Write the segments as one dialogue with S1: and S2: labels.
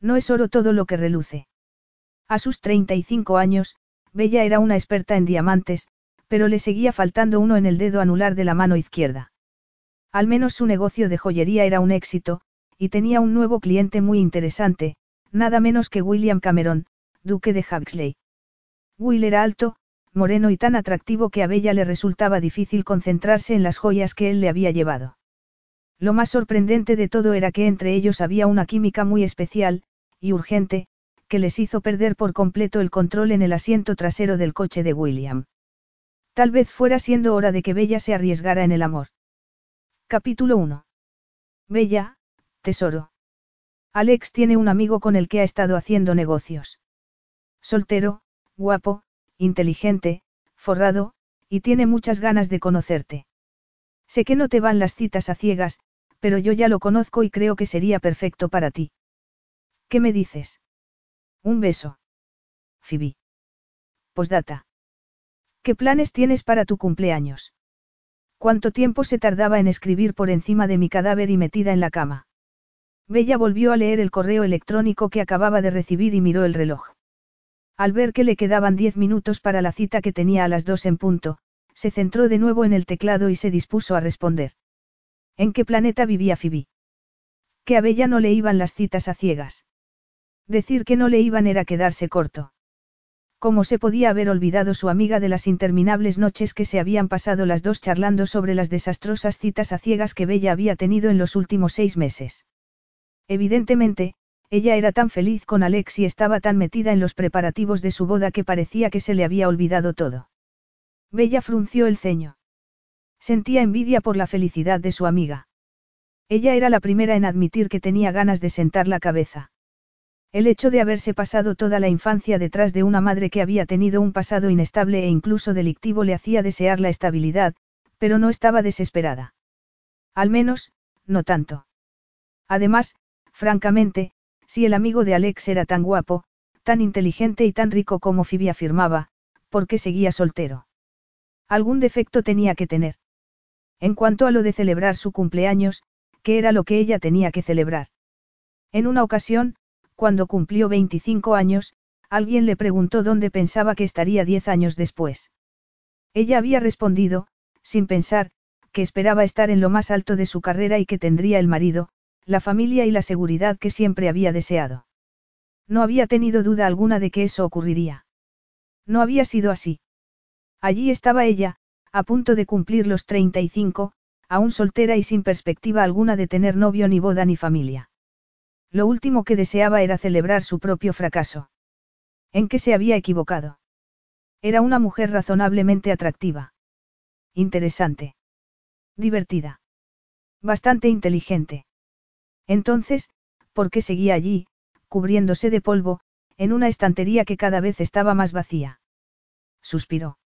S1: No es oro todo lo que reluce. A sus 35 años, Bella era una experta en diamantes, pero le seguía faltando uno en el dedo anular de la mano izquierda. Al menos su negocio de joyería era un éxito, y tenía un nuevo cliente muy interesante, nada menos que William Cameron, duque de Huxley. Will era alto, moreno y tan atractivo que a Bella le resultaba difícil concentrarse en las joyas que él le había llevado. Lo más sorprendente de todo era que entre ellos había una química muy especial, y urgente, que les hizo perder por completo el control en el asiento trasero del coche de William. Tal vez fuera siendo hora de que Bella se arriesgara en el amor. Capítulo 1. Bella, tesoro. Alex tiene un amigo con el que ha estado haciendo negocios. Soltero, guapo, inteligente, forrado, y tiene muchas ganas de conocerte. Sé que no te van las citas a ciegas, pero yo ya lo conozco y creo que sería perfecto para ti. ¿Qué me dices? Un beso. Phoebe. Postdata. ¿Qué planes tienes para tu cumpleaños? ¿Cuánto tiempo se tardaba en escribir por encima de mi cadáver y metida en la cama? Bella volvió a leer el correo electrónico que acababa de recibir y miró el reloj. Al ver que le quedaban diez minutos para la cita que tenía a las dos en punto, se centró de nuevo en el teclado y se dispuso a responder. ¿En qué planeta vivía Phoebe? Que a Bella no le iban las citas a ciegas. Decir que no le iban era quedarse corto. ¿Cómo se podía haber olvidado su amiga de las interminables noches que se habían pasado las dos charlando sobre las desastrosas citas a ciegas que Bella había tenido en los últimos seis meses? Evidentemente, ella era tan feliz con Alex y estaba tan metida en los preparativos de su boda que parecía que se le había olvidado todo. Bella frunció el ceño. Sentía envidia por la felicidad de su amiga. Ella era la primera en admitir que tenía ganas de sentar la cabeza. El hecho de haberse pasado toda la infancia detrás de una madre que había tenido un pasado inestable e incluso delictivo le hacía desear la estabilidad, pero no estaba desesperada. Al menos, no tanto. Además, francamente, si el amigo de Alex era tan guapo, tan inteligente y tan rico como Phoebe afirmaba, ¿por qué seguía soltero? Algún defecto tenía que tener. En cuanto a lo de celebrar su cumpleaños, ¿qué era lo que ella tenía que celebrar? En una ocasión, cuando cumplió 25 años, alguien le preguntó dónde pensaba que estaría 10 años después. Ella había respondido, sin pensar, que esperaba estar en lo más alto de su carrera y que tendría el marido, la familia y la seguridad que siempre había deseado. No había tenido duda alguna de que eso ocurriría. No había sido así. Allí estaba ella, a punto de cumplir los 35, aún soltera y sin perspectiva alguna de tener novio ni boda ni familia. Lo último que deseaba era celebrar su propio fracaso. ¿En qué se había equivocado? Era una mujer razonablemente atractiva. Interesante. Divertida. Bastante inteligente. Entonces, ¿por qué seguía allí, cubriéndose de polvo, en una estantería que cada vez estaba más vacía? Suspiró.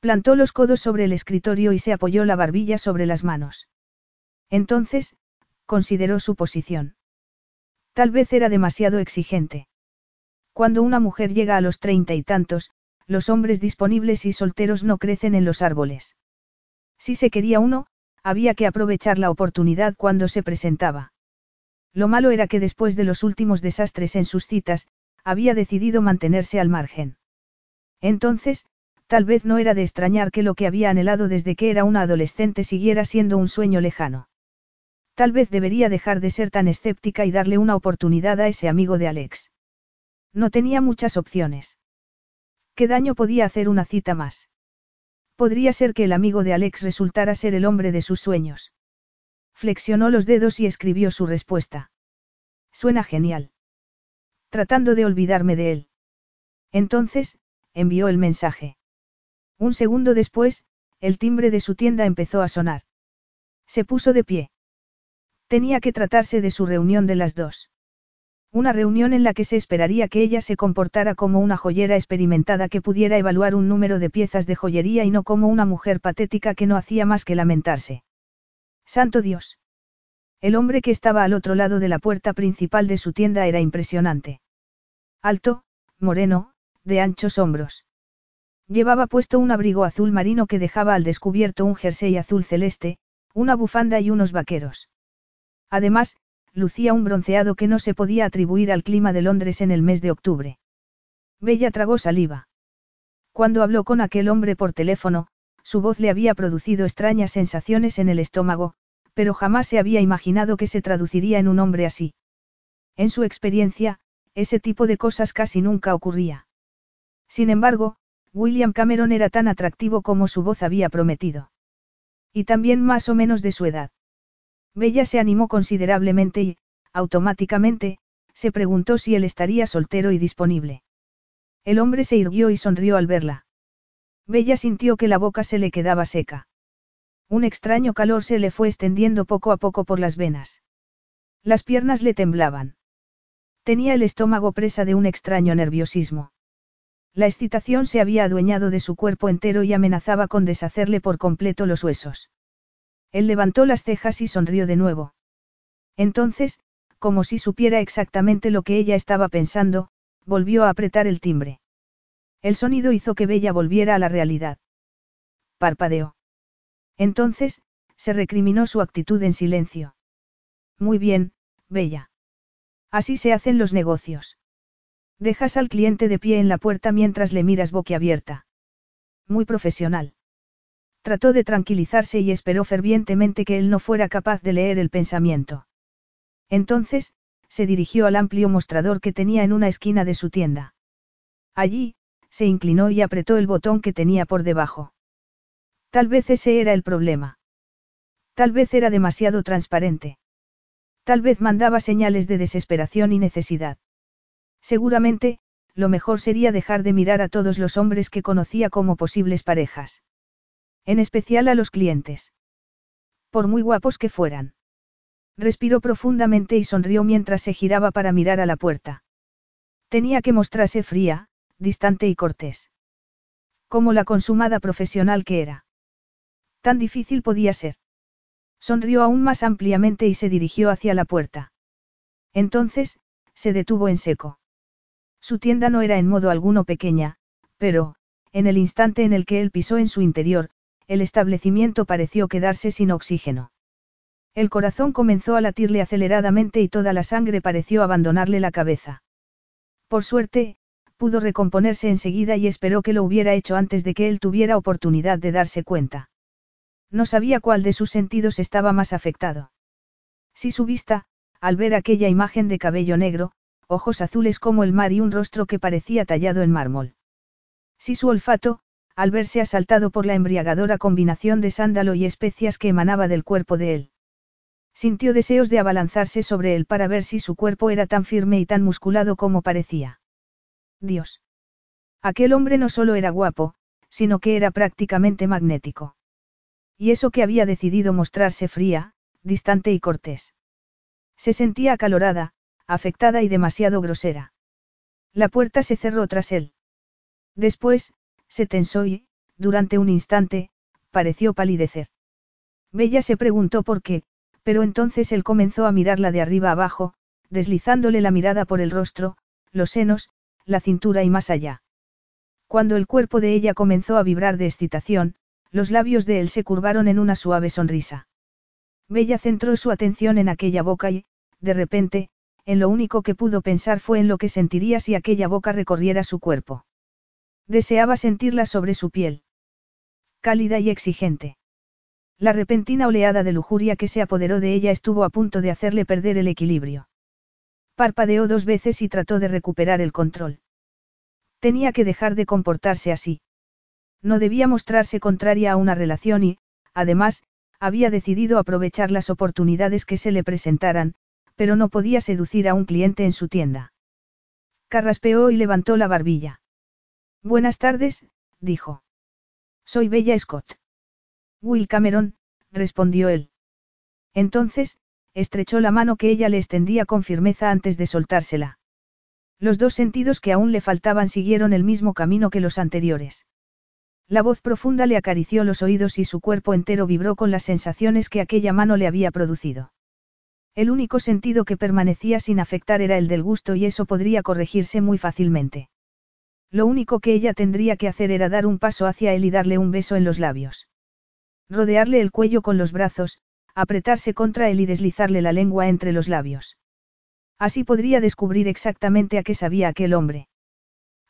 S1: Plantó los codos sobre el escritorio y se apoyó la barbilla sobre las manos. Entonces, consideró su posición. Tal vez era demasiado exigente. Cuando una mujer llega a los treinta y tantos, los hombres disponibles y solteros no crecen en los árboles. Si se quería uno, había que aprovechar la oportunidad cuando se presentaba. Lo malo era que después de los últimos desastres en sus citas, había decidido mantenerse al margen. Entonces, tal vez no era de extrañar que lo que había anhelado desde que era una adolescente siguiera siendo un sueño lejano. Tal vez debería dejar de ser tan escéptica y darle una oportunidad a ese amigo de Alex. No tenía muchas opciones. ¿Qué daño podía hacer una cita más? Podría ser que el amigo de Alex resultara ser el hombre de sus sueños. Flexionó los dedos y escribió su respuesta. Suena genial. Tratando de olvidarme de él. Entonces, envió el mensaje. Un segundo después, el timbre de su tienda empezó a sonar. Se puso de pie. Tenía que tratarse de su reunión de las dos. Una reunión en la que se esperaría que ella se comportara como una joyera experimentada que pudiera evaluar un número de piezas de joyería y no como una mujer patética que no hacía más que lamentarse. Santo Dios. El hombre que estaba al otro lado de la puerta principal de su tienda era impresionante. Alto, moreno, de anchos hombros. Llevaba puesto un abrigo azul marino que dejaba al descubierto un jersey azul celeste, una bufanda y unos vaqueros. Además, lucía un bronceado que no se podía atribuir al clima de Londres en el mes de octubre. Bella tragó saliva. Cuando habló con aquel hombre por teléfono, su voz le había producido extrañas sensaciones en el estómago, pero jamás se había imaginado que se traduciría en un hombre así. En su experiencia, ese tipo de cosas casi nunca ocurría. Sin embargo, William Cameron era tan atractivo como su voz había prometido. Y también más o menos de su edad. Bella se animó considerablemente y, automáticamente, se preguntó si él estaría soltero y disponible. El hombre se irguió y sonrió al verla. Bella sintió que la boca se le quedaba seca. Un extraño calor se le fue extendiendo poco a poco por las venas. Las piernas le temblaban. Tenía el estómago presa de un extraño nerviosismo. La excitación se había adueñado de su cuerpo entero y amenazaba con deshacerle por completo los huesos. Él levantó las cejas y sonrió de nuevo. Entonces, como si supiera exactamente lo que ella estaba pensando, volvió a apretar el timbre. El sonido hizo que Bella volviera a la realidad. Parpadeó. Entonces, se recriminó su actitud en silencio. Muy bien, Bella. Así se hacen los negocios. Dejas al cliente de pie en la puerta mientras le miras boquiabierta. Muy profesional. Trató de tranquilizarse y esperó fervientemente que él no fuera capaz de leer el pensamiento. Entonces, se dirigió al amplio mostrador que tenía en una esquina de su tienda. Allí, se inclinó y apretó el botón que tenía por debajo. Tal vez ese era el problema. Tal vez era demasiado transparente. Tal vez mandaba señales de desesperación y necesidad. Seguramente, lo mejor sería dejar de mirar a todos los hombres que conocía como posibles parejas. En especial a los clientes. Por muy guapos que fueran. Respiró profundamente y sonrió mientras se giraba para mirar a la puerta. Tenía que mostrarse fría, distante y cortés. Como la consumada profesional que era. Tan difícil podía ser. Sonrió aún más ampliamente y se dirigió hacia la puerta. Entonces, se detuvo en seco. Su tienda no era en modo alguno pequeña, pero, en el instante en el que él pisó en su interior, el establecimiento pareció quedarse sin oxígeno. El corazón comenzó a latirle aceleradamente y toda la sangre pareció abandonarle la cabeza. Por suerte, pudo recomponerse enseguida y esperó que lo hubiera hecho antes de que él tuviera oportunidad de darse cuenta. No sabía cuál de sus sentidos estaba más afectado. Si su vista, al ver aquella imagen de cabello negro, ojos azules como el mar y un rostro que parecía tallado en mármol. Si su olfato, al verse asaltado por la embriagadora combinación de sándalo y especias que emanaba del cuerpo de él. Sintió deseos de abalanzarse sobre él para ver si su cuerpo era tan firme y tan musculado como parecía. Dios. Aquel hombre no solo era guapo, sino que era prácticamente magnético. Y eso que había decidido mostrarse fría, distante y cortés. Se sentía acalorada, afectada y demasiado grosera. La puerta se cerró tras él. Después, se tensó y, durante un instante, pareció palidecer. Bella se preguntó por qué, pero entonces él comenzó a mirarla de arriba abajo, deslizándole la mirada por el rostro, los senos, la cintura y más allá. Cuando el cuerpo de ella comenzó a vibrar de excitación, los labios de él se curvaron en una suave sonrisa. Bella centró su atención en aquella boca y, de repente, en lo único que pudo pensar fue en lo que sentiría si aquella boca recorriera su cuerpo. Deseaba sentirla sobre su piel. Cálida y exigente. La repentina oleada de lujuria que se apoderó de ella estuvo a punto de hacerle perder el equilibrio. Parpadeó dos veces y trató de recuperar el control. Tenía que dejar de comportarse así. No debía mostrarse contraria a una relación y, además, había decidido aprovechar las oportunidades que se le presentaran, pero no podía seducir a un cliente en su tienda. Carraspeó y levantó la barbilla. Buenas tardes, dijo. Soy Bella Scott. Will Cameron, respondió él. Entonces, estrechó la mano que ella le extendía con firmeza antes de soltársela. Los dos sentidos que aún le faltaban siguieron el mismo camino que los anteriores. La voz profunda le acarició los oídos y su cuerpo entero vibró con las sensaciones que aquella mano le había producido. El único sentido que permanecía sin afectar era el del gusto y eso podría corregirse muy fácilmente. Lo único que ella tendría que hacer era dar un paso hacia él y darle un beso en los labios. Rodearle el cuello con los brazos, apretarse contra él y deslizarle la lengua entre los labios. Así podría descubrir exactamente a qué sabía aquel hombre.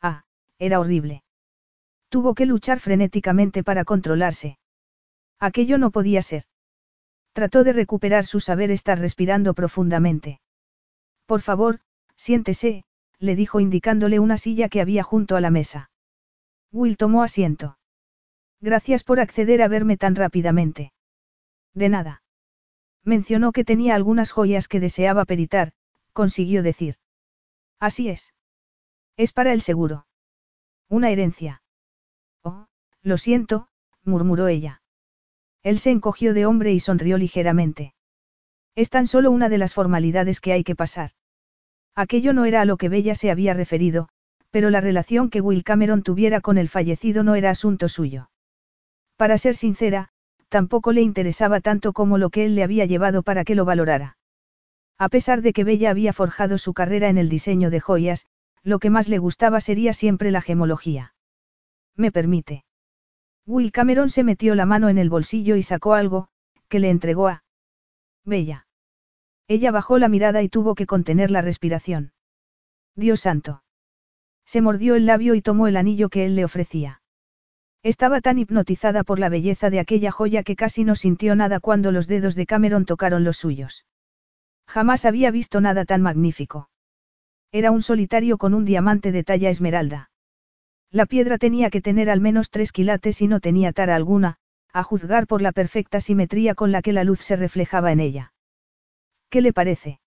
S1: Ah, era horrible. Tuvo que luchar frenéticamente para controlarse. Aquello no podía ser. Trató de recuperar su saber estar respirando profundamente. Por favor, siéntese, le dijo indicándole una silla que había junto a la mesa. Will tomó asiento. Gracias por acceder a verme tan rápidamente. De nada. Mencionó que tenía algunas joyas que deseaba peritar, consiguió decir. Así es. Es para el seguro. Una herencia. Oh, lo siento, murmuró ella. Él se encogió de hombre y sonrió ligeramente. Es tan solo una de las formalidades que hay que pasar. Aquello no era a lo que Bella se había referido, pero la relación que Will Cameron tuviera con el fallecido no era asunto suyo. Para ser sincera, tampoco le interesaba tanto como lo que él le había llevado para que lo valorara. A pesar de que Bella había forjado su carrera en el diseño de joyas, lo que más le gustaba sería siempre la gemología. ¿Me permite? Will Cameron se metió la mano en el bolsillo y sacó algo, que le entregó a Bella. Ella bajó la mirada y tuvo que contener la respiración. Dios santo. Se mordió el labio y tomó el anillo que él le ofrecía. Estaba tan hipnotizada por la belleza de aquella joya que casi no sintió nada cuando los dedos de Cameron tocaron los suyos. Jamás había visto nada tan magnífico. Era un solitario con un diamante de talla esmeralda. La piedra tenía que tener al menos tres quilates y no tenía tara alguna, a juzgar por la perfecta simetría con la que la luz se reflejaba en ella. ¿Qué le parece?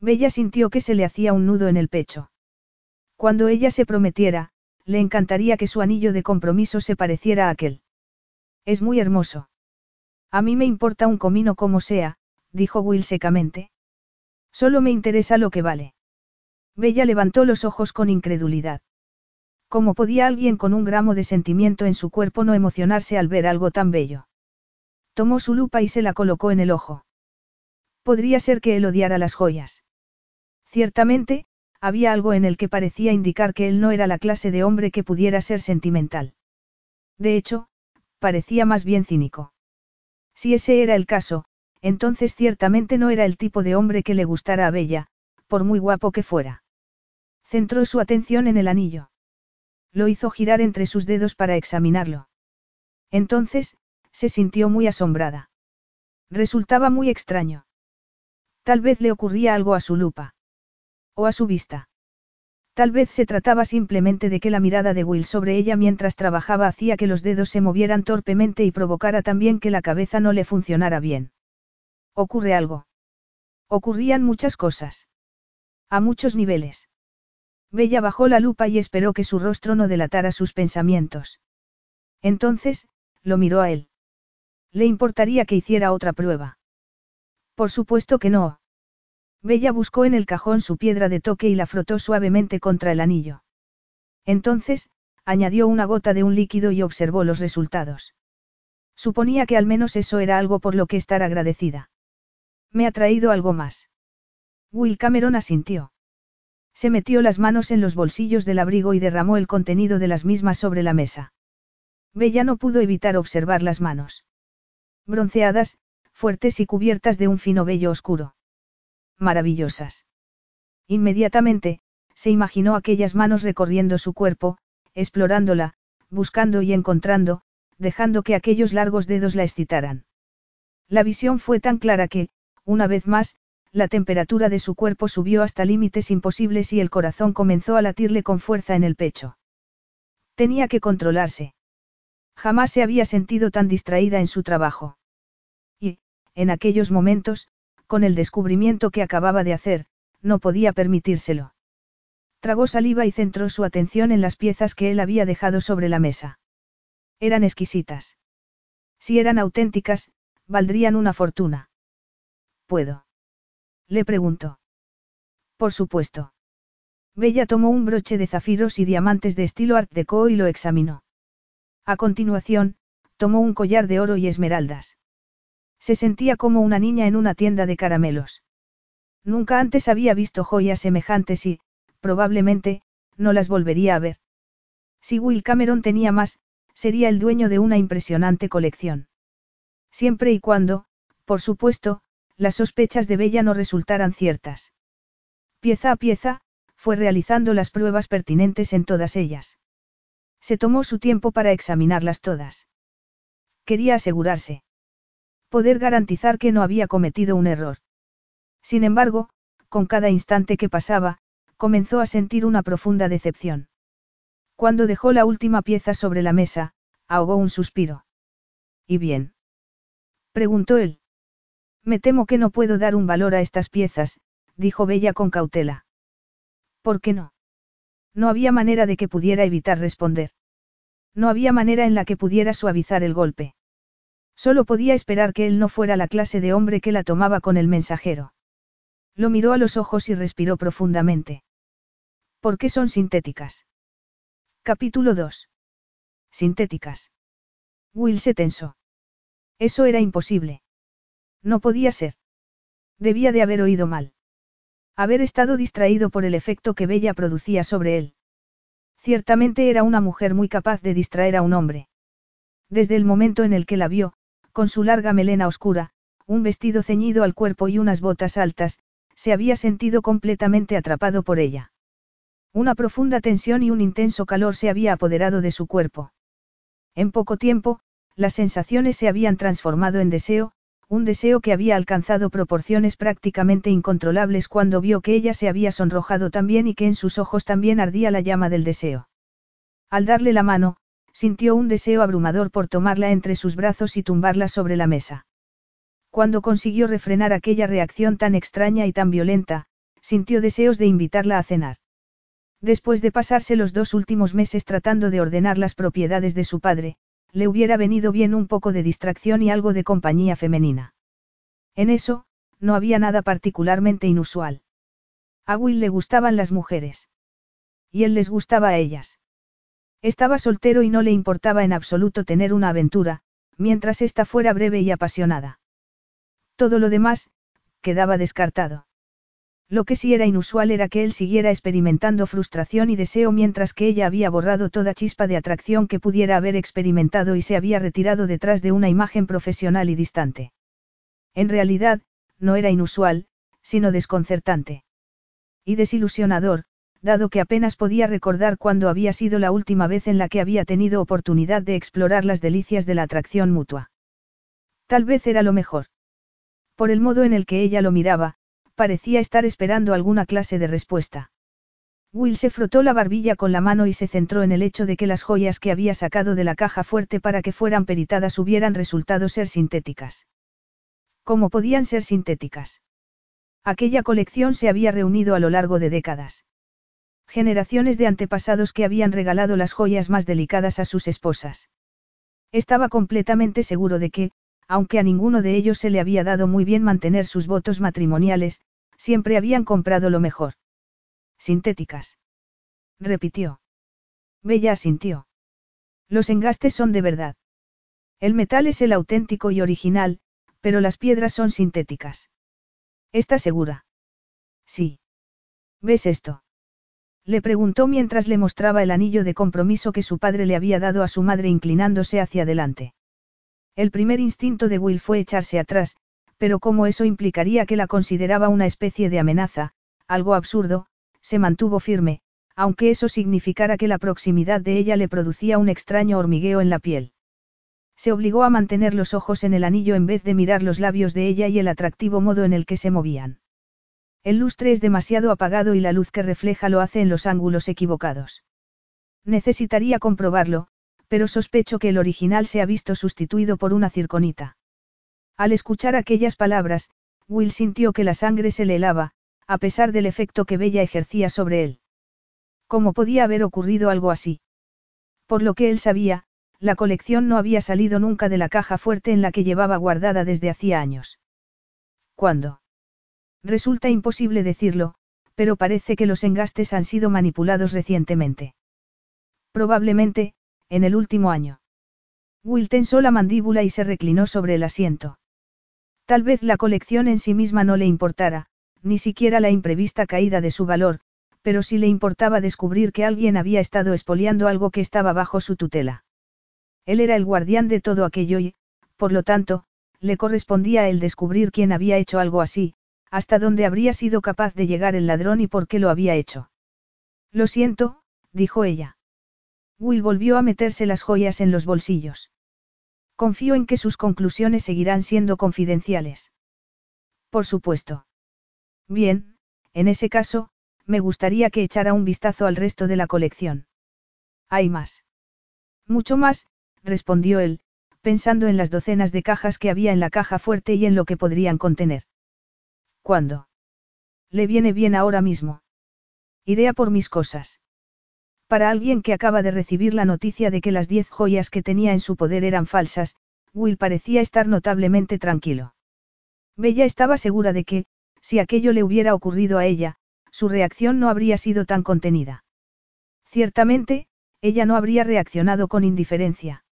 S1: Bella sintió que se le hacía un nudo en el pecho. Cuando ella se prometiera, le encantaría que su anillo de compromiso se pareciera a aquel. Es muy hermoso. A mí me importa un comino como sea, dijo Will secamente. Solo me interesa lo que vale. Bella levantó los ojos con incredulidad. ¿Cómo podía alguien con un gramo de sentimiento en su cuerpo no emocionarse al ver algo tan bello? Tomó su lupa y se la colocó en el ojo. Podría ser que él odiara las joyas. Ciertamente, había algo en el que parecía indicar que él no era la clase de hombre que pudiera ser sentimental. De hecho, parecía más bien cínico. Si ese era el caso, entonces ciertamente no era el tipo de hombre que le gustara a Bella, por muy guapo que fuera. Centró su atención en el anillo. Lo hizo girar entre sus dedos para examinarlo. Entonces, se sintió muy asombrada. Resultaba muy extraño. Tal vez le ocurría algo a su lupa. O a su vista. Tal vez se trataba simplemente de que la mirada de Will sobre ella mientras trabajaba hacía que los dedos se movieran torpemente y provocara también que la cabeza no le funcionara bien. Ocurre algo. Ocurrían muchas cosas. A muchos niveles. Bella bajó la lupa y esperó que su rostro no delatara sus pensamientos. Entonces, lo miró a él. ¿Le importaría que hiciera otra prueba? Por supuesto que no. Bella buscó en el cajón su piedra de toque y la frotó suavemente contra el anillo. Entonces, añadió una gota de un líquido y observó los resultados. Suponía que al menos eso era algo por lo que estar agradecida. Me ha traído algo más. Will Cameron asintió. Se metió las manos en los bolsillos del abrigo y derramó el contenido de las mismas sobre la mesa. Bella no pudo evitar observar las manos. Bronceadas, fuertes y cubiertas de un fino vello oscuro. Maravillosas. Inmediatamente, se imaginó aquellas manos recorriendo su cuerpo, explorándola, buscando y encontrando, dejando que aquellos largos dedos la excitaran. La visión fue tan clara que, una vez más, la temperatura de su cuerpo subió hasta límites imposibles y el corazón comenzó a latirle con fuerza en el pecho. Tenía que controlarse. Jamás se había sentido tan distraída en su trabajo. Y, en aquellos momentos, con el descubrimiento que acababa de hacer, no podía permitírselo. Tragó saliva y centró su atención en las piezas que él había dejado sobre la mesa. Eran exquisitas. Si eran auténticas, valdrían una fortuna puedo. Le preguntó. Por supuesto. Bella tomó un broche de zafiros y diamantes de estilo Art Deco y lo examinó. A continuación, tomó un collar de oro y esmeraldas. Se sentía como una niña en una tienda de caramelos. Nunca antes había visto joyas semejantes y, probablemente, no las volvería a ver. Si Will Cameron tenía más, sería el dueño de una impresionante colección. Siempre y cuando, por supuesto, las sospechas de Bella no resultaran ciertas. Pieza a pieza, fue realizando las pruebas pertinentes en todas ellas. Se tomó su tiempo para examinarlas todas. Quería asegurarse. Poder garantizar que no había cometido un error. Sin embargo, con cada instante que pasaba, comenzó a sentir una profunda decepción. Cuando dejó la última pieza sobre la mesa, ahogó un suspiro. ¿Y bien? preguntó él. Me temo que no puedo dar un valor a estas piezas, dijo Bella con cautela. ¿Por qué no? No había manera de que pudiera evitar responder. No había manera en la que pudiera suavizar el golpe. Solo podía esperar que él no fuera la clase de hombre que la tomaba con el mensajero. Lo miró a los ojos y respiró profundamente. ¿Por qué son sintéticas? Capítulo 2. Sintéticas. Will se tensó. Eso era imposible. No podía ser. Debía de haber oído mal. Haber estado distraído por el efecto que Bella producía sobre él. Ciertamente era una mujer muy capaz de distraer a un hombre. Desde el momento en el que la vio, con su larga melena oscura, un vestido ceñido al cuerpo y unas botas altas, se había sentido completamente atrapado por ella. Una profunda tensión y un intenso calor se había apoderado de su cuerpo. En poco tiempo, las sensaciones se habían transformado en deseo, un deseo que había alcanzado proporciones prácticamente incontrolables cuando vio que ella se había sonrojado también y que en sus ojos también ardía la llama del deseo. Al darle la mano, sintió un deseo abrumador por tomarla entre sus brazos y tumbarla sobre la mesa. Cuando consiguió refrenar aquella reacción tan extraña y tan violenta, sintió deseos de invitarla a cenar. Después de pasarse los dos últimos meses tratando de ordenar las propiedades de su padre, le hubiera venido bien un poco de distracción y algo de compañía femenina. En eso, no había nada particularmente inusual. A Will le gustaban las mujeres. Y él les gustaba a ellas. Estaba soltero y no le importaba en absoluto tener una aventura, mientras ésta fuera breve y apasionada. Todo lo demás, quedaba descartado. Lo que sí era inusual era que él siguiera experimentando frustración y deseo mientras que ella había borrado toda chispa de atracción que pudiera haber experimentado y se había retirado detrás de una imagen profesional y distante. En realidad, no era inusual, sino desconcertante. Y desilusionador, dado que apenas podía recordar cuándo había sido la última vez en la que había tenido oportunidad de explorar las delicias de la atracción mutua. Tal vez era lo mejor. Por el modo en el que ella lo miraba, parecía estar esperando alguna clase de respuesta. Will se frotó la barbilla con la mano y se centró en el hecho de que las joyas que había sacado de la caja fuerte para que fueran peritadas hubieran resultado ser sintéticas. ¿Cómo podían ser sintéticas? Aquella colección se había reunido a lo largo de décadas. Generaciones de antepasados que habían regalado las joyas más delicadas a sus esposas. Estaba completamente seguro de que, aunque a ninguno de ellos se le había dado muy bien mantener sus votos matrimoniales, siempre habían comprado lo mejor. Sintéticas. Repitió. Bella asintió. Los engastes son de verdad. El metal es el auténtico y original, pero las piedras son sintéticas. ¿Estás segura? Sí. ¿Ves esto? Le preguntó mientras le mostraba el anillo de compromiso que su padre le había dado a su madre inclinándose hacia adelante. El primer instinto de Will fue echarse atrás, pero como eso implicaría que la consideraba una especie de amenaza, algo absurdo, se mantuvo firme, aunque eso significara que la proximidad de ella le producía un extraño hormigueo en la piel. Se obligó a mantener los ojos en el anillo en vez de mirar los labios de ella y el atractivo modo en el que se movían. El lustre es demasiado apagado y la luz que refleja lo hace en los ángulos equivocados. Necesitaría comprobarlo, pero sospecho que el original se ha visto sustituido por una circonita. Al escuchar aquellas palabras, Will sintió que la sangre se le helaba, a pesar del efecto que Bella ejercía sobre él. ¿Cómo podía haber ocurrido algo así? Por lo que él sabía, la colección no había salido nunca de la caja fuerte en la que llevaba guardada desde hacía años. ¿Cuándo? Resulta imposible decirlo, pero parece que los engastes han sido manipulados recientemente. Probablemente, en el último año. Will tensó la mandíbula y se reclinó sobre el asiento. Tal vez la colección en sí misma no le importara, ni siquiera la imprevista caída de su valor, pero sí le importaba descubrir que alguien había estado espoliando algo que estaba bajo su tutela. Él era el guardián de todo aquello y, por lo tanto, le correspondía a él descubrir quién había hecho algo así, hasta dónde habría sido capaz de llegar el ladrón y por qué lo había hecho. Lo siento, dijo ella. Will volvió a meterse las joyas en los bolsillos. Confío en que sus conclusiones seguirán siendo confidenciales. Por supuesto. Bien, en ese caso, me gustaría que echara un vistazo al resto de la colección. Hay más. Mucho más, respondió él, pensando en las docenas de cajas que había en la caja fuerte y en lo que podrían contener. ¿Cuándo? Le viene bien ahora mismo. Iré a por mis cosas. Para alguien que acaba de recibir la noticia de que las diez joyas que tenía en su poder eran falsas, Will parecía estar notablemente tranquilo. Bella estaba segura de que, si aquello le hubiera ocurrido a ella, su reacción no habría sido tan contenida. Ciertamente, ella no habría reaccionado con indiferencia.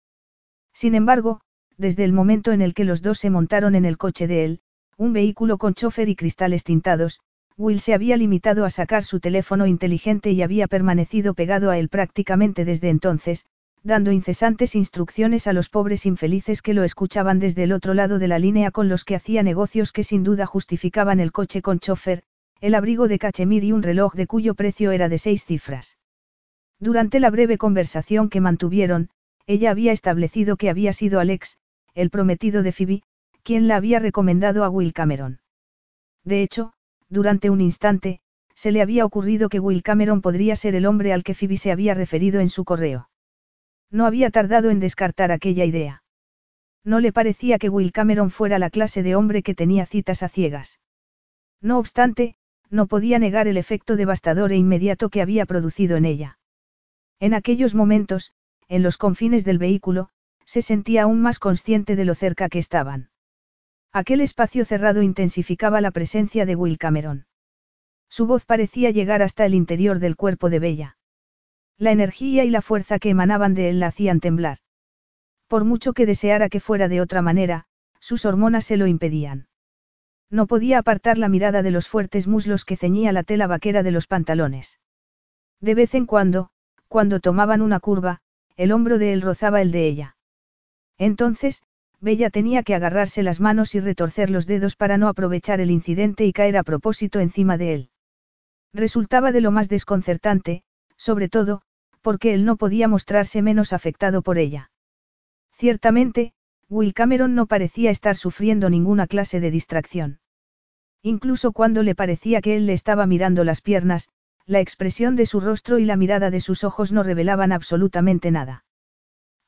S1: Sin embargo, desde el momento en el que los dos se montaron en el coche de él, un vehículo con chofer y cristales tintados, Will se había limitado a sacar su teléfono inteligente y había permanecido pegado a él prácticamente desde entonces, dando incesantes instrucciones a los pobres infelices que lo escuchaban desde el otro lado de la línea con los que hacía negocios que sin duda justificaban el coche con chofer, el abrigo de cachemir y un reloj de cuyo precio era de seis cifras. Durante la breve conversación que mantuvieron, ella había establecido que había sido Alex, el prometido de Phoebe, quien la había recomendado a Will Cameron. De hecho, durante un instante, se le había ocurrido que Will Cameron podría ser el hombre al que Phoebe se había referido en su correo. No había tardado en descartar aquella idea. No le parecía que Will Cameron fuera la clase de hombre que tenía citas a ciegas. No obstante, no podía negar el efecto devastador e inmediato que había producido en ella. En aquellos momentos, en los confines del vehículo, se sentía aún más consciente de lo cerca que estaban. Aquel espacio cerrado intensificaba la presencia de Will Cameron. Su voz parecía llegar hasta el interior del cuerpo de Bella. La energía y la fuerza que emanaban de él la hacían temblar. Por mucho que deseara que fuera de otra manera, sus hormonas se lo impedían. No podía apartar la mirada de los fuertes muslos que ceñía la tela vaquera de los pantalones. De vez en cuando, cuando tomaban una curva, el hombro de él rozaba el de ella. Entonces, Bella tenía que agarrarse las manos y retorcer los dedos para no aprovechar el incidente y caer a propósito encima de él. Resultaba de lo más desconcertante, sobre todo, porque él no podía mostrarse menos afectado por ella. Ciertamente, Will Cameron no parecía estar sufriendo ninguna clase de distracción. Incluso cuando le parecía que él le estaba mirando las piernas, la expresión de su rostro y la mirada de sus ojos no revelaban absolutamente nada.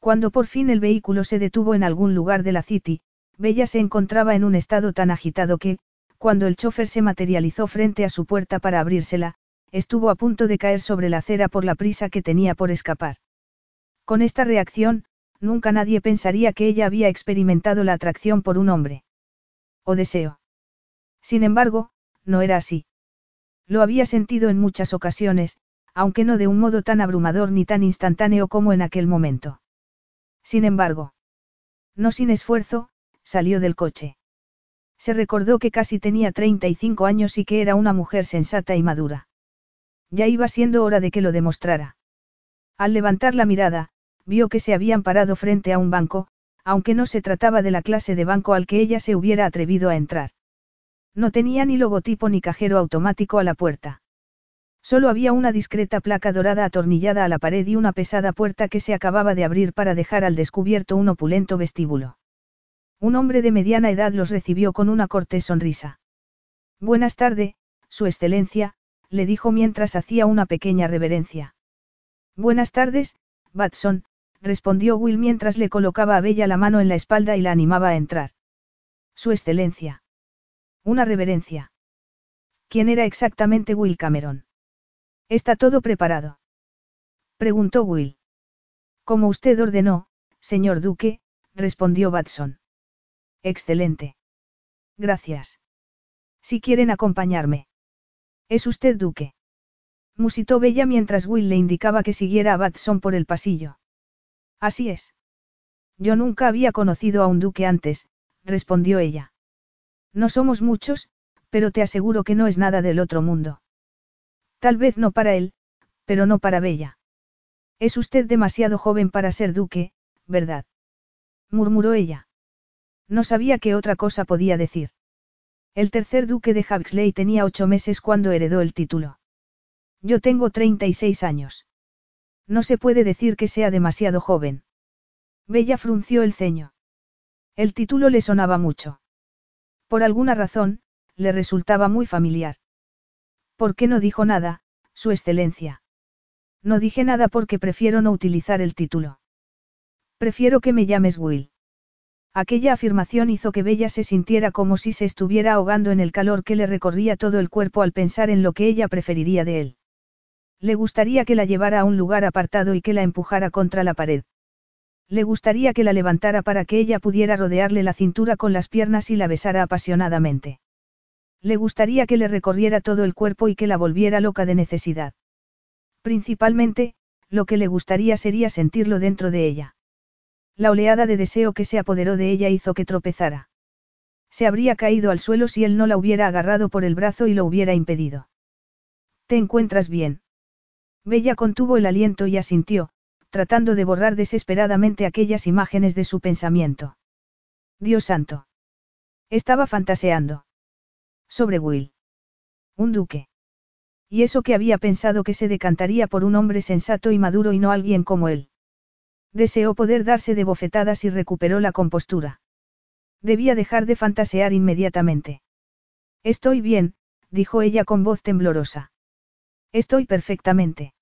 S1: Cuando por fin el vehículo se detuvo en algún lugar de la City, Bella se encontraba en un estado tan agitado que, cuando el chofer se materializó frente a su puerta para abrírsela, estuvo a punto de caer sobre la acera por la prisa que tenía por escapar. Con esta reacción, nunca nadie pensaría que ella había experimentado la atracción por un hombre. O deseo. Sin embargo, no era así. Lo había sentido en muchas ocasiones, aunque no de un modo tan abrumador ni tan instantáneo como en aquel momento. Sin embargo, no sin esfuerzo, salió del coche. Se recordó que casi tenía 35 años y que era una mujer sensata y madura. Ya iba siendo hora de que lo demostrara. Al levantar la mirada, vio que se habían parado frente a un banco, aunque no se trataba de la clase de banco al que ella se hubiera atrevido a entrar. No tenía ni logotipo ni cajero automático a la puerta. Solo había una discreta placa dorada atornillada a la pared y una pesada puerta que se acababa de abrir para dejar al descubierto un opulento vestíbulo. Un hombre de mediana edad los recibió con una cortés sonrisa. Buenas tardes, Su Excelencia, le dijo mientras hacía una pequeña reverencia. Buenas tardes, Batson, respondió Will mientras le colocaba a Bella la mano en la espalda y la animaba a entrar. Su Excelencia. Una reverencia. ¿Quién era exactamente Will Cameron? ¿Está todo preparado? Preguntó Will. Como usted ordenó, señor Duque, respondió Batson. Excelente. Gracias. Si quieren acompañarme. ¿Es usted duque? Musitó Bella mientras Will le indicaba que siguiera a Batson por el pasillo. Así es. Yo nunca había conocido a un duque antes, respondió ella. No somos muchos, pero te aseguro que no es nada del otro mundo. Tal vez no para él, pero no para Bella. Es usted demasiado joven para ser duque, ¿verdad? murmuró ella. No sabía qué otra cosa podía decir. El tercer duque de Huxley tenía ocho meses cuando heredó el título. Yo tengo 36 años. No se puede decir que sea demasiado joven. Bella frunció el ceño. El título le sonaba mucho. Por alguna razón, le resultaba muy familiar. ¿Por qué no dijo nada, Su Excelencia? No dije nada porque prefiero no utilizar el título. Prefiero que me llames Will. Aquella afirmación hizo que Bella se sintiera como si se estuviera ahogando en el calor que le recorría todo el cuerpo al pensar en lo que ella preferiría de él. Le gustaría que la llevara a un lugar apartado y que la empujara contra la pared. Le gustaría que la levantara para que ella pudiera rodearle la cintura con las piernas y la besara apasionadamente. Le gustaría que le recorriera todo el cuerpo y que la volviera loca de necesidad. Principalmente, lo que le gustaría sería sentirlo dentro de ella. La oleada de deseo que se apoderó de ella hizo que tropezara. Se habría caído al suelo si él no la hubiera agarrado por el brazo y lo hubiera impedido. ¿Te encuentras bien? Bella contuvo el aliento y asintió, tratando de borrar desesperadamente aquellas imágenes de su pensamiento. Dios santo. Estaba fantaseando. Sobre Will. Un duque. Y eso que había pensado que se decantaría por un hombre sensato y maduro y no alguien como él. Deseó poder darse de bofetadas y recuperó la compostura. Debía dejar de fantasear inmediatamente. Estoy bien, dijo ella con voz temblorosa. Estoy perfectamente.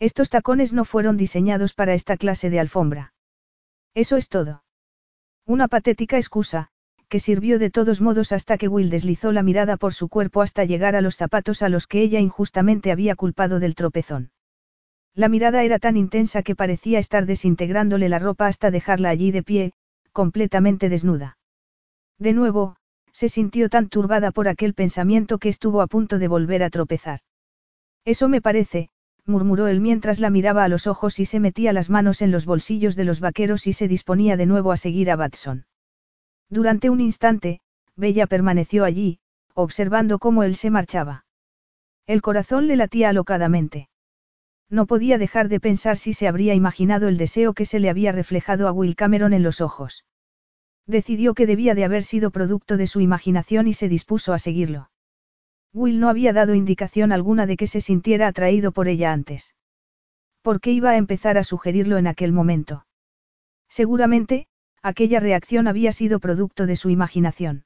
S1: Estos tacones no fueron diseñados para esta clase de alfombra. Eso es todo. Una patética excusa, que sirvió de todos modos hasta que Will deslizó la mirada por su cuerpo hasta llegar a los zapatos a los que ella injustamente había culpado del tropezón. La mirada era tan intensa que parecía estar desintegrándole la ropa hasta dejarla allí de pie, completamente desnuda. De nuevo, se sintió tan turbada por aquel pensamiento que estuvo a punto de volver a tropezar. Eso me parece, murmuró él mientras la miraba a los ojos y se metía las manos en los bolsillos de los vaqueros y se disponía de nuevo a seguir a Batson. Durante un instante, Bella permaneció allí, observando cómo él se marchaba. El corazón le latía alocadamente. No podía dejar de pensar si se habría imaginado el deseo que se le había reflejado a Will Cameron en los ojos. Decidió que debía de haber sido producto de su imaginación y se dispuso a seguirlo. Will no había dado indicación alguna de que se sintiera atraído por ella antes. ¿Por qué iba a empezar a sugerirlo en aquel momento? Seguramente, aquella reacción había sido producto de su imaginación.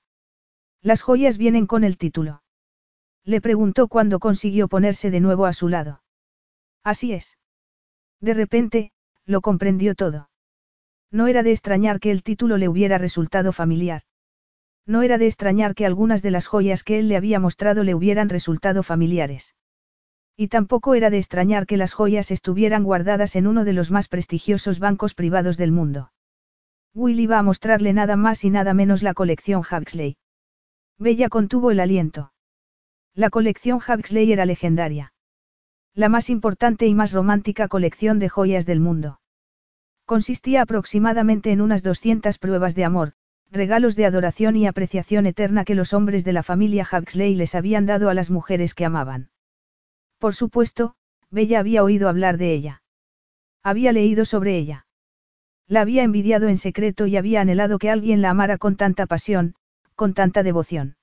S1: Las joyas vienen con el título. Le preguntó cuando consiguió ponerse de nuevo a su lado. Así es. De repente, lo comprendió todo. No era de extrañar que el título le hubiera resultado familiar. No era de extrañar que algunas de las joyas que él le había mostrado le hubieran resultado familiares. Y tampoco era de extrañar que las joyas estuvieran guardadas en uno de los más prestigiosos bancos privados del mundo. Will iba a mostrarle nada más y nada menos la colección Huxley. Bella contuvo el aliento. La colección Huxley era legendaria. La más importante y más romántica colección de joyas del mundo. Consistía aproximadamente en unas 200 pruebas de amor, regalos de adoración y apreciación eterna que los hombres de la familia Huxley les habían dado a las mujeres que amaban. Por supuesto, Bella había oído hablar de ella. Había leído sobre ella. La había envidiado en secreto y había anhelado que alguien la amara con tanta pasión, con tanta devoción.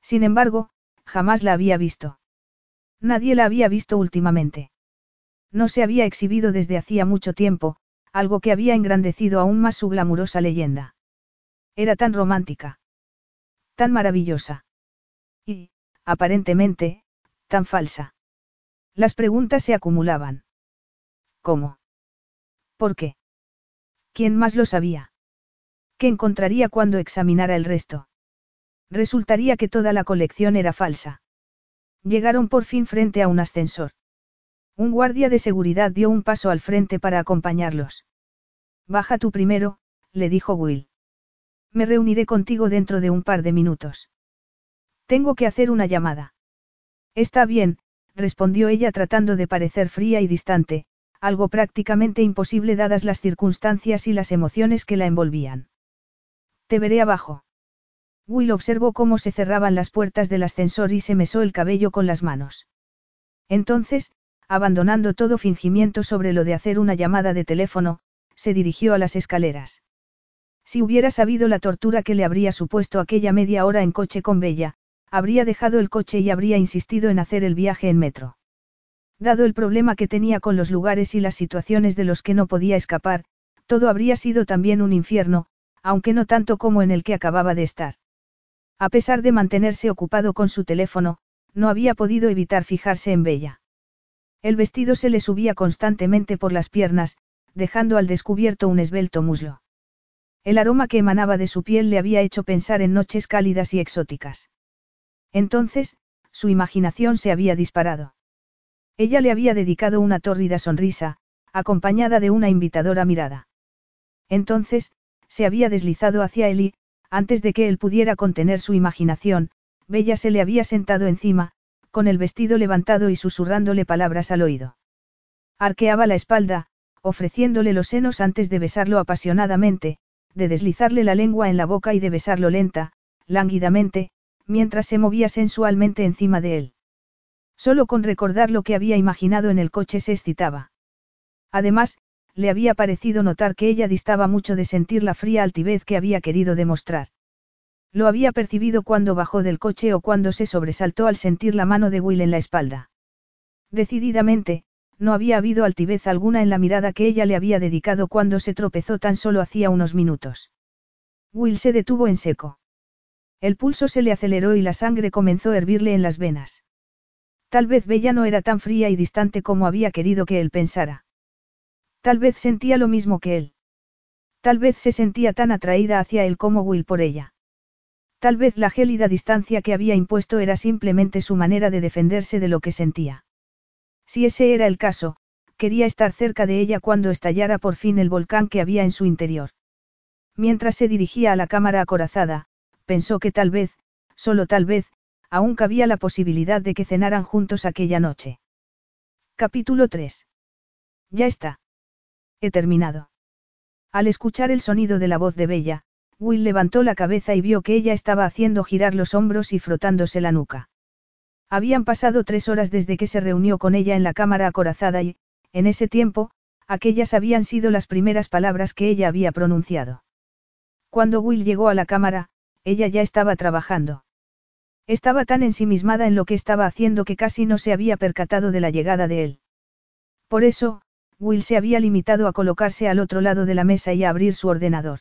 S1: Sin embargo, jamás la había visto. Nadie la había visto últimamente. No se había exhibido desde hacía mucho tiempo, algo que había engrandecido aún más su glamurosa leyenda. Era tan romántica. Tan maravillosa. Y, aparentemente, tan falsa. Las preguntas se acumulaban. ¿Cómo? ¿Por qué? ¿Quién más lo sabía? ¿Qué encontraría cuando examinara el resto? Resultaría que toda la colección era falsa. Llegaron por fin frente a un ascensor. Un guardia de seguridad dio un paso al frente para acompañarlos. Baja tú primero, le dijo Will. Me reuniré contigo dentro de un par de minutos. Tengo que hacer una llamada. Está bien, respondió ella tratando de parecer fría y distante, algo prácticamente imposible dadas las circunstancias y las emociones que la envolvían. Te veré abajo. Will observó cómo se cerraban las puertas del ascensor y se mesó el cabello con las manos. Entonces, abandonando todo fingimiento sobre lo de hacer una llamada de teléfono, se dirigió a las escaleras. Si hubiera sabido la tortura que le habría supuesto aquella media hora en coche con Bella, habría dejado el coche y habría insistido en hacer el viaje en metro. Dado el problema que tenía con los lugares y las situaciones de los que no podía escapar, todo habría sido también un infierno, aunque no tanto como en el que acababa de estar. A pesar de mantenerse ocupado con su teléfono, no había podido evitar fijarse en Bella. El vestido se le subía constantemente por las piernas, dejando al descubierto un esbelto muslo. El aroma que emanaba de su piel le había hecho pensar en noches cálidas y exóticas. Entonces, su imaginación se había disparado. Ella le había dedicado una tórrida sonrisa, acompañada de una invitadora mirada. Entonces, se había deslizado hacia él y, antes de que él pudiera contener su imaginación, Bella se le había sentado encima, con el vestido levantado y susurrándole palabras al oído. Arqueaba la espalda, ofreciéndole los senos antes de besarlo apasionadamente, de deslizarle la lengua en la boca y de besarlo lenta, lánguidamente, mientras se movía sensualmente encima de él. Solo con recordar lo que había imaginado en el coche se excitaba. Además, le había parecido notar que ella distaba mucho de sentir la fría altivez que había querido demostrar. Lo había percibido cuando bajó del coche o cuando se sobresaltó al sentir la mano de Will en la espalda. Decididamente, no había habido altivez alguna en la mirada que ella le había dedicado cuando se tropezó tan solo hacía unos minutos. Will se detuvo en seco. El pulso se le aceleró y la sangre comenzó a hervirle en las venas. Tal vez Bella no era tan fría y distante como había querido que él pensara. Tal vez sentía lo mismo que él. Tal vez se sentía tan atraída hacia él como Will por ella. Tal vez la gélida distancia que había impuesto era simplemente su manera de defenderse de lo que sentía. Si ese era el caso, quería estar cerca de ella cuando estallara por fin el volcán que había en su interior. Mientras se dirigía a la cámara acorazada, pensó que tal vez, solo tal vez, aún cabía la posibilidad de que cenaran juntos aquella noche. Capítulo 3. Ya está. He terminado. Al escuchar el sonido de la voz de Bella, Will levantó la cabeza y vio que ella estaba haciendo girar los hombros y frotándose la nuca. Habían pasado tres horas desde que se reunió con ella en la cámara acorazada y, en ese tiempo, aquellas habían sido las primeras palabras que ella había pronunciado. Cuando Will llegó a la cámara, ella ya estaba trabajando. Estaba tan ensimismada en lo que estaba haciendo que casi no se había percatado de la llegada de él. Por eso, Will se había limitado a colocarse al otro lado de la mesa y a abrir su ordenador.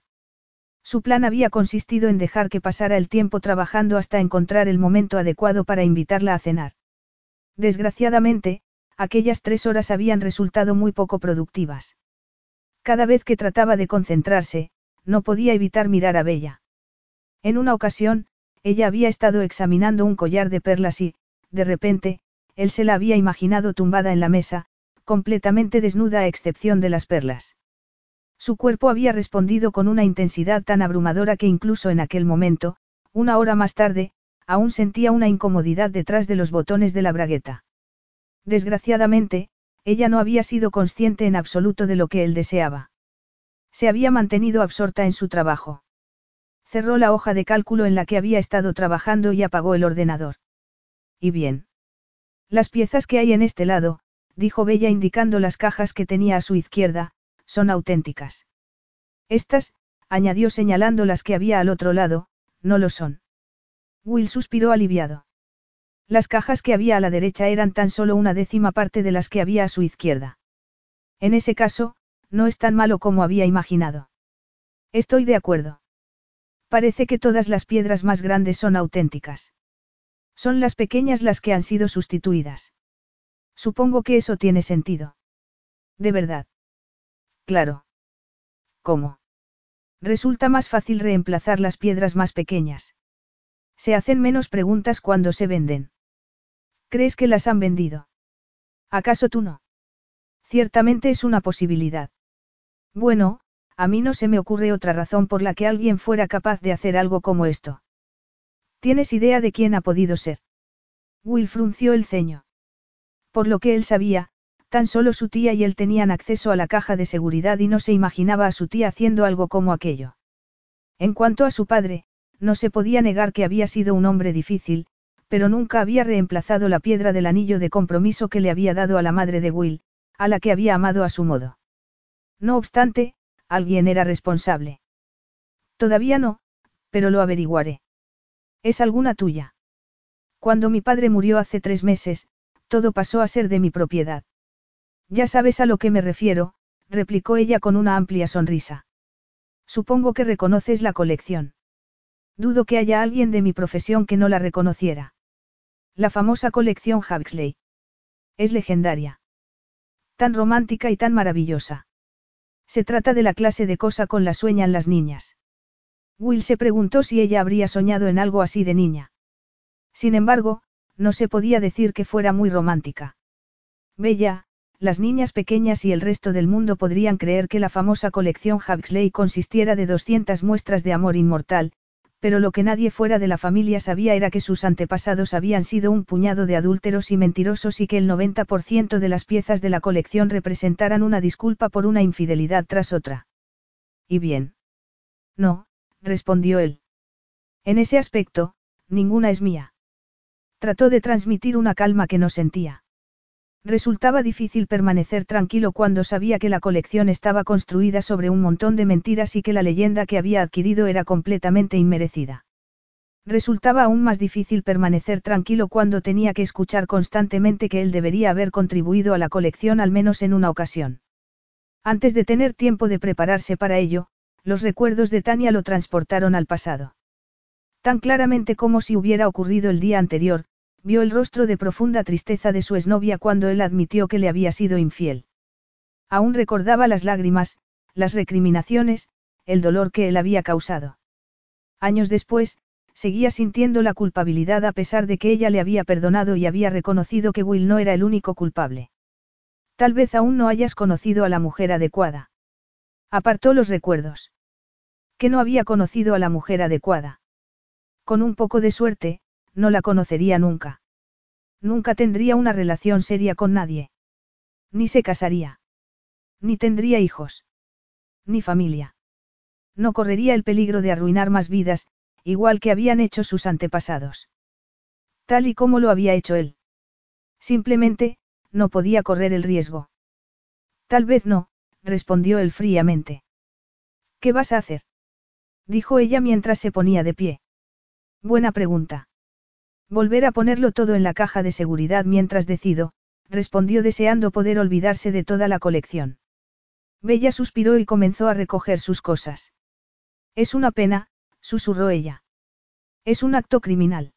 S1: Su plan había consistido en dejar que pasara el tiempo trabajando hasta encontrar el momento adecuado para invitarla a cenar. Desgraciadamente, aquellas tres horas habían resultado muy poco productivas. Cada vez que trataba de concentrarse, no podía evitar mirar a Bella. En una ocasión, ella había estado examinando un collar de perlas y, de repente, él se la había imaginado tumbada en la mesa, completamente desnuda a excepción de las perlas. Su cuerpo había respondido con una intensidad tan abrumadora que incluso en aquel momento, una hora más tarde, aún sentía una incomodidad detrás de los botones de la bragueta. Desgraciadamente, ella no había sido consciente en absoluto de lo que él deseaba. Se había mantenido absorta en su trabajo. Cerró la hoja de cálculo en la que había estado trabajando y apagó el ordenador. ¿Y bien? Las piezas que hay en este lado, dijo Bella indicando las cajas que tenía a su izquierda, son auténticas. Estas, añadió señalando las que había al otro lado, no lo son. Will suspiró aliviado. Las cajas que había a la derecha eran tan solo una décima parte de las que había a su izquierda. En ese caso, no es tan malo como había imaginado. Estoy de acuerdo. Parece que todas las piedras más grandes son auténticas. Son las pequeñas las que han sido sustituidas. Supongo que eso tiene sentido. De verdad. Claro. ¿Cómo? Resulta más fácil reemplazar las piedras más pequeñas. Se hacen menos preguntas cuando se venden. ¿Crees que las han vendido? ¿Acaso tú no? Ciertamente es una posibilidad. Bueno, a mí no se me ocurre otra razón por la que alguien fuera capaz de hacer algo como esto. ¿Tienes idea de quién ha podido ser? Will frunció el ceño. Por lo que él sabía, tan solo su tía y él tenían acceso a la caja de seguridad y no se imaginaba a su tía haciendo algo como aquello. En cuanto a su padre, no se podía negar que había sido un hombre difícil, pero nunca había reemplazado la piedra del anillo de compromiso que le había dado a la madre de Will, a la que había amado a su modo. No obstante, alguien era responsable. Todavía no, pero lo averiguaré. Es alguna tuya. Cuando mi padre murió hace tres meses, todo pasó a ser de mi propiedad. Ya sabes a lo que me refiero, replicó ella con una amplia sonrisa. Supongo que reconoces la colección. Dudo que haya alguien de mi profesión que no la reconociera. La famosa colección Huxley. Es legendaria. Tan romántica y tan maravillosa. Se trata de la clase de cosa con la sueñan las niñas. Will se preguntó si ella habría soñado en algo así de niña. Sin embargo, no se podía decir que fuera muy romántica. Bella, las niñas pequeñas y el resto del mundo podrían creer que la famosa colección Huxley consistiera de 200 muestras de amor inmortal, pero lo que nadie fuera de la familia sabía era que sus antepasados habían sido un puñado de adúlteros y mentirosos y que el 90% de las piezas de la colección representaran una disculpa por una infidelidad tras otra. ¿Y bien? No, respondió él. En ese aspecto, ninguna es mía. Trató de transmitir una calma que no sentía. Resultaba difícil permanecer tranquilo cuando sabía que la colección estaba construida sobre un montón de mentiras y que la leyenda que había adquirido era completamente inmerecida. Resultaba aún más difícil permanecer tranquilo cuando tenía que escuchar constantemente que él debería haber contribuido a la colección al menos en una ocasión. Antes de tener tiempo de prepararse para ello, los recuerdos de Tania lo transportaron al pasado. Tan claramente como si hubiera ocurrido el día anterior, vio el rostro de profunda tristeza de su exnovia cuando él admitió que le había sido infiel. Aún recordaba las lágrimas, las recriminaciones, el dolor que él había causado. Años después, seguía sintiendo la culpabilidad a pesar de que ella le había perdonado y había reconocido que Will no era el único culpable. Tal vez aún no hayas conocido a la mujer adecuada. Apartó los recuerdos. Que no había conocido a la mujer adecuada. Con un poco de suerte, no la conocería nunca. Nunca tendría una relación seria con nadie. Ni se casaría. Ni tendría hijos. Ni familia. No correría el peligro de arruinar más vidas, igual que habían hecho sus antepasados. Tal y como lo había hecho él. Simplemente, no podía correr el riesgo. Tal vez no, respondió él fríamente. ¿Qué vas a hacer? dijo ella mientras se ponía de pie. Buena pregunta. Volver a ponerlo todo en la caja de seguridad mientras decido, respondió deseando poder olvidarse de toda la colección. Bella suspiró y comenzó a recoger sus cosas. Es una pena, susurró ella. Es un acto criminal.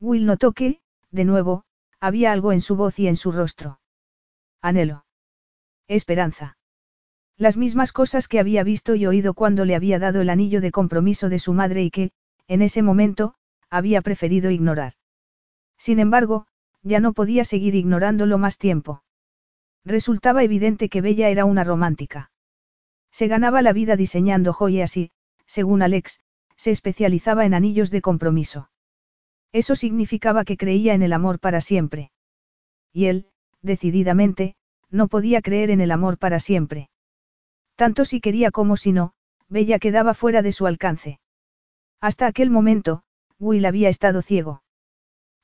S1: Will notó que, de nuevo, había algo en su voz y en su rostro. Anhelo. Esperanza. Las mismas cosas que había visto y oído cuando le había dado el anillo de compromiso de su madre y que, en ese momento, había preferido ignorar. Sin embargo, ya no podía seguir ignorándolo más tiempo. Resultaba evidente que Bella era una romántica. Se ganaba la vida diseñando joyas y, según Alex, se especializaba en anillos de compromiso. Eso significaba que creía en el amor para siempre. Y él, decididamente, no podía creer en el amor para siempre. Tanto si quería como si no, Bella quedaba fuera de su alcance. Hasta aquel momento, Will había estado ciego.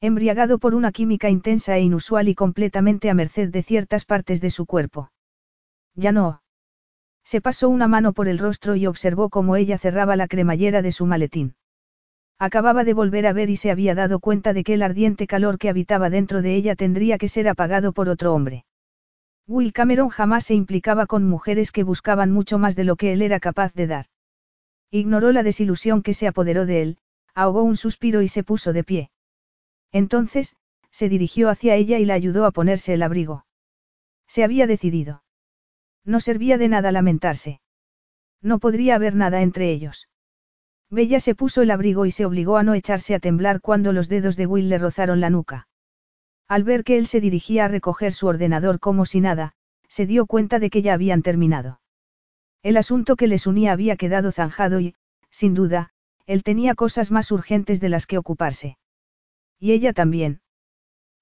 S1: Embriagado por una química intensa e inusual y completamente a merced de ciertas partes de su cuerpo. Ya no. Se pasó una mano por el rostro y observó cómo ella cerraba la cremallera de su maletín. Acababa de volver a ver y se había dado cuenta de que el ardiente calor que habitaba dentro de ella tendría que ser apagado por otro hombre. Will Cameron jamás se implicaba con mujeres que buscaban mucho más de lo que él era capaz de dar. Ignoró la desilusión que se apoderó de él, ahogó un suspiro y se puso de pie. Entonces, se dirigió hacia ella y la ayudó a ponerse el abrigo. Se había decidido. No servía de nada lamentarse. No podría haber nada entre ellos. Bella se puso el abrigo y se obligó a no echarse a temblar cuando los dedos de Will le rozaron la nuca. Al ver que él se dirigía a recoger su ordenador como si nada, se dio cuenta de que ya habían terminado. El asunto que les unía había quedado zanjado y, sin duda, él tenía cosas más urgentes de las que ocuparse. Y ella también.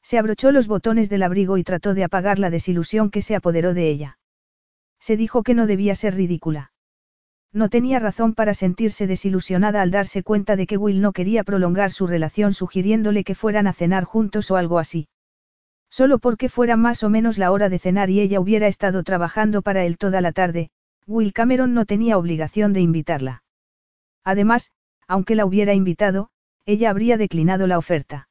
S1: Se abrochó los botones del abrigo y trató de apagar la desilusión que se apoderó de ella. Se dijo que no debía ser ridícula. No tenía razón para sentirse desilusionada al darse cuenta de que Will no quería prolongar su relación sugiriéndole que fueran a cenar juntos o algo así. Solo porque fuera más o menos la hora de cenar y ella hubiera estado trabajando para él toda la tarde, Will Cameron no tenía obligación de invitarla. Además, aunque la hubiera invitado, ella habría declinado la oferta.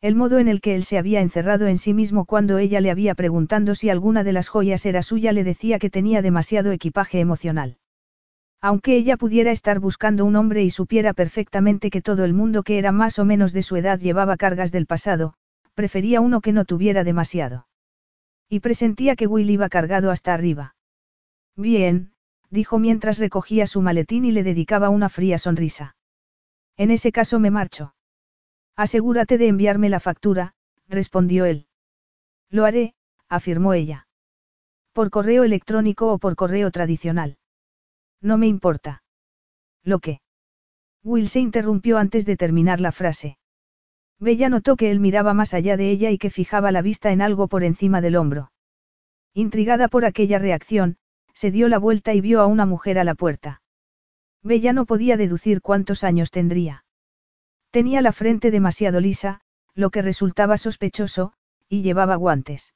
S1: El modo en el que él se había encerrado en sí mismo cuando ella le había preguntado si alguna de las joyas era suya le decía que tenía demasiado equipaje emocional. Aunque ella pudiera estar buscando un hombre y supiera perfectamente que todo el mundo que era más o menos de su edad llevaba cargas del pasado, prefería uno que no tuviera demasiado. Y presentía que Will iba cargado hasta arriba. Bien, dijo mientras recogía su maletín y le dedicaba una fría sonrisa. En ese caso me marcho. Asegúrate de enviarme la factura, respondió él. Lo haré, afirmó ella. Por correo electrónico o por correo tradicional. No me importa. ¿Lo que? Will se interrumpió antes de terminar la frase. Bella notó que él miraba más allá de ella y que fijaba la vista en algo por encima del hombro. Intrigada por aquella reacción, se dio la vuelta y vio a una mujer a la puerta. Bella no podía deducir cuántos años tendría. Tenía la frente demasiado lisa, lo que resultaba sospechoso, y llevaba guantes.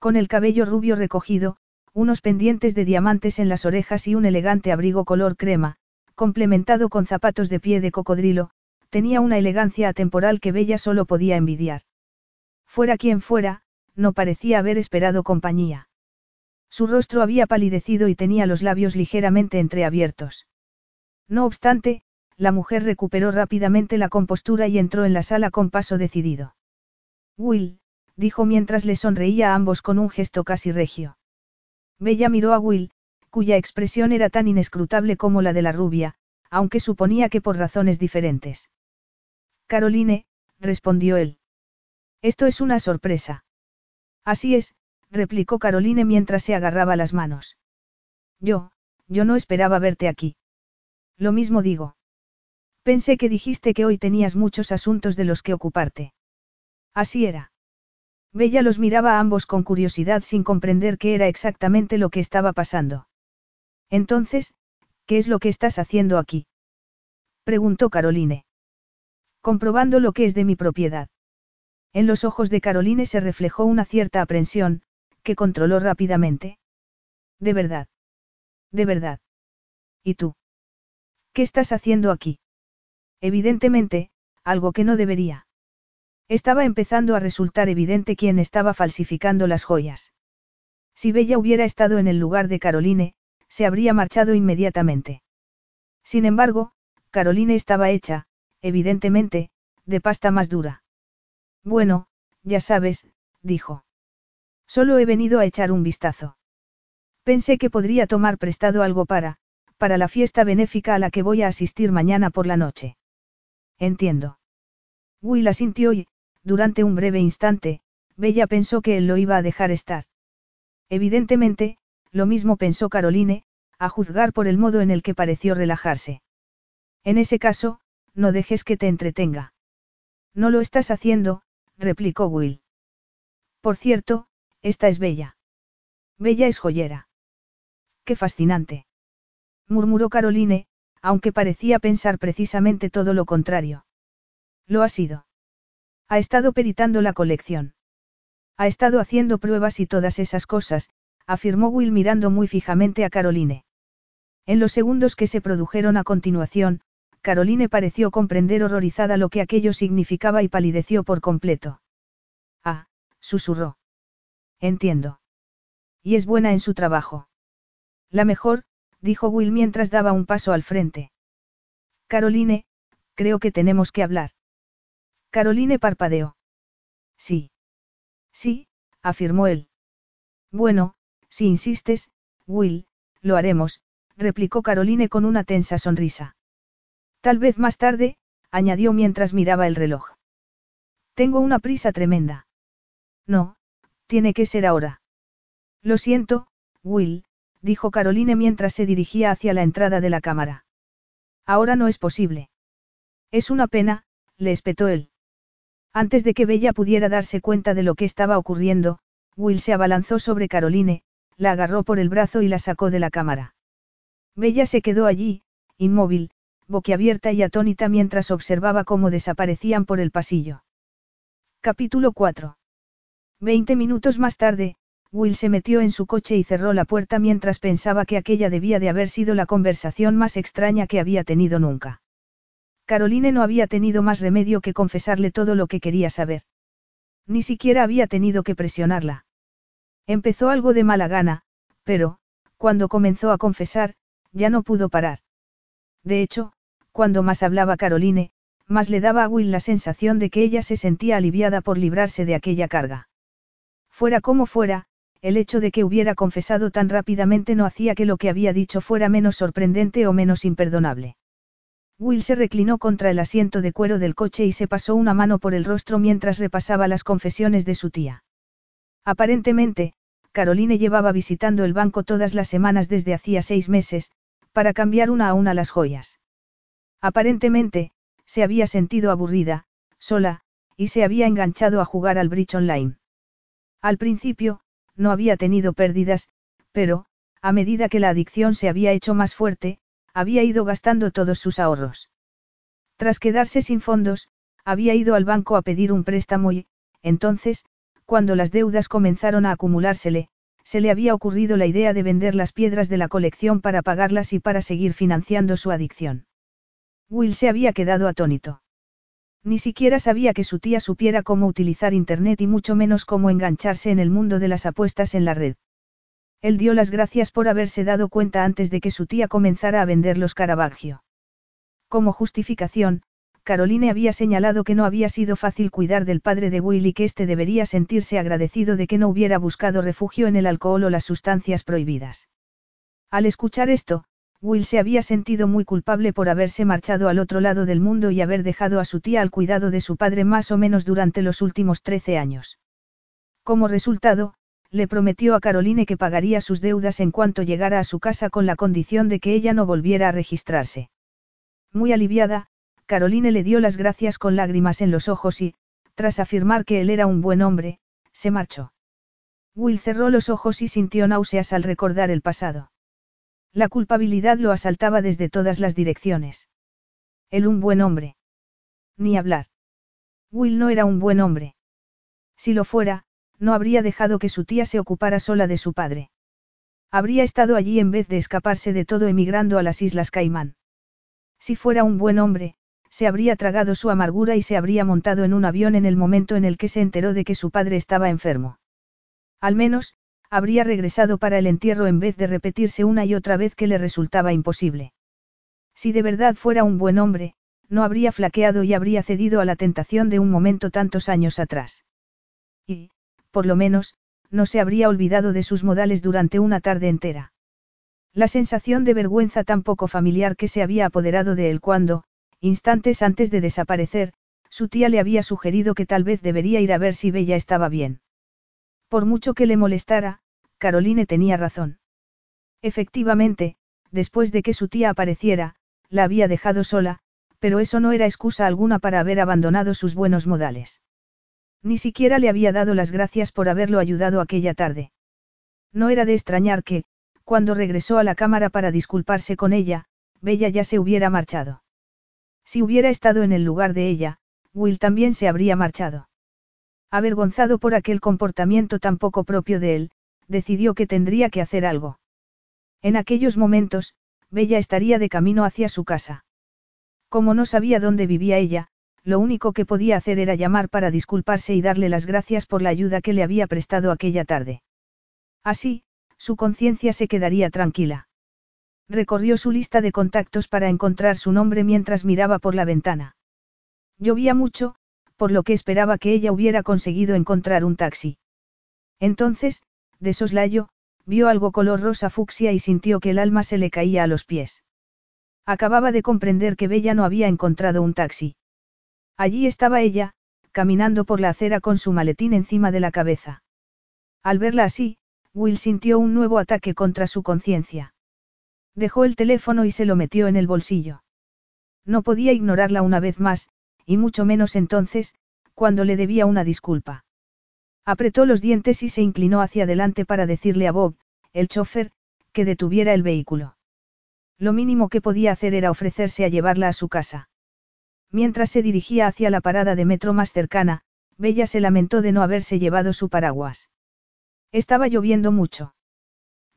S1: Con el cabello rubio recogido, unos pendientes de diamantes en las orejas y un elegante abrigo color crema, complementado con zapatos de pie de cocodrilo, tenía una elegancia atemporal que Bella solo podía envidiar. Fuera quien fuera, no parecía haber esperado compañía. Su rostro había palidecido y tenía los labios ligeramente entreabiertos. No obstante, la mujer recuperó rápidamente la compostura y entró en la sala con paso decidido. Will, dijo mientras le sonreía a ambos con un gesto casi regio. Bella miró a Will, cuya expresión era tan inescrutable como la de la rubia, aunque suponía que por razones diferentes. Caroline, respondió él. Esto es una sorpresa. Así es, replicó Caroline mientras se agarraba las manos. Yo, yo no esperaba verte aquí. Lo mismo digo. Pensé que dijiste que hoy tenías muchos asuntos de los que ocuparte. Así era. Bella los miraba a ambos con curiosidad sin comprender qué era exactamente lo que estaba pasando. Entonces, ¿qué es lo que estás haciendo aquí? preguntó Caroline. Comprobando lo que es de mi propiedad. En los ojos de Caroline se reflejó una cierta aprensión, que controló rápidamente. De verdad. De verdad. ¿Y tú? ¿Qué estás haciendo aquí? Evidentemente, algo que no debería. Estaba empezando a resultar evidente quién estaba falsificando las joyas. Si Bella hubiera estado en el lugar de Caroline, se habría marchado inmediatamente. Sin embargo, Caroline estaba hecha, evidentemente, de pasta más dura. Bueno, ya sabes, dijo. Solo he venido a echar un vistazo. Pensé que podría tomar prestado algo para, para la fiesta benéfica a la que voy a asistir mañana por la noche. Entiendo. Will asintió y, durante un breve instante, Bella pensó que él lo iba a dejar estar. Evidentemente, lo mismo pensó Caroline, a juzgar por el modo en el que pareció relajarse. En ese caso, no dejes que te entretenga. No lo estás haciendo, replicó Will. Por cierto, esta es Bella. Bella es joyera. Qué fascinante. Murmuró Caroline, aunque parecía pensar precisamente todo lo contrario. Lo ha sido. Ha estado peritando la colección. Ha estado haciendo pruebas y todas esas cosas, afirmó Will mirando muy fijamente a Caroline. En los segundos que se produjeron a continuación, Caroline pareció comprender horrorizada lo que aquello significaba y palideció por completo. Ah, susurró. Entiendo. Y es buena en su trabajo. La mejor, dijo Will mientras daba un paso al frente. Caroline, creo que tenemos que hablar. Caroline parpadeó. Sí. Sí, afirmó él. Bueno, si insistes, Will, lo haremos, replicó Caroline con una tensa sonrisa. Tal vez más tarde, añadió mientras miraba el reloj. Tengo una prisa tremenda. No, tiene que ser ahora. Lo siento, Will, dijo Caroline mientras se dirigía hacia la entrada de la cámara. Ahora no es posible. Es una pena, le espetó él. Antes de que Bella pudiera darse cuenta de lo que estaba ocurriendo, Will se abalanzó sobre Caroline, la agarró por el brazo y la sacó de la cámara. Bella se quedó allí, inmóvil, boquiabierta y atónita mientras observaba cómo desaparecían por el pasillo. Capítulo 4. Veinte minutos más tarde, Will se metió en su coche y cerró la puerta mientras pensaba que aquella debía de haber sido la conversación más extraña que había tenido nunca. Caroline no había tenido más remedio que confesarle todo lo que quería saber. Ni siquiera había tenido que presionarla. Empezó algo de mala gana, pero, cuando comenzó a confesar, ya no pudo parar. De hecho, cuando más hablaba Caroline, más le daba a Will la sensación de que ella se sentía aliviada por librarse de aquella carga. Fuera como fuera, el hecho de que hubiera confesado tan rápidamente no hacía que lo que había dicho fuera menos sorprendente o menos imperdonable. Will se reclinó contra el asiento de cuero del coche y se pasó una mano por el rostro mientras repasaba las confesiones de su tía. Aparentemente, Caroline llevaba visitando el banco todas las semanas desde hacía seis meses, para cambiar una a una las joyas. Aparentemente, se había sentido aburrida, sola, y se había enganchado a jugar al bridge online. Al principio, no había tenido pérdidas, pero, a medida que la adicción se había hecho más fuerte, había ido gastando todos sus ahorros. Tras quedarse sin fondos, había ido al banco a pedir un préstamo y, entonces, cuando las deudas comenzaron a acumulársele, se le había ocurrido la idea de vender las piedras de la colección para pagarlas y para seguir financiando su adicción. Will se había quedado atónito. Ni siquiera sabía que su tía supiera cómo utilizar Internet y mucho menos cómo engancharse en el mundo de las apuestas en la red. Él dio las gracias por haberse dado cuenta antes de que su tía comenzara a vender los Caravaggio. Como justificación, Caroline había señalado que no había sido fácil cuidar del padre de Will y que éste debería sentirse agradecido de que no hubiera buscado refugio en el alcohol o las sustancias prohibidas. Al escuchar esto, Will se había sentido muy culpable por haberse marchado al otro lado del mundo y haber dejado a su tía al cuidado de su padre más o menos durante los últimos trece años. Como resultado, le prometió a Caroline que pagaría sus deudas en cuanto llegara a su casa con la condición de que ella no volviera a registrarse. Muy aliviada, Caroline le dio las gracias con lágrimas en los ojos y, tras afirmar que él era un buen hombre, se marchó. Will cerró los ojos y sintió náuseas al recordar el pasado. La culpabilidad lo asaltaba desde todas las direcciones. Él un buen hombre. Ni hablar. Will no era un buen hombre. Si lo fuera, no habría dejado que su tía se ocupara sola de su padre. Habría estado allí en vez de escaparse de todo emigrando a las Islas Caimán. Si fuera un buen hombre, se habría tragado su amargura y se habría montado en un avión en el momento en el que se enteró de que su padre estaba enfermo. Al menos, habría regresado para el entierro en vez de repetirse una y otra vez que le resultaba imposible. Si de verdad fuera un buen hombre, no habría flaqueado y habría cedido a la tentación de un momento tantos años atrás. Y, por lo menos, no se habría olvidado de sus modales durante una tarde entera. La sensación de vergüenza tan poco familiar que se había apoderado de él cuando, instantes antes de desaparecer, su tía le había sugerido que tal vez debería ir a ver si Bella estaba bien. Por mucho que le molestara, Caroline tenía razón. Efectivamente, después de que su tía apareciera, la había dejado sola, pero eso no era excusa alguna para haber abandonado sus buenos modales. Ni siquiera le había dado las gracias por haberlo ayudado aquella tarde. No era de extrañar que, cuando regresó a la cámara para disculparse con ella, Bella ya se hubiera marchado. Si hubiera estado en el lugar de ella, Will también se habría marchado. Avergonzado por aquel comportamiento tan poco propio de él, decidió que tendría que hacer algo. En aquellos momentos, Bella estaría de camino hacia su casa. Como no sabía dónde vivía ella, lo único que podía hacer era llamar para disculparse y darle las gracias por la ayuda que le había prestado aquella tarde. Así, su conciencia se quedaría tranquila. Recorrió su lista de contactos para encontrar su nombre mientras miraba por la ventana. Llovía mucho, por lo que esperaba que ella hubiera conseguido encontrar un taxi. Entonces, de soslayo, vio algo color rosa fucsia y sintió que el alma se le caía a los pies. Acababa de comprender que Bella no había encontrado un taxi. Allí estaba ella, caminando por la acera con su maletín encima de la cabeza. Al verla así, Will sintió un nuevo ataque contra su conciencia. Dejó el teléfono y se lo metió en el bolsillo. No podía ignorarla una vez más, y mucho menos entonces, cuando le debía una disculpa. Apretó los dientes y se inclinó hacia adelante para decirle a Bob, el chofer, que detuviera el vehículo. Lo mínimo que podía hacer era ofrecerse a llevarla a su casa. Mientras se dirigía hacia la parada de metro más cercana, Bella se lamentó de no haberse llevado su paraguas. Estaba lloviendo mucho.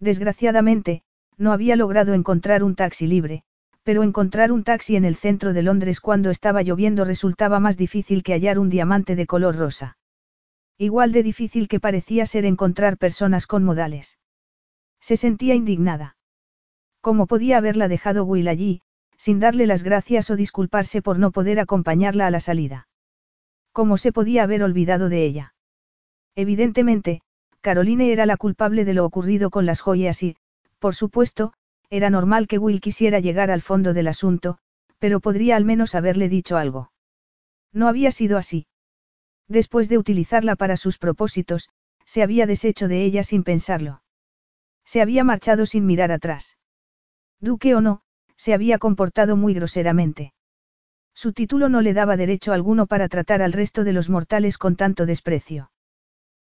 S1: Desgraciadamente, no había logrado encontrar un taxi libre, pero encontrar un taxi en el centro de Londres cuando estaba lloviendo resultaba más difícil que hallar un diamante de color rosa. Igual de difícil que parecía ser encontrar personas con modales. Se sentía indignada. ¿Cómo podía haberla dejado Will allí, sin darle las gracias o disculparse por no poder acompañarla a la salida? ¿Cómo se podía haber olvidado de ella? Evidentemente, Caroline era la culpable de lo ocurrido con las joyas y, por supuesto, era normal que Will quisiera llegar al fondo del asunto, pero podría al menos haberle dicho algo. No había sido así. Después de utilizarla para sus propósitos, se había deshecho de ella sin pensarlo. Se había marchado sin mirar atrás. Duque o no, se había comportado muy groseramente. Su título no le daba derecho alguno para tratar al resto de los mortales con tanto desprecio.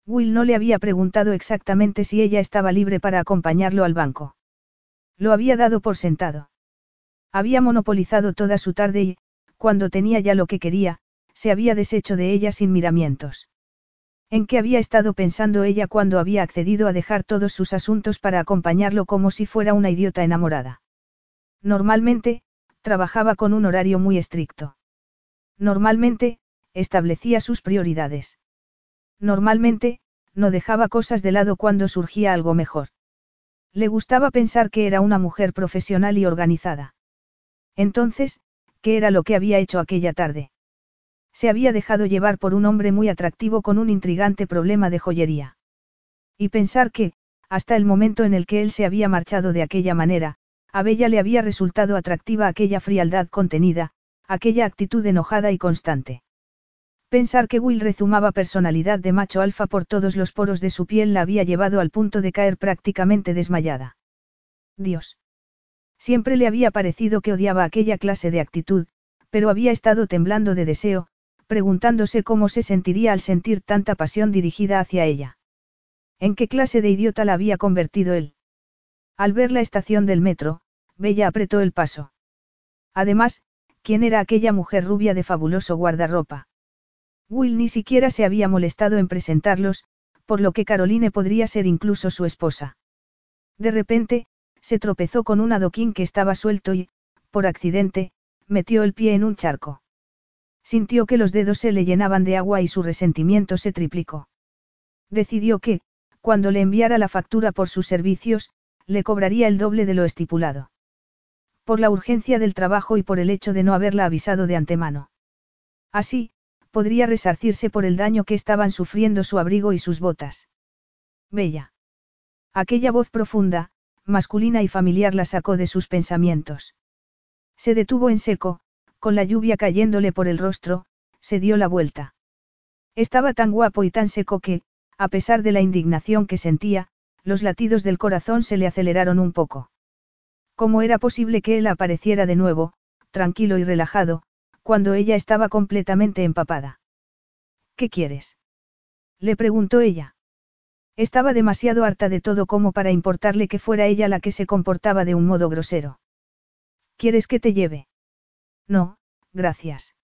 S1: Will no le había preguntado exactamente si ella estaba libre para acompañarlo al banco. Lo había dado por sentado. Había monopolizado toda su tarde y, cuando tenía ya lo que quería, se había deshecho de ella sin miramientos. ¿En qué había estado pensando ella cuando había accedido a dejar todos sus asuntos para acompañarlo como si fuera una idiota enamorada? Normalmente, trabajaba con un horario muy estricto. Normalmente, establecía sus prioridades. Normalmente, no dejaba cosas de lado cuando surgía algo mejor. Le gustaba pensar que era una mujer profesional y organizada. Entonces, ¿qué era lo que había hecho aquella tarde? Se había dejado llevar por un hombre muy atractivo con un intrigante problema de joyería. Y pensar que, hasta el momento en el que él se había marchado de aquella manera, a Bella le había resultado atractiva aquella frialdad contenida, aquella actitud enojada y constante. Pensar que Will rezumaba personalidad de macho alfa por todos los poros de su piel la había llevado al punto de caer prácticamente desmayada. Dios. Siempre le había parecido que odiaba aquella clase de actitud, pero había estado temblando de deseo, preguntándose cómo se sentiría al sentir tanta pasión dirigida hacia ella. ¿En qué clase de idiota la había convertido él? Al ver la estación del metro, Bella apretó el paso. Además, ¿quién era aquella mujer rubia de fabuloso guardarropa? Will ni siquiera se había molestado en presentarlos, por lo que Caroline podría ser incluso su esposa. De repente, se tropezó con un adoquín que estaba suelto y, por accidente, metió el pie en un charco. Sintió que los dedos se le llenaban de agua y su resentimiento se triplicó. Decidió que, cuando le enviara la factura por sus servicios, le cobraría el doble de lo estipulado. Por la urgencia del trabajo y por el hecho de no haberla avisado de antemano. Así, podría resarcirse por el daño que estaban sufriendo su abrigo y sus botas. Bella. Aquella voz profunda, masculina y familiar la sacó de sus pensamientos. Se detuvo en seco, con la lluvia cayéndole por el rostro, se dio la vuelta. Estaba tan guapo y tan seco que, a pesar de la indignación que sentía, los latidos del corazón se le aceleraron un poco. ¿Cómo era posible que él apareciera de nuevo, tranquilo y relajado, cuando ella estaba completamente empapada? ¿Qué quieres? Le preguntó ella. Estaba demasiado harta de todo como para importarle que fuera ella la que se comportaba de un modo grosero. ¿Quieres que te lleve? No, gracias.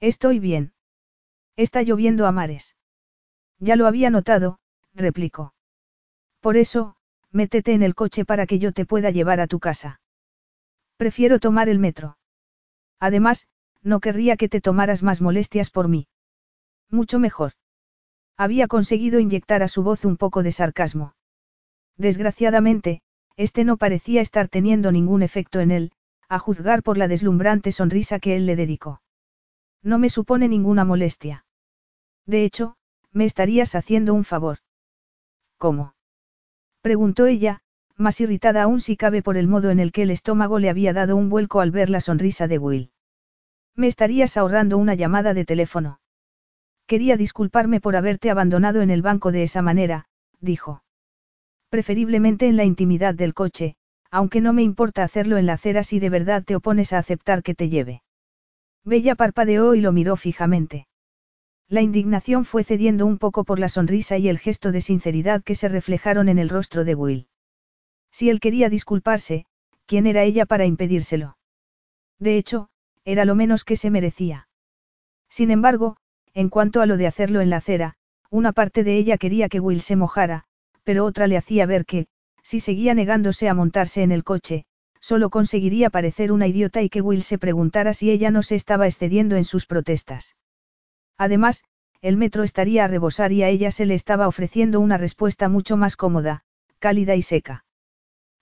S1: Estoy bien. Está lloviendo a mares. Ya lo había notado, replicó. Por eso, métete en el coche para que yo te pueda llevar a tu casa. Prefiero tomar el metro. Además, no querría que te tomaras más molestias por mí. Mucho mejor. Había conseguido inyectar a su voz un poco de sarcasmo. Desgraciadamente, este no parecía estar teniendo ningún efecto en él, a juzgar por la deslumbrante sonrisa que él le dedicó. No me supone ninguna molestia. De hecho, me estarías haciendo un favor. ¿Cómo? Preguntó ella, más irritada aún si cabe por el modo en el que el estómago le había dado un vuelco al ver la sonrisa de Will. Me estarías ahorrando una llamada de teléfono. Quería disculparme por haberte abandonado en el banco de esa manera, dijo. Preferiblemente en la intimidad del coche, aunque no me importa hacerlo en la acera si de verdad te opones a aceptar que te lleve. Bella parpadeó y lo miró fijamente. La indignación fue cediendo un poco por la sonrisa y el gesto de sinceridad que se reflejaron en el rostro de Will. Si él quería disculparse, ¿quién era ella para impedírselo? De hecho, era lo menos que se merecía. Sin embargo, en cuanto a lo de hacerlo en la acera, una parte de ella quería que Will se mojara, pero otra le hacía ver que, si seguía negándose a montarse en el coche, solo conseguiría parecer una idiota y que Will se preguntara si ella no se estaba excediendo en sus protestas. Además, el metro estaría a rebosar y a ella se le estaba ofreciendo una respuesta mucho más cómoda, cálida y seca.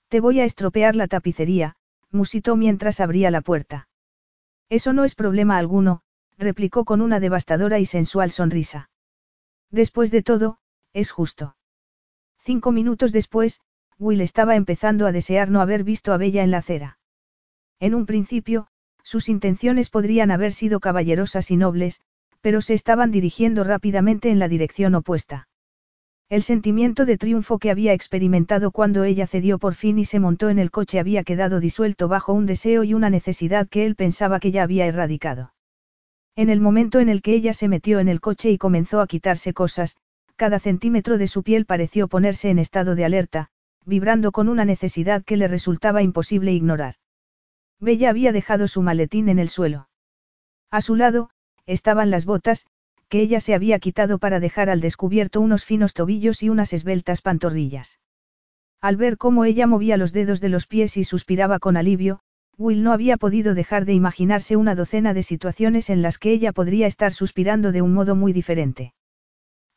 S1: Te voy a estropear la tapicería, musitó mientras abría la puerta. Eso no es problema alguno, replicó con una devastadora y sensual sonrisa. Después de todo, es justo. Cinco minutos después, Will estaba empezando a desear no haber visto a Bella en la acera. En un principio, sus intenciones podrían haber sido caballerosas y nobles, pero se estaban dirigiendo rápidamente en la dirección opuesta. El sentimiento de triunfo que había experimentado cuando ella cedió por fin y se montó en el coche había quedado disuelto bajo un deseo y una necesidad que él pensaba que ya había erradicado. En el momento en el que ella se metió en el coche y comenzó a quitarse cosas, cada centímetro de su piel pareció ponerse en estado de alerta, vibrando con una necesidad que le resultaba imposible ignorar. Bella había dejado su maletín en el suelo. A su lado, estaban las botas, que ella se había quitado para dejar al descubierto unos finos tobillos y unas esbeltas pantorrillas. Al ver cómo ella movía los dedos de los pies y suspiraba con alivio, Will no había podido dejar de imaginarse una docena de situaciones en las que ella podría estar suspirando de un modo muy diferente.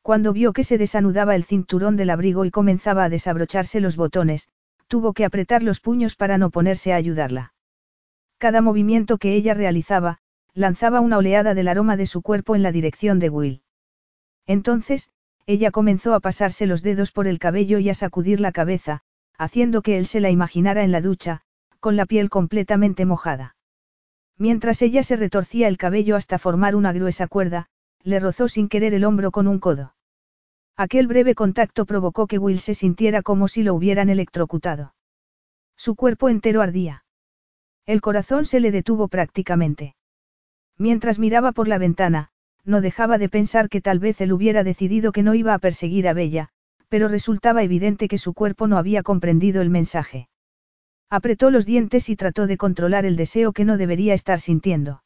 S1: Cuando vio que se desanudaba el cinturón del abrigo y comenzaba a desabrocharse los botones, tuvo que apretar los puños para no ponerse a ayudarla. Cada movimiento que ella realizaba, lanzaba una oleada del aroma de su cuerpo en la dirección de Will. Entonces, ella comenzó a pasarse los dedos por el cabello y a sacudir la cabeza, haciendo que él se la imaginara en la ducha, con la piel completamente mojada. Mientras ella se retorcía el cabello hasta formar una gruesa cuerda, le rozó sin querer el hombro con un codo. Aquel breve contacto provocó que Will se sintiera como si lo hubieran electrocutado. Su cuerpo entero ardía. El corazón se le detuvo prácticamente. Mientras miraba por la ventana, no dejaba de pensar que tal vez él hubiera decidido que no iba a perseguir a Bella, pero resultaba evidente que su cuerpo no había comprendido el mensaje. Apretó los dientes y trató de controlar el deseo que no debería estar sintiendo.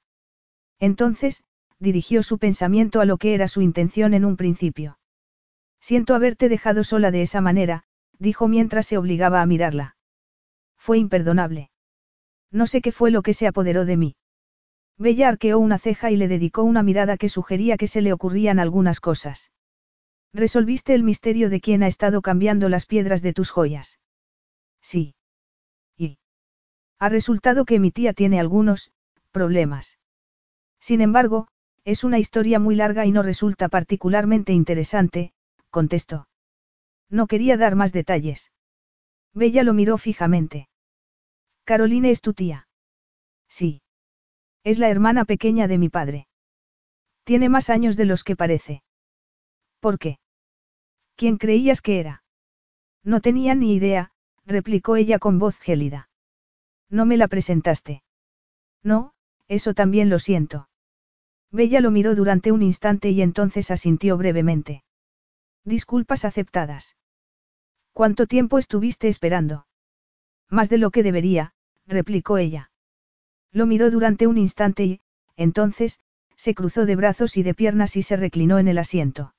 S1: Entonces, dirigió su pensamiento a lo que era su intención en un principio. Siento haberte dejado sola de esa manera, dijo mientras se obligaba a mirarla. Fue imperdonable. No sé qué fue lo que se apoderó de mí. Bella arqueó una ceja y le dedicó una mirada que sugería que se le ocurrían algunas cosas. ¿Resolviste el misterio de quién ha estado cambiando las piedras de tus joyas? Sí. ¿Y? Ha resultado que mi tía tiene algunos, problemas. Sin embargo, es una historia muy larga y no resulta particularmente interesante, contestó. No quería dar más detalles. Bella lo miró fijamente. Caroline es tu tía. Sí. Es la hermana pequeña de mi padre. Tiene más años de los que parece. ¿Por qué? ¿Quién creías que era? No tenía ni idea, replicó ella con voz gélida. No me la presentaste. No, eso también lo siento. Bella lo miró durante un instante y entonces asintió brevemente. Disculpas aceptadas. ¿Cuánto tiempo estuviste esperando? Más de lo que debería, replicó ella. Lo miró durante un instante y, entonces, se cruzó de brazos y de piernas y se reclinó en el asiento.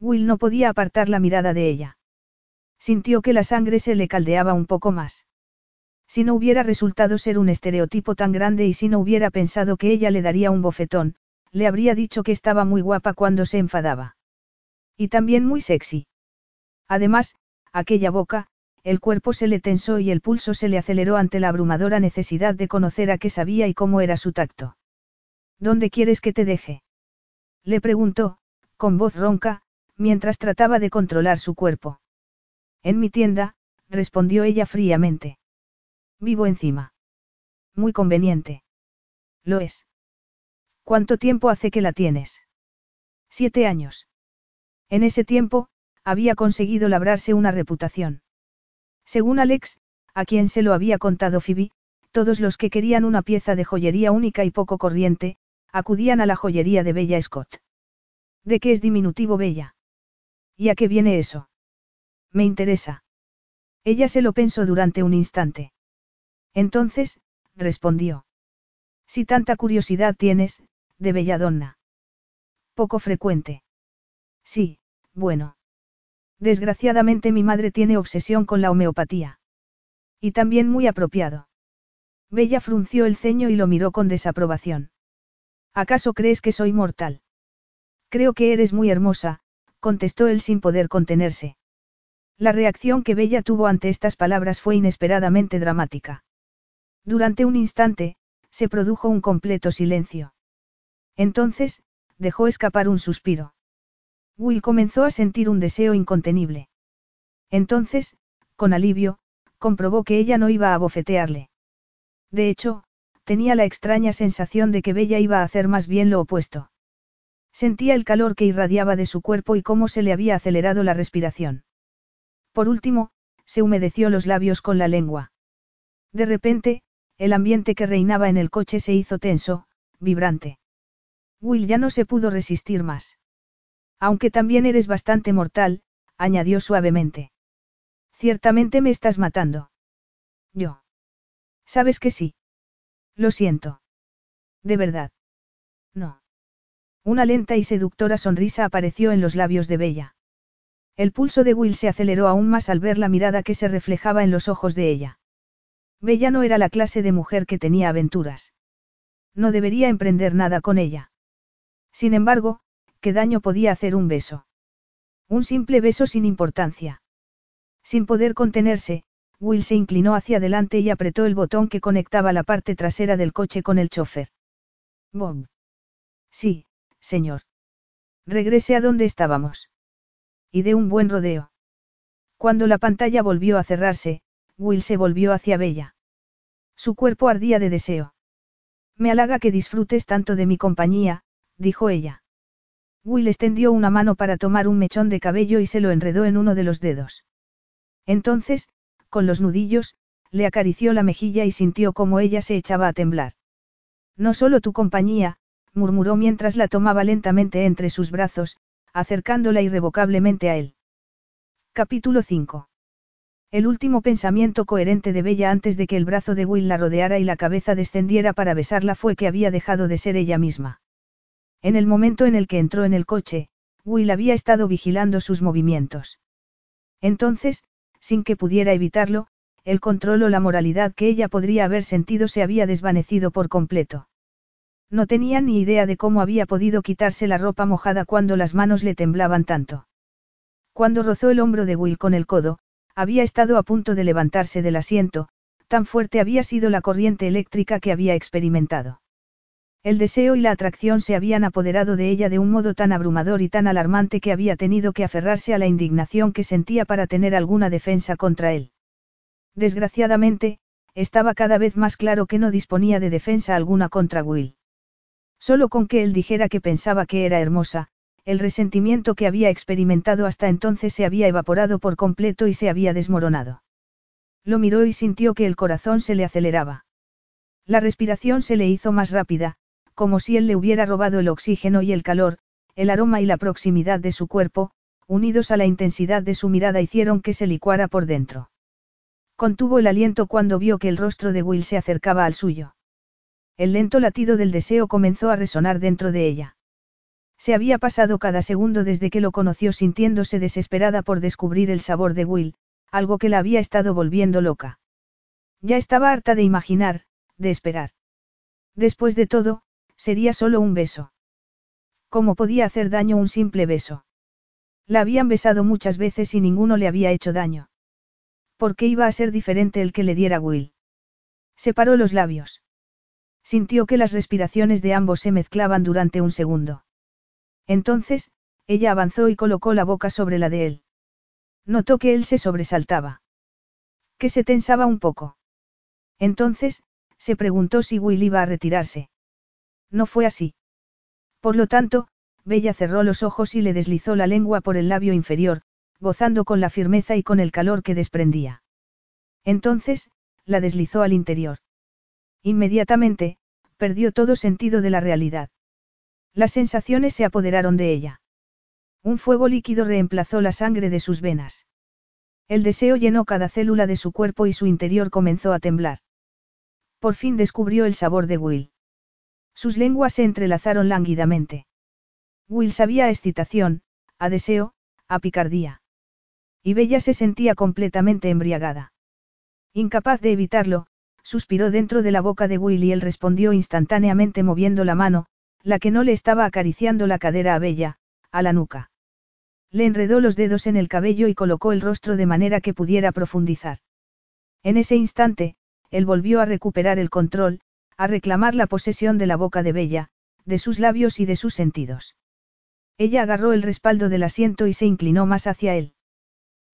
S1: Will no podía apartar la mirada de ella. Sintió que la sangre se le caldeaba un poco más. Si no hubiera resultado ser un estereotipo tan grande y si no hubiera pensado que ella le daría un bofetón, le habría dicho que estaba muy guapa cuando se enfadaba. Y también muy sexy. Además, aquella boca, el cuerpo se le tensó y el pulso se le aceleró ante la abrumadora necesidad de conocer a qué sabía y cómo era su tacto. ¿Dónde quieres que te deje? Le preguntó, con voz ronca, mientras trataba de controlar su cuerpo. En mi tienda, respondió ella fríamente. Vivo encima. Muy conveniente. Lo es. ¿Cuánto tiempo hace que la tienes? Siete años. En ese tiempo, había conseguido labrarse una reputación. Según Alex, a quien se lo había contado Phoebe, todos los que querían una pieza de joyería única y poco corriente, acudían a la joyería de Bella Scott. ¿De qué es diminutivo Bella? ¿Y a qué viene eso? Me interesa. Ella se lo pensó durante un instante. Entonces, respondió. Si tanta curiosidad tienes, de Belladonna. Poco frecuente. Sí, bueno. Desgraciadamente mi madre tiene obsesión con la homeopatía. Y también muy apropiado. Bella frunció el ceño y lo miró con desaprobación. ¿Acaso crees que soy mortal? Creo que eres muy hermosa, contestó él sin poder contenerse. La reacción que Bella tuvo ante estas palabras fue inesperadamente dramática. Durante un instante, se produjo un completo silencio. Entonces, dejó escapar un suspiro. Will comenzó a sentir un deseo incontenible. Entonces, con alivio, comprobó que ella no iba a bofetearle. De hecho, tenía la extraña sensación de que Bella iba a hacer más bien lo opuesto. Sentía el calor que irradiaba de su cuerpo y cómo se le había acelerado la respiración. Por último, se humedeció los labios con la lengua. De repente, el ambiente que reinaba en el coche se hizo tenso, vibrante. Will ya no se pudo resistir más. Aunque también eres bastante mortal, añadió suavemente. Ciertamente me estás matando. Yo. Sabes que sí. Lo siento. De verdad. No. Una lenta y seductora sonrisa apareció en los labios de Bella. El pulso de Will se aceleró aún más al ver la mirada que se reflejaba en los ojos de ella. Bella no era la clase de mujer que tenía aventuras. No debería emprender nada con ella. Sin embargo, ¿qué daño podía hacer un beso? Un simple beso sin importancia. Sin poder contenerse, Will se inclinó hacia adelante y apretó el botón que conectaba la parte trasera del coche con el chofer. Bob. Sí, señor. Regrese a donde estábamos. Y de un buen rodeo. Cuando la pantalla volvió a cerrarse, Will se volvió hacia Bella. Su cuerpo ardía de deseo. Me halaga que disfrutes tanto de mi compañía, dijo ella. Will extendió una mano para tomar un mechón de cabello y se lo enredó en uno de los dedos. Entonces, con los nudillos, le acarició la mejilla y sintió como ella se echaba a temblar. No solo tu compañía, murmuró mientras la tomaba lentamente entre sus brazos, acercándola irrevocablemente a él. Capítulo 5. El último pensamiento coherente de Bella antes de que el brazo de Will la rodeara y la cabeza descendiera para besarla fue que había dejado de ser ella misma. En el momento en el que entró en el coche, Will había estado vigilando sus movimientos. Entonces, sin que pudiera evitarlo, el control o la moralidad que ella podría haber sentido se había desvanecido por completo. No tenía ni idea de cómo había podido quitarse la ropa mojada cuando las manos le temblaban tanto. Cuando rozó el hombro de Will con el codo, había estado a punto de levantarse del asiento, tan fuerte había sido la corriente eléctrica que había experimentado. El deseo y la atracción se habían apoderado de ella de un modo tan abrumador y tan alarmante que había tenido que aferrarse a la indignación que sentía para tener alguna defensa contra él. Desgraciadamente, estaba cada vez más claro que no disponía de defensa alguna contra Will. Solo con que él dijera que pensaba que era hermosa, el resentimiento que había experimentado hasta entonces se había evaporado por completo y se había desmoronado. Lo miró y sintió que el corazón se le aceleraba. La respiración se le hizo más rápida, como si él le hubiera robado el oxígeno y el calor, el aroma y la proximidad de su cuerpo, unidos a la intensidad de su mirada hicieron que se licuara por dentro. Contuvo el aliento cuando vio que el rostro de Will se acercaba al suyo. El lento latido del deseo comenzó a resonar dentro de ella. Se había pasado cada segundo desde que lo conoció sintiéndose desesperada por descubrir el sabor de Will, algo que la había estado volviendo loca. Ya estaba harta de imaginar, de esperar. Después de todo, Sería solo un beso. ¿Cómo podía hacer daño un simple beso? La habían besado muchas veces y ninguno le había hecho daño. ¿Por qué iba a ser diferente el que le diera Will? Separó los labios. Sintió que las respiraciones de ambos se mezclaban durante un segundo. Entonces, ella avanzó y colocó la boca sobre la de él. Notó que él se sobresaltaba. Que se tensaba un poco. Entonces, se preguntó si Will iba a retirarse. No fue así. Por lo tanto, Bella cerró los ojos y le deslizó la lengua por el labio inferior, gozando con la firmeza y con el calor que desprendía. Entonces, la deslizó al interior. Inmediatamente, perdió todo sentido de la realidad. Las sensaciones se apoderaron de ella. Un fuego líquido reemplazó la sangre de sus venas. El deseo llenó cada célula de su cuerpo y su interior comenzó a temblar. Por fin descubrió el sabor de Will. Sus lenguas se entrelazaron lánguidamente. Will sabía a excitación, a deseo, a picardía. Y Bella se sentía completamente embriagada. Incapaz de evitarlo, suspiró dentro de la boca de Will y él respondió instantáneamente moviendo la mano, la que no le estaba acariciando la cadera a Bella, a la nuca. Le enredó los dedos en el cabello y colocó el rostro de manera que pudiera profundizar. En ese instante, él volvió a recuperar el control, a reclamar la posesión de la boca de Bella, de sus labios y de sus sentidos. Ella agarró el respaldo del asiento y se inclinó más hacia él.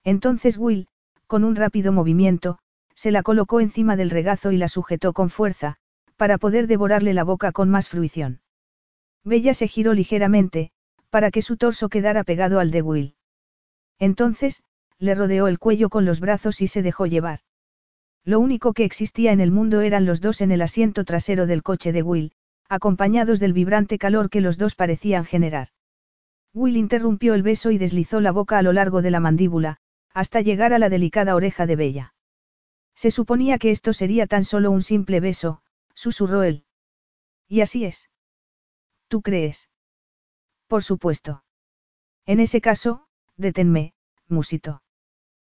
S1: Entonces Will, con un rápido movimiento, se la colocó encima del regazo y la sujetó con fuerza, para poder devorarle la boca con más fruición. Bella se giró ligeramente, para que su torso quedara pegado al de Will. Entonces, le rodeó el cuello con los brazos y se dejó llevar. Lo único que existía en el mundo eran los dos en el asiento trasero del coche de Will, acompañados del vibrante calor que los dos parecían generar. Will interrumpió el beso y deslizó la boca a lo largo de la mandíbula, hasta llegar a la delicada oreja de Bella. Se suponía que esto sería tan solo un simple beso, susurró él. Y así es. ¿Tú crees? Por supuesto. En ese caso, deténme, musito.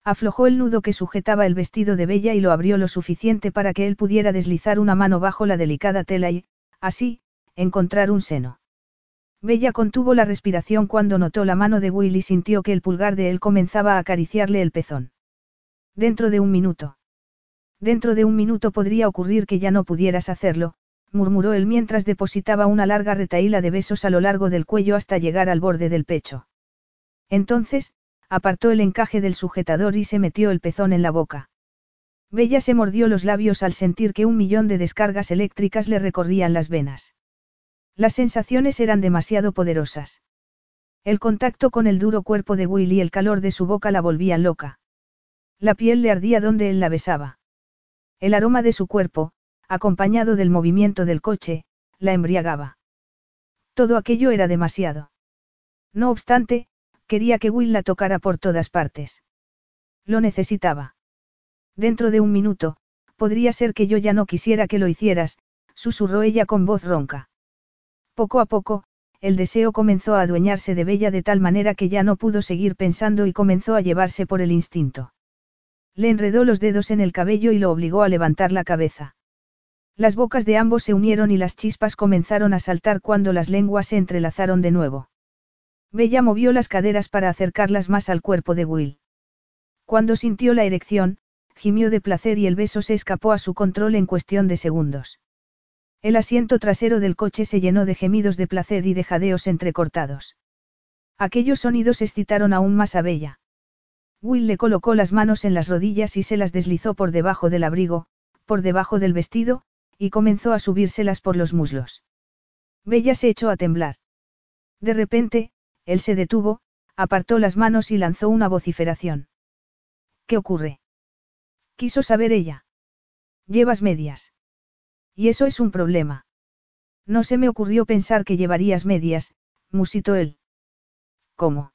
S1: Aflojó el nudo que sujetaba el vestido de Bella y lo abrió lo suficiente para que él pudiera deslizar una mano bajo la delicada tela y, así, encontrar un seno. Bella contuvo la respiración cuando notó la mano de Will y sintió que el pulgar de él comenzaba a acariciarle el pezón. Dentro de un minuto. Dentro de un minuto podría ocurrir que ya no pudieras hacerlo, murmuró él mientras depositaba una larga retaíla de besos a lo largo del cuello hasta llegar al borde del pecho. Entonces, apartó el encaje del sujetador y se metió el pezón en la boca. Bella se mordió los labios al sentir que un millón de descargas eléctricas le recorrían las venas. Las sensaciones eran demasiado poderosas. El contacto con el duro cuerpo de Will y el calor de su boca la volvían loca. La piel le ardía donde él la besaba. El aroma de su cuerpo, acompañado del movimiento del coche, la embriagaba. Todo aquello era demasiado. No obstante, Quería que Will la tocara por todas partes. Lo necesitaba. Dentro de un minuto, podría ser que yo ya no quisiera que lo hicieras, susurró ella con voz ronca. Poco a poco, el deseo comenzó a adueñarse de Bella de tal manera que ya no pudo seguir pensando y comenzó a llevarse por el instinto. Le enredó los dedos en el cabello y lo obligó a levantar la cabeza. Las bocas de ambos se unieron y las chispas comenzaron a saltar cuando las lenguas se entrelazaron de nuevo. Bella movió las caderas para acercarlas más al cuerpo de Will. Cuando sintió la erección, gimió de placer y el beso se escapó a su control en cuestión de segundos. El asiento trasero del coche se llenó de gemidos de placer y de jadeos entrecortados. Aquellos sonidos excitaron aún más a Bella. Will le colocó las manos en las rodillas y se las deslizó por debajo del abrigo, por debajo del vestido, y comenzó a subírselas por los muslos. Bella se echó a temblar. De repente, él se detuvo, apartó las manos y lanzó una vociferación. ¿Qué ocurre? Quiso saber ella. Llevas medias. Y eso es un problema. No se me ocurrió pensar que llevarías medias, musitó él. ¿Cómo?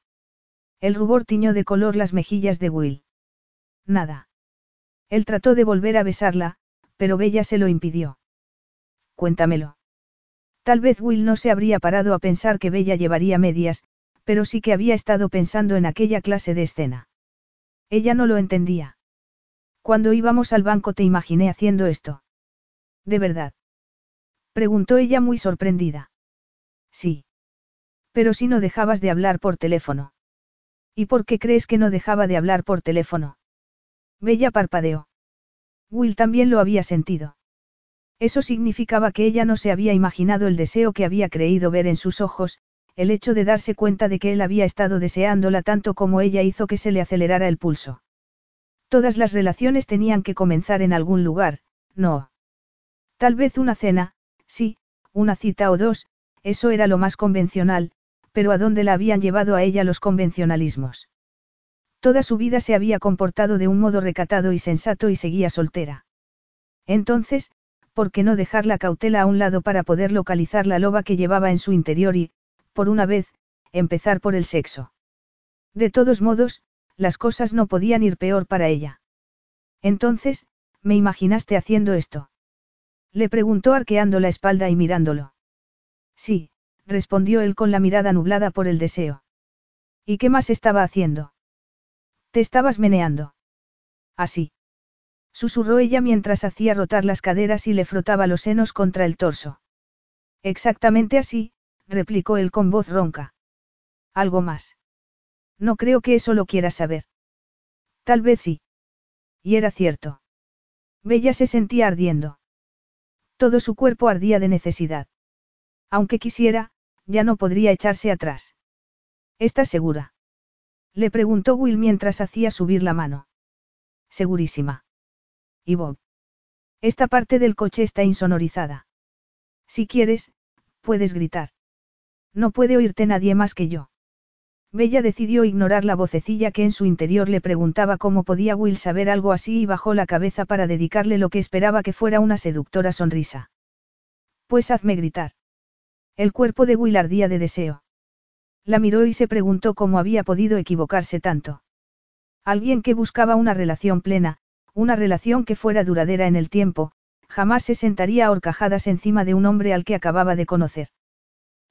S1: El rubor tiñó de color las mejillas de Will. Nada. Él trató de volver a besarla, pero Bella se lo impidió. Cuéntamelo. Tal vez Will no se habría parado a pensar que Bella llevaría medias, pero sí que había estado pensando en aquella clase de escena. Ella no lo entendía. Cuando íbamos al banco te imaginé haciendo esto. ¿De verdad? Preguntó ella muy sorprendida. Sí. Pero si no dejabas de hablar por teléfono. ¿Y por qué crees que no dejaba de hablar por teléfono? Bella parpadeó. Will también lo había sentido. Eso significaba que ella no se había imaginado el deseo que había creído ver en sus ojos, el hecho de darse cuenta de que él había estado deseándola tanto como ella hizo que se le acelerara el pulso. Todas las relaciones tenían que comenzar en algún lugar, no. Tal vez una cena, sí, una cita o dos, eso era lo más convencional, pero ¿a dónde la habían llevado a ella los convencionalismos? Toda su vida se había comportado de un modo recatado y sensato y seguía soltera. Entonces, ¿por qué no dejar la cautela a un lado para poder localizar la loba que llevaba en su interior y, por una vez, empezar por el sexo? De todos modos, las cosas no podían ir peor para ella. Entonces, ¿me imaginaste haciendo esto? Le preguntó arqueando la espalda y mirándolo. Sí, respondió él con la mirada nublada por el deseo. ¿Y qué más estaba haciendo? Te estabas meneando. Así. Susurró ella mientras hacía rotar las caderas y le frotaba los senos contra el torso. Exactamente así, replicó él con voz ronca. Algo más. No creo que eso lo quieras saber. Tal vez sí. Y era cierto. Bella se sentía ardiendo. Todo su cuerpo ardía de necesidad. Aunque quisiera, ya no podría echarse atrás. ¿Estás segura? Le preguntó Will mientras hacía subir la mano. Segurísima. ¿Y Bob? Esta parte del coche está insonorizada. Si quieres, puedes gritar. No puede oírte nadie más que yo. Bella decidió ignorar la vocecilla que en su interior le preguntaba cómo podía Will saber algo así y bajó la cabeza para dedicarle lo que esperaba que fuera una seductora sonrisa. Pues hazme gritar. El cuerpo de Will ardía de deseo. La miró y se preguntó cómo había podido equivocarse tanto. Alguien que buscaba una relación plena, una relación que fuera duradera en el tiempo, jamás se sentaría a horcajadas encima de un hombre al que acababa de conocer.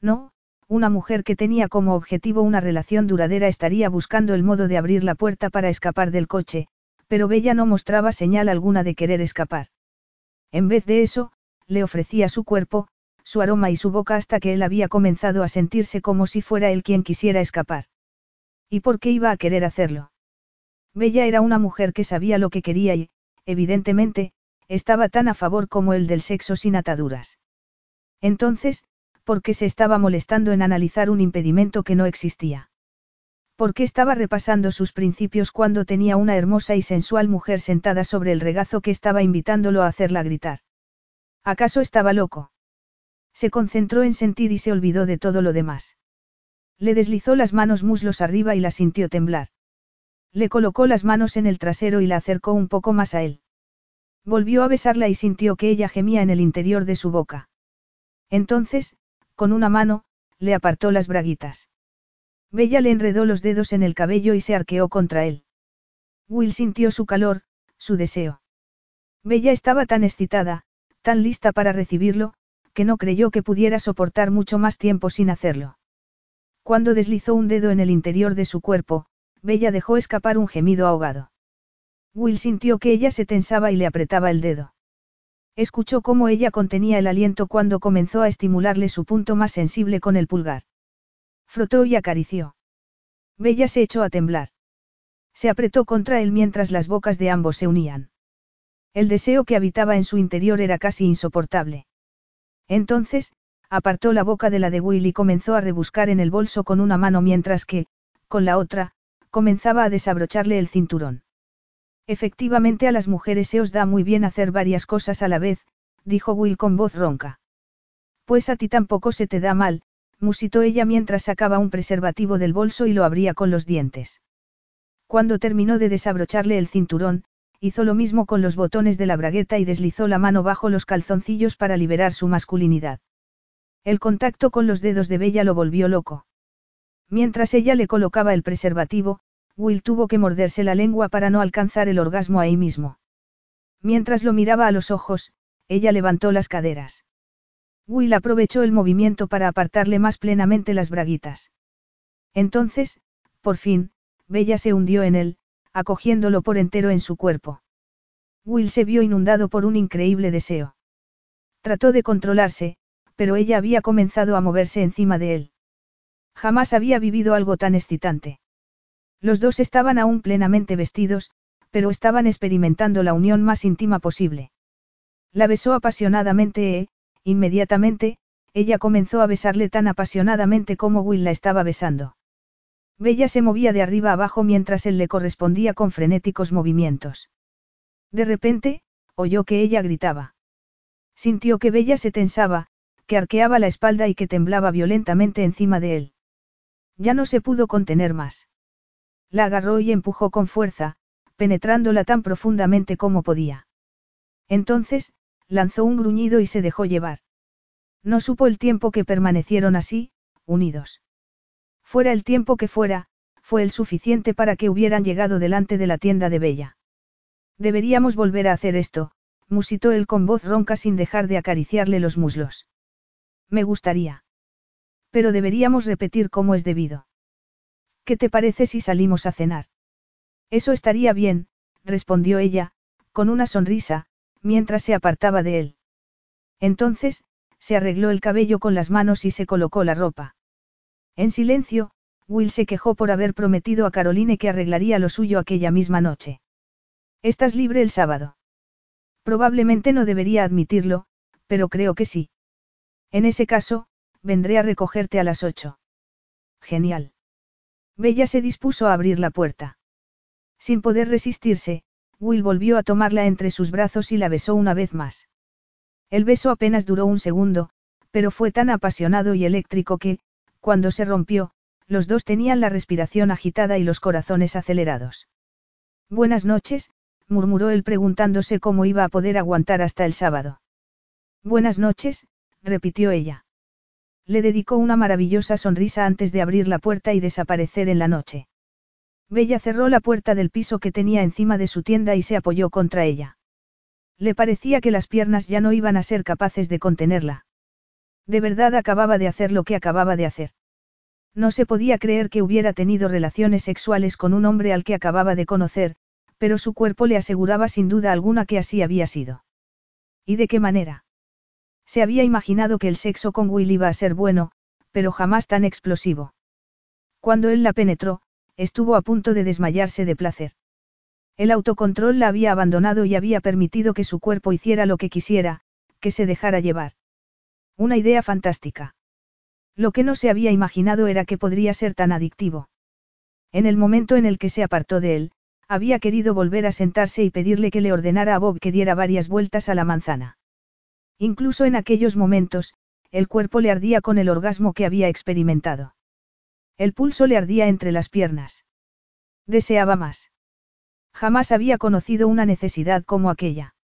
S1: No, una mujer que tenía como objetivo una relación duradera estaría buscando el modo de abrir la puerta para escapar del coche, pero Bella no mostraba señal alguna de querer escapar. En vez de eso, le ofrecía su cuerpo, su aroma y su boca hasta que él había comenzado a sentirse como si fuera él quien quisiera escapar. ¿Y por qué iba a querer hacerlo? Bella era una mujer que sabía lo que quería y, evidentemente, estaba tan a favor como el del sexo sin ataduras. Entonces, ¿por qué se estaba molestando en analizar un impedimento que no existía? ¿Por qué estaba repasando sus principios cuando tenía una hermosa y sensual mujer sentada sobre el regazo que estaba invitándolo a hacerla gritar? ¿Acaso estaba loco? Se concentró en sentir y se olvidó de todo lo demás. Le deslizó las manos muslos arriba y la sintió temblar. Le colocó las manos en el trasero y la acercó un poco más a él. Volvió a besarla y sintió que ella gemía en el interior de su boca. Entonces, con una mano, le apartó las braguitas. Bella le enredó los dedos en el cabello y se arqueó contra él. Will sintió su calor, su deseo. Bella estaba tan excitada, tan lista para recibirlo, que no creyó que pudiera soportar mucho más tiempo sin hacerlo. Cuando deslizó un dedo en el interior de su cuerpo, Bella dejó escapar un gemido ahogado. Will sintió que ella se tensaba y le apretaba el dedo. Escuchó cómo ella contenía el aliento cuando comenzó a estimularle su punto más sensible con el pulgar. Frotó y acarició. Bella se echó a temblar. Se apretó contra él mientras las bocas de ambos se unían. El deseo que habitaba en su interior era casi insoportable. Entonces, apartó la boca de la de Will y comenzó a rebuscar en el bolso con una mano mientras que, con la otra, comenzaba a desabrocharle el cinturón. Efectivamente a las mujeres se os da muy bien hacer varias cosas a la vez, dijo Will con voz ronca. Pues a ti tampoco se te da mal, musitó ella mientras sacaba un preservativo del bolso y lo abría con los dientes. Cuando terminó de desabrocharle el cinturón, hizo lo mismo con los botones de la bragueta y deslizó la mano bajo los calzoncillos para liberar su masculinidad. El contacto con los dedos de Bella lo volvió loco. Mientras ella le colocaba el preservativo, Will tuvo que morderse la lengua para no alcanzar el orgasmo ahí mismo. Mientras lo miraba a los ojos, ella levantó las caderas. Will aprovechó el movimiento para apartarle más plenamente las braguitas. Entonces, por fin, Bella se hundió en él, acogiéndolo por entero en su cuerpo. Will se vio inundado por un increíble deseo. Trató de controlarse, pero ella había comenzado a moverse encima de él. Jamás había vivido algo tan excitante. Los dos estaban aún plenamente vestidos, pero estaban experimentando la unión más íntima posible. La besó apasionadamente e, inmediatamente, ella comenzó a besarle tan apasionadamente como Will la estaba besando. Bella se movía de arriba abajo mientras él le correspondía con frenéticos movimientos. De repente, oyó que ella gritaba. Sintió que Bella se tensaba, que arqueaba la espalda y que temblaba violentamente encima de él. Ya no se pudo contener más. La agarró y empujó con fuerza, penetrándola tan profundamente como podía. Entonces, lanzó un gruñido y se dejó llevar. No supo el tiempo que permanecieron así, unidos. Fuera el tiempo que fuera, fue el suficiente para que hubieran llegado delante de la tienda de Bella. Deberíamos volver a hacer esto, musitó él con voz ronca sin dejar de acariciarle los muslos. Me gustaría. Pero deberíamos repetir cómo es debido. ¿Qué te parece si salimos a cenar? Eso estaría bien, respondió ella, con una sonrisa, mientras se apartaba de él. Entonces, se arregló el cabello con las manos y se colocó la ropa. En silencio, Will se quejó por haber prometido a Caroline que arreglaría lo suyo aquella misma noche. ¿Estás libre el sábado? Probablemente no debería admitirlo, pero creo que sí. En ese caso, vendré a recogerte a las ocho. Genial. Bella se dispuso a abrir la puerta. Sin poder resistirse, Will volvió a tomarla entre sus brazos y la besó una vez más. El beso apenas duró un segundo, pero fue tan apasionado y eléctrico que, cuando se rompió, los dos tenían la respiración agitada y los corazones acelerados. Buenas noches, murmuró él preguntándose cómo iba a poder aguantar hasta el sábado. Buenas noches, repitió ella. Le dedicó una maravillosa sonrisa antes de abrir la puerta y desaparecer en la noche. Bella cerró la puerta del piso que tenía encima de su tienda y se apoyó contra ella. Le parecía que las piernas ya no iban a ser capaces de contenerla. De verdad acababa de hacer lo que acababa de hacer. No se podía creer que hubiera tenido relaciones sexuales con un hombre al que acababa de conocer, pero su cuerpo le aseguraba sin duda alguna que así había sido. ¿Y de qué manera? Se había imaginado que el sexo con Will iba a ser bueno, pero jamás tan explosivo. Cuando él la penetró, estuvo a punto de desmayarse de placer. El autocontrol la había abandonado y había permitido que su cuerpo hiciera lo que quisiera, que se dejara llevar. Una idea fantástica. Lo que no se había imaginado era que podría ser tan adictivo. En el momento en el que se apartó de él, había querido volver a sentarse y pedirle que le ordenara a Bob que diera varias vueltas a la manzana. Incluso en aquellos momentos, el cuerpo le ardía con el orgasmo que había experimentado. El pulso le ardía entre las piernas. Deseaba más. Jamás había conocido una necesidad como aquella.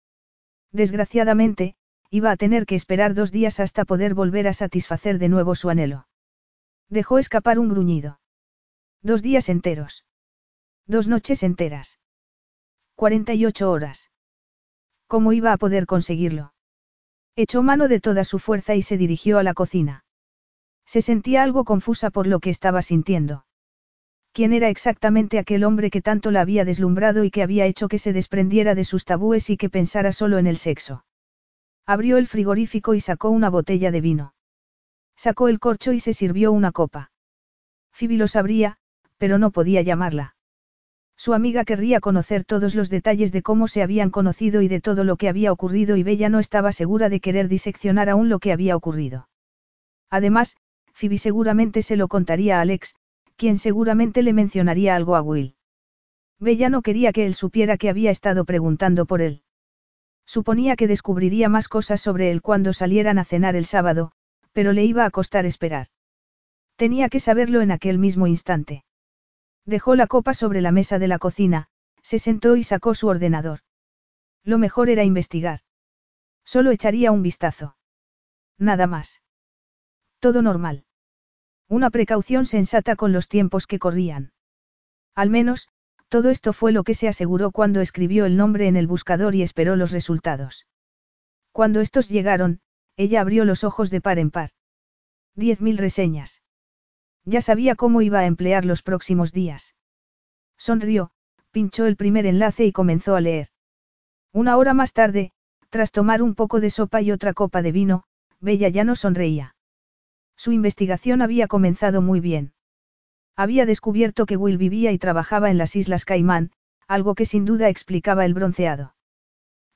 S1: Desgraciadamente, iba a tener que esperar dos días hasta poder volver a satisfacer de nuevo su anhelo. Dejó escapar un gruñido. Dos días enteros. Dos noches enteras. 48 horas. ¿Cómo iba a poder conseguirlo? Echó mano de toda su fuerza y se dirigió a la cocina. Se sentía algo confusa por lo que estaba sintiendo. ¿Quién era exactamente aquel hombre que tanto la había deslumbrado y que había hecho que se desprendiera de sus tabúes y que pensara solo en el sexo? Abrió el frigorífico y sacó una botella de vino. Sacó el corcho y se sirvió una copa. Phoebe lo sabría, pero no podía llamarla. Su amiga querría conocer todos los detalles de cómo se habían conocido y de todo lo que había ocurrido y Bella no estaba segura de querer diseccionar aún lo que había ocurrido. Además, Phoebe seguramente se lo contaría a Alex, quien seguramente le mencionaría algo a Will. Bella no quería que él supiera que había estado preguntando por él. Suponía que descubriría más cosas sobre él cuando salieran a cenar el sábado, pero le iba a costar esperar. Tenía que saberlo en aquel mismo instante. Dejó la copa sobre la mesa de la cocina, se sentó y sacó su ordenador. Lo mejor era investigar. Solo echaría un vistazo. Nada más. Todo normal. Una precaución sensata con los tiempos que corrían. Al menos, todo esto fue lo que se aseguró cuando escribió el nombre en el buscador y esperó los resultados. Cuando estos llegaron, ella abrió los ojos de par en par. Diez mil reseñas. Ya sabía cómo iba a emplear los próximos días. Sonrió, pinchó el primer enlace y comenzó a leer. Una hora más tarde, tras tomar un poco de sopa y otra copa de vino, Bella ya no sonreía. Su investigación había comenzado muy bien. Había descubierto que Will vivía y trabajaba en las Islas Caimán, algo que sin duda explicaba el bronceado.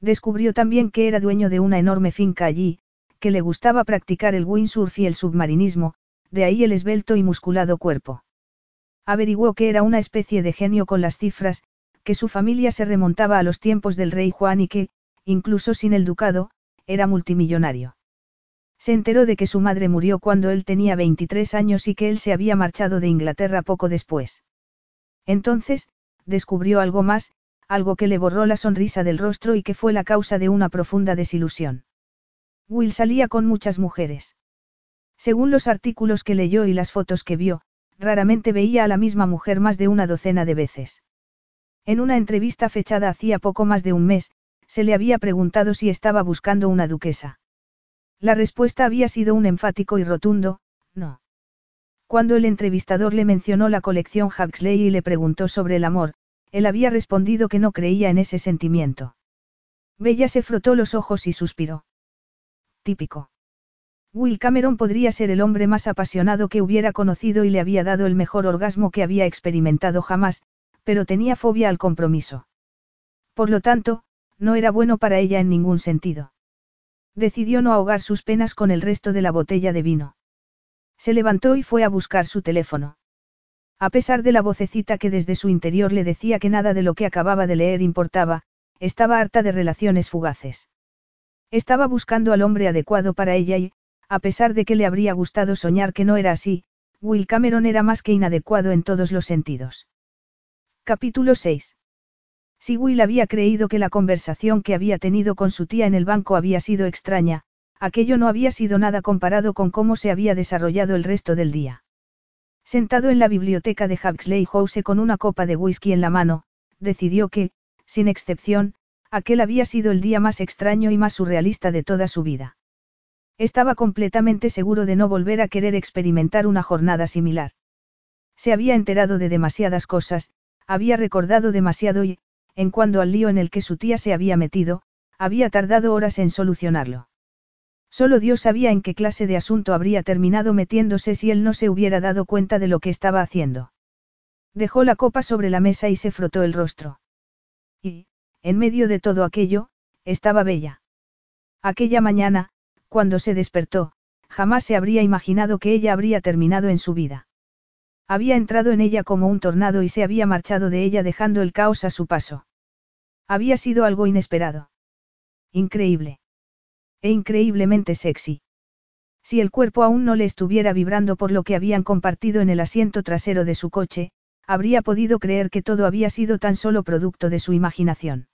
S1: Descubrió también que era dueño de una enorme finca allí, que le gustaba practicar el windsurf y el submarinismo, de ahí el esbelto y musculado cuerpo. Averiguó que era una especie de genio con las cifras, que su familia se remontaba a los tiempos del rey Juan y que, incluso sin el ducado, era multimillonario. Se enteró de que su madre murió cuando él tenía 23 años y que él se había marchado de Inglaterra poco después. Entonces, descubrió algo más, algo que le borró la sonrisa del rostro y que fue la causa de una profunda desilusión. Will salía con muchas mujeres. Según los artículos que leyó y las fotos que vio, raramente veía a la misma mujer más de una docena de veces. En una entrevista fechada hacía poco más de un mes, se le había preguntado si estaba buscando una duquesa. La respuesta había sido un enfático y rotundo, no. Cuando el entrevistador le mencionó la colección Huxley y le preguntó sobre el amor, él había respondido que no creía en ese sentimiento. Bella se frotó los ojos y suspiró. Típico. Will Cameron podría ser el hombre más apasionado que hubiera conocido y le había dado el mejor orgasmo que había experimentado jamás, pero tenía fobia al compromiso. Por lo tanto, no era bueno para ella en ningún sentido. Decidió no ahogar sus penas con el resto de la botella de vino. Se levantó y fue a buscar su teléfono. A pesar de la vocecita que desde su interior le decía que nada de lo que acababa de leer importaba, estaba harta de relaciones fugaces. Estaba buscando al hombre adecuado para ella y, a pesar de que le habría gustado soñar que no era así, Will Cameron era más que inadecuado en todos los sentidos. Capítulo 6. Si Will había creído que la conversación que había tenido con su tía en el banco había sido extraña, aquello no había sido nada comparado con cómo se había desarrollado el resto del día. Sentado en la biblioteca de Huxley House con una copa de whisky en la mano, decidió que, sin excepción, aquel había sido el día más extraño y más surrealista de toda su vida. Estaba completamente seguro de no volver a querer experimentar una jornada similar. Se había enterado de demasiadas cosas, había recordado demasiado y, en cuanto al lío en el que su tía se había metido, había tardado horas en solucionarlo. Solo Dios sabía en qué clase de asunto habría terminado metiéndose si él no se hubiera dado cuenta de lo que estaba haciendo. Dejó la copa sobre la mesa y se frotó el rostro. Y, en medio de todo aquello, estaba bella. Aquella mañana, cuando se despertó, jamás se habría imaginado que ella habría terminado en su vida. Había entrado en ella como un tornado y se había marchado de ella dejando el caos a su paso. Había sido algo inesperado. Increíble. E increíblemente sexy. Si el cuerpo aún no le estuviera vibrando por lo que habían compartido en el asiento trasero de su coche, habría podido creer que todo había sido tan solo producto de su imaginación.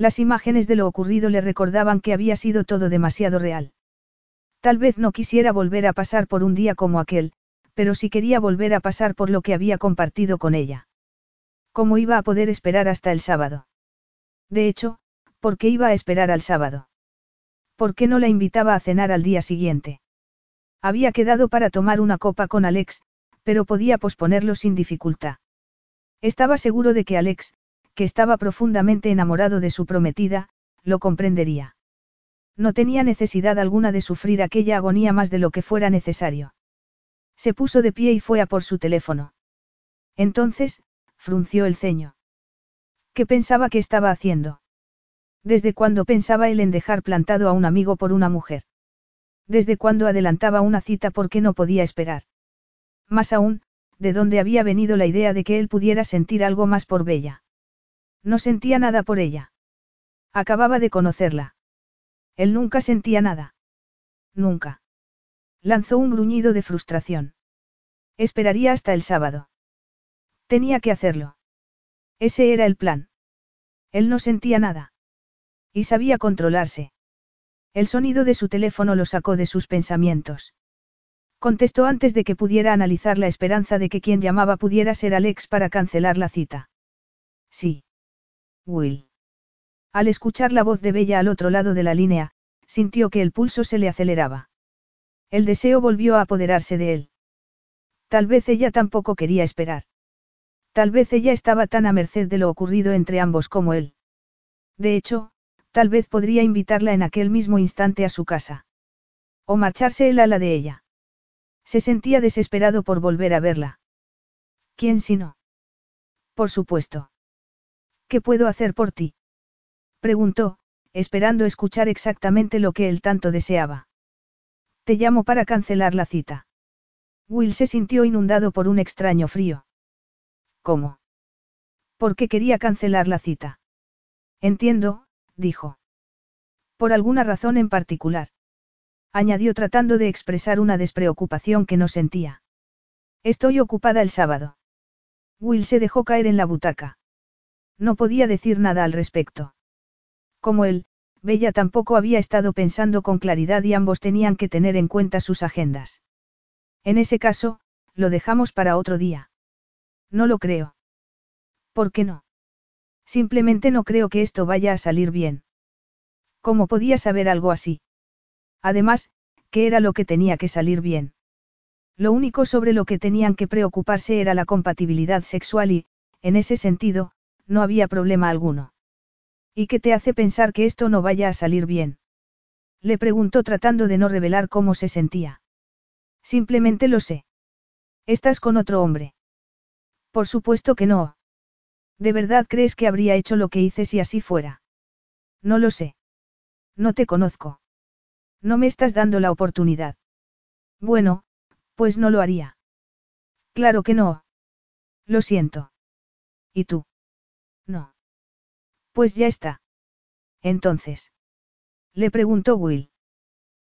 S1: Las imágenes de lo ocurrido le recordaban que había sido todo demasiado real. Tal vez no quisiera volver a pasar por un día como aquel, pero sí quería volver a pasar por lo que había compartido con ella. ¿Cómo iba a poder esperar hasta el sábado? De hecho, ¿por qué iba a esperar al sábado? ¿Por qué no la invitaba a cenar al día siguiente? Había quedado para tomar una copa con Alex, pero podía posponerlo sin dificultad. Estaba seguro de que Alex, que estaba profundamente enamorado de su prometida, lo comprendería. No tenía necesidad alguna de sufrir aquella agonía más de lo que fuera necesario. Se puso de pie y fue a por su teléfono. Entonces, frunció el ceño. ¿Qué pensaba que estaba haciendo? ¿Desde cuándo pensaba él en dejar plantado a un amigo por una mujer? ¿Desde cuándo adelantaba una cita porque no podía esperar? Más aún, ¿de dónde había venido la idea de que él pudiera sentir algo más por Bella? No sentía nada por ella. Acababa de conocerla. Él nunca sentía nada. Nunca. Lanzó un gruñido de frustración. Esperaría hasta el sábado. Tenía que hacerlo. Ese era el plan. Él no sentía nada. Y sabía controlarse. El sonido de su teléfono lo sacó de sus pensamientos. Contestó antes de que pudiera analizar la esperanza de que quien llamaba pudiera ser Alex para cancelar la cita. Sí. Will. Al escuchar la voz de Bella al otro lado de la línea, sintió que el pulso se le aceleraba. El deseo volvió a apoderarse de él. Tal vez ella tampoco quería esperar. Tal vez ella estaba tan a merced de lo ocurrido entre ambos como él. De hecho, tal vez podría invitarla en aquel mismo instante a su casa. O marcharse él a la de ella. Se sentía desesperado por volver a verla. ¿Quién si no? Por supuesto. ¿Qué puedo hacer por ti? Preguntó, esperando escuchar exactamente lo que él tanto deseaba. Te llamo para cancelar la cita. Will se sintió inundado por un extraño frío. ¿Cómo? ¿Por qué quería cancelar la cita? Entiendo, dijo. Por alguna razón en particular. Añadió tratando de expresar una despreocupación que no sentía. Estoy ocupada el sábado. Will se dejó caer en la butaca. No podía decir nada al respecto. Como él, Bella tampoco había estado pensando con claridad y ambos tenían que tener en cuenta sus agendas. En ese caso, lo dejamos para otro día. No lo creo. ¿Por qué no? Simplemente no creo que esto vaya a salir bien. ¿Cómo podía saber algo así? Además, ¿qué era lo que tenía que salir bien? Lo único sobre lo que tenían que preocuparse era la compatibilidad sexual y, en ese sentido, no había problema alguno. ¿Y qué te hace pensar que esto no vaya a salir bien? Le preguntó tratando de no revelar cómo se sentía. Simplemente lo sé. Estás con otro hombre. Por supuesto que no. ¿De verdad crees que habría hecho lo que hice si así fuera? No lo sé. No te conozco. No me estás dando la oportunidad. Bueno, pues no lo haría. Claro que no. Lo siento. ¿Y tú? Pues ya está. Entonces. Le preguntó Will.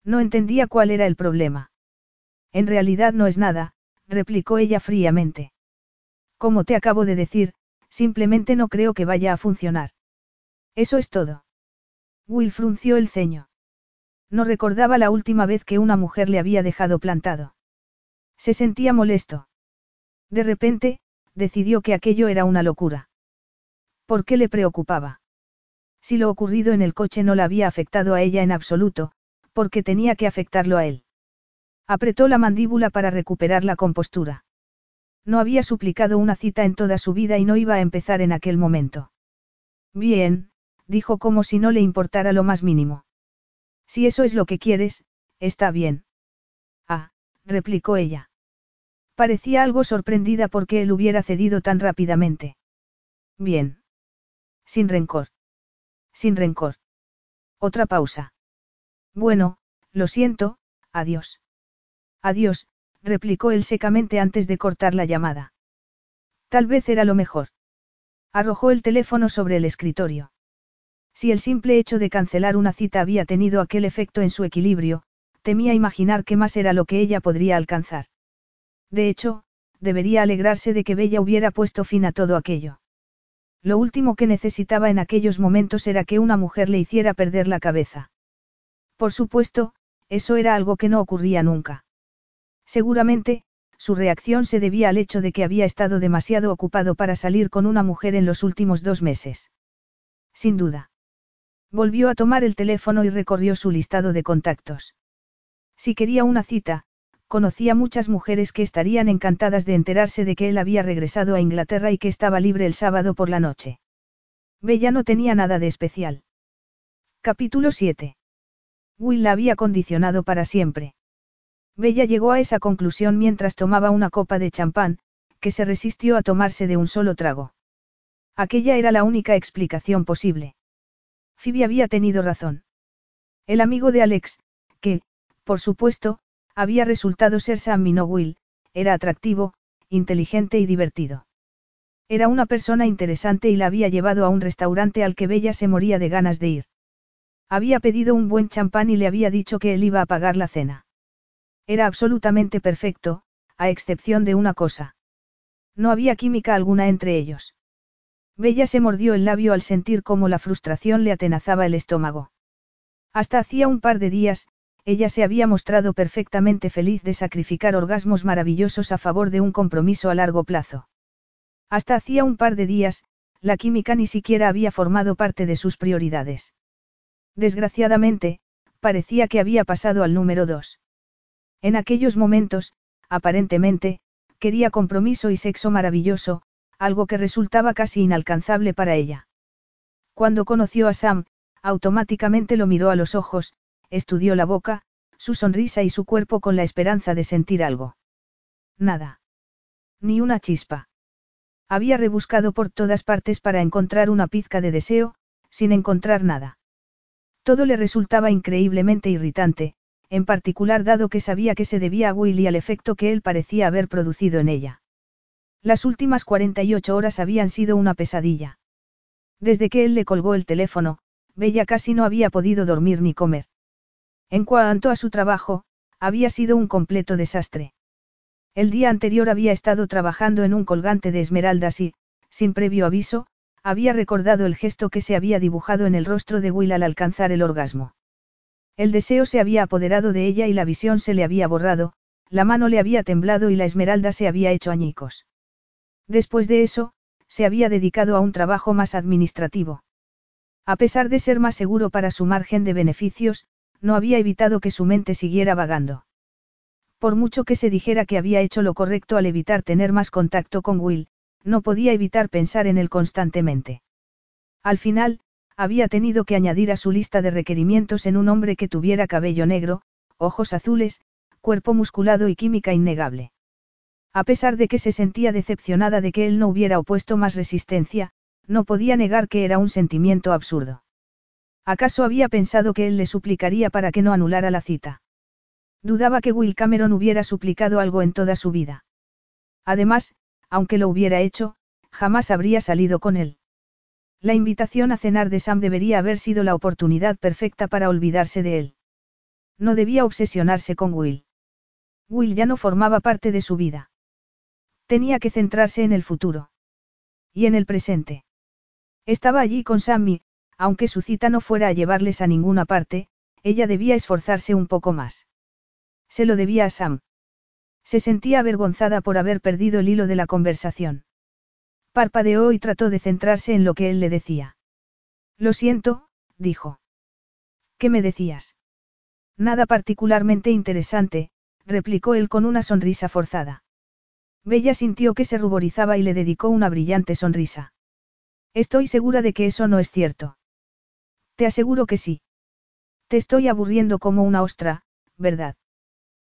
S1: No entendía cuál era el problema. En realidad no es nada, replicó ella fríamente. Como te acabo de decir, simplemente no creo que vaya a funcionar. Eso es todo. Will frunció el ceño. No recordaba la última vez que una mujer le había dejado plantado. Se sentía molesto. De repente, decidió que aquello era una locura. ¿Por qué le preocupaba? Si lo ocurrido en el coche no la había afectado a ella en absoluto, porque tenía que afectarlo a él. Apretó la mandíbula para recuperar la compostura. No había suplicado una cita en toda su vida y no iba a empezar en aquel momento. Bien, dijo como si no le importara lo más mínimo. Si eso es lo que quieres, está bien. Ah, replicó ella. Parecía algo sorprendida porque él hubiera cedido tan rápidamente. Bien. Sin rencor. Sin rencor. Otra pausa. Bueno, lo siento, adiós. Adiós, replicó él secamente antes de cortar la llamada. Tal vez era lo mejor. Arrojó el teléfono sobre el escritorio. Si el simple hecho de cancelar una cita había tenido aquel efecto en su equilibrio, temía imaginar qué más era lo que ella podría alcanzar. De hecho, debería alegrarse de que Bella hubiera puesto fin a todo aquello. Lo último que necesitaba en aquellos momentos era que una mujer le hiciera perder la cabeza. Por supuesto, eso era algo que no ocurría nunca. Seguramente, su reacción se debía al hecho de que había estado demasiado ocupado para salir con una mujer en los últimos dos meses. Sin duda. Volvió a tomar el teléfono y recorrió su listado de contactos. Si quería una cita, conocía muchas mujeres que estarían encantadas de enterarse de que él había regresado a Inglaterra y que estaba libre el sábado por la noche. Bella no tenía nada de especial. Capítulo 7. Will la había condicionado para siempre. Bella llegó a esa conclusión mientras tomaba una copa de champán, que se resistió a tomarse de un solo trago. Aquella era la única explicación posible. Phoebe había tenido razón. El amigo de Alex, que, por supuesto, había resultado ser Sam Will, era atractivo, inteligente y divertido. Era una persona interesante y la había llevado a un restaurante al que Bella se moría de ganas de ir. Había pedido un buen champán y le había dicho que él iba a pagar la cena. Era absolutamente perfecto, a excepción de una cosa. No había química alguna entre ellos. Bella se mordió el labio al sentir cómo la frustración le atenazaba el estómago. Hasta hacía un par de días, ella se había mostrado perfectamente feliz de sacrificar orgasmos maravillosos a favor de un compromiso a largo plazo. Hasta hacía un par de días, la química ni siquiera había formado parte de sus prioridades. Desgraciadamente, parecía que había pasado al número dos. En aquellos momentos, aparentemente, quería compromiso y sexo maravilloso, algo que resultaba casi inalcanzable para ella. Cuando conoció a Sam, automáticamente lo miró a los ojos, estudió la boca, su sonrisa y su cuerpo con la esperanza de sentir algo. Nada. Ni una chispa. Había rebuscado por todas partes para encontrar una pizca de deseo, sin encontrar nada. Todo le resultaba increíblemente irritante, en particular dado que sabía que se debía a Will y al efecto que él parecía haber producido en ella. Las últimas 48 horas habían sido una pesadilla. Desde que él le colgó el teléfono, Bella casi no había podido dormir ni comer. En cuanto a su trabajo, había sido un completo desastre. El día anterior había estado trabajando en un colgante de esmeraldas y, sin previo aviso, había recordado el gesto que se había dibujado en el rostro de Will al alcanzar el orgasmo. El deseo se había apoderado de ella y la visión se le había borrado, la mano le había temblado y la esmeralda se había hecho añicos. Después de eso, se había dedicado a un trabajo más administrativo. A pesar de ser más seguro para su margen de beneficios, no había evitado que su mente siguiera vagando. Por mucho que se dijera que había hecho lo correcto al evitar tener más contacto con Will, no podía evitar pensar en él constantemente. Al final, había tenido que añadir a su lista de requerimientos en un hombre que tuviera cabello negro, ojos azules, cuerpo musculado y química innegable. A pesar de que se sentía decepcionada de que él no hubiera opuesto más resistencia, no podía negar que era un sentimiento absurdo. ¿Acaso había pensado que él le suplicaría para que no anulara la cita? Dudaba que Will Cameron hubiera suplicado algo en toda su vida. Además, aunque lo hubiera hecho, jamás habría salido con él. La invitación a cenar de Sam debería haber sido la oportunidad perfecta para olvidarse de él. No debía obsesionarse con Will. Will ya no formaba parte de su vida. Tenía que centrarse en el futuro. Y en el presente. Estaba allí con Sammy, aunque su cita no fuera a llevarles a ninguna parte, ella debía esforzarse un poco más. Se lo debía a Sam. Se sentía avergonzada por haber perdido el hilo de la conversación. Parpadeó y trató de centrarse en lo que él le decía. Lo siento, dijo. ¿Qué me decías? Nada particularmente interesante, replicó él con una sonrisa forzada. Bella sintió que se ruborizaba y le dedicó una brillante sonrisa. Estoy segura de que eso no es cierto. Te aseguro que sí. Te estoy aburriendo como una ostra, ¿verdad?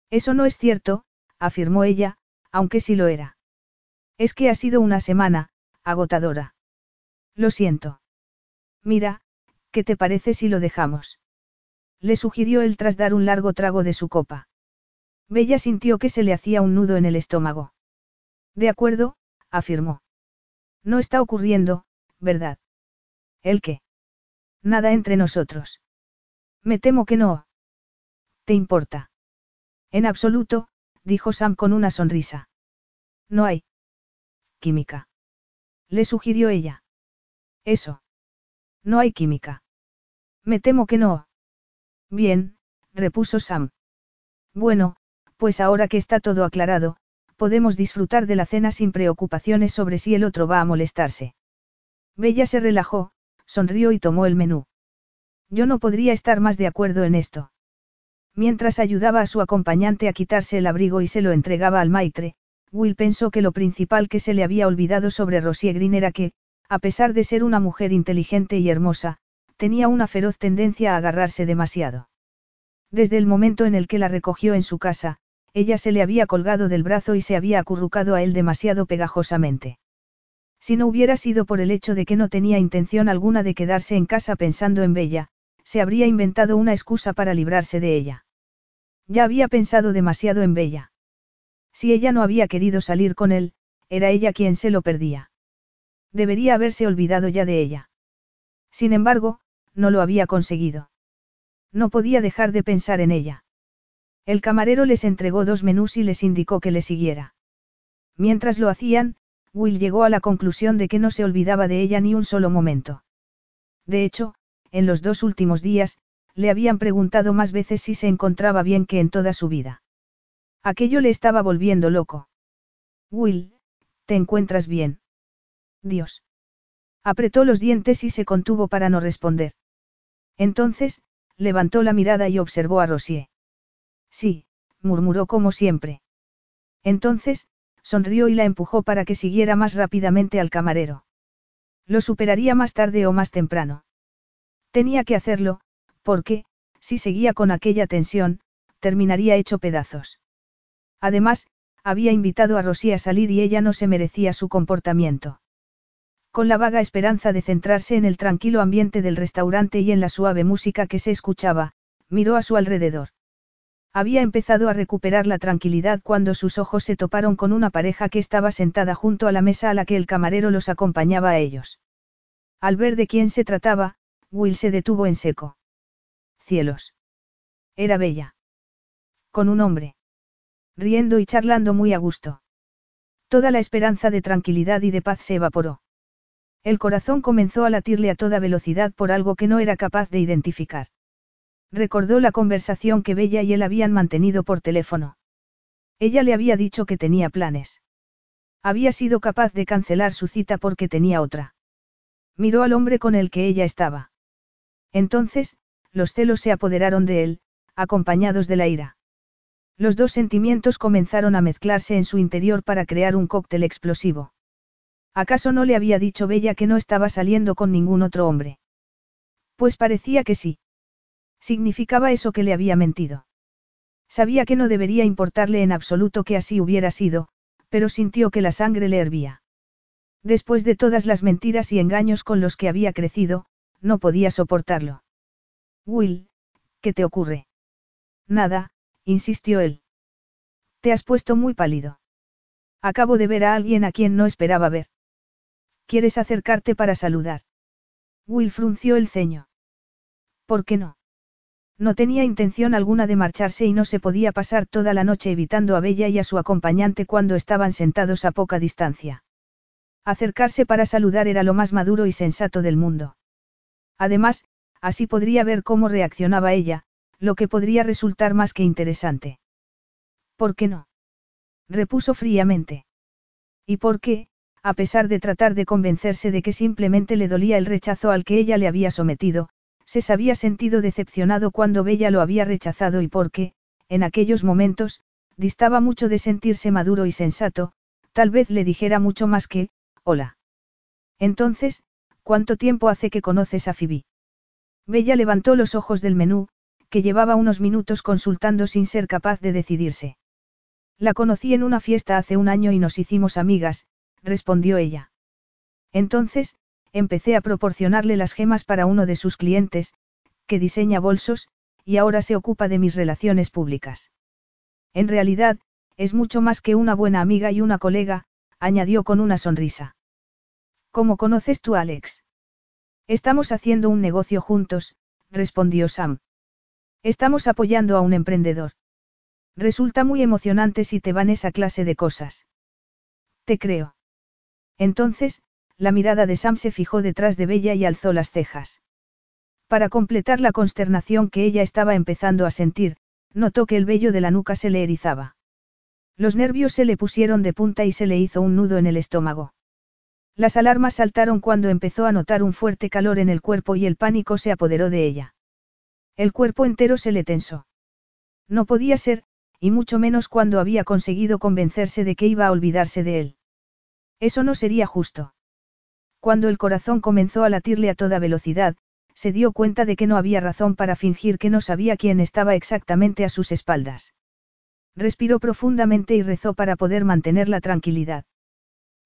S1: Eso no es cierto, afirmó ella, aunque sí lo era. Es que ha sido una semana, agotadora. Lo siento. Mira, ¿qué te parece si lo dejamos? Le sugirió él tras dar un largo trago de su copa. Bella sintió que se le hacía un nudo en el estómago. De acuerdo, afirmó. No está ocurriendo, ¿verdad? ¿El qué? Nada entre nosotros. Me temo que no. ¿Te importa? En absoluto, dijo Sam con una sonrisa. No hay. Química. Le sugirió ella. Eso. No hay química. Me temo que no. Bien, repuso Sam. Bueno, pues ahora que está todo aclarado, podemos disfrutar de la cena sin preocupaciones sobre si el otro va a molestarse. Bella se relajó, sonrió y tomó el menú. Yo no podría estar más de acuerdo en esto. Mientras ayudaba a su acompañante a quitarse el abrigo y se lo entregaba al maitre, Will pensó que lo principal que se le había olvidado sobre Rosie Green era que, a pesar de ser una mujer inteligente y hermosa, tenía una feroz tendencia a agarrarse demasiado. Desde el momento en el que la recogió en su casa, ella se le había colgado del brazo y se había acurrucado a él demasiado pegajosamente. Si no hubiera sido por el hecho de que no tenía intención alguna de quedarse en casa pensando en Bella, se habría inventado una excusa para librarse de ella. Ya había pensado demasiado en Bella. Si ella no había querido salir con él, era ella quien se lo perdía. Debería haberse olvidado ya de ella. Sin embargo, no lo había conseguido. No podía dejar de pensar en ella. El camarero les entregó dos menús y les indicó que le siguiera. Mientras lo hacían, Will llegó a la conclusión de que no se olvidaba de ella ni un solo momento. De hecho, en los dos últimos días, le habían preguntado más veces si se encontraba bien que en toda su vida. Aquello le estaba volviendo loco. Will, ¿te encuentras bien? Dios. Apretó los dientes y se contuvo para no responder. Entonces, levantó la mirada y observó a Rosier. Sí, murmuró como siempre. Entonces, sonrió y la empujó para que siguiera más rápidamente al camarero. Lo superaría más tarde o más temprano. Tenía que hacerlo, porque, si seguía con aquella tensión, terminaría hecho pedazos. Además, había invitado a Rosy a salir y ella no se merecía su comportamiento. Con la vaga esperanza de centrarse en el tranquilo ambiente del restaurante y en la suave música que se escuchaba, miró a su alrededor. Había empezado a recuperar la tranquilidad cuando sus ojos se toparon con una pareja que estaba sentada junto a la mesa a la que el camarero los acompañaba a ellos. Al ver de quién se trataba, Will se detuvo en seco. Cielos. Era bella. Con un hombre. riendo y charlando muy a gusto. Toda la esperanza de tranquilidad y de paz se evaporó. El corazón comenzó a latirle a toda velocidad por algo que no era capaz de identificar. Recordó la conversación que Bella y él habían mantenido por teléfono. Ella le había dicho que tenía planes. Había sido capaz de cancelar su cita porque tenía otra. Miró al hombre con el que ella estaba. Entonces, los celos se apoderaron de él, acompañados de la ira. Los dos sentimientos comenzaron a mezclarse en su interior para crear un cóctel explosivo. ¿Acaso no le había dicho Bella que no estaba saliendo con ningún otro hombre? Pues parecía que sí. Significaba eso que le había mentido. Sabía que no debería importarle en absoluto que así hubiera sido, pero sintió que la sangre le hervía. Después de todas las mentiras y engaños con los que había crecido, no podía soportarlo. Will, ¿qué te ocurre? Nada, insistió él. Te has puesto muy pálido. Acabo de ver a alguien a quien no esperaba ver. ¿Quieres acercarte para saludar? Will frunció el ceño. ¿Por qué no? No tenía intención alguna de marcharse y no se podía pasar toda la noche evitando a Bella y a su acompañante cuando estaban sentados a poca distancia. Acercarse para saludar era lo más maduro y sensato del mundo. Además, así podría ver cómo reaccionaba ella, lo que podría resultar más que interesante. ¿Por qué no? repuso fríamente. ¿Y por qué, a pesar de tratar de convencerse de que simplemente le dolía el rechazo al que ella le había sometido, se había sentido decepcionado cuando Bella lo había rechazado y porque, en aquellos momentos, distaba mucho de sentirse maduro y sensato, tal vez le dijera mucho más que, hola. Entonces, ¿cuánto tiempo hace que conoces a Phoebe? Bella levantó los ojos del menú, que llevaba unos minutos consultando sin ser capaz de decidirse. La conocí en una fiesta hace un año y nos hicimos amigas, respondió ella. Entonces, empecé a proporcionarle las gemas para uno de sus clientes, que diseña bolsos, y ahora se ocupa de mis relaciones públicas. En realidad, es mucho más que una buena amiga y una colega, añadió con una sonrisa. ¿Cómo conoces tú a Alex? Estamos haciendo un negocio juntos, respondió Sam. Estamos apoyando a un emprendedor. Resulta muy emocionante si te van esa clase de cosas. Te creo. Entonces, la mirada de Sam se fijó detrás de Bella y alzó las cejas. Para completar la consternación que ella estaba empezando a sentir, notó que el vello de la nuca se le erizaba. Los nervios se le pusieron de punta y se le hizo un nudo en el estómago. Las alarmas saltaron cuando empezó a notar un fuerte calor en el cuerpo y el pánico se apoderó de ella. El cuerpo entero se le tensó. No podía ser, y mucho menos cuando había conseguido convencerse de que iba a olvidarse de él. Eso no sería justo. Cuando el corazón comenzó a latirle a toda velocidad, se dio cuenta de que no había razón para fingir que no sabía quién estaba exactamente a sus espaldas. Respiró profundamente y rezó para poder mantener la tranquilidad.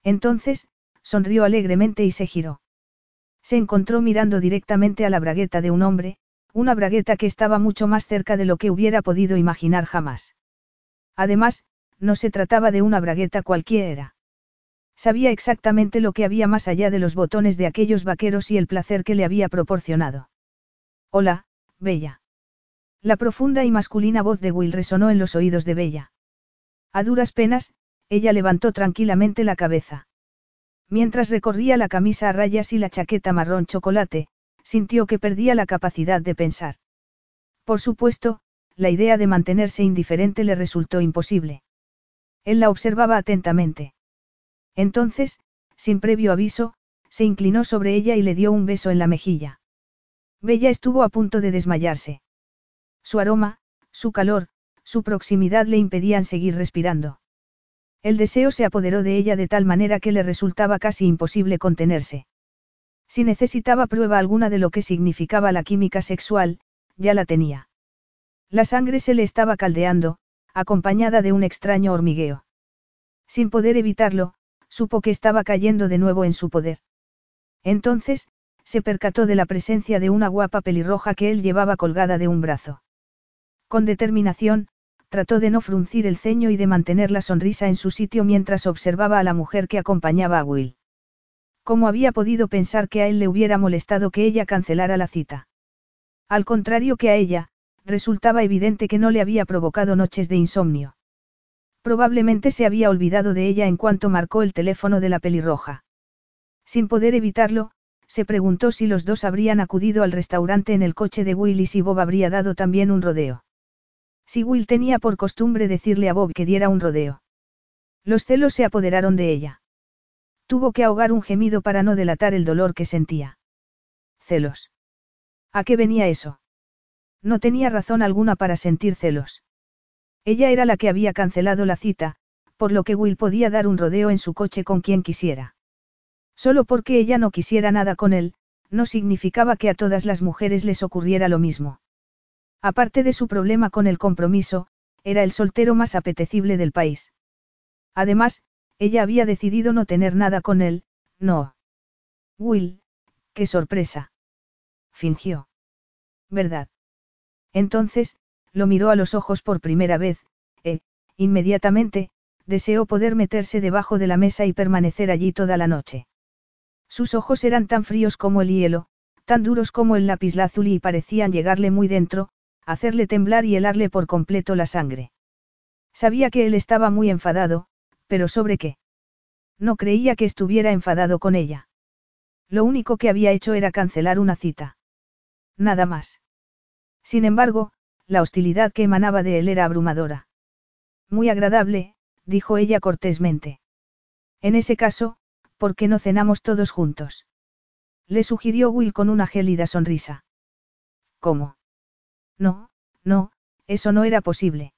S1: Entonces, sonrió alegremente y se giró. Se encontró mirando directamente a la bragueta de un hombre, una bragueta que estaba mucho más cerca de lo que hubiera podido imaginar jamás. Además, no se trataba de una bragueta cualquiera. Sabía exactamente lo que había más allá de los botones de aquellos vaqueros y el placer que le había proporcionado. Hola, Bella. La profunda y masculina voz de Will resonó en los oídos de Bella. A duras penas, ella levantó tranquilamente la cabeza. Mientras recorría la camisa a rayas y la chaqueta marrón chocolate, sintió que perdía la capacidad de pensar. Por supuesto, la idea de mantenerse indiferente le resultó imposible. Él la observaba atentamente. Entonces, sin previo aviso, se inclinó sobre ella y le dio un beso en la mejilla. Bella estuvo a punto de desmayarse. Su aroma, su calor, su proximidad le impedían seguir respirando. El deseo se apoderó de ella de tal manera que le resultaba casi imposible contenerse. Si necesitaba prueba alguna de lo que significaba la química sexual, ya la tenía. La sangre se le estaba caldeando, acompañada de un extraño hormigueo. Sin poder evitarlo, supo que estaba cayendo de nuevo en su poder. Entonces, se percató de la presencia de una guapa pelirroja que él llevaba colgada de un brazo. Con determinación, trató de no fruncir el ceño y de mantener la sonrisa en su sitio mientras observaba a la mujer que acompañaba a Will. ¿Cómo había podido pensar que a él le hubiera molestado que ella cancelara la cita? Al contrario que a ella, resultaba evidente que no le había provocado noches de insomnio. Probablemente se había olvidado de ella en cuanto marcó el teléfono de la pelirroja. Sin poder evitarlo, se preguntó si los dos habrían acudido al restaurante en el coche de Will y si Bob habría dado también un rodeo. Si Will tenía por costumbre decirle a Bob que diera un rodeo. Los celos se apoderaron de ella. Tuvo que ahogar un gemido para no delatar el dolor que sentía. Celos. ¿A qué venía eso? No tenía razón alguna para sentir celos. Ella era la que había cancelado la cita, por lo que Will podía dar un rodeo en su coche con quien quisiera. Solo porque ella no quisiera nada con él, no significaba que a todas las mujeres les ocurriera lo mismo. Aparte de su problema con el compromiso, era el soltero más apetecible del país. Además, ella había decidido no tener nada con él, no. Will, qué sorpresa. Fingió. ¿Verdad? Entonces, lo miró a los ojos por primera vez, e, inmediatamente, deseó poder meterse debajo de la mesa y permanecer allí toda la noche. Sus ojos eran tan fríos como el hielo, tan duros como el lapislázuli y parecían llegarle muy dentro, hacerle temblar y helarle por completo la sangre. Sabía que él estaba muy enfadado, pero ¿sobre qué? No creía que estuviera enfadado con ella. Lo único que había hecho era cancelar una cita. Nada más. Sin embargo, la hostilidad que emanaba de él era abrumadora. Muy agradable, dijo ella cortésmente. En ese caso, ¿por qué no cenamos todos juntos? Le sugirió Will con una gélida sonrisa. ¿Cómo? No, no, eso no era posible.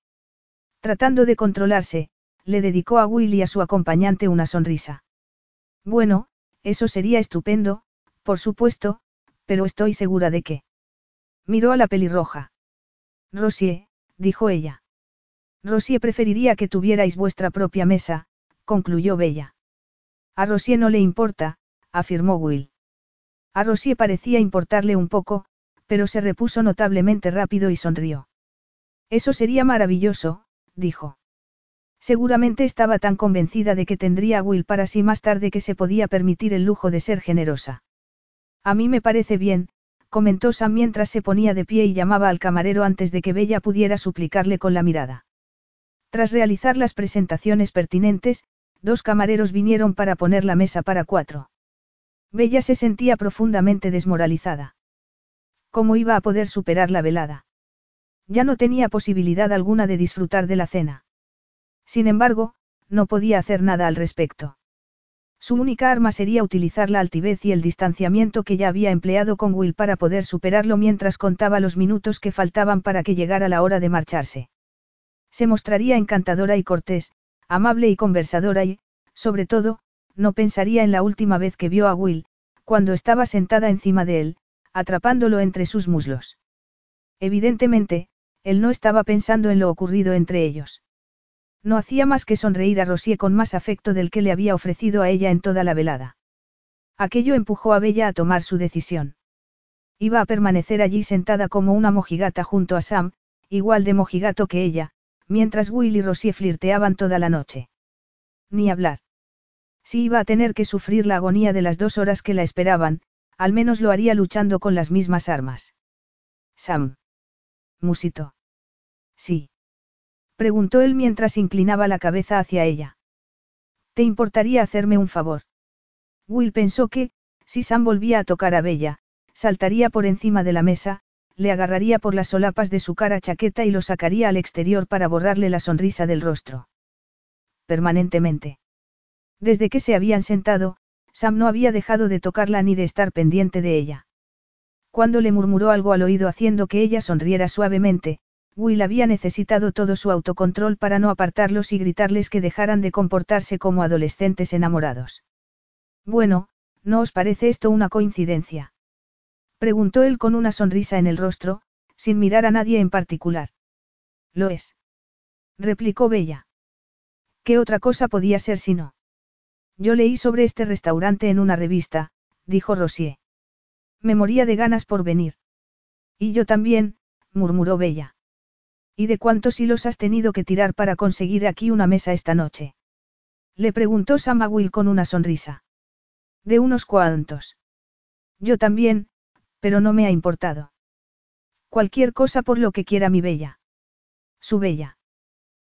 S1: Tratando de controlarse, le dedicó a Will y a su acompañante una sonrisa. Bueno, eso sería estupendo, por supuesto, pero estoy segura de que. Miró a la pelirroja. Rosie, dijo ella. Rosie preferiría que tuvierais vuestra propia mesa, concluyó Bella. A Rosie no le importa, afirmó Will. A Rosie parecía importarle un poco, pero se repuso notablemente rápido y sonrió. Eso sería maravilloso, dijo. Seguramente estaba tan convencida de que tendría a Will para sí más tarde que se podía permitir el lujo de ser generosa. A mí me parece bien, comentó Sam mientras se ponía de pie y llamaba al camarero antes de que Bella pudiera suplicarle con la mirada. Tras realizar las presentaciones pertinentes, dos camareros vinieron para poner la mesa para cuatro. Bella se sentía profundamente desmoralizada. ¿Cómo iba a poder superar la velada? Ya no tenía posibilidad alguna de disfrutar de la cena. Sin embargo, no podía hacer nada al respecto. Su única arma sería utilizar la altivez y el distanciamiento que ya había empleado con Will para poder superarlo mientras contaba los minutos que faltaban para que llegara la hora de marcharse. Se mostraría encantadora y cortés, amable y conversadora y, sobre todo, no pensaría en la última vez que vio a Will, cuando estaba sentada encima de él, atrapándolo entre sus muslos. Evidentemente, él no estaba pensando en lo ocurrido entre ellos. No hacía más que sonreír a Rosier con más afecto del que le había ofrecido a ella en toda la velada. Aquello empujó a Bella a tomar su decisión. Iba a permanecer allí sentada como una mojigata junto a Sam, igual de mojigato que ella, mientras Will y Rosier flirteaban toda la noche. Ni hablar. Si iba a tener que sufrir la agonía de las dos horas que la esperaban, al menos lo haría luchando con las mismas armas. Sam. Musito. Sí. Preguntó él mientras inclinaba la cabeza hacia ella. ¿Te importaría hacerme un favor? Will pensó que, si Sam volvía a tocar a Bella, saltaría por encima de la mesa, le agarraría por las solapas de su cara chaqueta y lo sacaría al exterior para borrarle la sonrisa del rostro. Permanentemente. Desde que se habían sentado, Sam no había dejado de tocarla ni de estar pendiente de ella. Cuando le murmuró algo al oído haciendo que ella sonriera suavemente, Will había necesitado todo su autocontrol para no apartarlos y gritarles que dejaran de comportarse como adolescentes enamorados. Bueno, ¿no os parece esto una coincidencia? Preguntó él con una sonrisa en el rostro, sin mirar a nadie en particular. Lo es. Replicó Bella. ¿Qué otra cosa podía ser si no? Yo leí sobre este restaurante en una revista, dijo Rosier. Me moría de ganas por venir. Y yo también, murmuró Bella. ¿Y de cuántos hilos has tenido que tirar para conseguir aquí una mesa esta noche? Le preguntó Will con una sonrisa. De unos cuantos. Yo también, pero no me ha importado. Cualquier cosa por lo que quiera mi bella. Su bella.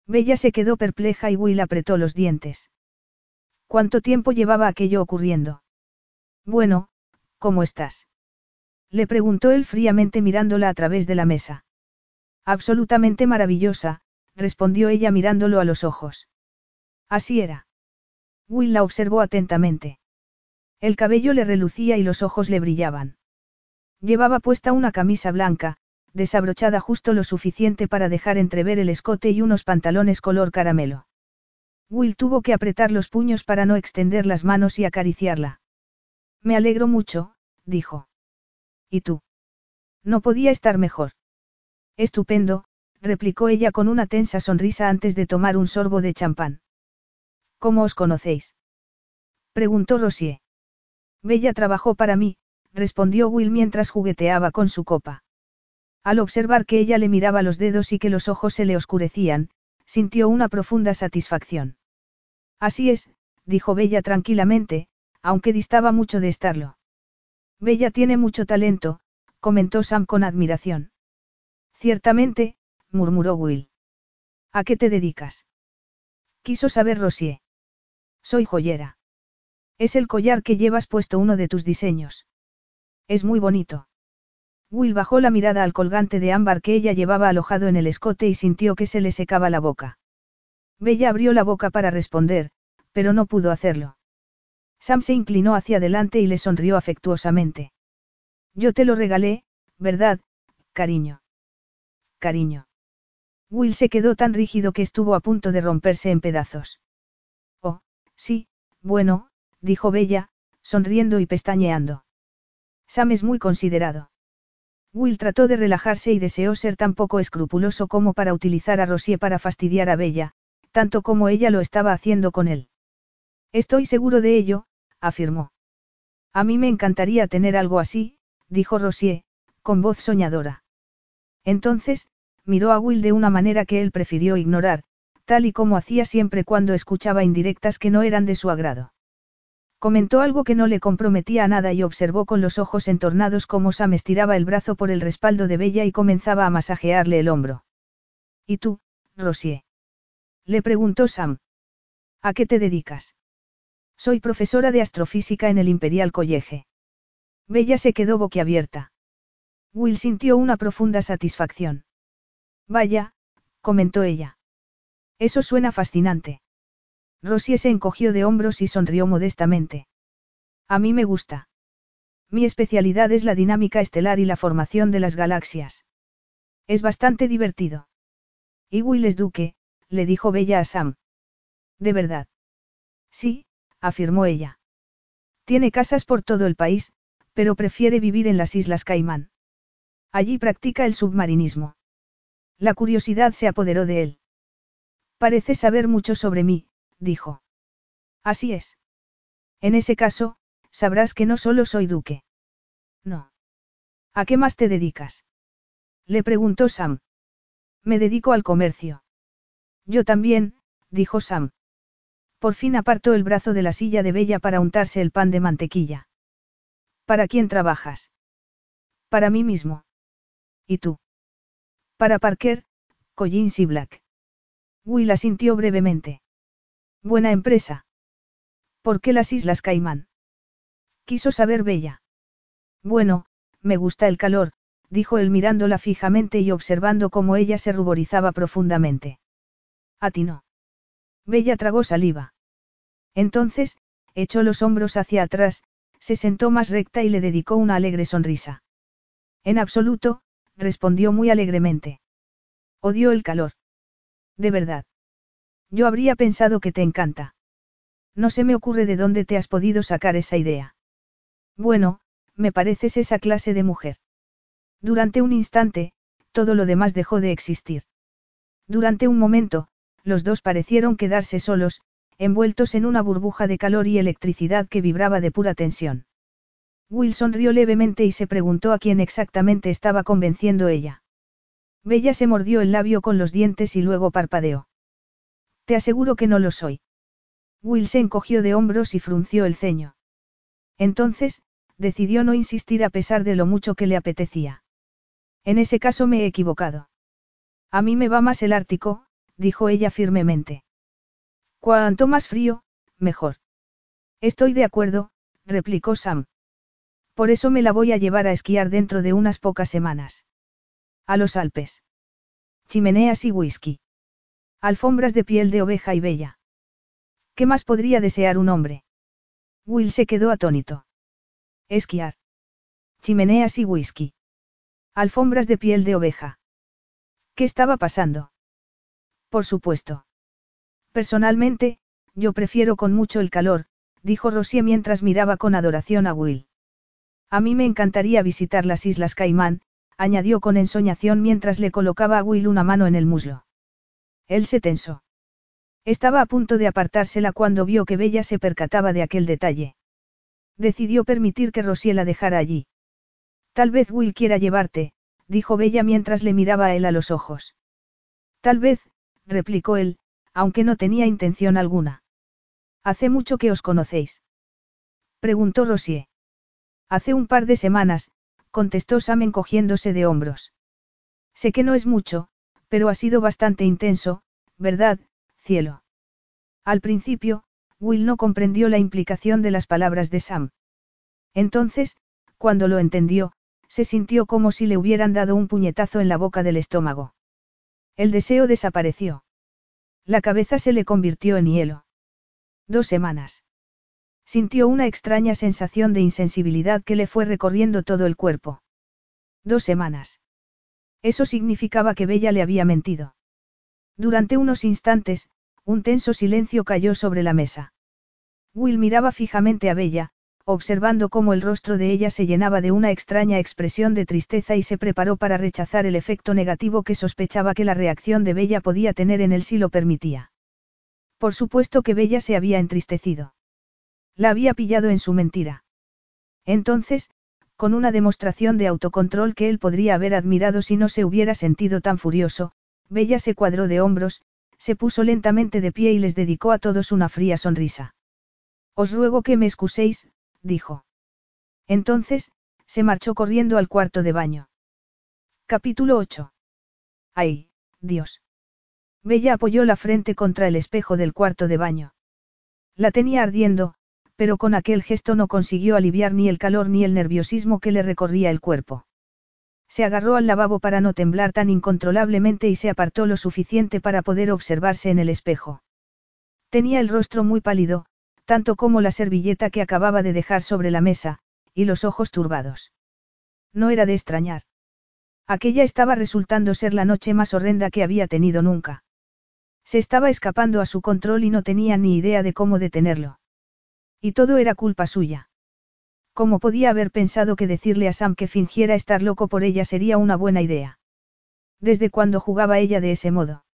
S1: Bella se quedó perpleja y Will apretó los dientes. ¿Cuánto tiempo llevaba aquello ocurriendo? Bueno, ¿cómo estás? Le preguntó él fríamente mirándola a través de la mesa. Absolutamente maravillosa, respondió ella mirándolo a los ojos. Así era. Will la observó atentamente. El cabello le relucía y los ojos le brillaban. Llevaba puesta una camisa blanca, desabrochada justo lo suficiente para dejar entrever el escote y unos pantalones color caramelo. Will tuvo que apretar los puños para no extender las manos y acariciarla. Me alegro mucho, dijo. ¿Y tú? No podía estar mejor. Estupendo, replicó ella con una tensa sonrisa antes de tomar un sorbo de champán. ¿Cómo os conocéis? preguntó Rosier. Bella trabajó para mí, respondió Will mientras jugueteaba con su copa. Al observar que ella le miraba los dedos y que los ojos se le oscurecían, sintió una profunda satisfacción. Así es, dijo Bella tranquilamente, aunque distaba mucho de estarlo. Bella tiene mucho talento, comentó Sam con admiración. Ciertamente, murmuró Will. ¿A qué te dedicas? Quiso saber Rosier. Soy joyera. Es el collar que llevas puesto uno de tus diseños. Es muy bonito. Will bajó la mirada al colgante de ámbar que ella llevaba alojado en el escote y sintió que se le secaba la boca. Bella abrió la boca para responder, pero no pudo hacerlo. Sam se inclinó hacia adelante y le sonrió afectuosamente. Yo te lo regalé, ¿verdad, cariño? Cariño. Will se quedó tan rígido que estuvo a punto de romperse en pedazos. Oh, sí, bueno, dijo Bella, sonriendo y pestañeando. Sam es muy considerado. Will trató de relajarse y deseó ser tan poco escrupuloso como para utilizar a Rosier para fastidiar a Bella, tanto como ella lo estaba haciendo con él. Estoy seguro de ello, afirmó. A mí me encantaría tener algo así, dijo Rosier, con voz soñadora. Entonces, miró a Will de una manera que él prefirió ignorar, tal y como hacía siempre cuando escuchaba indirectas que no eran de su agrado. Comentó algo que no le comprometía a nada y observó con los ojos entornados cómo Sam estiraba el brazo por el respaldo de Bella y comenzaba a masajearle el hombro. ¿Y tú, Rosier? Le preguntó Sam. ¿A qué te dedicas? Soy profesora de astrofísica en el Imperial College. Bella se quedó boquiabierta. Will sintió una profunda satisfacción. Vaya, comentó ella. Eso suena fascinante. Rosie se encogió de hombros y sonrió modestamente. A mí me gusta. Mi especialidad es la dinámica estelar y la formación de las galaxias. Es bastante divertido. Y Will es duque, le dijo Bella a Sam. ¿De verdad? Sí, afirmó ella. Tiene casas por todo el país, pero prefiere vivir en las Islas Caimán. Allí practica el submarinismo. La curiosidad se apoderó de él. Parece saber mucho sobre mí, dijo. Así es. En ese caso, sabrás que no solo soy duque. No. ¿A qué más te dedicas? Le preguntó Sam. Me dedico al comercio. Yo también, dijo Sam. Por fin apartó el brazo de la silla de Bella para untarse el pan de mantequilla. ¿Para quién trabajas? Para mí mismo. ¿Y tú? Para Parker, Collins y Black. Will asintió brevemente. Buena empresa. ¿Por qué las Islas Caimán? Quiso saber Bella. Bueno, me gusta el calor, dijo él mirándola fijamente y observando cómo ella se ruborizaba profundamente. A ti no. Bella tragó saliva. Entonces, echó los hombros hacia atrás, se sentó más recta y le dedicó una alegre sonrisa. En absoluto, respondió muy alegremente. Odio el calor. De verdad. Yo habría pensado que te encanta. No se me ocurre de dónde te has podido sacar esa idea. Bueno, me pareces esa clase de mujer. Durante un instante, todo lo demás dejó de existir. Durante un momento, los dos parecieron quedarse solos, envueltos en una burbuja de calor y electricidad que vibraba de pura tensión. Will sonrió levemente y se preguntó a quién exactamente estaba convenciendo ella. Bella se mordió el labio con los dientes y luego parpadeó. Te aseguro que no lo soy. Will se encogió de hombros y frunció el ceño. Entonces, decidió no insistir a pesar de lo mucho que le apetecía. En ese caso me he equivocado. A mí me va más el Ártico, dijo ella firmemente. Cuanto más frío, mejor. Estoy de acuerdo, replicó Sam. Por eso me la voy a llevar a esquiar dentro de unas pocas semanas. A los Alpes. Chimeneas y whisky. Alfombras de piel de oveja y bella. ¿Qué más podría desear un hombre? Will se quedó atónito. Esquiar. Chimeneas y whisky. Alfombras de piel de oveja. ¿Qué estaba pasando? Por supuesto. Personalmente, yo prefiero con mucho el calor, dijo Rosie mientras miraba con adoración a Will. A mí me encantaría visitar las Islas Caimán, añadió con ensoñación mientras le colocaba a Will una mano en el muslo. Él se tensó. Estaba a punto de apartársela cuando vio que Bella se percataba de aquel detalle. Decidió permitir que Rosie la dejara allí. Tal vez Will quiera llevarte, dijo Bella mientras le miraba a él a los ojos. Tal vez, replicó él, aunque no tenía intención alguna. ¿Hace mucho que os conocéis? preguntó Rosie. Hace un par de semanas, contestó Sam encogiéndose de hombros. Sé que no es mucho, pero ha sido bastante intenso, ¿verdad, cielo? Al principio, Will no comprendió la implicación de las palabras de Sam. Entonces, cuando lo entendió, se sintió como si le hubieran dado un puñetazo en la boca del estómago. El deseo desapareció. La cabeza se le convirtió en hielo. Dos semanas. Sintió una extraña sensación de insensibilidad que le fue recorriendo todo el cuerpo. Dos semanas. Eso significaba que Bella le había mentido. Durante unos instantes, un tenso silencio cayó sobre la mesa. Will miraba fijamente a Bella, observando cómo el rostro de ella se llenaba de una extraña expresión de tristeza y se preparó para rechazar el efecto negativo que sospechaba que la reacción de Bella podía tener en él si lo permitía. Por supuesto que Bella se había entristecido. La había pillado en su mentira. Entonces, con una demostración de autocontrol que él podría haber admirado si no se hubiera sentido tan furioso, Bella se cuadró de hombros, se puso lentamente de pie y les dedicó a todos una fría sonrisa. Os ruego que me excuséis, dijo. Entonces, se marchó corriendo al cuarto de baño. Capítulo 8. ¡Ay, Dios! Bella apoyó la frente contra el espejo del cuarto de baño. La tenía ardiendo, pero con aquel gesto no consiguió aliviar ni el calor ni el nerviosismo que le recorría el cuerpo. Se agarró al lavabo para no temblar tan incontrolablemente y se apartó lo suficiente para poder observarse en el espejo. Tenía el rostro muy pálido, tanto como la servilleta que acababa de dejar sobre la mesa, y los ojos turbados. No era de extrañar. Aquella estaba resultando ser la noche más horrenda que había tenido nunca. Se estaba escapando a su control y no tenía ni idea de cómo detenerlo. Y todo era culpa suya. ¿Cómo podía haber pensado que decirle a Sam que fingiera estar loco por ella sería una buena idea? ¿Desde cuando jugaba ella de ese modo?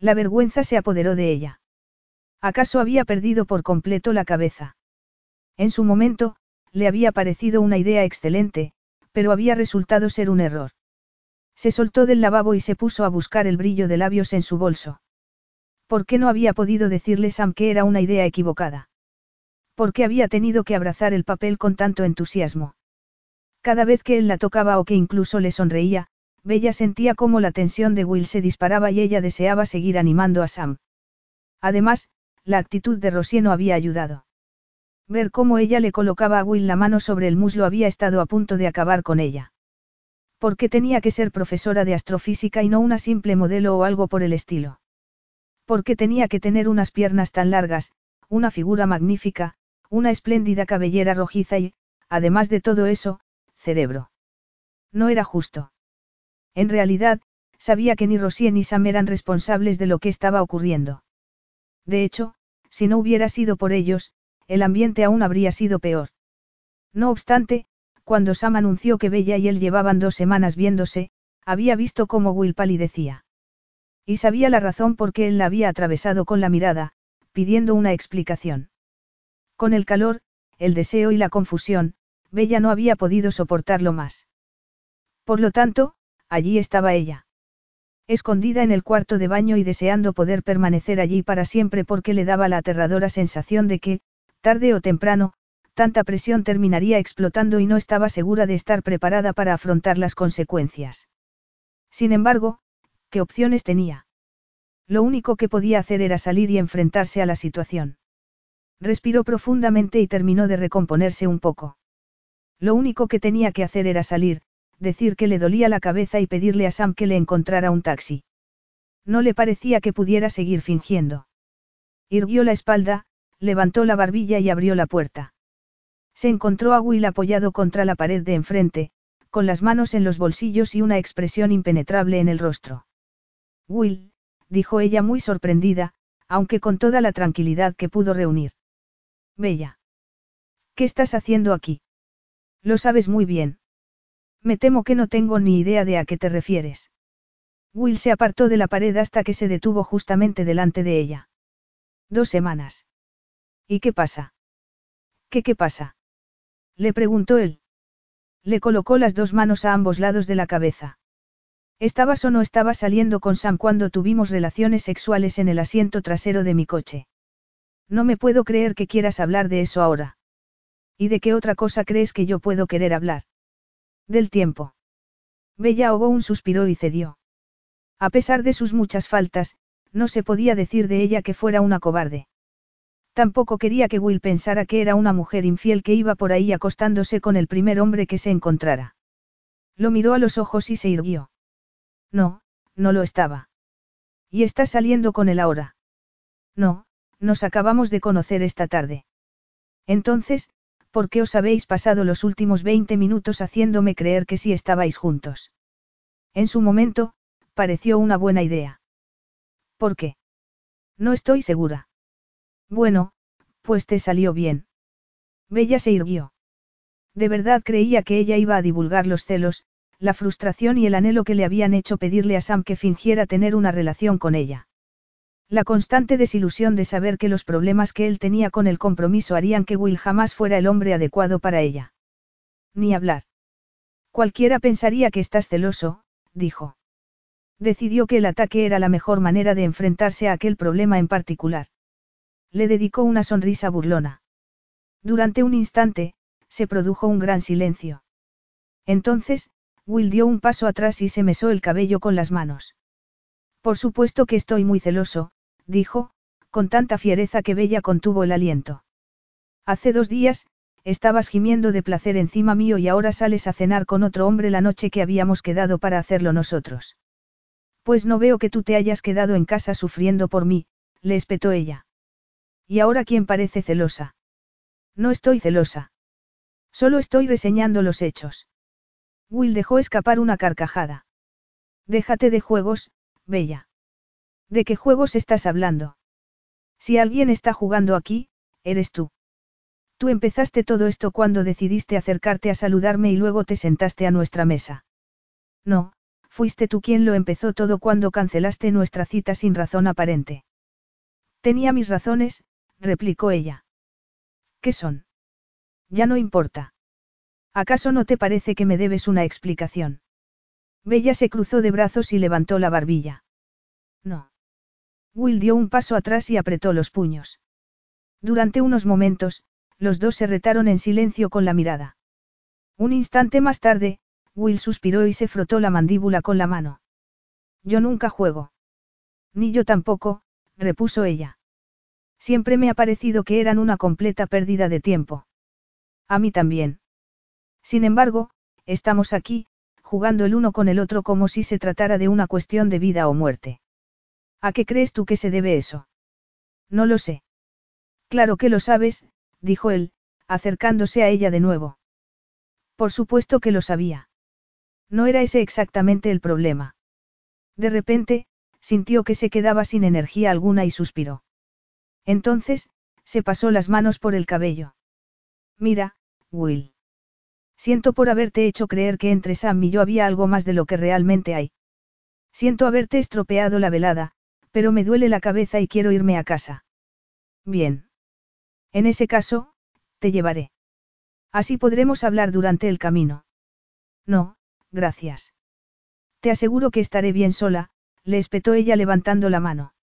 S1: La vergüenza se apoderó de ella. ¿Acaso había perdido por completo la cabeza? En su momento, le había parecido una idea excelente, pero había resultado ser un error. Se soltó del lavabo y se puso a buscar el brillo de labios en su bolso. ¿Por qué no había podido decirle Sam que era una idea equivocada? ¿Por qué había tenido que abrazar el papel con tanto entusiasmo? Cada vez que él la tocaba o que incluso le sonreía, Bella sentía cómo la tensión de Will se disparaba y ella deseaba seguir animando a Sam. Además, la actitud de Rosie no había ayudado. Ver cómo ella le colocaba a Will la mano sobre el muslo había estado a punto de acabar con ella. ¿Por qué tenía que ser profesora de astrofísica y no una simple modelo o algo por el estilo? ¿Por qué tenía que tener unas piernas tan largas, una figura magnífica, una espléndida cabellera rojiza y, además de todo eso, cerebro. No era justo. En realidad, sabía que ni Rosie ni Sam eran responsables de lo que estaba ocurriendo. De hecho, si no hubiera sido por ellos, el ambiente aún habría sido peor. No obstante, cuando Sam anunció que Bella y él llevaban dos semanas viéndose, había visto cómo Will palidecía. Y sabía la razón por qué él la había atravesado con la mirada, pidiendo una explicación. Con el calor, el deseo y la confusión, Bella no había podido soportarlo más. Por lo tanto, allí estaba ella. Escondida en el cuarto de baño y deseando poder permanecer allí para siempre porque le daba la aterradora sensación de que, tarde o temprano, tanta presión terminaría explotando y no estaba segura de estar preparada para afrontar las consecuencias. Sin embargo, ¿qué opciones tenía? Lo único que podía hacer era salir y enfrentarse a la situación. Respiró profundamente y terminó de recomponerse un poco. Lo único que tenía que hacer era salir, decir que le dolía la cabeza y pedirle a Sam que le encontrara un taxi. No le parecía que pudiera seguir fingiendo. Irguió la espalda, levantó la barbilla y abrió la puerta. Se encontró a Will apoyado contra la pared de enfrente, con las manos en los bolsillos y una expresión impenetrable en el rostro. Will, dijo ella muy sorprendida, aunque con toda la tranquilidad que pudo reunir. Bella. ¿Qué estás haciendo aquí? Lo sabes muy bien. Me temo que no tengo ni idea de a qué te refieres. Will se apartó de la pared hasta que se detuvo justamente delante de ella. Dos semanas. ¿Y qué pasa? ¿Qué qué pasa? Le preguntó él. Le colocó las dos manos a ambos lados de la cabeza. ¿Estabas o no estabas saliendo con Sam cuando tuvimos relaciones sexuales en el asiento trasero de mi coche? No me puedo creer que quieras hablar de eso ahora. ¿Y de qué otra cosa crees que yo puedo querer hablar? Del tiempo. Bella ahogó un suspiro y cedió. A pesar de sus muchas faltas, no se podía decir de ella que fuera una cobarde. Tampoco quería que Will pensara que era una mujer infiel que iba por ahí acostándose con el primer hombre que se encontrara. Lo miró a los ojos y se irguió. No, no lo estaba. ¿Y estás saliendo con él ahora? No, nos acabamos de conocer esta tarde. Entonces, ¿por qué os habéis pasado los últimos 20 minutos haciéndome creer que sí estabais juntos? En su momento, pareció una buena idea. ¿Por qué? No estoy segura. Bueno, pues te salió bien. Bella se irguió. De verdad creía que ella iba a divulgar los celos, la frustración y el anhelo que le habían hecho pedirle a Sam que fingiera tener una relación con ella. La constante desilusión de saber que los problemas que él tenía con el compromiso harían que Will jamás fuera el hombre adecuado para ella. Ni hablar. Cualquiera pensaría que estás celoso, dijo. Decidió que el ataque era la mejor manera de enfrentarse a aquel problema en particular. Le dedicó una sonrisa burlona. Durante un instante, se produjo un gran silencio. Entonces, Will dio un paso atrás y se mesó el cabello con las manos. Por supuesto que estoy muy celoso, dijo, con tanta fiereza que Bella contuvo el aliento. Hace dos días, estabas gimiendo de placer encima mío y ahora sales a cenar con otro hombre la noche que habíamos quedado para hacerlo nosotros. Pues no veo que tú te hayas quedado en casa sufriendo por mí, le espetó ella. ¿Y ahora quién parece celosa? No estoy celosa. Solo estoy reseñando los hechos. Will dejó escapar una carcajada. Déjate de juegos, Bella. ¿De qué juegos estás hablando? Si alguien está jugando aquí, eres tú. Tú empezaste todo esto cuando decidiste acercarte a saludarme y luego te sentaste a nuestra mesa. No, fuiste tú quien lo empezó todo cuando cancelaste nuestra cita sin razón aparente. Tenía mis razones, replicó ella. ¿Qué son? Ya no importa. ¿Acaso no te parece que me debes una explicación? Bella se cruzó de brazos y levantó la barbilla. No. Will dio un paso atrás y apretó los puños. Durante unos momentos, los dos se retaron en silencio con la mirada. Un instante más tarde, Will suspiró y se frotó la mandíbula con la mano. Yo nunca juego. Ni yo tampoco, repuso ella. Siempre me ha parecido que eran una completa pérdida de tiempo. A mí también. Sin embargo, estamos aquí, jugando el uno con el otro como si se tratara de una cuestión de vida o muerte. ¿A qué crees tú que se debe eso? No lo sé. Claro que lo sabes, dijo él, acercándose a ella de nuevo. Por supuesto que lo sabía. No era ese exactamente el problema. De repente, sintió que se quedaba sin energía alguna y suspiró. Entonces, se pasó las manos por el cabello. Mira, Will. Siento por haberte hecho creer que entre Sam y yo había algo más de lo que realmente hay. Siento haberte estropeado la velada, pero me duele la cabeza y quiero irme a casa. Bien. En ese caso, te llevaré. Así podremos hablar durante el camino. No, gracias. Te aseguro que estaré bien sola, le espetó ella levantando la mano.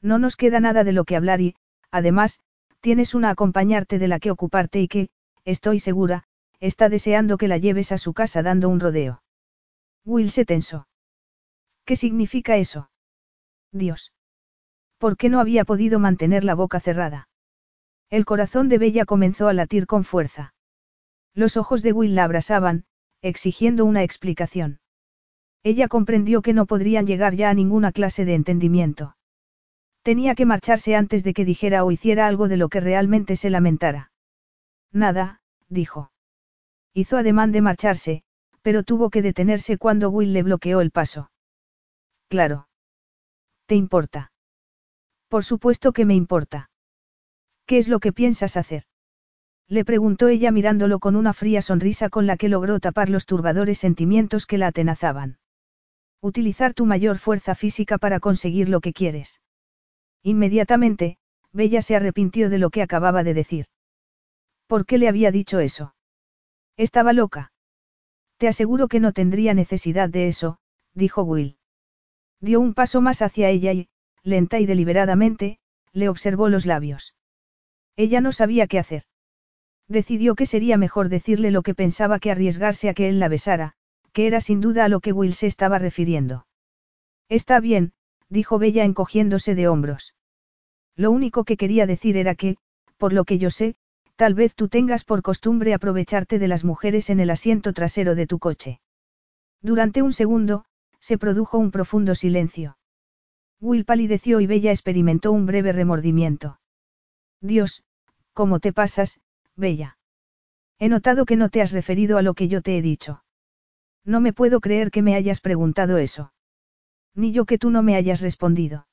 S1: No nos queda nada de lo que hablar y, además, tienes una acompañarte de la que ocuparte y que, estoy segura, está deseando que la lleves a su casa dando un rodeo. Will se tensó. ¿Qué significa eso? Dios. ¿Por qué no había podido mantener la boca cerrada? El corazón de Bella comenzó a latir con fuerza. Los ojos de Will la abrasaban, exigiendo una explicación. Ella comprendió que no podrían llegar ya a ninguna clase de entendimiento. Tenía que marcharse antes de que dijera o hiciera algo de lo que realmente se lamentara. Nada, dijo. Hizo ademán de marcharse, pero tuvo que detenerse cuando Will le bloqueó el paso. Claro. ¿Te importa? Por supuesto que me importa. ¿Qué es lo que piensas hacer? Le preguntó ella mirándolo con una fría sonrisa con la que logró tapar los turbadores sentimientos que la atenazaban. Utilizar tu mayor fuerza física para conseguir lo que quieres. Inmediatamente, Bella se arrepintió de lo que acababa de decir. ¿Por qué le había dicho eso? Estaba loca. Te aseguro que no tendría necesidad de eso, dijo Will. Dio un paso más hacia ella y, lenta y deliberadamente, le observó los labios. Ella no sabía qué hacer. Decidió que sería mejor decirle lo que pensaba que arriesgarse a que él la besara, que era sin duda a lo que Will se estaba refiriendo. Está bien, dijo Bella encogiéndose de hombros. Lo único que quería decir era que, por lo que yo sé, Tal vez tú tengas por costumbre aprovecharte de las mujeres en el asiento trasero de tu coche. Durante un segundo, se produjo un profundo silencio. Will palideció y Bella experimentó un breve remordimiento. Dios, ¿cómo te pasas, Bella? He notado que no te has referido a lo que yo te he dicho. No me puedo creer que me hayas preguntado eso. Ni yo que tú no me hayas respondido.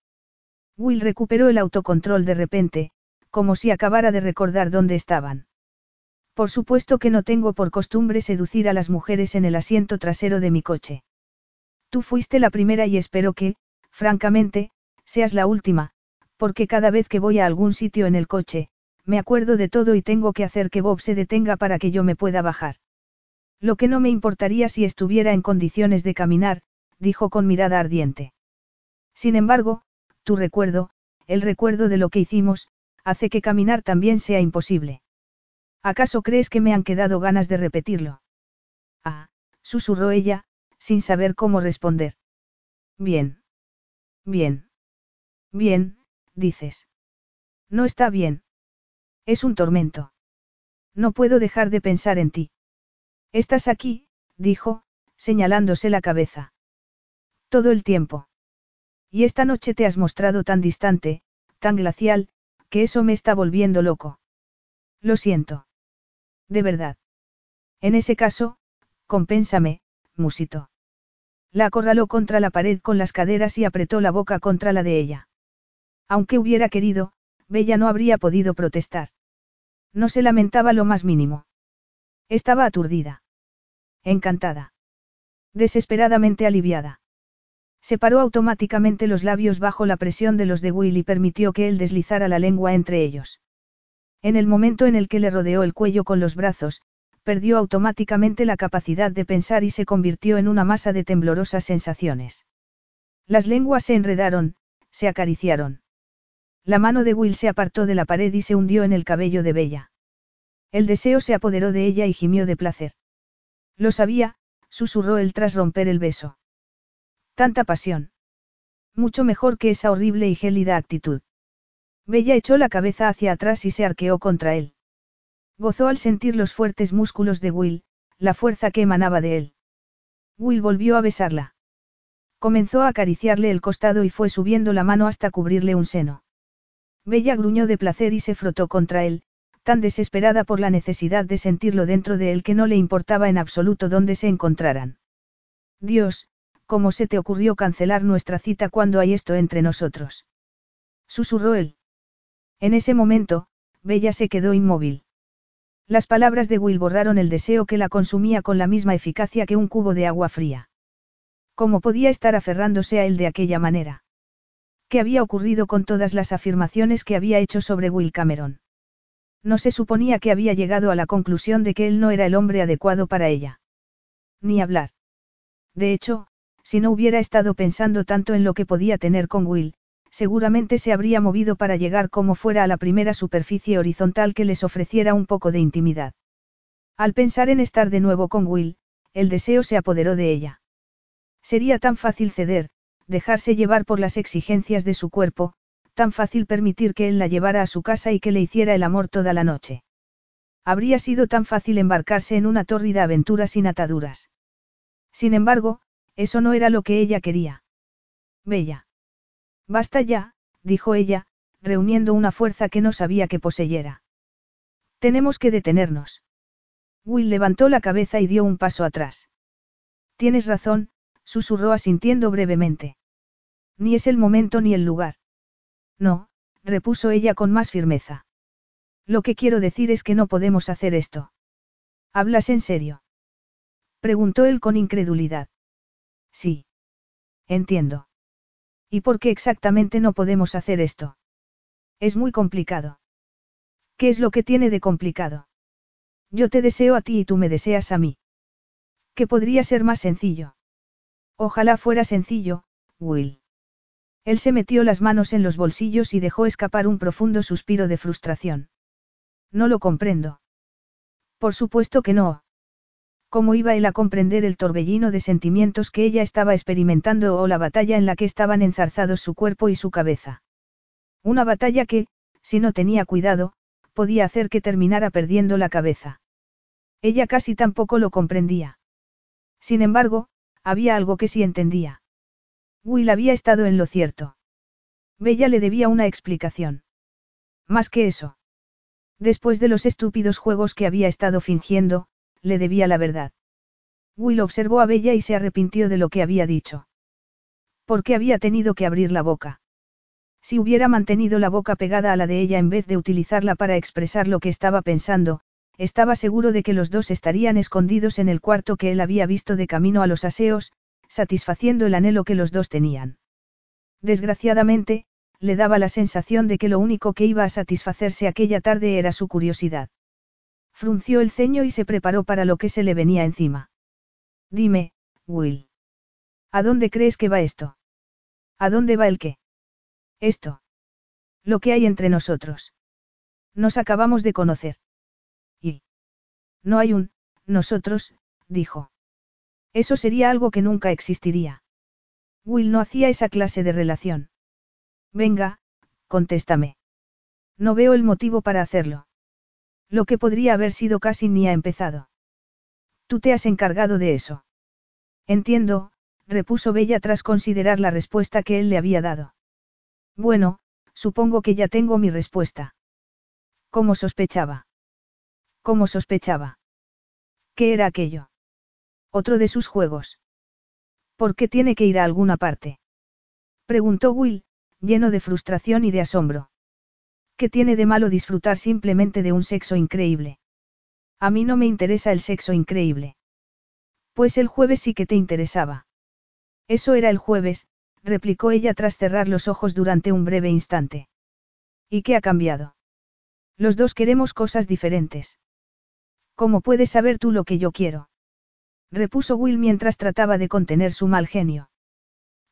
S1: Will recuperó el autocontrol de repente, como si acabara de recordar dónde estaban. Por supuesto que no tengo por costumbre seducir a las mujeres en el asiento trasero de mi coche. Tú fuiste la primera y espero que, francamente, seas la última, porque cada vez que voy a algún sitio en el coche, me acuerdo de todo y tengo que hacer que Bob se detenga para que yo me pueda bajar. Lo que no me importaría si estuviera en condiciones de caminar, dijo con mirada ardiente. Sin embargo, tu recuerdo, el recuerdo de lo que hicimos, hace que caminar también sea imposible. ¿Acaso crees que me han quedado ganas de repetirlo? Ah, susurró ella, sin saber cómo responder. Bien. Bien. Bien, dices. No está bien. Es un tormento. No puedo dejar de pensar en ti. Estás aquí, dijo, señalándose la cabeza. Todo el tiempo. Y esta noche te has mostrado tan distante, tan glacial, que eso me está volviendo loco. Lo siento. De verdad. En ese caso, compénsame, musito. La acorraló contra la pared con las caderas y apretó la boca contra la de ella. Aunque hubiera querido, Bella no habría podido protestar. No se lamentaba lo más mínimo. Estaba aturdida. Encantada. Desesperadamente aliviada. Separó automáticamente los labios bajo la presión de los de Will y permitió que él deslizara la lengua entre ellos. En el momento en el que le rodeó el cuello con los brazos, perdió automáticamente la capacidad de pensar y se convirtió en una masa de temblorosas sensaciones. Las lenguas se enredaron, se acariciaron. La mano de Will se apartó de la pared y se hundió en el cabello de Bella. El deseo se apoderó de ella y gimió de placer. Lo sabía, susurró él tras romper el beso. Tanta pasión. Mucho mejor que esa horrible y gélida actitud. Bella echó la cabeza hacia atrás y se arqueó contra él. Gozó al sentir los fuertes músculos de Will, la fuerza que emanaba de él. Will volvió a besarla. Comenzó a acariciarle el costado y fue subiendo la mano hasta cubrirle un seno. Bella gruñó de placer y se frotó contra él, tan desesperada por la necesidad de sentirlo dentro de él que no le importaba en absoluto dónde se encontraran. Dios, ¿Cómo se te ocurrió cancelar nuestra cita cuando hay esto entre nosotros? Susurró él. En ese momento, Bella se quedó inmóvil. Las palabras de Will borraron el deseo que la consumía con la misma eficacia que un cubo de agua fría. ¿Cómo podía estar aferrándose a él de aquella manera? ¿Qué había ocurrido con todas las afirmaciones que había hecho sobre Will Cameron? No se suponía que había llegado a la conclusión de que él no era el hombre adecuado para ella. Ni hablar. De hecho, si no hubiera estado pensando tanto en lo que podía tener con Will, seguramente se habría movido para llegar como fuera a la primera superficie horizontal que les ofreciera un poco de intimidad. Al pensar en estar de nuevo con Will, el deseo se apoderó de ella. Sería tan fácil ceder, dejarse llevar por las exigencias de su cuerpo, tan fácil permitir que él la llevara a su casa y que le hiciera el amor toda la noche. Habría sido tan fácil embarcarse en una tórrida aventura sin ataduras. Sin embargo, eso no era lo que ella quería. Bella. Basta ya, dijo ella, reuniendo una fuerza que no sabía que poseyera. Tenemos que detenernos. Will levantó la cabeza y dio un paso atrás. Tienes razón, susurró asintiendo brevemente. Ni es el momento ni el lugar. No, repuso ella con más firmeza. Lo que quiero decir es que no podemos hacer esto. ¿Hablas en serio? Preguntó él con incredulidad. Sí. Entiendo. ¿Y por qué exactamente no podemos hacer esto? Es muy complicado. ¿Qué es lo que tiene de complicado? Yo te deseo a ti y tú me deseas a mí. ¿Qué podría ser más sencillo? Ojalá fuera sencillo, Will. Él se metió las manos en los bolsillos y dejó escapar un profundo suspiro de frustración. No lo comprendo. Por supuesto que no. ¿Cómo iba él a comprender el torbellino de sentimientos que ella estaba experimentando o la batalla en la que estaban enzarzados su cuerpo y su cabeza? Una batalla que, si no tenía cuidado, podía hacer que terminara perdiendo la cabeza. Ella casi tampoco lo comprendía. Sin embargo, había algo que sí entendía. Will había estado en lo cierto. Bella le debía una explicación. Más que eso. Después de los estúpidos juegos que había estado fingiendo, le debía la verdad. Will observó a Bella y se arrepintió de lo que había dicho. ¿Por qué había tenido que abrir la boca? Si hubiera mantenido la boca pegada a la de ella en vez de utilizarla para expresar lo que estaba pensando, estaba seguro de que los dos estarían escondidos en el cuarto que él había visto de camino a los aseos, satisfaciendo el anhelo que los dos tenían. Desgraciadamente, le daba la sensación de que lo único que iba a satisfacerse aquella tarde era su curiosidad. Frunció el ceño y se preparó para lo que se le venía encima. Dime, Will. ¿A dónde crees que va esto? ¿A dónde va el qué? Esto. Lo que hay entre nosotros. Nos acabamos de conocer. Y. No hay un, nosotros, dijo. Eso sería algo que nunca existiría. Will no hacía esa clase de relación. Venga, contéstame. No veo el motivo para hacerlo. Lo que podría haber sido casi ni ha empezado. Tú te has encargado de eso. Entiendo, repuso Bella tras considerar la respuesta que él le había dado. Bueno, supongo que ya tengo mi respuesta. ¿Cómo sospechaba? ¿Cómo sospechaba? ¿Qué era aquello? Otro de sus juegos. ¿Por qué tiene que ir a alguna parte? Preguntó Will, lleno de frustración y de asombro. ¿Qué tiene de malo disfrutar simplemente de un sexo increíble? A mí no me interesa el sexo increíble. Pues el jueves sí que te interesaba. Eso era el jueves, replicó ella tras cerrar los ojos durante un breve instante. ¿Y qué ha cambiado? Los dos queremos cosas diferentes. ¿Cómo puedes saber tú lo que yo quiero? repuso Will mientras trataba de contener su mal genio.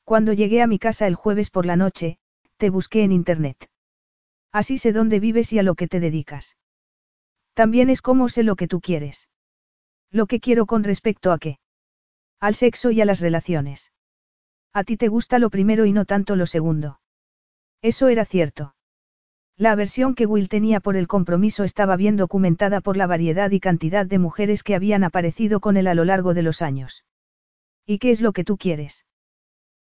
S1: Cuando llegué a mi casa el jueves por la noche, te busqué en Internet. Así sé dónde vives y a lo que te dedicas. También es como sé lo que tú quieres. Lo que quiero con respecto a qué. Al sexo y a las relaciones. A ti te gusta lo primero y no tanto lo segundo. Eso era cierto. La aversión que Will tenía por el compromiso estaba bien documentada por la variedad y cantidad de mujeres que habían aparecido con él a lo largo de los años. ¿Y qué es lo que tú quieres?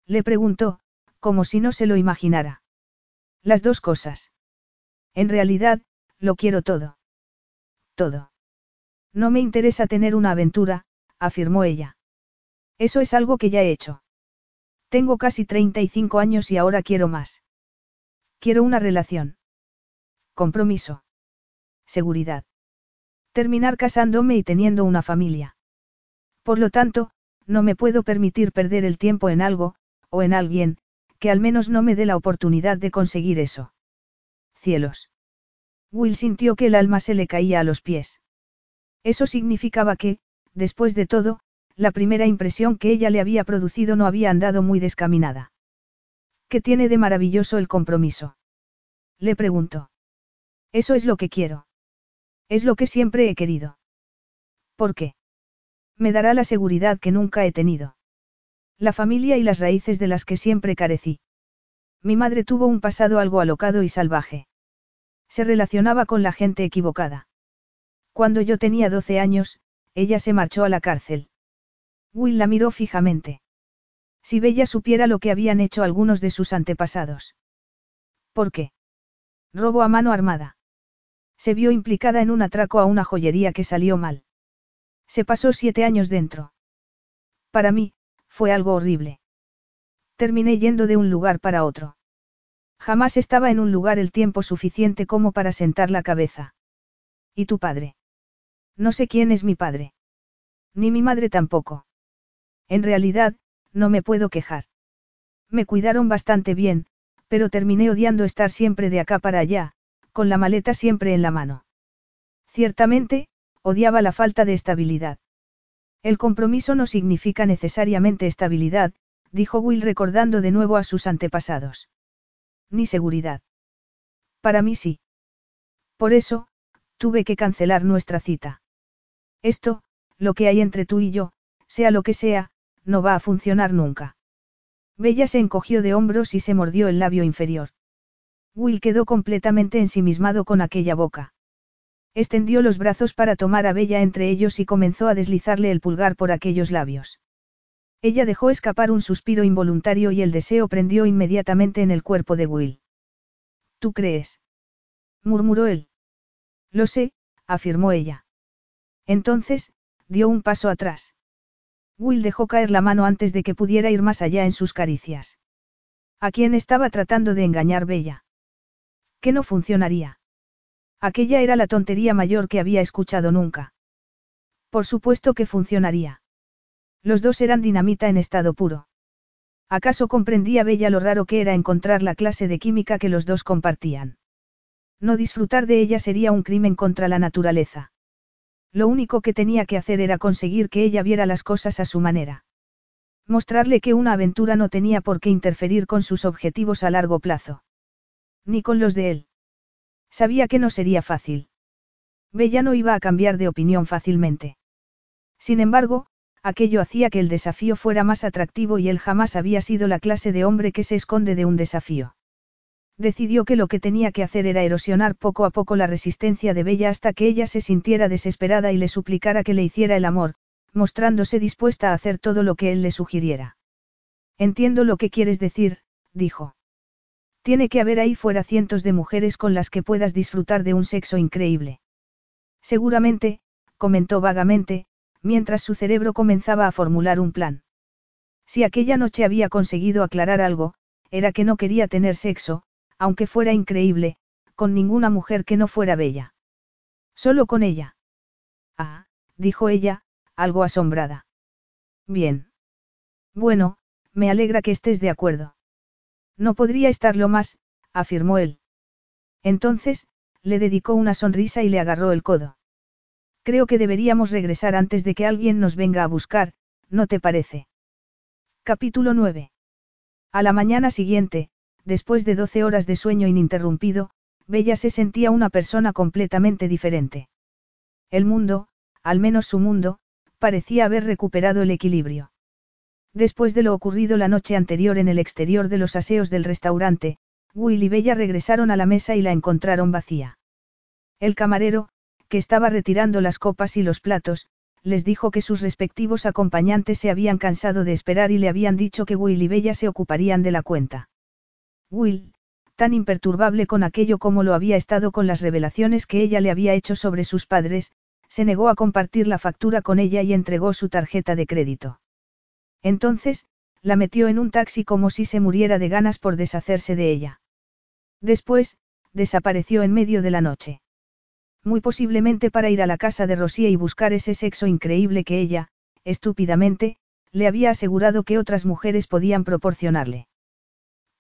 S1: Le preguntó, como si no se lo imaginara. Las dos cosas. En realidad, lo quiero todo. Todo. No me interesa tener una aventura, afirmó ella. Eso es algo que ya he hecho. Tengo casi 35 años y ahora quiero más. Quiero una relación. Compromiso. Seguridad. Terminar casándome y teniendo una familia. Por lo tanto, no me puedo permitir perder el tiempo en algo, o en alguien, que al menos no me dé la oportunidad de conseguir eso. Cielos. Will sintió que el alma se le caía a los pies. Eso significaba que, después de todo, la primera impresión que ella le había producido no había andado muy descaminada. ¿Qué tiene de maravilloso el compromiso? Le preguntó. Eso es lo que quiero. Es lo que siempre he querido. ¿Por qué? Me dará la seguridad que nunca he tenido. La familia y las raíces de las que siempre carecí. Mi madre tuvo un pasado algo alocado y salvaje. Se relacionaba con la gente equivocada. Cuando yo tenía 12 años, ella se marchó a la cárcel. Will la miró fijamente. Si Bella supiera lo que habían hecho algunos de sus antepasados. ¿Por qué? Robo a mano armada. Se vio implicada en un atraco a una joyería que salió mal. Se pasó siete años dentro. Para mí, fue algo horrible. Terminé yendo de un lugar para otro. Jamás estaba en un lugar el tiempo suficiente como para sentar la cabeza. ¿Y tu padre? No sé quién es mi padre. Ni mi madre tampoco. En realidad, no me puedo quejar. Me cuidaron bastante bien, pero terminé odiando estar siempre de acá para allá, con la maleta siempre en la mano. Ciertamente, odiaba la falta de estabilidad. El compromiso no significa necesariamente estabilidad, dijo Will recordando de nuevo a sus antepasados. Ni seguridad. Para mí sí. Por eso, tuve que cancelar nuestra cita. Esto, lo que hay entre tú y yo, sea lo que sea, no va a funcionar nunca. Bella se encogió de hombros y se mordió el labio inferior. Will quedó completamente ensimismado con aquella boca. Extendió los brazos para tomar a Bella entre ellos y comenzó a deslizarle el pulgar por aquellos labios. Ella dejó escapar un suspiro involuntario y el deseo prendió inmediatamente en el cuerpo de Will. ¿Tú crees? murmuró él. Lo sé, afirmó ella. Entonces, dio un paso atrás. Will dejó caer la mano antes de que pudiera ir más allá en sus caricias. ¿A quién estaba tratando de engañar Bella? Que no funcionaría. Aquella era la tontería mayor que había escuchado nunca. Por supuesto que funcionaría. Los dos eran dinamita en estado puro. ¿Acaso comprendía Bella lo raro que era encontrar la clase de química que los dos compartían? No disfrutar de ella sería un crimen contra la naturaleza. Lo único que tenía que hacer era conseguir que ella viera las cosas a su manera. Mostrarle que una aventura no tenía por qué interferir con sus objetivos a largo plazo. Ni con los de él. Sabía que no sería fácil. Bella no iba a cambiar de opinión fácilmente. Sin embargo, aquello hacía que el desafío fuera más atractivo y él jamás había sido la clase de hombre que se esconde de un desafío. Decidió que lo que tenía que hacer era erosionar poco a poco la resistencia de Bella hasta que ella se sintiera desesperada y le suplicara que le hiciera el amor, mostrándose dispuesta a hacer todo lo que él le sugiriera. Entiendo lo que quieres decir, dijo. Tiene que haber ahí fuera cientos de mujeres con las que puedas disfrutar de un sexo increíble. Seguramente, comentó vagamente, mientras su cerebro comenzaba a formular un plan. Si aquella noche había conseguido aclarar algo, era que no quería tener sexo, aunque fuera increíble, con ninguna mujer que no fuera bella. Solo con ella. Ah, dijo ella, algo asombrada. Bien. Bueno, me alegra que estés de acuerdo. No podría estarlo más, afirmó él. Entonces, le dedicó una sonrisa y le agarró el codo. Creo que deberíamos regresar antes de que alguien nos venga a buscar, ¿no te parece? Capítulo 9. A la mañana siguiente, después de doce horas de sueño ininterrumpido, Bella se sentía una persona completamente diferente. El mundo, al menos su mundo, parecía haber recuperado el equilibrio. Después de lo ocurrido la noche anterior en el exterior de los aseos del restaurante, Will y Bella regresaron a la mesa y la encontraron vacía. El camarero, que estaba retirando las copas y los platos, les dijo que sus respectivos acompañantes se habían cansado de esperar y le habían dicho que Will y Bella se ocuparían de la cuenta. Will, tan imperturbable con aquello como lo había estado con las revelaciones que ella le había hecho sobre sus padres, se negó a compartir la factura con ella y entregó su tarjeta de crédito. Entonces, la metió en un taxi como si se muriera de ganas por deshacerse de ella. Después, desapareció en medio de la noche. Muy posiblemente para ir a la casa de Rosía y buscar ese sexo increíble que ella, estúpidamente, le había asegurado que otras mujeres podían proporcionarle.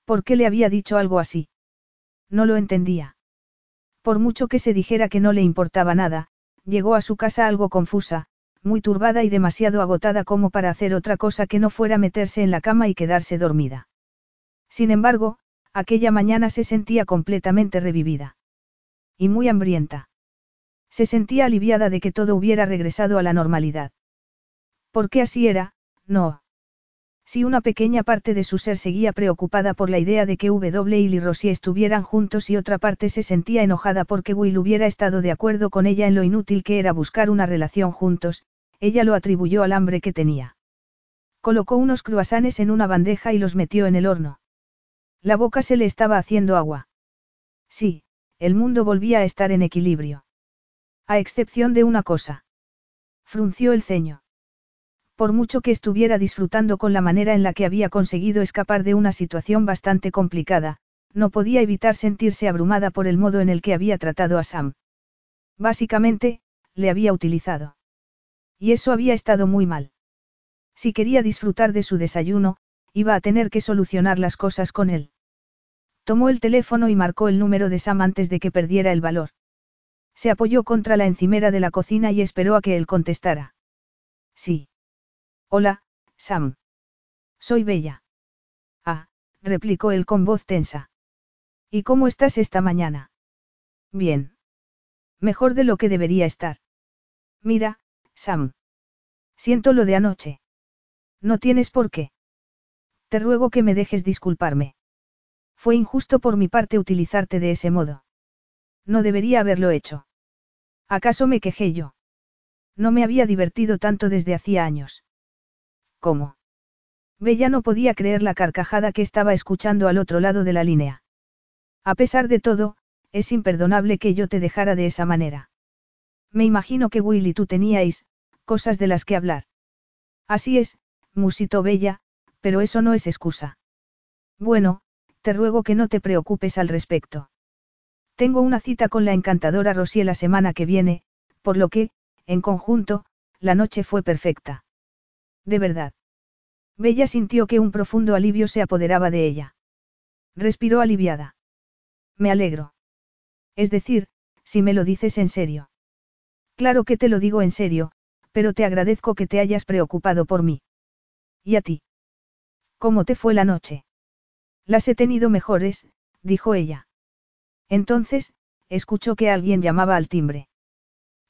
S1: ¿Por qué le había dicho algo así? No lo entendía. Por mucho que se dijera que no le importaba nada, llegó a su casa algo confusa, muy turbada y demasiado agotada como para hacer otra cosa que no fuera meterse en la cama y quedarse dormida. Sin embargo, aquella mañana se sentía completamente revivida. Y muy hambrienta. Se sentía aliviada de que todo hubiera regresado a la normalidad. Porque así era, no. Si una pequeña parte de su ser seguía preocupada por la idea de que W y Rosie estuvieran juntos y otra parte se sentía enojada porque Will hubiera estado de acuerdo con ella en lo inútil que era buscar una relación juntos, ella lo atribuyó al hambre que tenía. Colocó unos cruasanes en una bandeja y los metió en el horno. La boca se le estaba haciendo agua. Sí, el mundo volvía a estar en equilibrio. A excepción de una cosa. Frunció el ceño. Por mucho que estuviera disfrutando con la manera en la que había conseguido escapar de una situación bastante complicada, no podía evitar sentirse abrumada por el modo en el que había tratado a Sam. Básicamente, le había utilizado. Y eso había estado muy mal. Si quería disfrutar de su desayuno, iba a tener que solucionar las cosas con él. Tomó el teléfono y marcó el número de Sam antes de que perdiera el valor. Se apoyó contra la encimera de la cocina y esperó a que él contestara. Sí. Hola, Sam. Soy Bella. Ah, replicó él con voz tensa. ¿Y cómo estás esta mañana? Bien. Mejor de lo que debería estar. Mira, Sam. Siento lo de anoche. No tienes por qué. Te ruego que me dejes disculparme. Fue injusto por mi parte utilizarte de ese modo. No debería haberlo hecho. ¿Acaso me quejé yo? No me había divertido tanto desde hacía años. ¿Cómo? Bella no podía creer la carcajada que estaba escuchando al otro lado de la línea. A pesar de todo, es imperdonable que yo te dejara de esa manera. Me imagino que Will y tú teníais, cosas de las que hablar. Así es, musitó Bella, pero eso no es excusa. Bueno, te ruego que no te preocupes al respecto. Tengo una cita con la encantadora Rosie la semana que viene, por lo que, en conjunto, la noche fue perfecta. De verdad. Bella sintió que un profundo alivio se apoderaba de ella. Respiró aliviada. Me alegro. Es decir, si me lo dices en serio. Claro que te lo digo en serio, pero te agradezco que te hayas preocupado por mí. ¿Y a ti? ¿Cómo te fue la noche? Las he tenido mejores, dijo ella. Entonces, escuchó que alguien llamaba al timbre.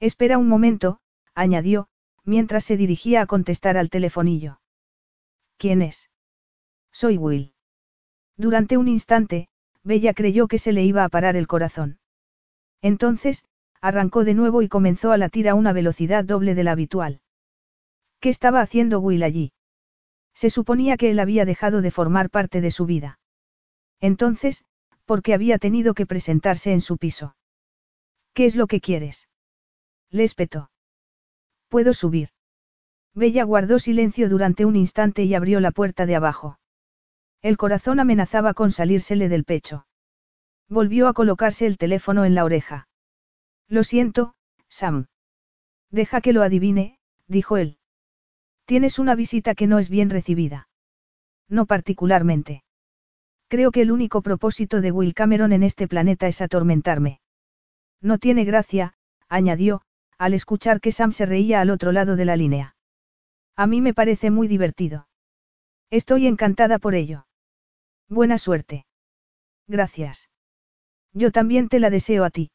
S1: Espera un momento, añadió, mientras se dirigía a contestar al telefonillo. ¿Quién es? Soy Will. Durante un instante, Bella creyó que se le iba a parar el corazón. Entonces, arrancó de nuevo y comenzó a latir a una velocidad doble de la habitual. ¿Qué estaba haciendo Will allí? Se suponía que él había dejado de formar parte de su vida. Entonces, ¿por qué había tenido que presentarse en su piso? ¿Qué es lo que quieres? Le espetó. ¿Puedo subir? Bella guardó silencio durante un instante y abrió la puerta de abajo. El corazón amenazaba con salírsele del pecho. Volvió a colocarse el teléfono en la oreja. Lo siento, Sam. Deja que lo adivine, dijo él. Tienes una visita que no es bien recibida. No particularmente. Creo que el único propósito de Will Cameron en este planeta es atormentarme. No tiene gracia, añadió, al escuchar que Sam se reía al otro lado de la línea. A mí me parece muy divertido. Estoy encantada por ello. Buena suerte. Gracias. Yo también te la deseo a ti.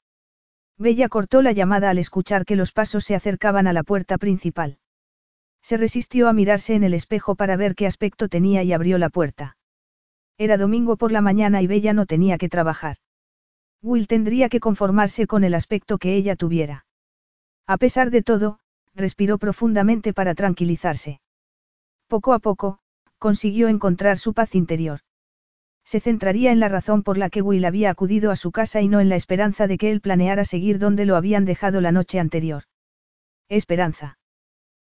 S1: Bella cortó la llamada al escuchar que los pasos se acercaban a la puerta principal. Se resistió a mirarse en el espejo para ver qué aspecto tenía y abrió la puerta. Era domingo por la mañana y Bella no tenía que trabajar. Will tendría que conformarse con el aspecto que ella tuviera. A pesar de todo, respiró profundamente para tranquilizarse. Poco a poco, consiguió encontrar su paz interior. Se centraría en la razón por la que Will había acudido a su casa y no en la esperanza de que él planeara seguir donde lo habían dejado la noche anterior. Esperanza.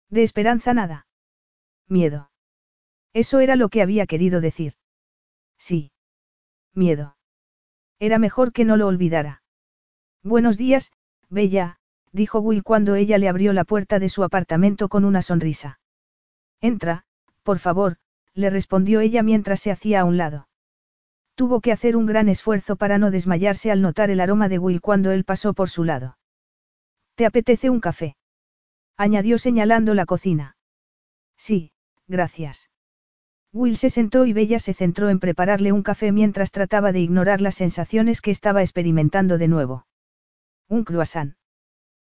S1: De esperanza nada. Miedo. Eso era lo que había querido decir. Sí. Miedo. Era mejor que no lo olvidara. Buenos días, Bella, dijo Will cuando ella le abrió la puerta de su apartamento con una sonrisa. Entra, por favor, le respondió ella mientras se hacía a un lado. Tuvo que hacer un gran esfuerzo para no desmayarse al notar el aroma de Will cuando él pasó por su lado. ¿Te apetece un café? añadió señalando la cocina. Sí, gracias. Will se sentó y Bella se centró en prepararle un café mientras trataba de ignorar las sensaciones que estaba experimentando de nuevo. Un croissant.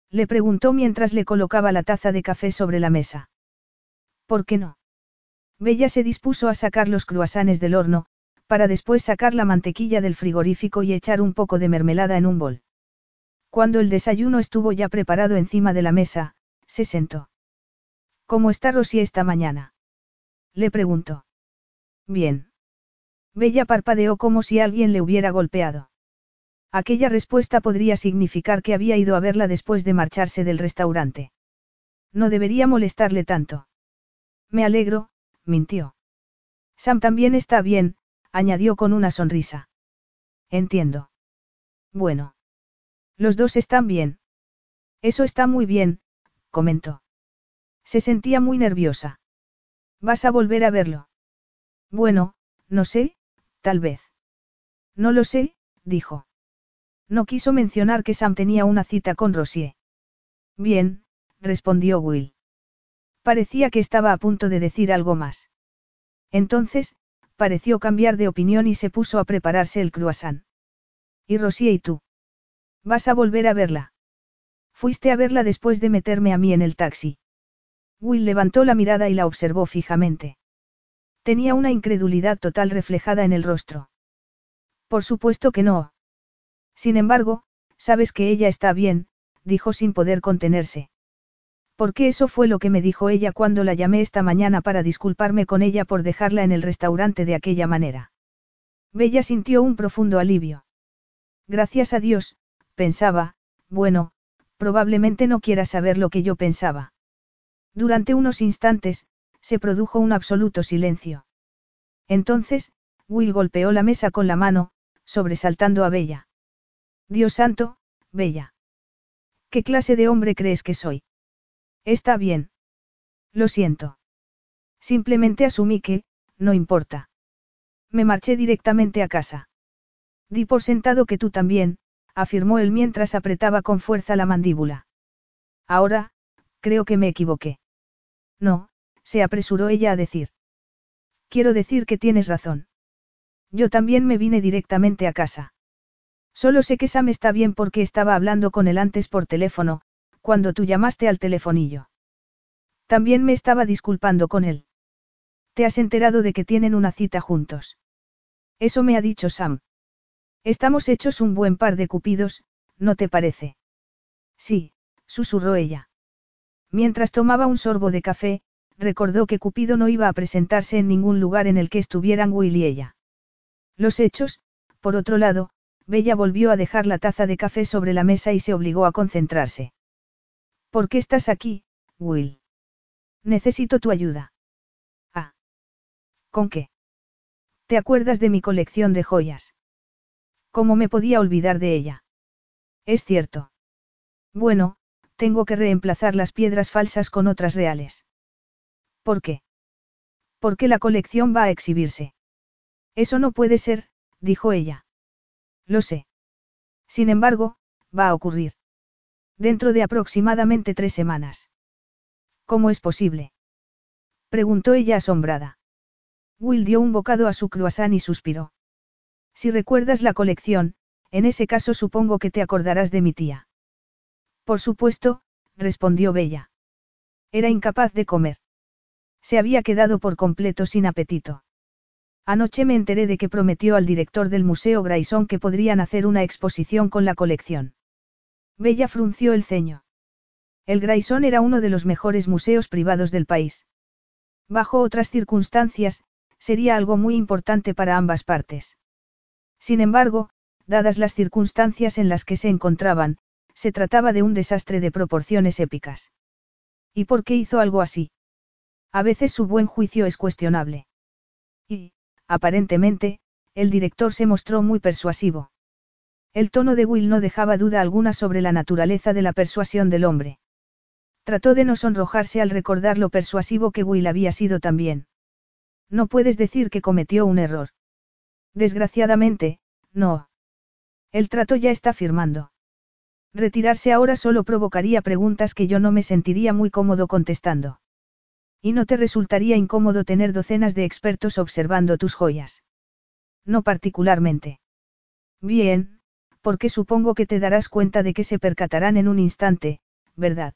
S1: Le preguntó mientras le colocaba la taza de café sobre la mesa. ¿Por qué no? Bella se dispuso a sacar los cruasanes del horno, para después sacar la mantequilla del frigorífico y echar un poco de mermelada en un bol. Cuando el desayuno estuvo ya preparado encima de la mesa, se sentó. ¿Cómo está Rosy esta mañana? Le preguntó. Bien. Bella parpadeó como si alguien le hubiera golpeado. Aquella respuesta podría significar que había ido a verla después de marcharse del restaurante. No debería molestarle tanto. Me alegro, mintió. Sam también está bien, añadió con una sonrisa. Entiendo. Bueno. Los dos están bien. Eso está muy bien, comentó. Se sentía muy nerviosa. ¿Vas a volver a verlo? Bueno, no sé, tal vez. No lo sé, dijo. No quiso mencionar que Sam tenía una cita con Rosier. Bien, respondió Will. Parecía que estaba a punto de decir algo más. Entonces, pareció cambiar de opinión y se puso a prepararse el croissant. ¿Y Rosier y tú? ¿Vas a volver a verla? Fuiste a verla después de meterme a mí en el taxi. Will levantó la mirada y la observó fijamente. Tenía una incredulidad total reflejada en el rostro. Por supuesto que no. Sin embargo, sabes que ella está bien, dijo sin poder contenerse. Porque eso fue lo que me dijo ella cuando la llamé esta mañana para disculparme con ella por dejarla en el restaurante de aquella manera. Bella sintió un profundo alivio. Gracias a Dios, pensaba, bueno, probablemente no quiera saber lo que yo pensaba. Durante unos instantes, se produjo un absoluto silencio. Entonces, Will golpeó la mesa con la mano, sobresaltando a Bella. Dios santo, Bella. ¿Qué clase de hombre crees que soy? Está bien. Lo siento. Simplemente asumí que, no importa. Me marché directamente a casa. Di por sentado que tú también, afirmó él mientras apretaba con fuerza la mandíbula. Ahora, creo que me equivoqué. No, se apresuró ella a decir. Quiero decir que tienes razón. Yo también me vine directamente a casa. Solo sé que Sam está bien porque estaba hablando con él antes por teléfono, cuando tú llamaste al telefonillo. También me estaba disculpando con él. ¿Te has enterado de que tienen una cita juntos? Eso me ha dicho Sam. Estamos hechos un buen par de cupidos, ¿no te parece? Sí, susurró ella. Mientras tomaba un sorbo de café, recordó que Cupido no iba a presentarse en ningún lugar en el que estuvieran Will y ella. Los hechos, por otro lado, Bella volvió a dejar la taza de café sobre la mesa y se obligó a concentrarse. ¿Por qué estás aquí, Will? Necesito tu ayuda. Ah. ¿Con qué? ¿Te acuerdas de mi colección de joyas? ¿Cómo me podía olvidar de ella? Es cierto. Bueno, tengo que reemplazar las piedras falsas con otras reales. ¿Por qué? Porque la colección va a exhibirse. Eso no puede ser, dijo ella. Lo sé. Sin embargo, va a ocurrir. Dentro de aproximadamente tres semanas. ¿Cómo es posible? Preguntó ella asombrada. Will dio un bocado a su croissant y suspiró. Si recuerdas la colección, en ese caso supongo que te acordarás de mi tía. Por supuesto, respondió Bella. Era incapaz de comer. Se había quedado por completo sin apetito. Anoche me enteré de que prometió al director del Museo Grayson que podrían hacer una exposición con la colección. Bella frunció el ceño. El Grayson era uno de los mejores museos privados del país. Bajo otras circunstancias, sería algo muy importante para ambas partes. Sin embargo, dadas las circunstancias en las que se encontraban, se trataba de un desastre de proporciones épicas. ¿Y por qué hizo algo así? A veces su buen juicio es cuestionable. Y, aparentemente, el director se mostró muy persuasivo. El tono de Will no dejaba duda alguna sobre la naturaleza de la persuasión del hombre. Trató de no sonrojarse al recordar lo persuasivo que Will había sido también. No puedes decir que cometió un error. Desgraciadamente, no. El trato ya está firmando. Retirarse ahora solo provocaría preguntas que yo no me sentiría muy cómodo contestando. Y no te resultaría incómodo tener docenas de expertos observando tus joyas. No particularmente. Bien, porque supongo que te darás cuenta de que se percatarán en un instante, ¿verdad?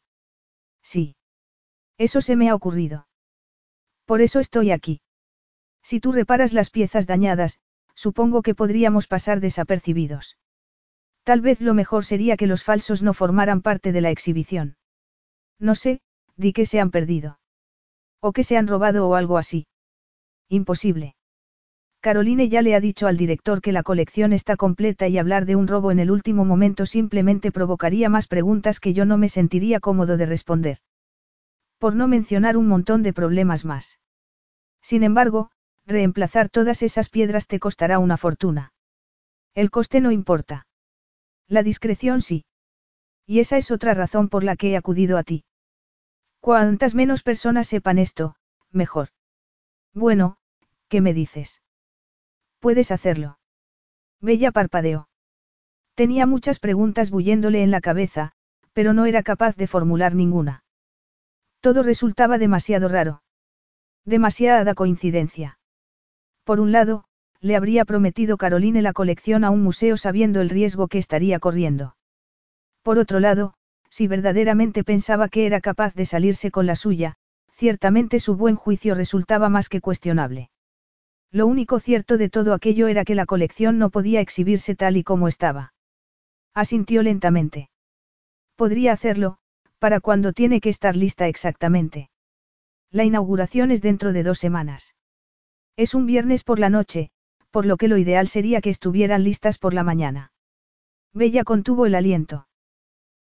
S1: Sí. Eso se me ha ocurrido. Por eso estoy aquí. Si tú reparas las piezas dañadas, supongo que podríamos pasar desapercibidos. Tal vez lo mejor sería que los falsos no formaran parte de la exhibición. No sé, di que se han perdido. O que se han robado o algo así. Imposible. Caroline ya le ha dicho al director que la colección está completa y hablar de un robo en el último momento simplemente provocaría más preguntas que yo no me sentiría cómodo de responder. Por no mencionar un montón de problemas más. Sin embargo, reemplazar todas esas piedras te costará una fortuna. El coste no importa. La discreción sí. Y esa es otra razón por la que he acudido a ti. Cuantas menos personas sepan esto, mejor. Bueno, ¿qué me dices? Puedes hacerlo. Bella parpadeó. Tenía muchas preguntas bulléndole en la cabeza, pero no era capaz de formular ninguna. Todo resultaba demasiado raro. Demasiada coincidencia. Por un lado, le habría prometido Caroline la colección a un museo sabiendo el riesgo que estaría corriendo. Por otro lado, si verdaderamente pensaba que era capaz de salirse con la suya, ciertamente su buen juicio resultaba más que cuestionable. Lo único cierto de todo aquello era que la colección no podía exhibirse tal y como estaba. Asintió lentamente. Podría hacerlo, para cuando tiene que estar lista exactamente. La inauguración es dentro de dos semanas. Es un viernes por la noche, por lo que lo ideal sería que estuvieran listas por la mañana. Bella contuvo el aliento.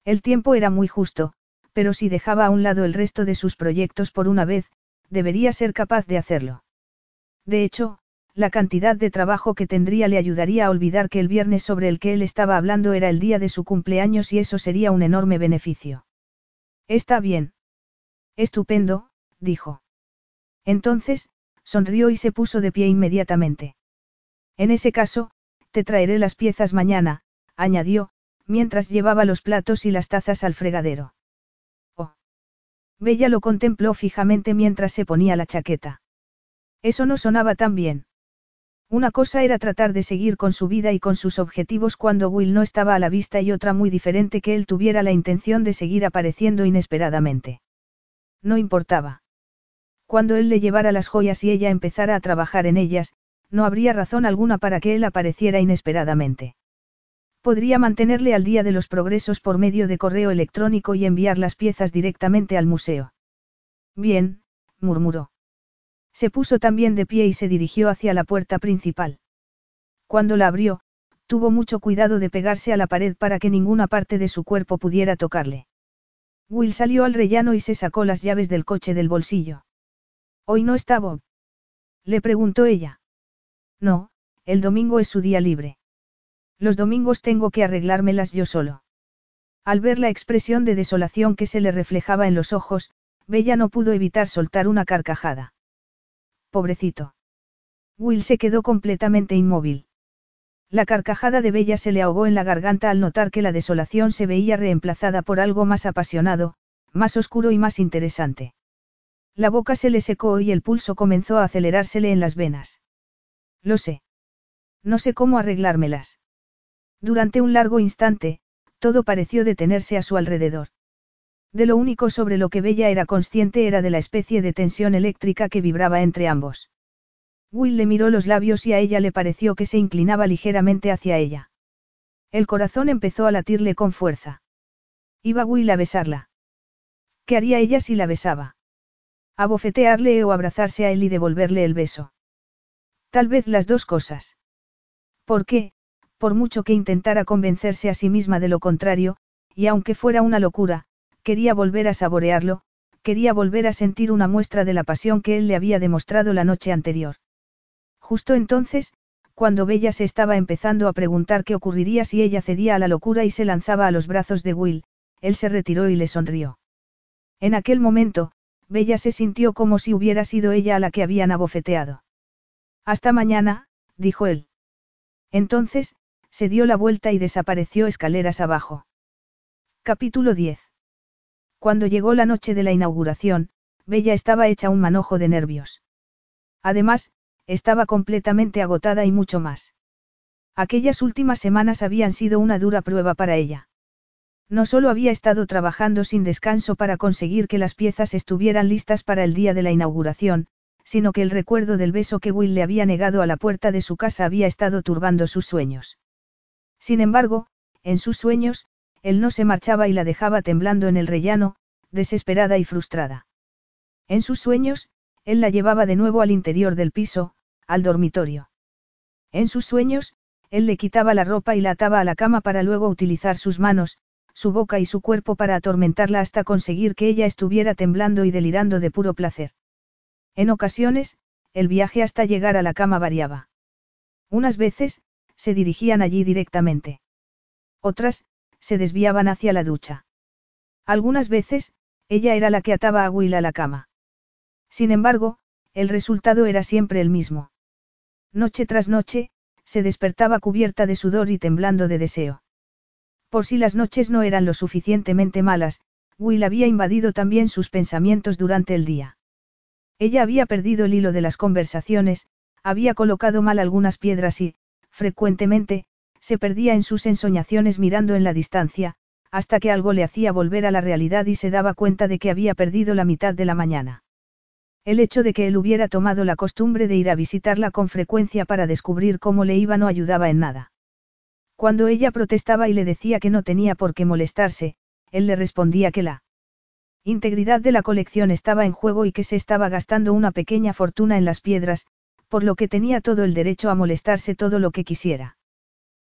S1: El tiempo era muy justo, pero si dejaba a un lado el resto de sus proyectos por una vez, debería ser capaz de hacerlo. De hecho, la cantidad de trabajo que tendría le ayudaría a olvidar que el viernes sobre el que él estaba hablando era el día de su cumpleaños y eso sería un enorme beneficio. Está bien. Estupendo, dijo. Entonces, sonrió y se puso de pie inmediatamente. En ese caso, te traeré las piezas mañana, añadió, mientras llevaba los platos y las tazas al fregadero. Oh. Bella lo contempló fijamente mientras se ponía la chaqueta. Eso no sonaba tan bien. Una cosa era tratar de seguir con su vida y con sus objetivos cuando Will no estaba a la vista y otra muy diferente que él tuviera la intención de seguir apareciendo inesperadamente. No importaba. Cuando él le llevara las joyas y ella empezara a trabajar en ellas, no habría razón alguna para que él apareciera inesperadamente. Podría mantenerle al día de los progresos por medio de correo electrónico y enviar las piezas directamente al museo. Bien, murmuró. Se puso también de pie y se dirigió hacia la puerta principal. Cuando la abrió, tuvo mucho cuidado de pegarse a la pared para que ninguna parte de su cuerpo pudiera tocarle. Will salió al rellano y se sacó las llaves del coche del bolsillo. ¿Hoy no está Bob? Le preguntó ella. No, el domingo es su día libre. Los domingos tengo que arreglármelas yo solo. Al ver la expresión de desolación que se le reflejaba en los ojos, Bella no pudo evitar soltar una carcajada pobrecito. Will se quedó completamente inmóvil. La carcajada de Bella se le ahogó en la garganta al notar que la desolación se veía reemplazada por algo más apasionado, más oscuro y más interesante. La boca se le secó y el pulso comenzó a acelerársele en las venas. Lo sé. No sé cómo arreglármelas. Durante un largo instante, todo pareció detenerse a su alrededor. De lo único sobre lo que Bella era consciente era de la especie de tensión eléctrica que vibraba entre ambos. Will le miró los labios y a ella le pareció que se inclinaba ligeramente hacia ella. El corazón empezó a latirle con fuerza. Iba Will a besarla. ¿Qué haría ella si la besaba? Abofetearle o abrazarse a él y devolverle el beso. Tal vez las dos cosas. ¿Por qué? Por mucho que intentara convencerse a sí misma de lo contrario, y aunque fuera una locura, quería volver a saborearlo, quería volver a sentir una muestra de la pasión que él le había demostrado la noche anterior. Justo entonces, cuando Bella se estaba empezando a preguntar qué ocurriría si ella cedía a la locura y se lanzaba a los brazos de Will, él se retiró y le sonrió. En aquel momento, Bella se sintió como si hubiera sido ella a la que habían abofeteado. Hasta mañana, dijo él. Entonces, se dio la vuelta y desapareció escaleras abajo. Capítulo 10. Cuando llegó la noche de la inauguración, Bella estaba hecha un manojo de nervios. Además, estaba completamente agotada y mucho más. Aquellas últimas semanas habían sido una dura prueba para ella. No solo había estado trabajando sin descanso para conseguir que las piezas estuvieran listas para el día de la inauguración, sino que el recuerdo del beso que Will le había negado a la puerta de su casa había estado turbando sus sueños. Sin embargo, en sus sueños, él no se marchaba y la dejaba temblando en el rellano, desesperada y frustrada. En sus sueños, él la llevaba de nuevo al interior del piso, al dormitorio. En sus sueños, él le quitaba la ropa y la ataba a la cama para luego utilizar sus manos, su boca y su cuerpo para atormentarla hasta conseguir que ella estuviera temblando y delirando de puro placer. En ocasiones, el viaje hasta llegar a la cama variaba. Unas veces, se dirigían allí directamente. Otras, se desviaban hacia la ducha. Algunas veces, ella era la que ataba a Will a la cama. Sin embargo, el resultado era siempre el mismo. Noche tras noche, se despertaba cubierta de sudor y temblando de deseo. Por si las noches no eran lo suficientemente malas, Will había invadido también sus pensamientos durante el día. Ella había perdido el hilo de las conversaciones, había colocado mal algunas piedras y, frecuentemente, se perdía en sus ensoñaciones mirando en la distancia, hasta que algo le hacía volver a la realidad y se daba cuenta de que había perdido la mitad de la mañana. El hecho de que él hubiera tomado la costumbre de ir a visitarla con frecuencia para descubrir cómo le iba no ayudaba en nada. Cuando ella protestaba y le decía que no tenía por qué molestarse, él le respondía que la integridad de la colección estaba en juego y que se estaba gastando una pequeña fortuna en las piedras, por lo que tenía todo el derecho a molestarse todo lo que quisiera.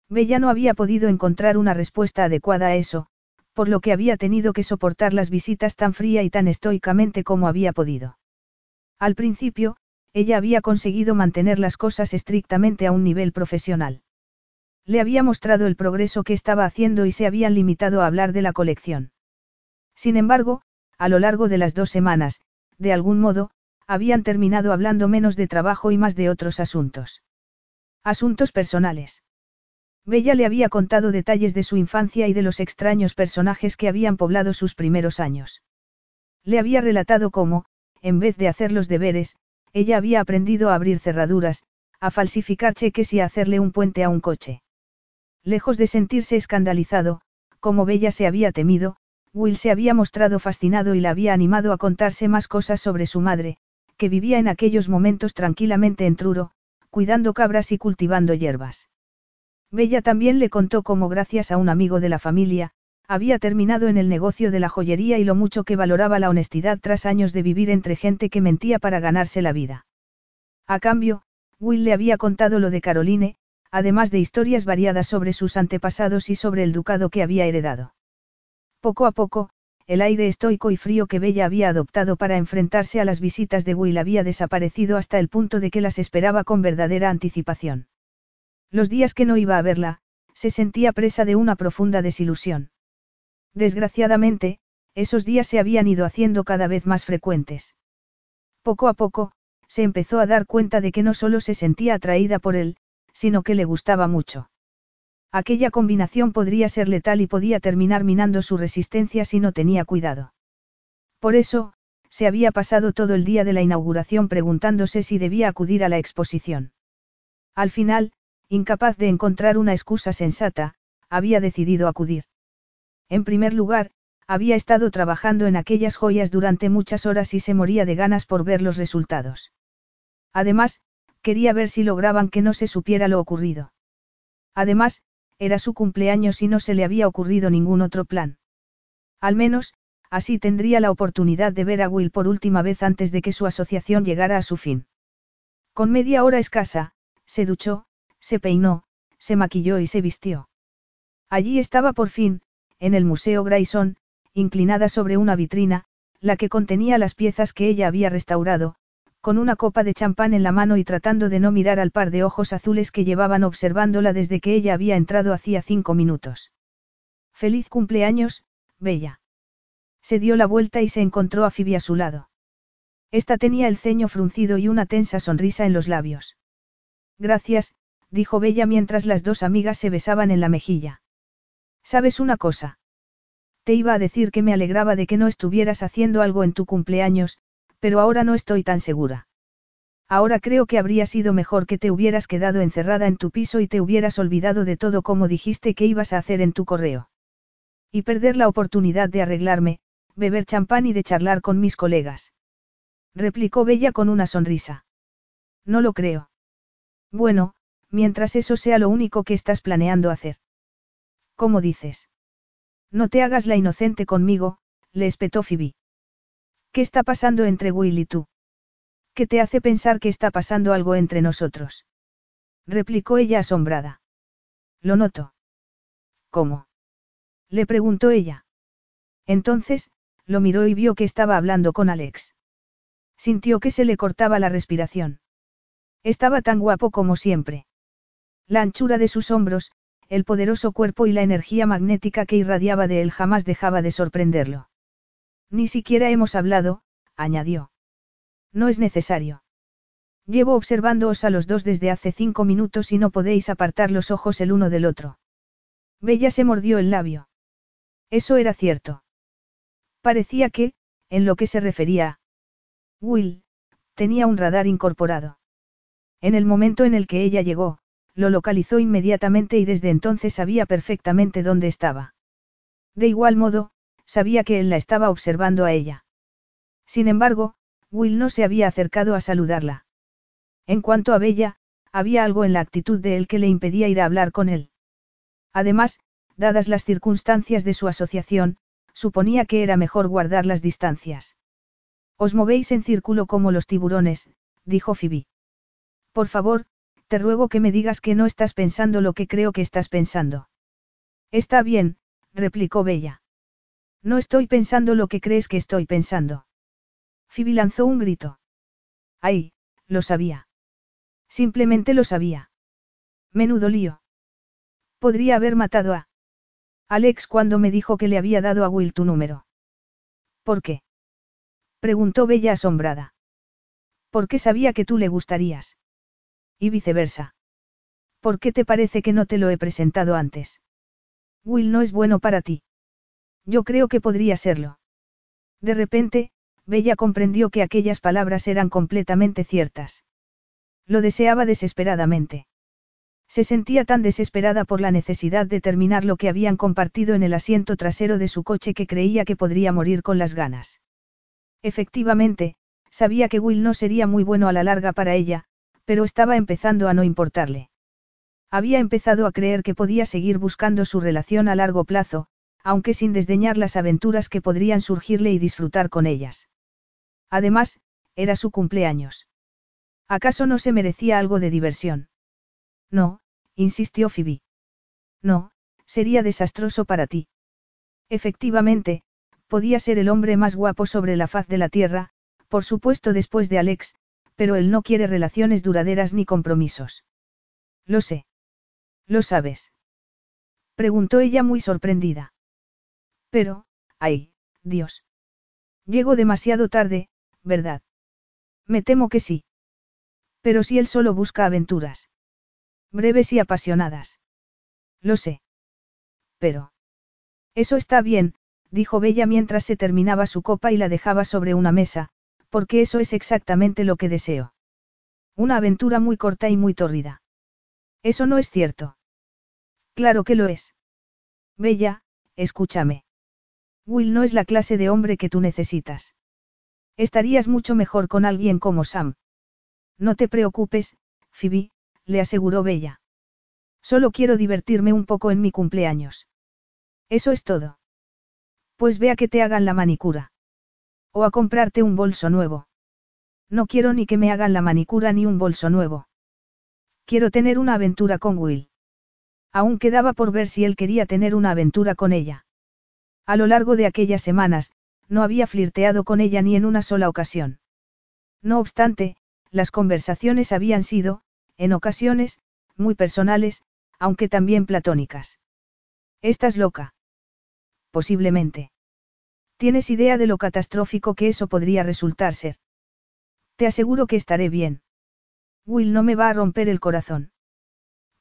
S1: Bella no había podido encontrar una respuesta adecuada a eso, por lo que había tenido que soportar las visitas tan fría y tan estoicamente como había podido. Al principio, ella había conseguido mantener las cosas estrictamente a un nivel profesional. Le había mostrado el progreso que estaba haciendo y se habían limitado a hablar de la colección. Sin embargo, a lo largo de las dos semanas, de algún modo, habían terminado hablando menos de trabajo y más de otros asuntos. Asuntos personales. Bella le había contado detalles de su infancia y de los extraños personajes que habían poblado sus primeros años. Le había relatado cómo, en vez de hacer los deberes, ella había aprendido a abrir cerraduras, a falsificar cheques y a hacerle un puente a un coche. Lejos de sentirse escandalizado, como Bella se había temido, Will se había mostrado fascinado y la había animado a contarse más cosas sobre su madre, que vivía en aquellos momentos tranquilamente en Truro, cuidando cabras y cultivando hierbas. Bella también le contó cómo gracias a un amigo de la familia, había terminado en el negocio de la joyería y lo mucho que valoraba la honestidad tras años de vivir entre gente que mentía para ganarse la vida. A cambio, Will le había contado lo de Caroline, además de historias variadas sobre sus antepasados y sobre el ducado que había heredado. Poco a poco, el aire estoico y frío que Bella había adoptado para enfrentarse a las visitas de Will había desaparecido hasta el punto de que las esperaba con verdadera anticipación. Los días que no iba a verla, se sentía presa de una profunda desilusión. Desgraciadamente, esos días se habían ido haciendo cada vez más frecuentes. Poco a poco, se empezó a dar cuenta de que no solo se sentía atraída por él, sino que le gustaba mucho. Aquella combinación podría ser letal y podía terminar minando su resistencia si no tenía cuidado. Por eso, se había pasado todo el día de la inauguración preguntándose si debía acudir a la exposición. Al final, incapaz de encontrar una excusa sensata, había decidido acudir. En primer lugar, había estado trabajando en aquellas joyas durante muchas horas y se moría de ganas por ver los resultados. Además, quería ver si lograban que no se supiera lo ocurrido. Además, era su cumpleaños y no se le había ocurrido ningún otro plan. Al menos, así tendría la oportunidad de ver a Will por última vez antes de que su asociación llegara a su fin. Con media hora escasa, se duchó, se peinó, se maquilló y se vistió. Allí estaba por fin, en el Museo Grayson, inclinada sobre una vitrina, la que contenía las piezas que ella había restaurado, con una copa de champán en la mano y tratando de no mirar al par de ojos azules que llevaban observándola desde que ella había entrado hacía cinco minutos. Feliz cumpleaños, Bella. Se dio la vuelta y se encontró a Phoebe a su lado. Esta tenía el ceño fruncido y una tensa sonrisa en los labios. Gracias, dijo Bella mientras las dos amigas se besaban en la mejilla. ¿Sabes una cosa? Te iba a decir que me alegraba de que no estuvieras haciendo algo en tu cumpleaños, pero ahora no estoy tan segura. Ahora creo que habría sido mejor que te hubieras quedado encerrada en tu piso y te hubieras olvidado de todo como dijiste que ibas a hacer en tu correo. Y perder la oportunidad de arreglarme, beber champán y de charlar con mis colegas. replicó Bella con una sonrisa. No lo creo. Bueno, mientras eso sea lo único que estás planeando hacer. ¿Cómo dices? No te hagas la inocente conmigo, le espetó Phoebe. ¿Qué está pasando entre Will y tú? ¿Qué te hace pensar que está pasando algo entre nosotros? replicó ella asombrada. Lo noto. ¿Cómo? le preguntó ella. Entonces, lo miró y vio que estaba hablando con Alex. Sintió que se le cortaba la respiración. Estaba tan guapo como siempre. La anchura de sus hombros, el poderoso cuerpo y la energía magnética que irradiaba de él jamás dejaba de sorprenderlo. Ni siquiera hemos hablado, añadió. No es necesario. Llevo observándoos a los dos desde hace cinco minutos y no podéis apartar los ojos el uno del otro. Bella se mordió el labio. Eso era cierto. Parecía que, en lo que se refería a Will, tenía un radar incorporado. En el momento en el que ella llegó, lo localizó inmediatamente y desde entonces sabía perfectamente dónde estaba. De igual modo, sabía que él la estaba observando a ella. Sin embargo, Will no se había acercado a saludarla. En cuanto a Bella, había algo en la actitud de él que le impedía ir a hablar con él. Además, dadas las circunstancias de su asociación, suponía que era mejor guardar las distancias. Os movéis en círculo como los tiburones, dijo Phoebe. Por favor, te ruego que me digas que no estás pensando lo que creo que estás pensando. Está bien, replicó Bella. No estoy pensando lo que crees que estoy pensando. Phoebe lanzó un grito. Ay, lo sabía. Simplemente lo sabía. Menudo lío. Podría haber matado a Alex cuando me dijo que le había dado a Will tu número. ¿Por qué? Preguntó Bella asombrada. Porque sabía que tú le gustarías. Y viceversa. ¿Por qué te parece que no te lo he presentado antes? Will no es bueno para ti. Yo creo que podría serlo. De repente, Bella comprendió que aquellas palabras eran completamente ciertas. Lo deseaba desesperadamente. Se sentía tan desesperada por la necesidad de terminar lo que habían compartido en el asiento trasero de su coche que creía que podría morir con las ganas. Efectivamente, sabía que Will no sería muy bueno a la larga para ella, pero estaba empezando a no importarle. Había empezado a creer que podía seguir buscando su relación a largo plazo, aunque sin desdeñar las aventuras que podrían surgirle y disfrutar con ellas. Además, era su cumpleaños. ¿Acaso no se merecía algo de diversión? No, insistió Phoebe. No, sería desastroso para ti. Efectivamente, podía ser el hombre más guapo sobre la faz de la tierra, por supuesto después de Alex, pero él no quiere relaciones duraderas ni compromisos. Lo sé. ¿Lo sabes? Preguntó ella muy sorprendida. Pero, ay, Dios. Llego demasiado tarde, ¿verdad? Me temo que sí. Pero si él solo busca aventuras. Breves y apasionadas. Lo sé. Pero. Eso está bien, dijo Bella mientras se terminaba su copa y la dejaba sobre una mesa, porque eso es exactamente lo que deseo. Una aventura muy corta y muy tórrida. Eso no es cierto. Claro que lo es. Bella, escúchame. Will no es la clase de hombre que tú necesitas. Estarías mucho mejor con alguien como Sam. No te preocupes, Phoebe, le aseguró Bella. Solo quiero divertirme un poco en mi cumpleaños. Eso es todo. Pues ve a que te hagan la manicura. O a comprarte un bolso nuevo. No quiero ni que me hagan la manicura ni un bolso nuevo. Quiero tener una aventura con Will. Aún quedaba por ver si él quería tener una aventura con ella. A lo largo de aquellas semanas, no había flirteado con ella ni en una sola ocasión. No obstante, las conversaciones habían sido, en ocasiones, muy personales, aunque también platónicas. ¿Estás loca? Posiblemente. ¿Tienes idea de lo catastrófico que eso podría resultar ser? Te aseguro que estaré bien. Will no me va a romper el corazón.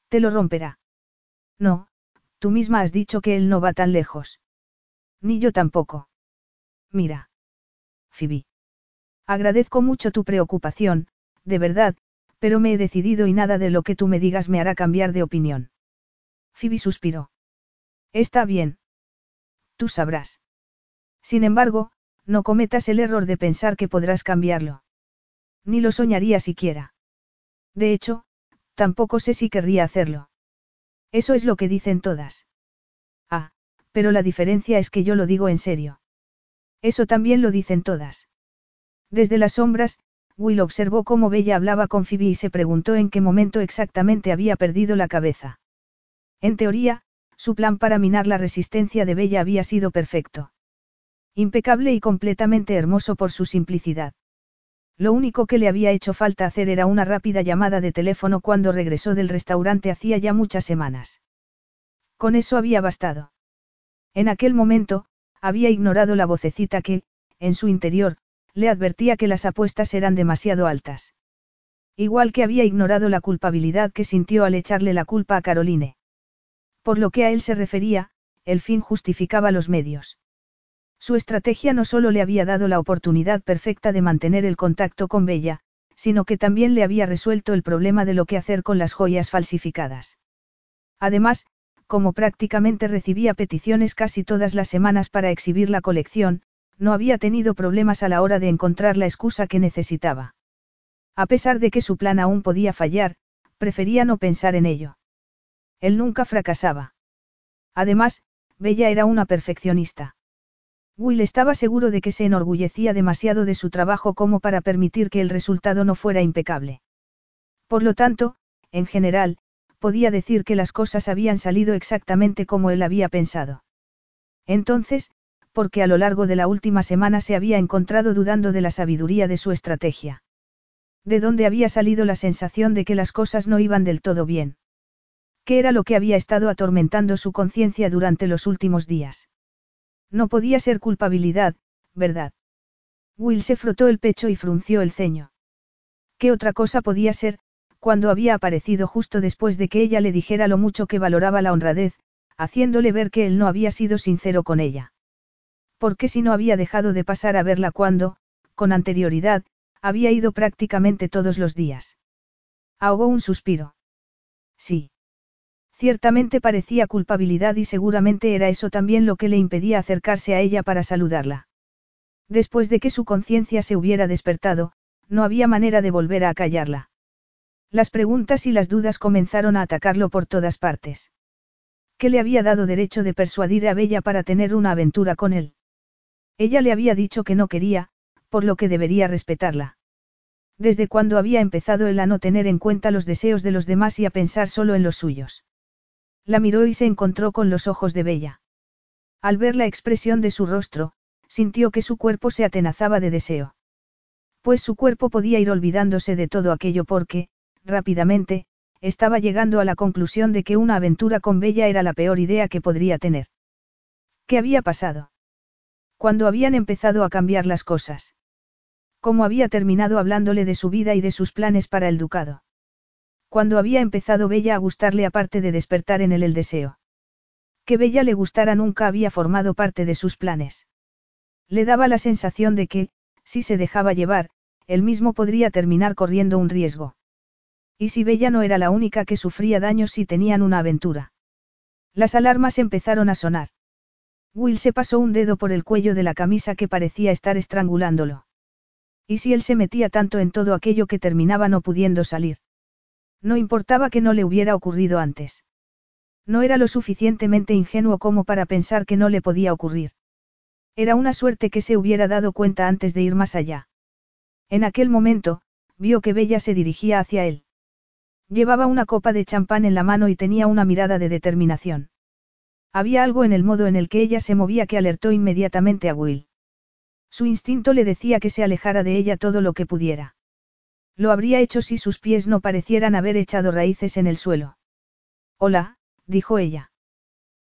S1: Te lo romperá. No, tú misma has dicho que él no va tan lejos. Ni yo tampoco. Mira. Phoebe. Agradezco mucho tu preocupación, de verdad, pero me he decidido y nada de lo que tú me digas me hará cambiar de opinión. Phoebe suspiró. Está bien. Tú sabrás. Sin embargo, no cometas el error de pensar que podrás cambiarlo. Ni lo soñaría siquiera. De hecho, tampoco sé si querría hacerlo. Eso es lo que dicen todas. Pero la diferencia es que yo lo digo en serio. Eso también lo dicen todas. Desde las sombras, Will observó cómo Bella hablaba con Phoebe y se preguntó en qué momento exactamente había perdido la cabeza. En teoría, su plan para minar la resistencia de Bella había sido perfecto. Impecable y completamente hermoso por su simplicidad. Lo único que le había hecho falta hacer era una rápida llamada de teléfono cuando regresó del restaurante hacía ya muchas semanas. Con eso había bastado. En aquel momento, había ignorado la vocecita que, en su interior, le advertía que las apuestas eran demasiado altas. Igual que había ignorado la culpabilidad que sintió al echarle la culpa a Caroline. Por lo que a él se refería, el fin justificaba los medios. Su estrategia no solo le había dado la oportunidad perfecta de mantener el contacto con Bella, sino que también le había resuelto el problema de lo que hacer con las joyas falsificadas. Además, como prácticamente recibía peticiones casi todas las semanas para exhibir la colección, no había tenido problemas a la hora de encontrar la excusa que necesitaba. A pesar de que su plan aún podía fallar, prefería no pensar en ello. Él nunca fracasaba. Además, Bella era una perfeccionista. Will estaba seguro de que se enorgullecía demasiado de su trabajo como para permitir que el resultado no fuera impecable. Por lo tanto, en general, podía decir que las cosas habían salido exactamente como él había pensado. Entonces, porque a lo largo de la última semana se había encontrado dudando de la sabiduría de su estrategia. De dónde había salido la sensación de que las cosas no iban del todo bien. ¿Qué era lo que había estado atormentando su conciencia durante los últimos días? No podía ser culpabilidad, ¿verdad? Will se frotó el pecho y frunció el ceño. ¿Qué otra cosa podía ser, cuando había aparecido justo después de que ella le dijera lo mucho que valoraba la honradez, haciéndole ver que él no había sido sincero con ella? ¿Por qué si no había dejado de pasar a verla cuando, con anterioridad, había ido prácticamente todos los días? Ahogó un suspiro. Sí. Ciertamente parecía culpabilidad y seguramente era eso también lo que le impedía acercarse a ella para saludarla. Después de que su conciencia se hubiera despertado, no había manera de volver a acallarla. Las preguntas y las dudas comenzaron a atacarlo por todas partes. ¿Qué le había dado derecho de persuadir a Bella para tener una aventura con él? Ella le había dicho que no quería, por lo que debería respetarla. Desde cuando había empezado él a no tener en cuenta los deseos de los demás y a pensar solo en los suyos. La miró y se encontró con los ojos de Bella. Al ver la expresión de su rostro, sintió que su cuerpo se atenazaba de deseo. Pues su cuerpo podía ir olvidándose de todo aquello porque, rápidamente, estaba llegando a la conclusión de que una aventura con Bella era la peor idea que podría tener. ¿Qué había pasado? Cuando habían empezado a cambiar las cosas. ¿Cómo había terminado hablándole de su vida y de sus planes para el ducado? Cuando había empezado Bella a gustarle aparte de despertar en él el deseo. Que Bella le gustara nunca había formado parte de sus planes. Le daba la sensación de que, si se dejaba llevar, él mismo podría terminar corriendo un riesgo. Y si Bella no era la única que sufría daños si tenían una aventura. Las alarmas empezaron a sonar. Will se pasó un dedo por el cuello de la camisa que parecía estar estrangulándolo. ¿Y si él se metía tanto en todo aquello que terminaba no pudiendo salir? No importaba que no le hubiera ocurrido antes. No era lo suficientemente ingenuo como para pensar que no le podía ocurrir. Era una suerte que se hubiera dado cuenta antes de ir más allá. En aquel momento, vio que Bella se dirigía hacia él. Llevaba una copa de champán en la mano y tenía una mirada de determinación. Había algo en el modo en el que ella se movía que alertó inmediatamente a Will. Su instinto le decía que se alejara de ella todo lo que pudiera. Lo habría hecho si sus pies no parecieran haber echado raíces en el suelo. Hola, dijo ella.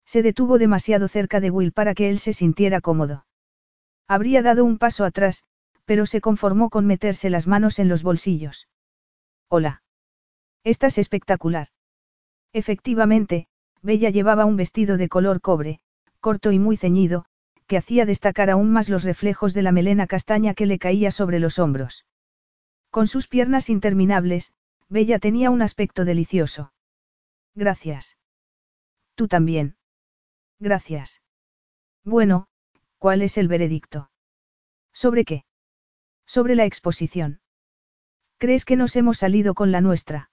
S1: Se detuvo demasiado cerca de Will para que él se sintiera cómodo. Habría dado un paso atrás, pero se conformó con meterse las manos en los bolsillos. Hola. Estás espectacular. Efectivamente, Bella llevaba un vestido de color cobre, corto y muy ceñido, que hacía destacar aún más los reflejos de la melena castaña que le caía sobre los hombros. Con sus piernas interminables, Bella tenía un aspecto delicioso. Gracias. Tú también. Gracias. Bueno, ¿cuál es el veredicto? ¿Sobre qué? Sobre la exposición. ¿Crees que nos hemos salido con la nuestra?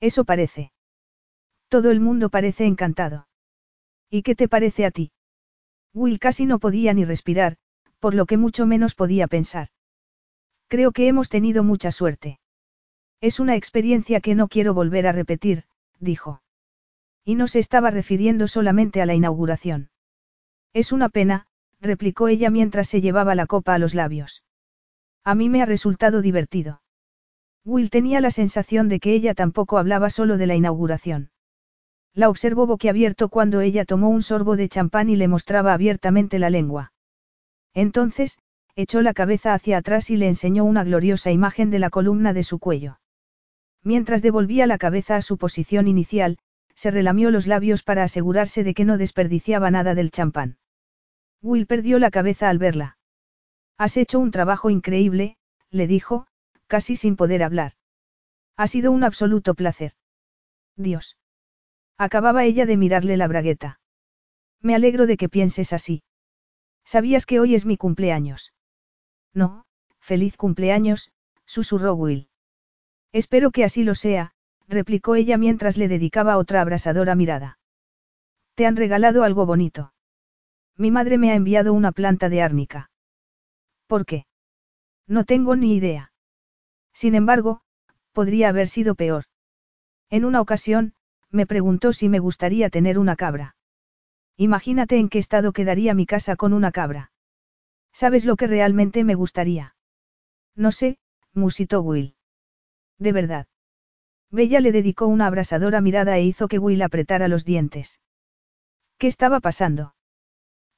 S1: Eso parece. Todo el mundo parece encantado. ¿Y qué te parece a ti? Will casi no podía ni respirar, por lo que mucho menos podía pensar. Creo que hemos tenido mucha suerte. Es una experiencia que no quiero volver a repetir, dijo. Y no se estaba refiriendo solamente a la inauguración. Es una pena, replicó ella mientras se llevaba la copa a los labios. A mí me ha resultado divertido. Will tenía la sensación de que ella tampoco hablaba solo de la inauguración. La observó boquiabierto cuando ella tomó un sorbo de champán y le mostraba abiertamente la lengua. Entonces, echó la cabeza hacia atrás y le enseñó una gloriosa imagen de la columna de su cuello. Mientras devolvía la cabeza a su posición inicial, se relamió los labios para asegurarse de que no desperdiciaba nada del champán. Will perdió la cabeza al verla. Has hecho un trabajo increíble, le dijo, casi sin poder hablar. Ha sido un absoluto placer. Dios. Acababa ella de mirarle la bragueta. Me alegro de que pienses así. ¿Sabías que hoy es mi cumpleaños? No, feliz cumpleaños, susurró Will. Espero que así lo sea, replicó ella mientras le dedicaba otra abrasadora mirada. Te han regalado algo bonito. Mi madre me ha enviado una planta de árnica. ¿Por qué? No tengo ni idea. Sin embargo, podría haber sido peor. En una ocasión, me preguntó si me gustaría tener una cabra. Imagínate en qué estado quedaría mi casa con una cabra. ¿Sabes lo que realmente me gustaría? No sé, musitó Will. De verdad. Bella le dedicó una abrasadora mirada e hizo que Will apretara los dientes. ¿Qué estaba pasando?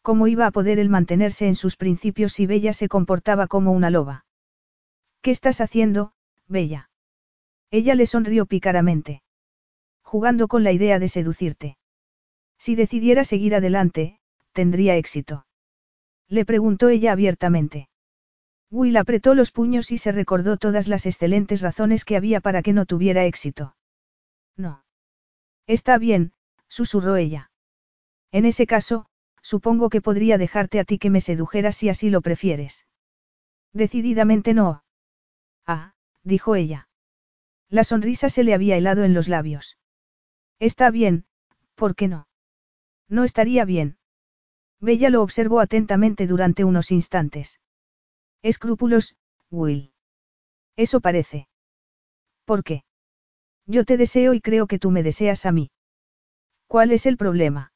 S1: ¿Cómo iba a poder él mantenerse en sus principios si Bella se comportaba como una loba? ¿Qué estás haciendo, Bella? Ella le sonrió pícaramente. Jugando con la idea de seducirte. Si decidiera seguir adelante, tendría éxito. Le preguntó ella abiertamente. Will apretó los puños y se recordó todas las excelentes razones que había para que no tuviera éxito. No. Está bien, susurró ella. En ese caso, supongo que podría dejarte a ti que me sedujeras si así lo prefieres. Decididamente no. Ah, dijo ella. La sonrisa se le había helado en los labios. Está bien, ¿por qué no? No estaría bien. Bella lo observó atentamente durante unos instantes. Escrúpulos, Will. Eso parece. ¿Por qué? Yo te deseo y creo que tú me deseas a mí. ¿Cuál es el problema?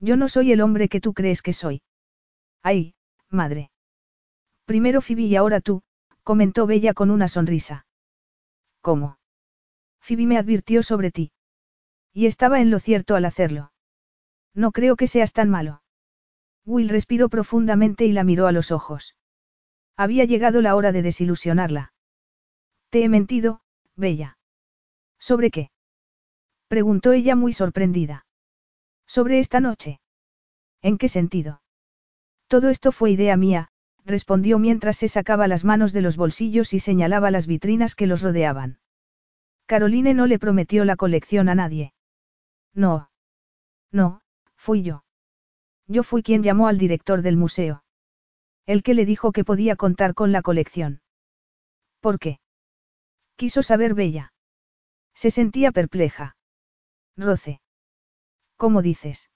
S1: Yo no soy el hombre que tú crees que soy. Ay, madre. Primero Phoebe y ahora tú, comentó Bella con una sonrisa. ¿Cómo? Phoebe me advirtió sobre ti. Y estaba en lo cierto al hacerlo. No creo que seas tan malo. Will respiró profundamente y la miró a los ojos. Había llegado la hora de desilusionarla. Te he mentido, Bella. ¿Sobre qué? Preguntó ella muy sorprendida. Sobre esta noche. ¿En qué sentido? Todo esto fue idea mía, respondió mientras se sacaba las manos de los bolsillos y señalaba las vitrinas que los rodeaban. Caroline no le prometió la colección a nadie. No. No, fui yo. Yo fui quien llamó al director del museo. El que le dijo que podía contar con la colección. ¿Por qué? Quiso saber Bella. Se sentía perpleja. Roce. ¿Cómo dices?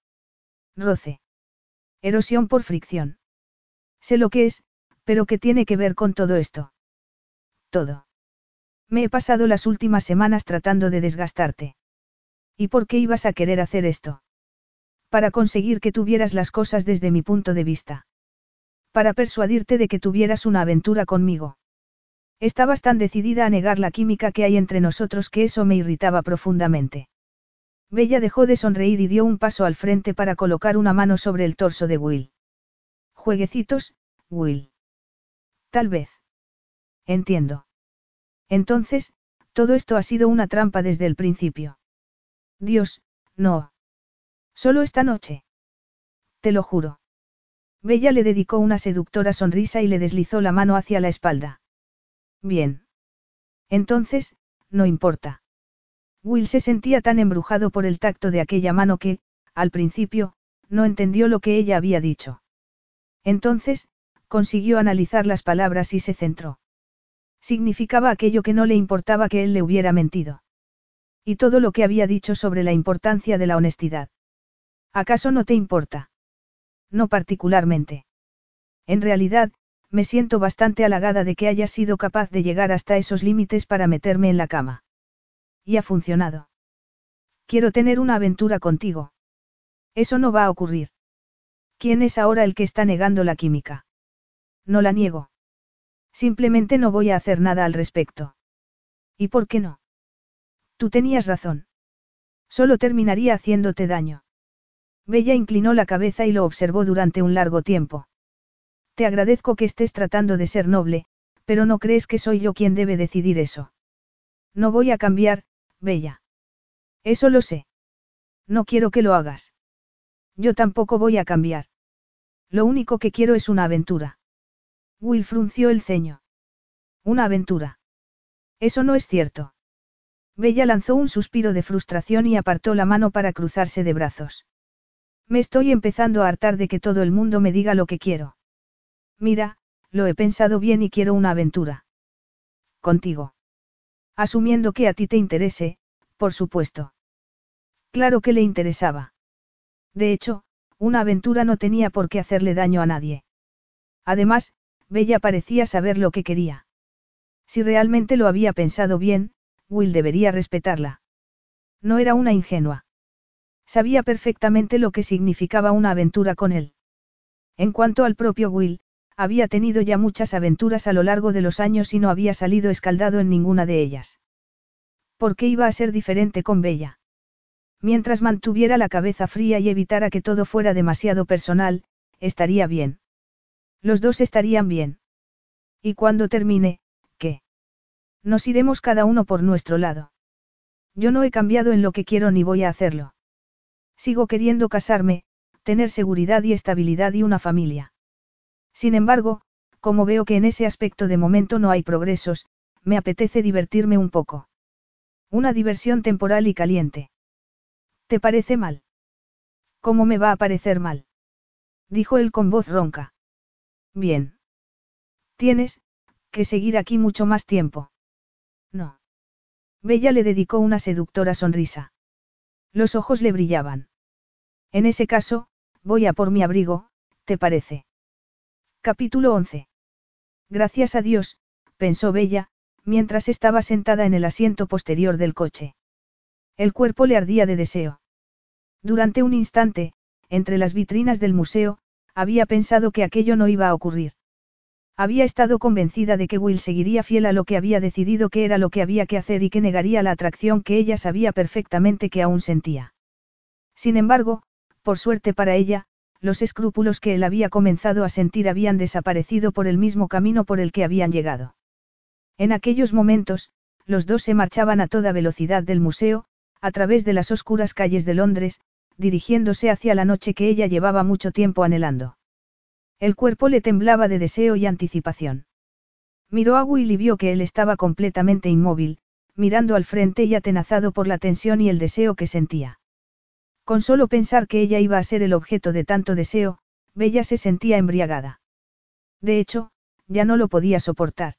S1: Roce. Erosión por fricción. Sé lo que es, pero ¿qué tiene que ver con todo esto? Todo. Me he pasado las últimas semanas tratando de desgastarte. ¿Y por qué ibas a querer hacer esto? Para conseguir que tuvieras las cosas desde mi punto de vista. Para persuadirte de que tuvieras una aventura conmigo. Estabas tan decidida a negar la química que hay entre nosotros que eso me irritaba profundamente. Bella dejó de sonreír y dio un paso al frente para colocar una mano sobre el torso de Will. Jueguecitos, Will. Tal vez. Entiendo. Entonces, todo esto ha sido una trampa desde el principio. Dios, no. Solo esta noche. Te lo juro. Bella le dedicó una seductora sonrisa y le deslizó la mano hacia la espalda. Bien. Entonces, no importa. Will se sentía tan embrujado por el tacto de aquella mano que, al principio, no entendió lo que ella había dicho. Entonces, consiguió analizar las palabras y se centró. Significaba aquello que no le importaba que él le hubiera mentido. Y todo lo que había dicho sobre la importancia de la honestidad. ¿Acaso no te importa? No particularmente. En realidad, me siento bastante halagada de que hayas sido capaz de llegar hasta esos límites para meterme en la cama. Y ha funcionado. Quiero tener una aventura contigo. Eso no va a ocurrir. ¿Quién es ahora el que está negando la química? No la niego. Simplemente no voy a hacer nada al respecto. ¿Y por qué no? Tú tenías razón. Solo terminaría haciéndote daño. Bella inclinó la cabeza y lo observó durante un largo tiempo. Te agradezco que estés tratando de ser noble, pero no crees que soy yo quien debe decidir eso. No voy a cambiar, Bella. Eso lo sé. No quiero que lo hagas. Yo tampoco voy a cambiar. Lo único que quiero es una aventura. Will frunció el ceño. Una aventura. Eso no es cierto. Bella lanzó un suspiro de frustración y apartó la mano para cruzarse de brazos. Me estoy empezando a hartar de que todo el mundo me diga lo que quiero. Mira, lo he pensado bien y quiero una aventura. Contigo. Asumiendo que a ti te interese, por supuesto. Claro que le interesaba. De hecho, una aventura no tenía por qué hacerle daño a nadie. Además, Bella parecía saber lo que quería. Si realmente lo había pensado bien, Will debería respetarla. No era una ingenua. Sabía perfectamente lo que significaba una aventura con él. En cuanto al propio Will, había tenido ya muchas aventuras a lo largo de los años y no había salido escaldado en ninguna de ellas. ¿Por qué iba a ser diferente con Bella? Mientras mantuviera la cabeza fría y evitara que todo fuera demasiado personal, estaría bien. Los dos estarían bien. Y cuando termine, ¿qué? Nos iremos cada uno por nuestro lado. Yo no he cambiado en lo que quiero ni voy a hacerlo. Sigo queriendo casarme, tener seguridad y estabilidad y una familia. Sin embargo, como veo que en ese aspecto de momento no hay progresos, me apetece divertirme un poco. Una diversión temporal y caliente. ¿Te parece mal? ¿Cómo me va a parecer mal? Dijo él con voz ronca. Bien. Tienes, que seguir aquí mucho más tiempo. No. Bella le dedicó una seductora sonrisa. Los ojos le brillaban. En ese caso, voy a por mi abrigo, ¿te parece? Capítulo 11. Gracias a Dios, pensó Bella, mientras estaba sentada en el asiento posterior del coche. El cuerpo le ardía de deseo. Durante un instante, entre las vitrinas del museo, había pensado que aquello no iba a ocurrir. Había estado convencida de que Will seguiría fiel a lo que había decidido que era lo que había que hacer y que negaría la atracción que ella sabía perfectamente que aún sentía. Sin embargo, por suerte para ella, los escrúpulos que él había comenzado a sentir habían desaparecido por el mismo camino por el que habían llegado. En aquellos momentos, los dos se marchaban a toda velocidad del museo, a través de las oscuras calles de Londres, dirigiéndose hacia la noche que ella llevaba mucho tiempo anhelando. El cuerpo le temblaba de deseo y anticipación. Miró a Will y vio que él estaba completamente inmóvil, mirando al frente y atenazado por la tensión y el deseo que sentía. Con solo pensar que ella iba a ser el objeto de tanto deseo, Bella se sentía embriagada. De hecho, ya no lo podía soportar.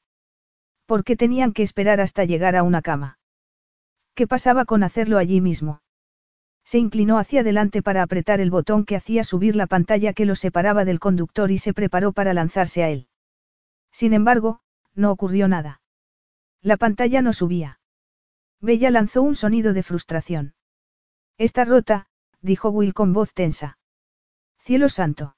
S1: ¿Por qué tenían que esperar hasta llegar a una cama? ¿Qué pasaba con hacerlo allí mismo? Se inclinó hacia adelante para apretar el botón que hacía subir la pantalla que lo separaba del conductor y se preparó para lanzarse a él. Sin embargo, no ocurrió nada. La pantalla no subía. Bella lanzó un sonido de frustración. Está rota, dijo Will con voz tensa. Cielo santo.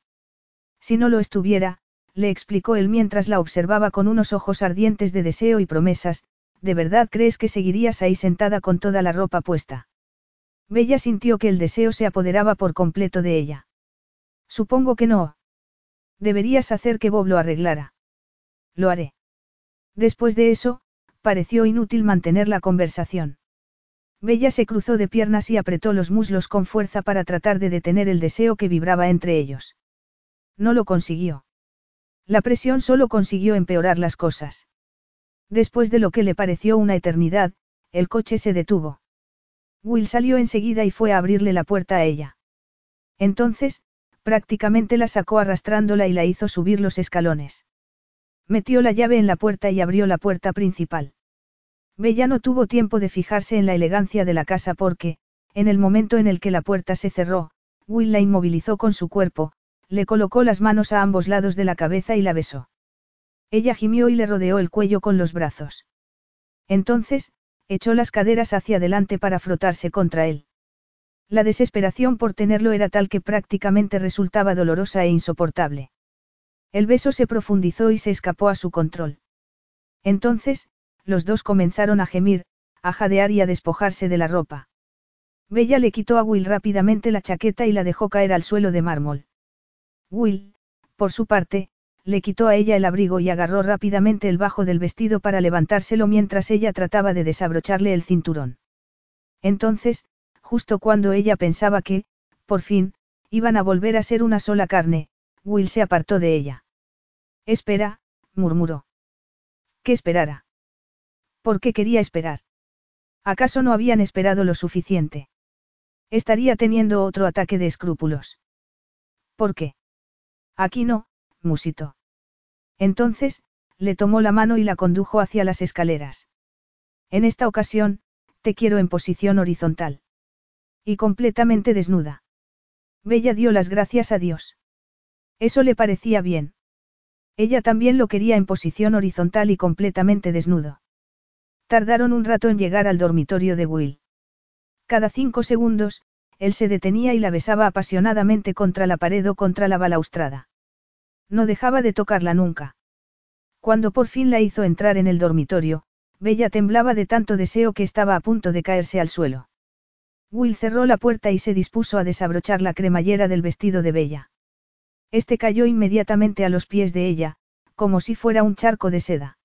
S1: Si no lo estuviera, le explicó él mientras la observaba con unos ojos ardientes de deseo y promesas, ¿de verdad crees que seguirías ahí sentada con toda la ropa puesta? Bella sintió que el deseo se apoderaba por completo de ella. Supongo que no. Deberías hacer que Bob lo arreglara. Lo haré. Después de eso, pareció inútil mantener la conversación. Bella se cruzó de piernas y apretó los muslos con fuerza para tratar de detener el deseo que vibraba entre ellos. No lo consiguió. La presión solo consiguió empeorar las cosas. Después de lo que le pareció una eternidad, el coche se detuvo. Will salió enseguida y fue a abrirle la puerta a ella. Entonces, prácticamente la sacó arrastrándola y la hizo subir los escalones. Metió la llave en la puerta y abrió la puerta principal. Bella no tuvo tiempo de fijarse en la elegancia de la casa porque, en el momento en el que la puerta se cerró, Will la inmovilizó con su cuerpo, le colocó las manos a ambos lados de la cabeza y la besó. Ella gimió y le rodeó el cuello con los brazos. Entonces, echó las caderas hacia adelante para frotarse contra él. La desesperación por tenerlo era tal que prácticamente resultaba dolorosa e insoportable. El beso se profundizó y se escapó a su control. Entonces, los dos comenzaron a gemir, a jadear y a despojarse de la ropa. Bella le quitó a Will rápidamente la chaqueta y la dejó caer al suelo de mármol. Will, por su parte, le quitó a ella el abrigo y agarró rápidamente el bajo del vestido para levantárselo mientras ella trataba de desabrocharle el cinturón. Entonces, justo cuando ella pensaba que, por fin, iban a volver a ser una sola carne, Will se apartó de ella. Espera, murmuró. ¿Qué esperara? ¿Por qué quería esperar? ¿Acaso no habían esperado lo suficiente? Estaría teniendo otro ataque de escrúpulos. ¿Por qué? Aquí no, musito. Entonces, le tomó la mano y la condujo hacia las escaleras. En esta ocasión, te quiero en posición horizontal. Y completamente desnuda. Bella dio las gracias a Dios. Eso le parecía bien. Ella también lo quería en posición horizontal y completamente desnudo. Tardaron un rato en llegar al dormitorio de Will. Cada cinco segundos, él se detenía y la besaba apasionadamente contra la pared o contra la balaustrada. No dejaba de tocarla nunca. Cuando por fin la hizo entrar en el dormitorio, Bella temblaba de tanto deseo que estaba a punto de caerse al suelo. Will cerró la puerta y se dispuso a desabrochar la cremallera del vestido de Bella. Este cayó inmediatamente a los pies de ella, como si fuera un charco de seda.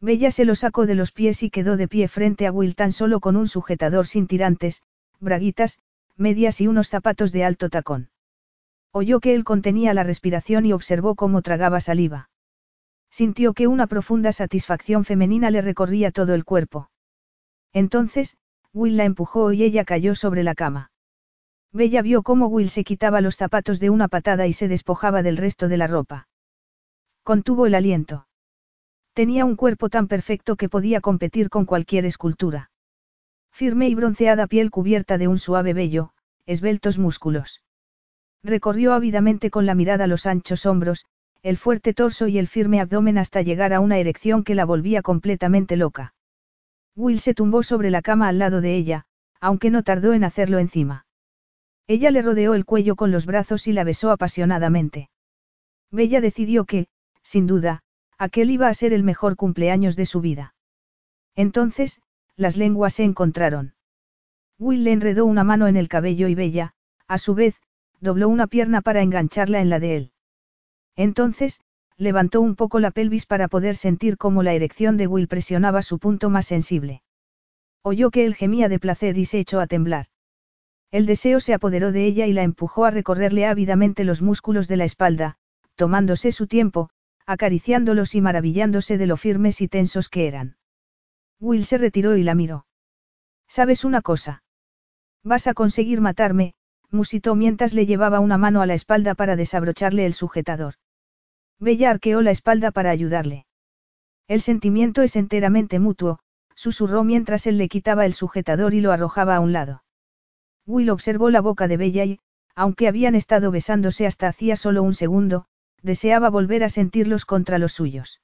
S1: Bella se lo sacó de los pies y quedó de pie frente a Will tan solo con un sujetador sin tirantes, braguitas, medias y unos zapatos de alto tacón. Oyó que él contenía la respiración y observó cómo tragaba saliva. Sintió que una profunda satisfacción femenina le recorría todo el cuerpo. Entonces, Will la empujó y ella cayó sobre la cama. Bella vio cómo Will se quitaba los zapatos de una patada y se despojaba del resto de la ropa. Contuvo el aliento. Tenía un cuerpo tan perfecto que podía competir con cualquier escultura. Firme y bronceada piel cubierta de un suave vello, esbeltos músculos. Recorrió ávidamente con la mirada los anchos hombros, el fuerte torso y el firme abdomen hasta llegar a una erección que la volvía completamente loca. Will se tumbó sobre la cama al lado de ella, aunque no tardó en hacerlo encima. Ella le rodeó el cuello con los brazos y la besó apasionadamente. Bella decidió que, sin duda, aquel iba a ser el mejor cumpleaños de su vida. Entonces, las lenguas se encontraron. Will le enredó una mano en el cabello y Bella, a su vez, dobló una pierna para engancharla en la de él. Entonces, levantó un poco la pelvis para poder sentir cómo la erección de Will presionaba su punto más sensible. Oyó que él gemía de placer y se echó a temblar. El deseo se apoderó de ella y la empujó a recorrerle ávidamente los músculos de la espalda, tomándose su tiempo, acariciándolos y maravillándose de lo firmes y tensos que eran. Will se retiró y la miró. ¿Sabes una cosa? Vas a conseguir matarme, musitó mientras le llevaba una mano a la espalda para desabrocharle el sujetador. Bella arqueó la espalda para ayudarle. El sentimiento es enteramente mutuo, susurró mientras él le quitaba el sujetador y lo arrojaba a un lado. Will observó la boca de Bella y, aunque habían estado besándose hasta hacía solo un segundo, deseaba volver a sentirlos contra los suyos.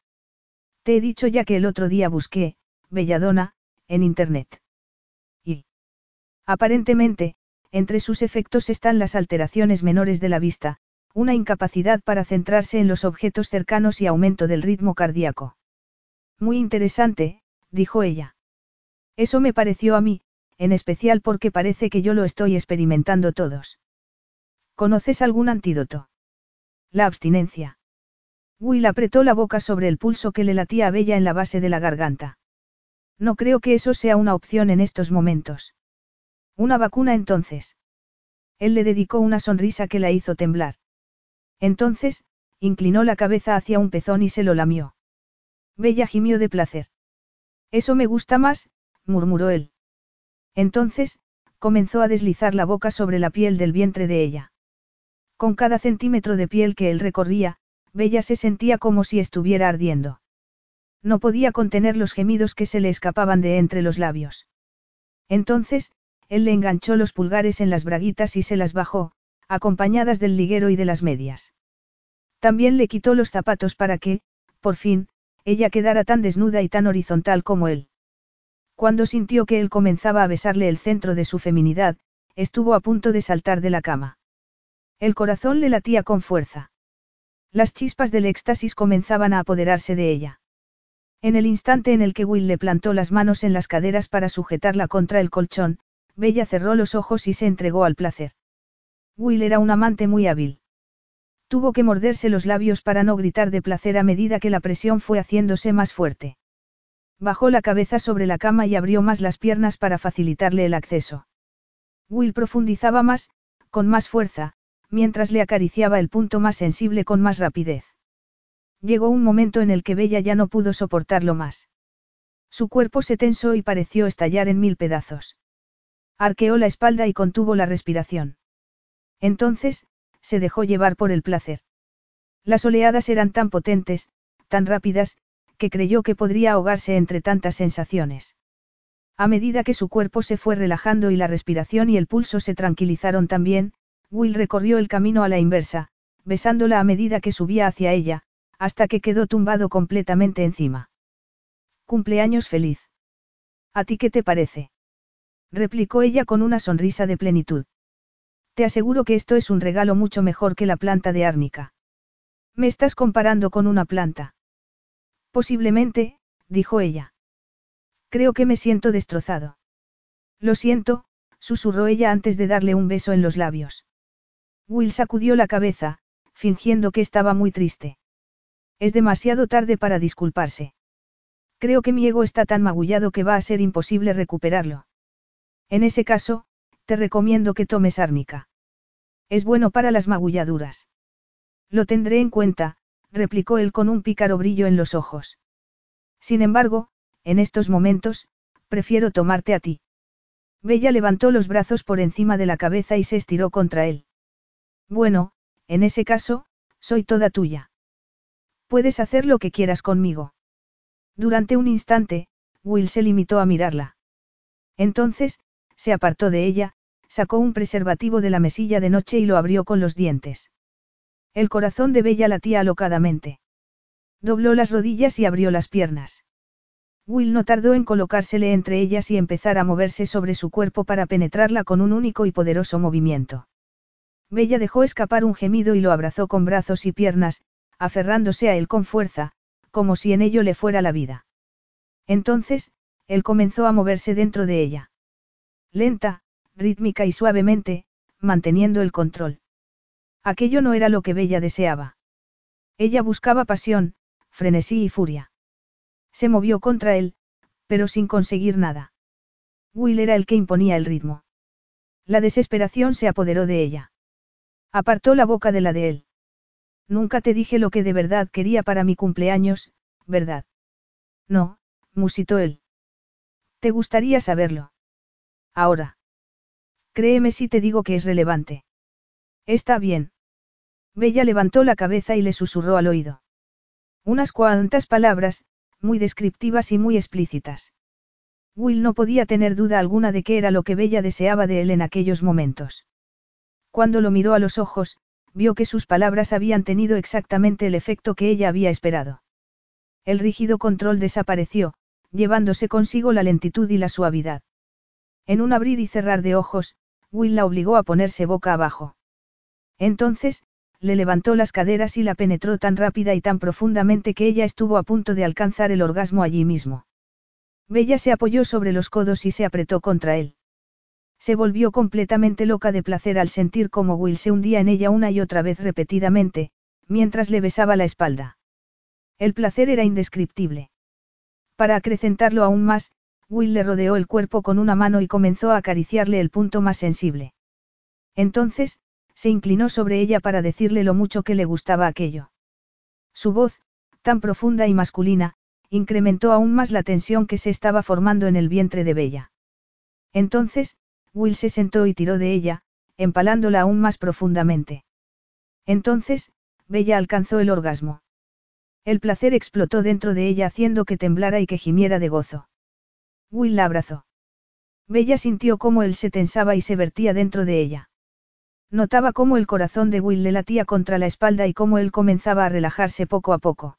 S1: Te he dicho ya que el otro día busqué, Belladona, en Internet. Y. Aparentemente, entre sus efectos están las alteraciones menores de la vista, una incapacidad para centrarse en los objetos cercanos y aumento del ritmo cardíaco. Muy interesante, dijo ella. Eso me pareció a mí, en especial porque parece que yo lo estoy experimentando todos. ¿Conoces algún antídoto? La abstinencia. Will apretó la boca sobre el pulso que le latía a Bella en la base de la garganta. No creo que eso sea una opción en estos momentos. Una vacuna entonces. Él le dedicó una sonrisa que la hizo temblar. Entonces, inclinó la cabeza hacia un pezón y se lo lamió. Bella gimió de placer. Eso me gusta más, murmuró él. Entonces, comenzó a deslizar la boca sobre la piel del vientre de ella. Con cada centímetro de piel que él recorría, Bella se sentía como si estuviera ardiendo. No podía contener los gemidos que se le escapaban de entre los labios. Entonces, él le enganchó los pulgares en las braguitas y se las bajó, acompañadas del liguero y de las medias. También le quitó los zapatos para que, por fin, ella quedara tan desnuda y tan horizontal como él. Cuando sintió que él comenzaba a besarle el centro de su feminidad, estuvo a punto de saltar de la cama. El corazón le latía con fuerza. Las chispas del éxtasis comenzaban a apoderarse de ella. En el instante en el que Will le plantó las manos en las caderas para sujetarla contra el colchón, Bella cerró los ojos y se entregó al placer. Will era un amante muy hábil. Tuvo que morderse los labios para no gritar de placer a medida que la presión fue haciéndose más fuerte. Bajó la cabeza sobre la cama y abrió más las piernas para facilitarle el acceso. Will profundizaba más, con más fuerza, mientras le acariciaba el punto más sensible con más rapidez. Llegó un momento en el que Bella ya no pudo soportarlo más. Su cuerpo se tensó y pareció estallar en mil pedazos. Arqueó la espalda y contuvo la respiración. Entonces, se dejó llevar por el placer. Las oleadas eran tan potentes, tan rápidas, que creyó que podría ahogarse entre tantas sensaciones. A medida que su cuerpo se fue relajando y la respiración y el pulso se tranquilizaron también, Will recorrió el camino a la inversa, besándola a medida que subía hacia ella, hasta que quedó tumbado completamente encima. Cumpleaños feliz. ¿A ti qué te parece? Replicó ella con una sonrisa de plenitud. Te aseguro que esto es un regalo mucho mejor que la planta de árnica. ¿Me estás comparando con una planta? Posiblemente, dijo ella. Creo que me siento destrozado. Lo siento, susurró ella antes de darle un beso en los labios. Will sacudió la cabeza, fingiendo que estaba muy triste. Es demasiado tarde para disculparse. Creo que mi ego está tan magullado que va a ser imposible recuperarlo. En ese caso, te recomiendo que tomes árnica. Es bueno para las magulladuras. Lo tendré en cuenta, replicó él con un pícaro brillo en los ojos. Sin embargo, en estos momentos, prefiero tomarte a ti. Bella levantó los brazos por encima de la cabeza y se estiró contra él. Bueno, en ese caso, soy toda tuya. Puedes hacer lo que quieras conmigo. Durante un instante, Will se limitó a mirarla. Entonces, se apartó de ella, sacó un preservativo de la mesilla de noche y lo abrió con los dientes. El corazón de Bella latía alocadamente. Dobló las rodillas y abrió las piernas. Will no tardó en colocársele entre ellas y empezar a moverse sobre su cuerpo para penetrarla con un único y poderoso movimiento. Bella dejó escapar un gemido y lo abrazó con brazos y piernas, aferrándose a él con fuerza, como si en ello le fuera la vida. Entonces, él comenzó a moverse dentro de ella. Lenta, rítmica y suavemente, manteniendo el control. Aquello no era lo que Bella deseaba. Ella buscaba pasión, frenesí y furia. Se movió contra él, pero sin conseguir nada. Will era el que imponía el ritmo. La desesperación se apoderó de ella. Apartó la boca de la de él. Nunca te dije lo que de verdad quería para mi cumpleaños, ¿verdad? No, musitó él. ¿Te gustaría saberlo? Ahora. Créeme si te digo que es relevante. Está bien. Bella levantó la cabeza y le susurró al oído. Unas cuantas palabras, muy descriptivas y muy explícitas. Will no podía tener duda alguna de qué era lo que Bella deseaba de él en aquellos momentos. Cuando lo miró a los ojos, vio que sus palabras habían tenido exactamente el efecto que ella había esperado. El rígido control desapareció, llevándose consigo la lentitud y la suavidad. En un abrir y cerrar de ojos, Will la obligó a ponerse boca abajo. Entonces, le levantó las caderas y la penetró tan rápida y tan profundamente que ella estuvo a punto de alcanzar el orgasmo allí mismo. Bella se apoyó sobre los codos y se apretó contra él. Se volvió completamente loca de placer al sentir cómo Will se hundía en ella una y otra vez repetidamente, mientras le besaba la espalda. El placer era indescriptible. Para acrecentarlo aún más, Will le rodeó el cuerpo con una mano y comenzó a acariciarle el punto más sensible. Entonces, se inclinó sobre ella para decirle lo mucho que le gustaba aquello. Su voz, tan profunda y masculina, incrementó aún más la tensión que se estaba formando en el vientre de Bella. Entonces, Will se sentó y tiró de ella, empalándola aún más profundamente. Entonces, Bella alcanzó el orgasmo. El placer explotó dentro de ella haciendo que temblara y que gimiera de gozo. Will la abrazó. Bella sintió cómo él se tensaba y se vertía dentro de ella. Notaba cómo el corazón de Will le latía contra la espalda y cómo él comenzaba a relajarse poco a poco.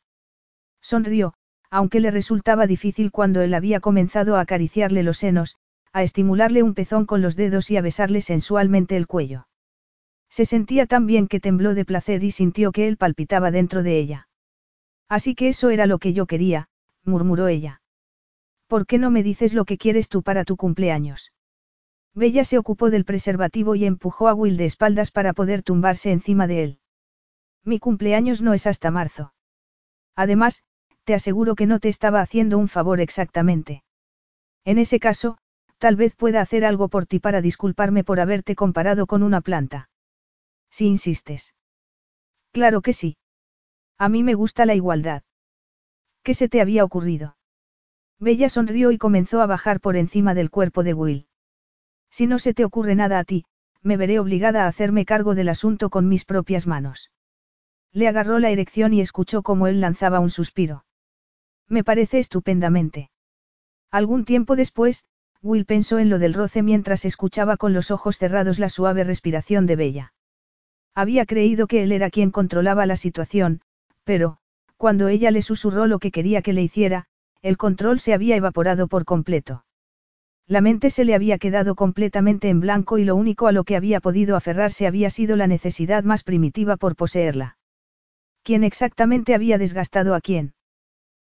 S1: Sonrió, aunque le resultaba difícil cuando él había comenzado a acariciarle los senos, a estimularle un pezón con los dedos y a besarle sensualmente el cuello. Se sentía tan bien que tembló de placer y sintió que él palpitaba dentro de ella. Así que eso era lo que yo quería, murmuró ella. ¿Por qué no me dices lo que quieres tú para tu cumpleaños? Bella se ocupó del preservativo y empujó a Will de espaldas para poder tumbarse encima de él. Mi cumpleaños no es hasta marzo. Además, te aseguro que no te estaba haciendo un favor exactamente. En ese caso, tal vez pueda hacer algo por ti para disculparme por haberte comparado con una planta. Si insistes. Claro que sí. A mí me gusta la igualdad. ¿Qué se te había ocurrido? Bella sonrió y comenzó a bajar por encima del cuerpo de Will. Si no se te ocurre nada a ti, me veré obligada a hacerme cargo del asunto con mis propias manos. Le agarró la erección y escuchó cómo él lanzaba un suspiro. Me parece estupendamente. Algún tiempo después, Will pensó en lo del roce mientras escuchaba con los ojos cerrados la suave respiración de Bella. Había creído que él era quien controlaba la situación, pero, cuando ella le susurró lo que quería que le hiciera, el control se había evaporado por completo. La mente se le había quedado completamente en blanco y lo único a lo que había podido aferrarse había sido la necesidad más primitiva por poseerla. ¿Quién exactamente había desgastado a quién?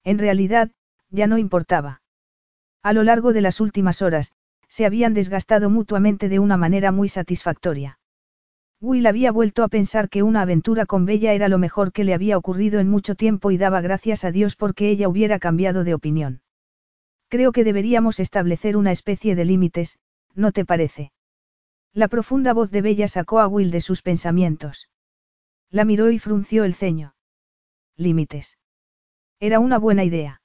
S1: En realidad, ya no importaba. A lo largo de las últimas horas, se habían desgastado mutuamente de una manera muy satisfactoria. Will había vuelto a pensar que una aventura con Bella era lo mejor que le había ocurrido en mucho tiempo y daba gracias a Dios porque ella hubiera cambiado de opinión. Creo que deberíamos establecer una especie de límites, ¿no te parece? La profunda voz de Bella sacó a Will de sus pensamientos. La miró y frunció el ceño. Límites. Era una buena idea.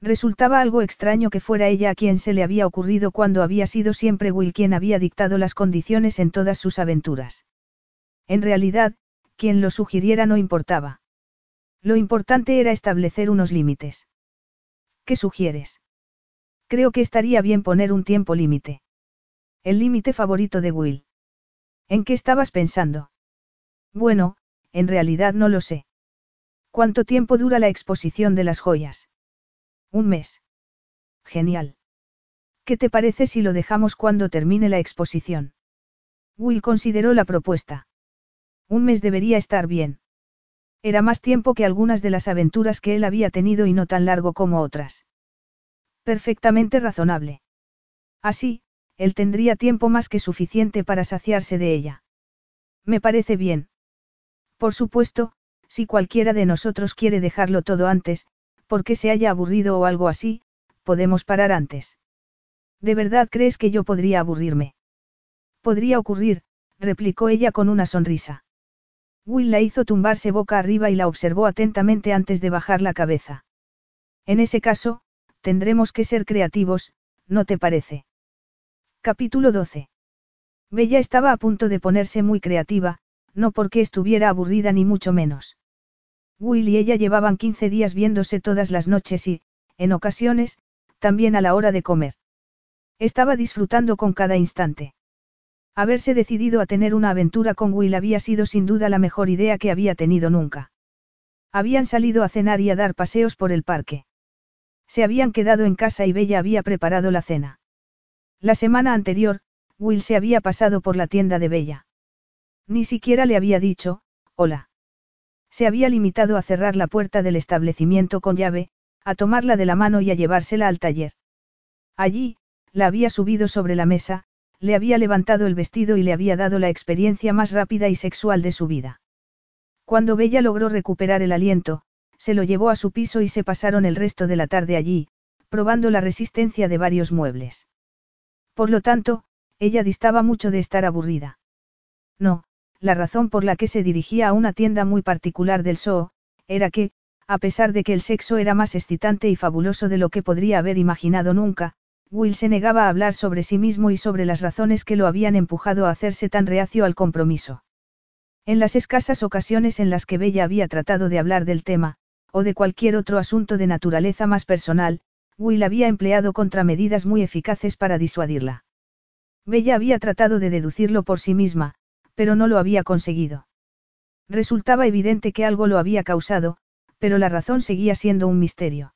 S1: Resultaba algo extraño que fuera ella a quien se le había ocurrido cuando había sido siempre Will quien había dictado las condiciones en todas sus aventuras. En realidad, quien lo sugiriera no importaba. Lo importante era establecer unos límites. ¿Qué sugieres? Creo que estaría bien poner un tiempo límite. El límite favorito de Will. ¿En qué estabas pensando? Bueno, en realidad no lo sé. ¿Cuánto tiempo dura la exposición de las joyas? Un mes. Genial. ¿Qué te parece si lo dejamos cuando termine la exposición? Will consideró la propuesta. Un mes debería estar bien. Era más tiempo que algunas de las aventuras que él había tenido y no tan largo como otras. Perfectamente razonable. Así, él tendría tiempo más que suficiente para saciarse de ella. Me parece bien. Por supuesto, si cualquiera de nosotros quiere dejarlo todo antes, porque se haya aburrido o algo así, podemos parar antes. ¿De verdad crees que yo podría aburrirme? Podría ocurrir, replicó ella con una sonrisa. Will la hizo tumbarse boca arriba y la observó atentamente antes de bajar la cabeza. En ese caso, tendremos que ser creativos, ¿no te parece? Capítulo 12. Bella estaba a punto de ponerse muy creativa, no porque estuviera aburrida ni mucho menos. Will y ella llevaban 15 días viéndose todas las noches y, en ocasiones, también a la hora de comer. Estaba disfrutando con cada instante. Haberse decidido a tener una aventura con Will había sido sin duda la mejor idea que había tenido nunca. Habían salido a cenar y a dar paseos por el parque. Se habían quedado en casa y Bella había preparado la cena. La semana anterior, Will se había pasado por la tienda de Bella. Ni siquiera le había dicho, hola. Se había limitado a cerrar la puerta del establecimiento con llave, a tomarla de la mano y a llevársela al taller. Allí, la había subido sobre la mesa, le había levantado el vestido y le había dado la experiencia más rápida y sexual de su vida. Cuando Bella logró recuperar el aliento, se lo llevó a su piso y se pasaron el resto de la tarde allí, probando la resistencia de varios muebles. Por lo tanto, ella distaba mucho de estar aburrida. No, la razón por la que se dirigía a una tienda muy particular del Soo, era que, a pesar de que el sexo era más excitante y fabuloso de lo que podría haber imaginado nunca, Will se negaba a hablar sobre sí mismo y sobre las razones que lo habían empujado a hacerse tan reacio al compromiso. En las escasas ocasiones en las que Bella había tratado de hablar del tema, o de cualquier otro asunto de naturaleza más personal, Will había empleado contramedidas muy eficaces para disuadirla. Bella había tratado de deducirlo por sí misma, pero no lo había conseguido. Resultaba evidente que algo lo había causado, pero la razón seguía siendo un misterio.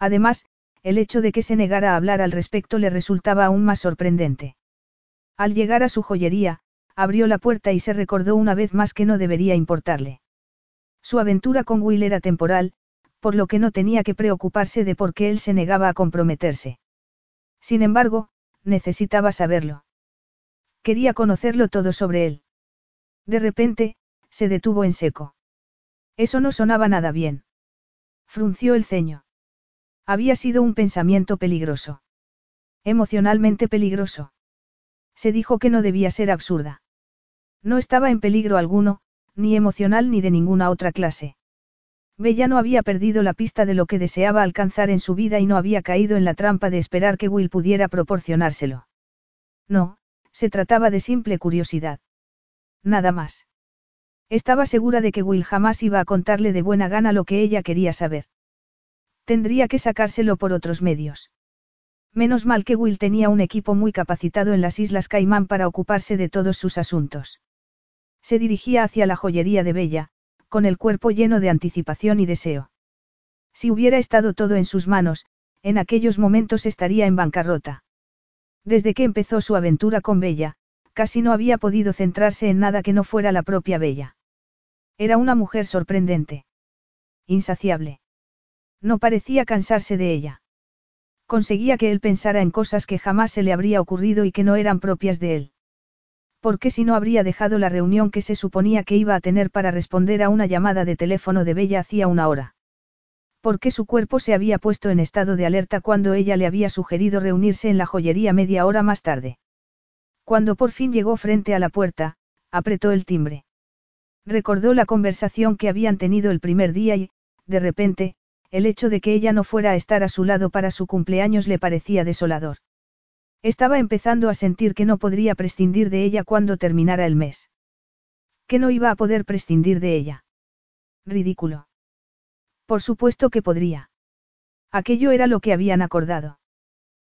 S1: Además, el hecho de que se negara a hablar al respecto le resultaba aún más sorprendente. Al llegar a su joyería, abrió la puerta y se recordó una vez más que no debería importarle. Su aventura con Will era temporal, por lo que no tenía que preocuparse de por qué él se negaba a comprometerse. Sin embargo, necesitaba saberlo. Quería conocerlo todo sobre él. De repente, se detuvo en seco. Eso no sonaba nada bien. Frunció el ceño. Había sido un pensamiento peligroso. Emocionalmente peligroso. Se dijo que no debía ser absurda. No estaba en peligro alguno, ni emocional ni de ninguna otra clase. Bella no había perdido la pista de lo que deseaba alcanzar en su vida y no había caído en la trampa de esperar que Will pudiera proporcionárselo. No, se trataba de simple curiosidad. Nada más. Estaba segura de que Will jamás iba a contarle de buena gana lo que ella quería saber. Tendría que sacárselo por otros medios. Menos mal que Will tenía un equipo muy capacitado en las Islas Caimán para ocuparse de todos sus asuntos. Se dirigía hacia la joyería de Bella, con el cuerpo lleno de anticipación y deseo. Si hubiera estado todo en sus manos, en aquellos momentos estaría en bancarrota. Desde que empezó su aventura con Bella, casi no había podido centrarse en nada que no fuera la propia Bella. Era una mujer sorprendente. Insaciable. No parecía cansarse de ella. Conseguía que él pensara en cosas que jamás se le habría ocurrido y que no eran propias de él. ¿Por qué si no habría dejado la reunión que se suponía que iba a tener para responder a una llamada de teléfono de Bella hacía una hora? ¿Por qué su cuerpo se había puesto en estado de alerta cuando ella le había sugerido reunirse en la joyería media hora más tarde? Cuando por fin llegó frente a la puerta, apretó el timbre. Recordó la conversación que habían tenido el primer día y, de repente, el hecho de que ella no fuera a estar a su lado para su cumpleaños le parecía desolador. Estaba empezando a sentir que no podría prescindir de ella cuando terminara el mes. Que no iba a poder prescindir de ella. Ridículo. Por supuesto que podría. Aquello era lo que habían acordado.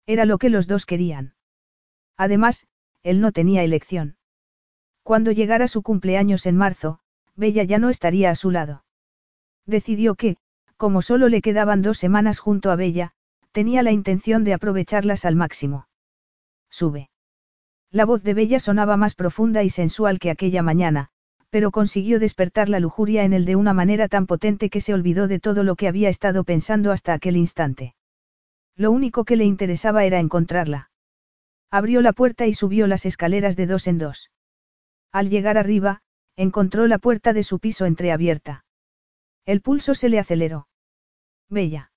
S1: Era lo que los dos querían. Además, él no tenía elección. Cuando llegara su cumpleaños en marzo, Bella ya no estaría a su lado. Decidió que, como solo le quedaban dos semanas junto a Bella, tenía la intención de aprovecharlas al máximo. Sube. La voz de Bella sonaba más profunda y sensual que aquella mañana, pero consiguió despertar la lujuria en él de una manera tan potente que se olvidó de todo lo que había estado pensando hasta aquel instante. Lo único que le interesaba era encontrarla. Abrió la puerta y subió las escaleras de dos en dos. Al llegar arriba, encontró la puerta de su piso entreabierta. El pulso se le aceleró. Bella.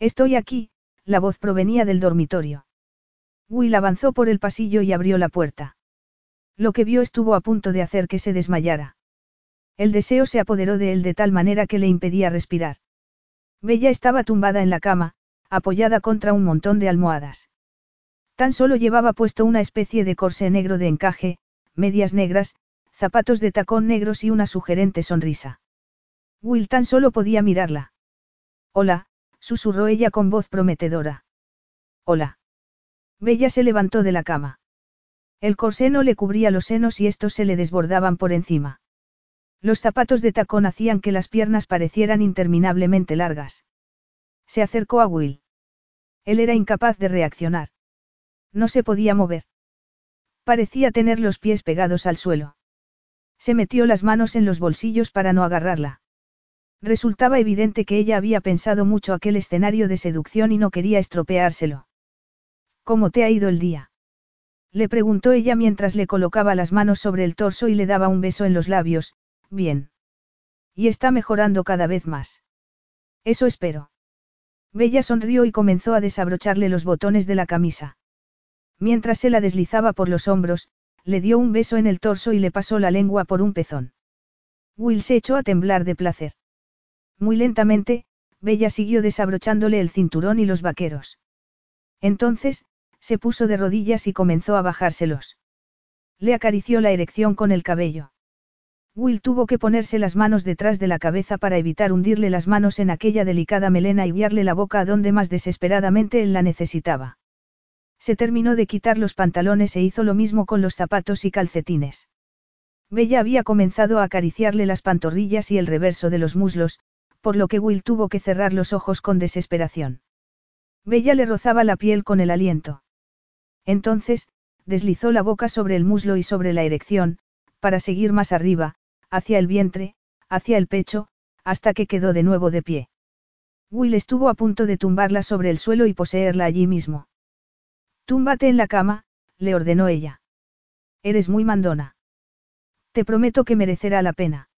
S1: Estoy aquí, la voz provenía del dormitorio. Will avanzó por el pasillo y abrió la puerta. Lo que vio estuvo a punto de hacer que se desmayara. El deseo se apoderó de él de tal manera que le impedía respirar. Bella estaba tumbada en la cama, apoyada contra un montón de almohadas. Tan solo llevaba puesto una especie de corsé negro de encaje, medias negras, zapatos de tacón negros y una sugerente sonrisa. Will tan solo podía mirarla. Hola, susurró ella con voz prometedora. Hola. Bella se levantó de la cama. El corsé no le cubría los senos y estos se le desbordaban por encima. Los zapatos de tacón hacían que las piernas parecieran interminablemente largas. Se acercó a Will. Él era incapaz de reaccionar. No se podía mover. Parecía tener los pies pegados al suelo. Se metió las manos en los bolsillos para no agarrarla. Resultaba evidente que ella había pensado mucho aquel escenario de seducción y no quería estropeárselo. ¿Cómo te ha ido el día? Le preguntó ella mientras le colocaba las manos sobre el torso y le daba un beso en los labios, bien. Y está mejorando cada vez más. Eso espero. Bella sonrió y comenzó a desabrocharle los botones de la camisa. Mientras se la deslizaba por los hombros, le dio un beso en el torso y le pasó la lengua por un pezón. Will se echó a temblar de placer. Muy lentamente, Bella siguió desabrochándole el cinturón y los vaqueros. Entonces, se puso de rodillas y comenzó a bajárselos. Le acarició la erección con el cabello. Will tuvo que ponerse las manos detrás de la cabeza para evitar hundirle las manos en aquella delicada melena y guiarle la boca a donde más desesperadamente él la necesitaba. Se terminó de quitar los pantalones e hizo lo mismo con los zapatos y calcetines. Bella había comenzado a acariciarle las pantorrillas y el reverso de los muslos, por lo que Will tuvo que cerrar los ojos con desesperación. Bella le rozaba la piel con el aliento. Entonces, deslizó la boca sobre el muslo y sobre la erección, para seguir más arriba, hacia el vientre, hacia el pecho, hasta que quedó de nuevo de pie. Will estuvo a punto de tumbarla sobre el suelo y poseerla allí mismo. Túmbate en la cama, le ordenó ella. Eres muy mandona. Te prometo que merecerá la pena.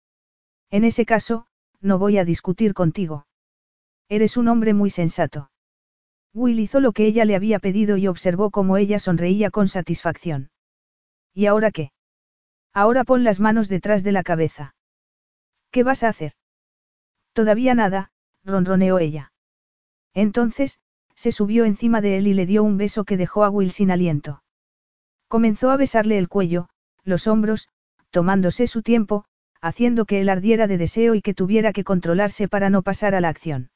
S1: En ese caso, no voy a discutir contigo. Eres un hombre muy sensato. Will hizo lo que ella le había pedido y observó cómo ella sonreía con satisfacción. ¿Y ahora qué? Ahora pon las manos detrás de la cabeza. ¿Qué vas a hacer? Todavía nada, ronroneó ella. Entonces, se subió encima de él y le dio un beso que dejó a Will sin aliento. Comenzó a besarle el cuello, los hombros, tomándose su tiempo, haciendo que él ardiera de deseo y que tuviera que controlarse para no pasar a la acción.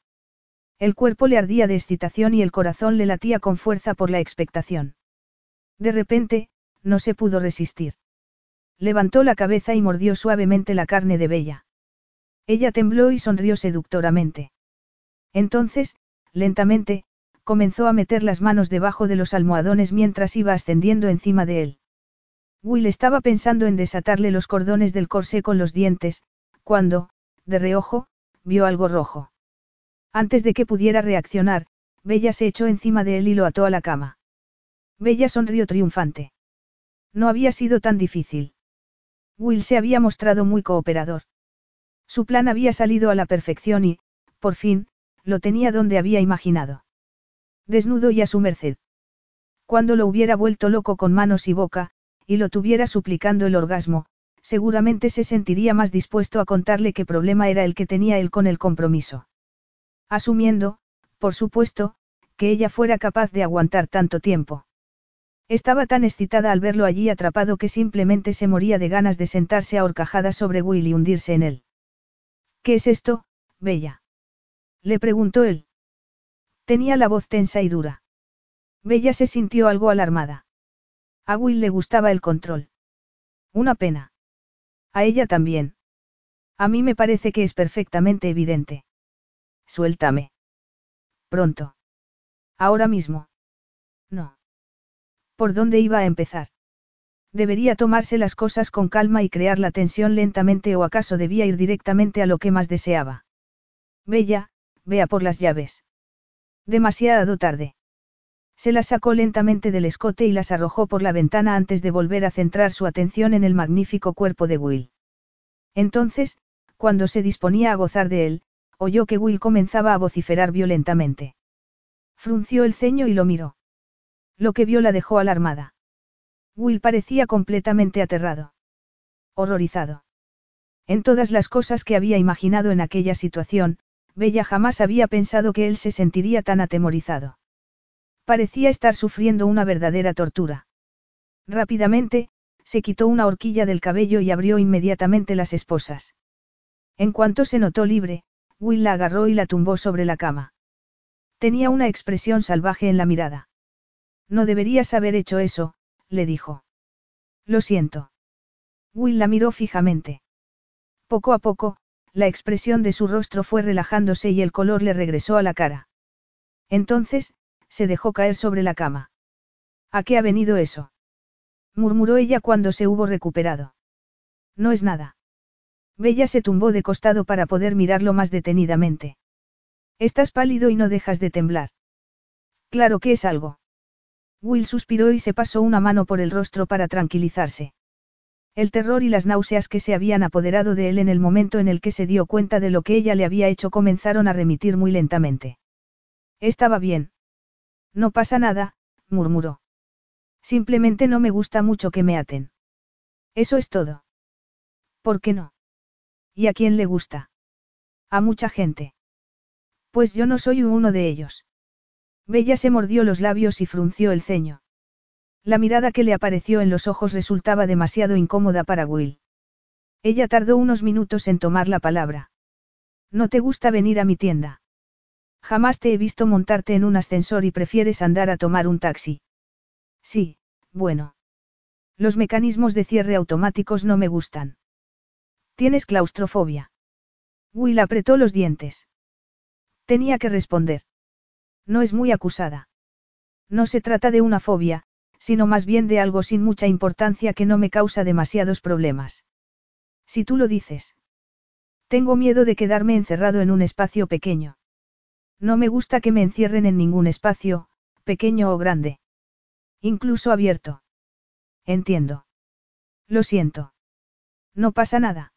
S1: El cuerpo le ardía de excitación y el corazón le latía con fuerza por la expectación. De repente, no se pudo resistir. Levantó la cabeza y mordió suavemente la carne de Bella. Ella tembló y sonrió seductoramente. Entonces, lentamente, comenzó a meter las manos debajo de los almohadones mientras iba ascendiendo encima de él. Will estaba pensando en desatarle los cordones del corsé con los dientes, cuando, de reojo, vio algo rojo. Antes de que pudiera reaccionar, Bella se echó encima de él y lo ató a la cama. Bella sonrió triunfante. No había sido tan difícil. Will se había mostrado muy cooperador. Su plan había salido a la perfección y, por fin, lo tenía donde había imaginado. Desnudo y a su merced. Cuando lo hubiera vuelto loco con manos y boca, y lo tuviera suplicando el orgasmo, seguramente se sentiría más dispuesto a contarle qué problema era el que tenía él con el compromiso. Asumiendo, por supuesto, que ella fuera capaz de aguantar tanto tiempo. Estaba tan excitada al verlo allí atrapado que simplemente se moría de ganas de sentarse a horcajadas sobre Will y hundirse en él. ¿Qué es esto, Bella? Le preguntó él. Tenía la voz tensa y dura. Bella se sintió algo alarmada. A Will le gustaba el control. Una pena. A ella también. A mí me parece que es perfectamente evidente. Suéltame. Pronto. Ahora mismo. No. ¿Por dónde iba a empezar? Debería tomarse las cosas con calma y crear la tensión lentamente o acaso debía ir directamente a lo que más deseaba. Bella, vea por las llaves. Demasiado tarde. Se las sacó lentamente del escote y las arrojó por la ventana antes de volver a centrar su atención en el magnífico cuerpo de Will. Entonces, cuando se disponía a gozar de él, oyó que Will comenzaba a vociferar violentamente. Frunció el ceño y lo miró. Lo que vio la dejó alarmada. Will parecía completamente aterrado. Horrorizado. En todas las cosas que había imaginado en aquella situación, Bella jamás había pensado que él se sentiría tan atemorizado. Parecía estar sufriendo una verdadera tortura. Rápidamente, se quitó una horquilla del cabello y abrió inmediatamente las esposas. En cuanto se notó libre, Will la agarró y la tumbó sobre la cama. Tenía una expresión salvaje en la mirada. No deberías haber hecho eso, le dijo. Lo siento. Will la miró fijamente. Poco a poco, la expresión de su rostro fue relajándose y el color le regresó a la cara. Entonces, se dejó caer sobre la cama. ¿A qué ha venido eso? murmuró ella cuando se hubo recuperado. No es nada. Bella se tumbó de costado para poder mirarlo más detenidamente. Estás pálido y no dejas de temblar. Claro que es algo. Will suspiró y se pasó una mano por el rostro para tranquilizarse. El terror y las náuseas que se habían apoderado de él en el momento en el que se dio cuenta de lo que ella le había hecho comenzaron a remitir muy lentamente. Estaba bien. No pasa nada, murmuró. Simplemente no me gusta mucho que me aten. Eso es todo. ¿Por qué no? ¿Y a quién le gusta? A mucha gente. Pues yo no soy uno de ellos. Bella se mordió los labios y frunció el ceño. La mirada que le apareció en los ojos resultaba demasiado incómoda para Will. Ella tardó unos minutos en tomar la palabra. ¿No te gusta venir a mi tienda? Jamás te he visto montarte en un ascensor y prefieres andar a tomar un taxi. Sí, bueno. Los mecanismos de cierre automáticos no me gustan. ¿Tienes claustrofobia? Will apretó los dientes. Tenía que responder. No es muy acusada. No se trata de una fobia, sino más bien de algo sin mucha importancia que no me causa demasiados problemas. Si tú lo dices. Tengo miedo de quedarme encerrado en un espacio pequeño. No me gusta que me encierren en ningún espacio, pequeño o grande. Incluso abierto. Entiendo. Lo siento. No pasa nada.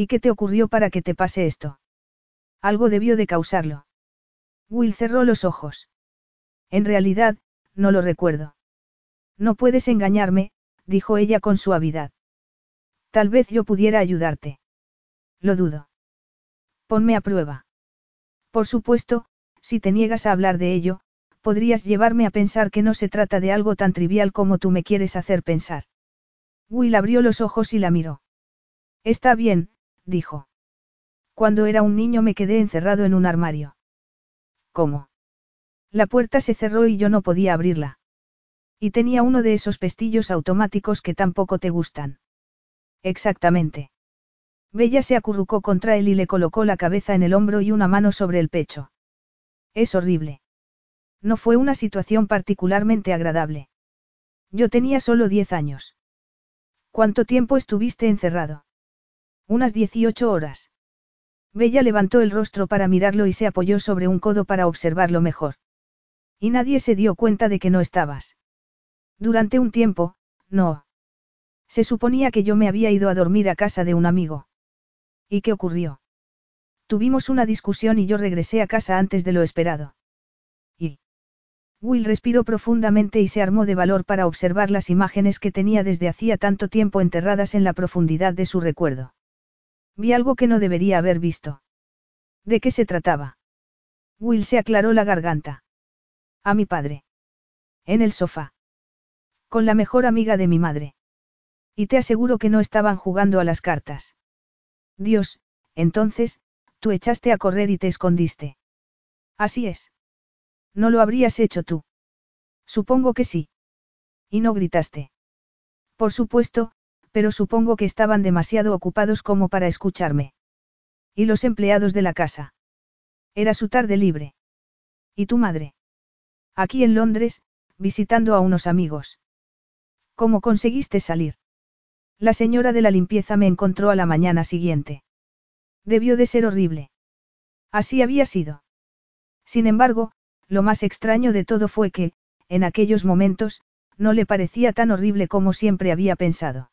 S1: ¿Y qué te ocurrió para que te pase esto? Algo debió de causarlo. Will cerró los ojos. En realidad, no lo recuerdo. No puedes engañarme, dijo ella con suavidad. Tal vez yo pudiera ayudarte. Lo dudo. Ponme a prueba. Por supuesto, si te niegas a hablar de ello, podrías llevarme a pensar que no se trata de algo tan trivial como tú me quieres hacer pensar. Will abrió los ojos y la miró. Está bien, dijo. Cuando era un niño me quedé encerrado en un armario. ¿Cómo? La puerta se cerró y yo no podía abrirla. Y tenía uno de esos pestillos automáticos que tampoco te gustan. Exactamente. Bella se acurrucó contra él y le colocó la cabeza en el hombro y una mano sobre el pecho. Es horrible. No fue una situación particularmente agradable. Yo tenía solo diez años. ¿Cuánto tiempo estuviste encerrado? Unas dieciocho horas. Bella levantó el rostro para mirarlo y se apoyó sobre un codo para observarlo mejor. Y nadie se dio cuenta de que no estabas. Durante un tiempo, no. Se suponía que yo me había ido a dormir a casa de un amigo. ¿Y qué ocurrió? Tuvimos una discusión y yo regresé a casa antes de lo esperado. ¿Y? Will respiró profundamente y se armó de valor para observar las imágenes que tenía desde hacía tanto tiempo enterradas en la profundidad de su recuerdo. Vi algo que no debería haber visto. ¿De qué se trataba? Will se aclaró la garganta. A mi padre. En el sofá. Con la mejor amiga de mi madre. Y te aseguro que no estaban jugando a las cartas. Dios, entonces, tú echaste a correr y te escondiste. Así es. No lo habrías hecho tú. Supongo que sí. Y no gritaste. Por supuesto, pero supongo que estaban demasiado ocupados como para escucharme. ¿Y los empleados de la casa? Era su tarde libre. ¿Y tu madre? Aquí en Londres, visitando a unos amigos. ¿Cómo conseguiste salir? La señora de la limpieza me encontró a la mañana siguiente. Debió de ser horrible. Así había sido. Sin embargo, lo más extraño de todo fue que, en aquellos momentos, no le parecía tan horrible como siempre había pensado.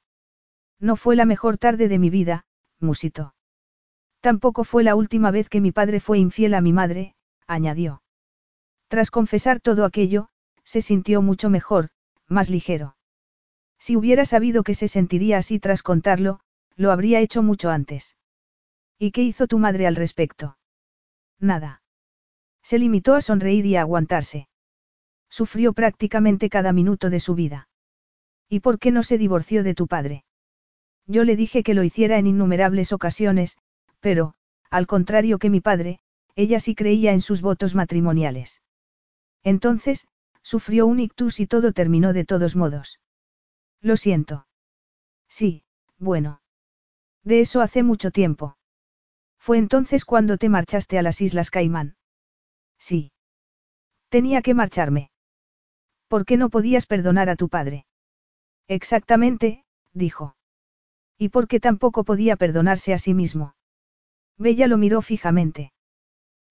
S1: No fue la mejor tarde de mi vida, musitó. Tampoco fue la última vez que mi padre fue infiel a mi madre, añadió. Tras confesar todo aquello, se sintió mucho mejor, más ligero. Si hubiera sabido que se sentiría así tras contarlo, lo habría hecho mucho antes. ¿Y qué hizo tu madre al respecto? Nada. Se limitó a sonreír y a aguantarse. Sufrió prácticamente cada minuto de su vida. ¿Y por qué no se divorció de tu padre? Yo le dije que lo hiciera en innumerables ocasiones, pero, al contrario que mi padre, ella sí creía en sus votos matrimoniales. Entonces, sufrió un ictus y todo terminó de todos modos. Lo siento. Sí, bueno. De eso hace mucho tiempo. Fue entonces cuando te marchaste a las Islas Caimán. Sí. Tenía que marcharme. ¿Por qué no podías perdonar a tu padre? Exactamente, dijo. Y por qué tampoco podía perdonarse a sí mismo. Bella lo miró fijamente.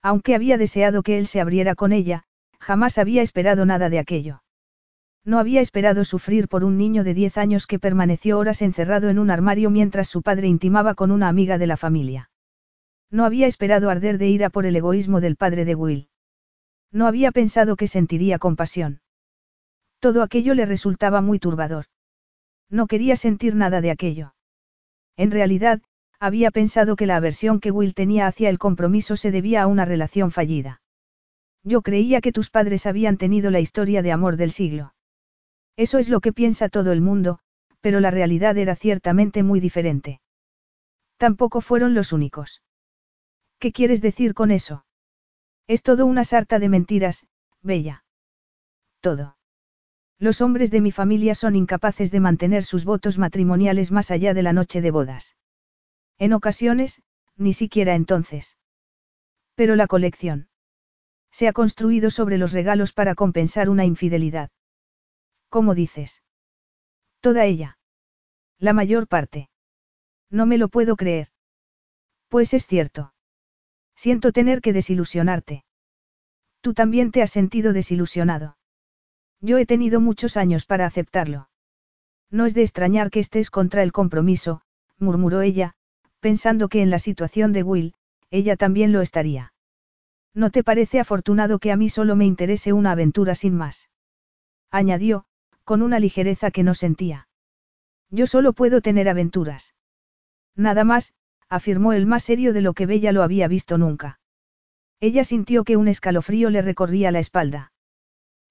S1: Aunque había deseado que él se abriera con ella, jamás había esperado nada de aquello. No había esperado sufrir por un niño de 10 años que permaneció horas encerrado en un armario mientras su padre intimaba con una amiga de la familia. No había esperado arder de ira por el egoísmo del padre de Will. No había pensado que sentiría compasión. Todo aquello le resultaba muy turbador. No quería sentir nada de aquello. En realidad, había pensado que la aversión que Will tenía hacia el compromiso se debía a una relación fallida. Yo creía que tus padres habían tenido la historia de amor del siglo. Eso es lo que piensa todo el mundo, pero la realidad era ciertamente muy diferente. Tampoco fueron los únicos. ¿Qué quieres decir con eso? Es todo una sarta de mentiras, Bella. Todo. Los hombres de mi familia son incapaces de mantener sus votos matrimoniales más allá de la noche de bodas. En ocasiones, ni siquiera entonces. Pero la colección. Se ha construido sobre los regalos para compensar una infidelidad. ¿Cómo dices? Toda ella. La mayor parte. No me lo puedo creer. Pues es cierto. Siento tener que desilusionarte. Tú también te has sentido desilusionado. Yo he tenido muchos años para aceptarlo. No es de extrañar que estés contra el compromiso, murmuró ella, pensando que en la situación de Will, ella también lo estaría. ¿No te parece afortunado que a mí solo me interese una aventura sin más? Añadió, con una ligereza que no sentía. Yo solo puedo tener aventuras. Nada más, afirmó el más serio de lo que Bella lo había visto nunca. Ella sintió que un escalofrío le recorría la espalda.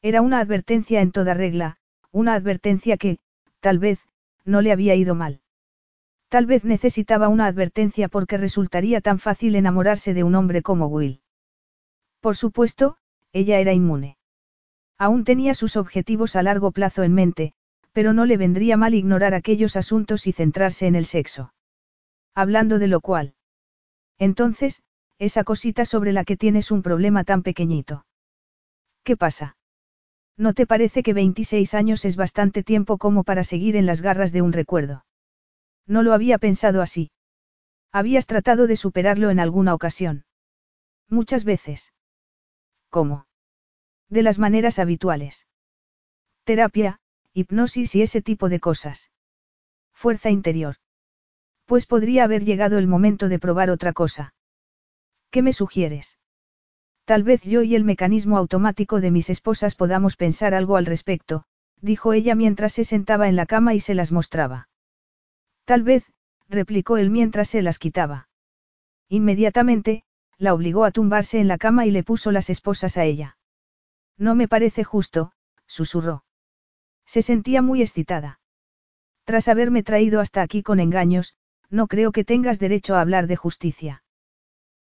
S1: Era una advertencia en toda regla, una advertencia que, tal vez, no le había ido mal. Tal vez necesitaba una advertencia porque resultaría tan fácil enamorarse de un hombre como Will. Por supuesto, ella era inmune. Aún tenía sus objetivos a largo plazo en mente, pero no le vendría mal ignorar aquellos asuntos y centrarse en el sexo. Hablando de lo cual. Entonces, esa cosita sobre la que tienes un problema tan pequeñito. ¿Qué pasa? ¿No te parece que 26 años es bastante tiempo como para seguir en las garras de un recuerdo? No lo había pensado así. Habías tratado de superarlo en alguna ocasión. Muchas veces. ¿Cómo? De las maneras habituales. Terapia, hipnosis y ese tipo de cosas. Fuerza interior. Pues podría haber llegado el momento de probar otra cosa. ¿Qué me sugieres? Tal vez yo y el mecanismo automático de mis esposas podamos pensar algo al respecto, dijo ella mientras se sentaba en la cama y se las mostraba. Tal vez, replicó él mientras se las quitaba. Inmediatamente, la obligó a tumbarse en la cama y le puso las esposas a ella. No me parece justo, susurró. Se sentía muy excitada. Tras haberme traído hasta aquí con engaños, no creo que tengas derecho a hablar de justicia.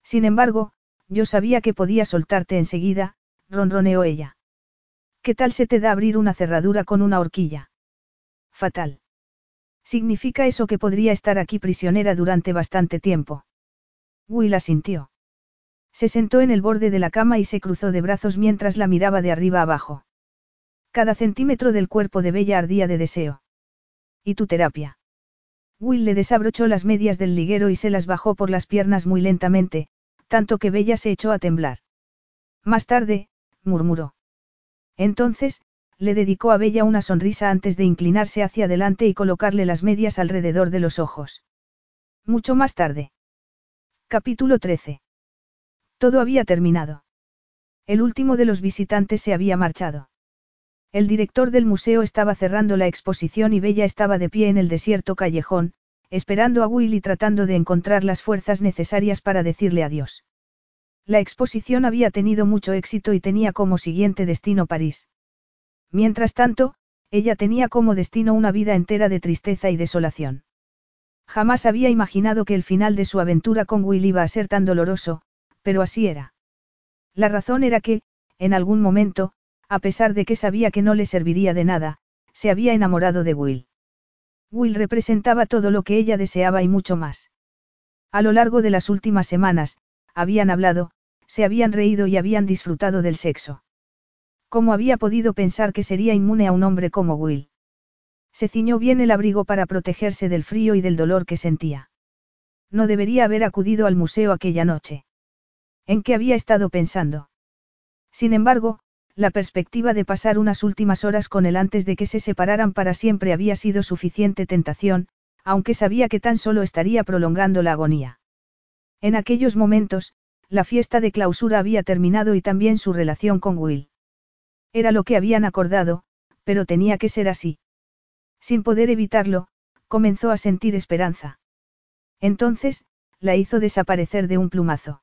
S1: Sin embargo, yo sabía que podía soltarte enseguida, ronroneó ella. ¿Qué tal se te da abrir una cerradura con una horquilla? Fatal. Significa eso que podría estar aquí prisionera durante bastante tiempo. Will asintió. Se sentó en el borde de la cama y se cruzó de brazos mientras la miraba de arriba abajo. Cada centímetro del cuerpo de Bella ardía de deseo. ¿Y tu terapia? Will le desabrochó las medias del liguero y se las bajó por las piernas muy lentamente, tanto que Bella se echó a temblar. Más tarde, murmuró. Entonces, le dedicó a Bella una sonrisa antes de inclinarse hacia adelante y colocarle las medias alrededor de los ojos. Mucho más tarde. Capítulo 13. Todo había terminado. El último de los visitantes se había marchado. El director del museo estaba cerrando la exposición y Bella estaba de pie en el desierto callejón, esperando a Will y tratando de encontrar las fuerzas necesarias para decirle adiós. La exposición había tenido mucho éxito y tenía como siguiente destino París. Mientras tanto, ella tenía como destino una vida entera de tristeza y desolación. Jamás había imaginado que el final de su aventura con Will iba a ser tan doloroso, pero así era. La razón era que, en algún momento, a pesar de que sabía que no le serviría de nada, se había enamorado de Will. Will representaba todo lo que ella deseaba y mucho más. A lo largo de las últimas semanas, habían hablado, se habían reído y habían disfrutado del sexo. ¿Cómo había podido pensar que sería inmune a un hombre como Will? Se ciñó bien el abrigo para protegerse del frío y del dolor que sentía. No debería haber acudido al museo aquella noche. ¿En qué había estado pensando? Sin embargo, la perspectiva de pasar unas últimas horas con él antes de que se separaran para siempre había sido suficiente tentación, aunque sabía que tan solo estaría prolongando la agonía. En aquellos momentos, la fiesta de clausura había terminado y también su relación con Will. Era lo que habían acordado, pero tenía que ser así. Sin poder evitarlo, comenzó a sentir esperanza. Entonces, la hizo desaparecer de un plumazo.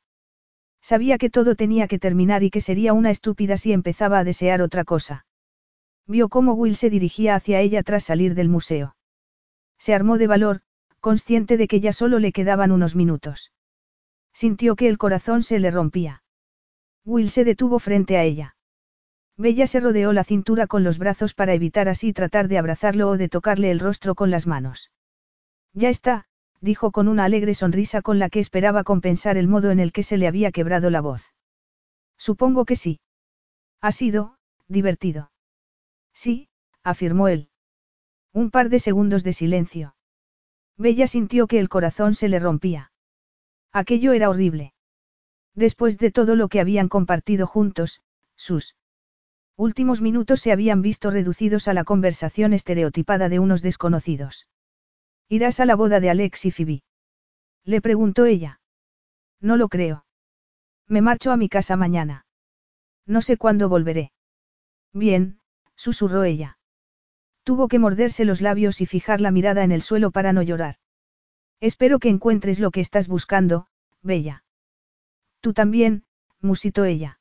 S1: Sabía que todo tenía que terminar y que sería una estúpida si empezaba a desear otra cosa. Vio cómo Will se dirigía hacia ella tras salir del museo. Se armó de valor, consciente de que ya solo le quedaban unos minutos. Sintió que el corazón se le rompía. Will se detuvo frente a ella. Bella se rodeó la cintura con los brazos para evitar así tratar de abrazarlo o de tocarle el rostro con las manos. Ya está, dijo con una alegre sonrisa con la que esperaba compensar el modo en el que se le había quebrado la voz. Supongo que sí. Ha sido, divertido. Sí, afirmó él. Un par de segundos de silencio. Bella sintió que el corazón se le rompía. Aquello era horrible. Después de todo lo que habían compartido juntos, sus últimos minutos se habían visto reducidos a la conversación estereotipada de unos desconocidos. ¿Irás a la boda de Alex y Phoebe? Le preguntó ella. No lo creo. Me marcho a mi casa mañana. No sé cuándo volveré. Bien, susurró ella. Tuvo que morderse los labios y fijar la mirada en el suelo para no llorar. Espero que encuentres lo que estás buscando, Bella. Tú también, musitó ella.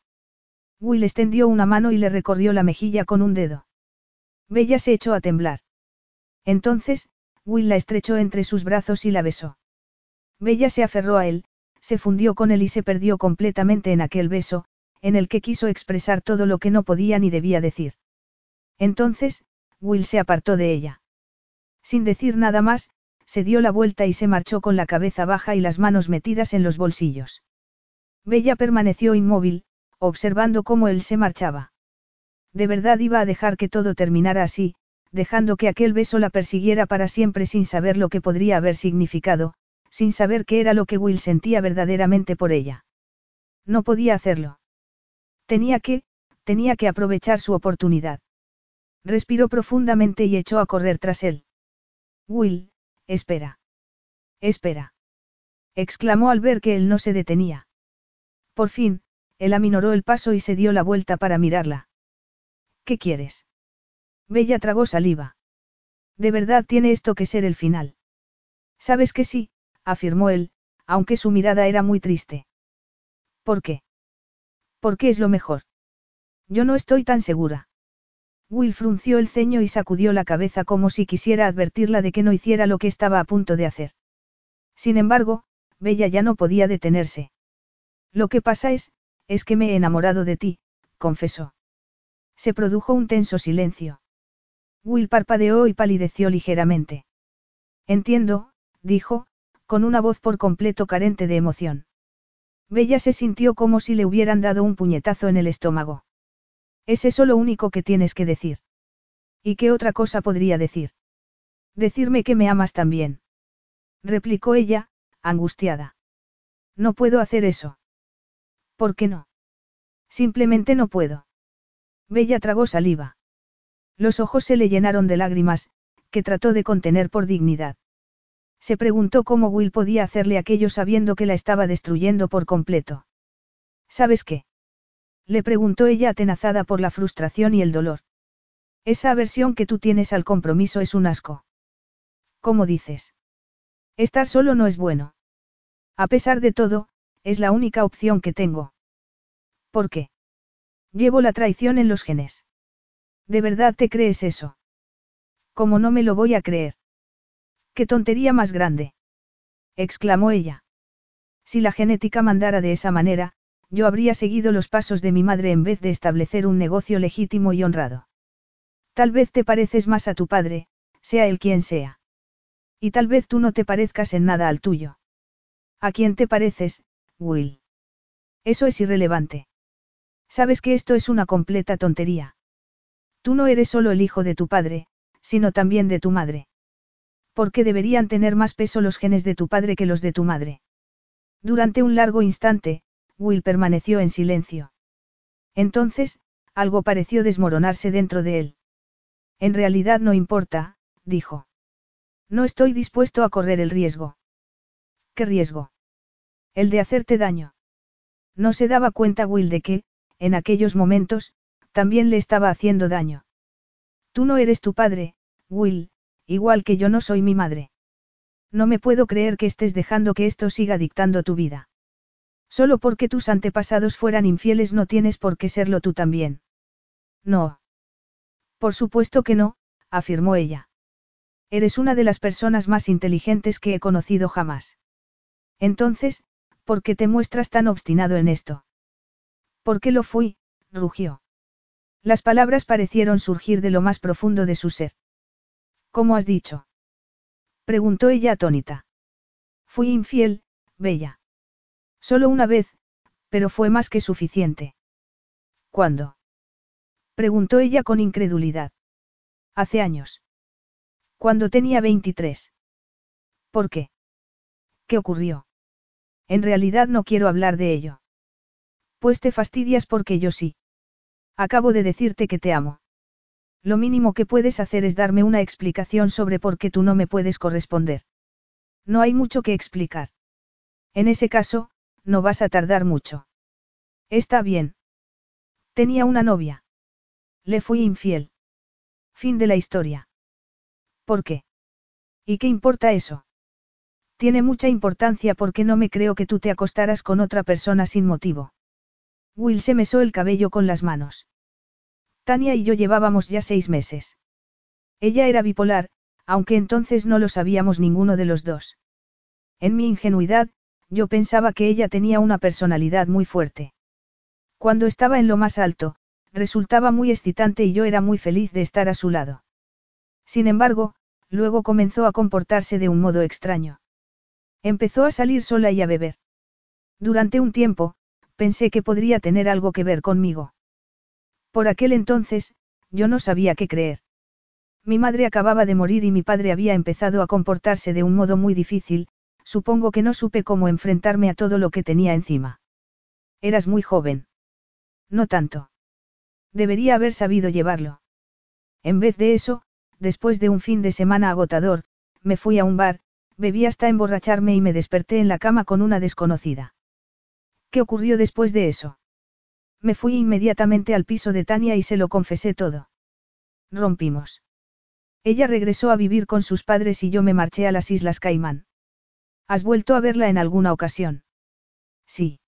S1: Will extendió una mano y le recorrió la mejilla con un dedo. Bella se echó a temblar. Entonces, Will la estrechó entre sus brazos y la besó. Bella se aferró a él, se fundió con él y se perdió completamente en aquel beso, en el que quiso expresar todo lo que no podía ni debía decir. Entonces, Will se apartó de ella. Sin decir nada más, se dio la vuelta y se marchó con la cabeza baja y las manos metidas en los bolsillos. Bella permaneció inmóvil, observando cómo él se marchaba. De verdad iba a dejar que todo terminara así, dejando que aquel beso la persiguiera para siempre sin saber lo que podría haber significado, sin saber qué era lo que Will sentía verdaderamente por ella. No podía hacerlo. Tenía que, tenía que aprovechar su oportunidad. Respiró profundamente y echó a correr tras él. Will, espera. Espera. exclamó al ver que él no se detenía. Por fin, él aminoró el paso y se dio la vuelta para mirarla. ¿Qué quieres? Bella tragó saliva. De verdad tiene esto que ser el final. Sabes que sí, afirmó él, aunque su mirada era muy triste. ¿Por qué? Porque es lo mejor. Yo no estoy tan segura. Will frunció el ceño y sacudió la cabeza como si quisiera advertirla de que no hiciera lo que estaba a punto de hacer. Sin embargo, Bella ya no podía detenerse. Lo que pasa es, es que me he enamorado de ti, confesó. Se produjo un tenso silencio. Will parpadeó y palideció ligeramente. Entiendo, dijo, con una voz por completo carente de emoción. Bella se sintió como si le hubieran dado un puñetazo en el estómago. ¿Es eso lo único que tienes que decir? ¿Y qué otra cosa podría decir? Decirme que me amas también. Replicó ella, angustiada. No puedo hacer eso. ¿Por qué no? Simplemente no puedo. Bella tragó saliva. Los ojos se le llenaron de lágrimas, que trató de contener por dignidad. Se preguntó cómo Will podía hacerle aquello sabiendo que la estaba destruyendo por completo. ¿Sabes qué? Le preguntó ella atenazada por la frustración y el dolor. Esa aversión que tú tienes al compromiso es un asco. ¿Cómo dices? Estar solo no es bueno. A pesar de todo, es la única opción que tengo. ¿Por qué? Llevo la traición en los genes. ¿De verdad te crees eso? ¿Cómo no me lo voy a creer? ¡Qué tontería más grande! exclamó ella. Si la genética mandara de esa manera, yo habría seguido los pasos de mi madre en vez de establecer un negocio legítimo y honrado. Tal vez te pareces más a tu padre, sea él quien sea. Y tal vez tú no te parezcas en nada al tuyo. ¿A quién te pareces, Will. Eso es irrelevante. Sabes que esto es una completa tontería. Tú no eres solo el hijo de tu padre, sino también de tu madre. ¿Por qué deberían tener más peso los genes de tu padre que los de tu madre? Durante un largo instante, Will permaneció en silencio. Entonces, algo pareció desmoronarse dentro de él. En realidad no importa, dijo. No estoy dispuesto a correr el riesgo. ¿Qué riesgo? El de hacerte daño. No se daba cuenta Will de que, en aquellos momentos, también le estaba haciendo daño. Tú no eres tu padre, Will, igual que yo no soy mi madre. No me puedo creer que estés dejando que esto siga dictando tu vida. Solo porque tus antepasados fueran infieles no tienes por qué serlo tú también. No. Por supuesto que no, afirmó ella. Eres una de las personas más inteligentes que he conocido jamás. Entonces, ¿por qué te muestras tan obstinado en esto? ¿Por qué lo fui? rugió. Las palabras parecieron surgir de lo más profundo de su ser. ¿Cómo has dicho? preguntó ella atónita. Fui infiel, Bella. Solo una vez, pero fue más que suficiente. ¿Cuándo? preguntó ella con incredulidad. Hace años. Cuando tenía 23. ¿Por qué? ¿Qué ocurrió? En realidad no quiero hablar de ello. Pues te fastidias porque yo sí. Acabo de decirte que te amo. Lo mínimo que puedes hacer es darme una explicación sobre por qué tú no me puedes corresponder. No hay mucho que explicar. En ese caso, no vas a tardar mucho. Está bien. Tenía una novia. Le fui infiel. Fin de la historia. ¿Por qué? ¿Y qué importa eso? Tiene mucha importancia porque no me creo que tú te acostaras con otra persona sin motivo. Will se mesó el cabello con las manos. Tania y yo llevábamos ya seis meses. Ella era bipolar, aunque entonces no lo sabíamos ninguno de los dos. En mi ingenuidad, yo pensaba que ella tenía una personalidad muy fuerte. Cuando estaba en lo más alto, resultaba muy excitante y yo era muy feliz de estar a su lado. Sin embargo, luego comenzó a comportarse de un modo extraño. Empezó a salir sola y a beber. Durante un tiempo, pensé que podría tener algo que ver conmigo. Por aquel entonces, yo no sabía qué creer. Mi madre acababa de morir y mi padre había empezado a comportarse de un modo muy difícil, supongo que no supe cómo enfrentarme a todo lo que tenía encima. Eras muy joven. No tanto. Debería haber sabido llevarlo. En vez de eso, después de un fin de semana agotador, me fui a un bar, bebí hasta emborracharme y me desperté en la cama con una desconocida. ¿Qué ocurrió después de eso? Me fui inmediatamente al piso de Tania y se lo confesé todo. Rompimos. Ella regresó a vivir con sus padres y yo me marché a las Islas Caimán. ¿Has vuelto a verla en alguna ocasión? Sí.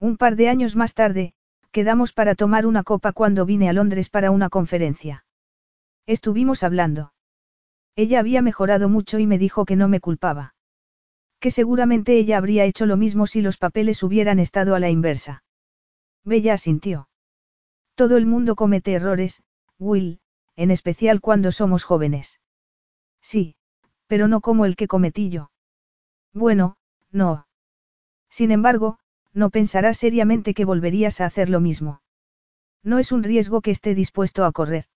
S1: Un par de años más tarde, quedamos para tomar una copa cuando vine a Londres para una conferencia. Estuvimos hablando. Ella había mejorado mucho y me dijo que no me culpaba. Que seguramente ella habría hecho lo mismo si los papeles hubieran estado a la inversa. Bella asintió. Todo el mundo comete errores, Will, en especial cuando somos jóvenes. Sí, pero no como el que cometí yo. Bueno, no. Sin embargo, no pensarás seriamente que volverías a hacer lo mismo. No es un riesgo que esté dispuesto a correr.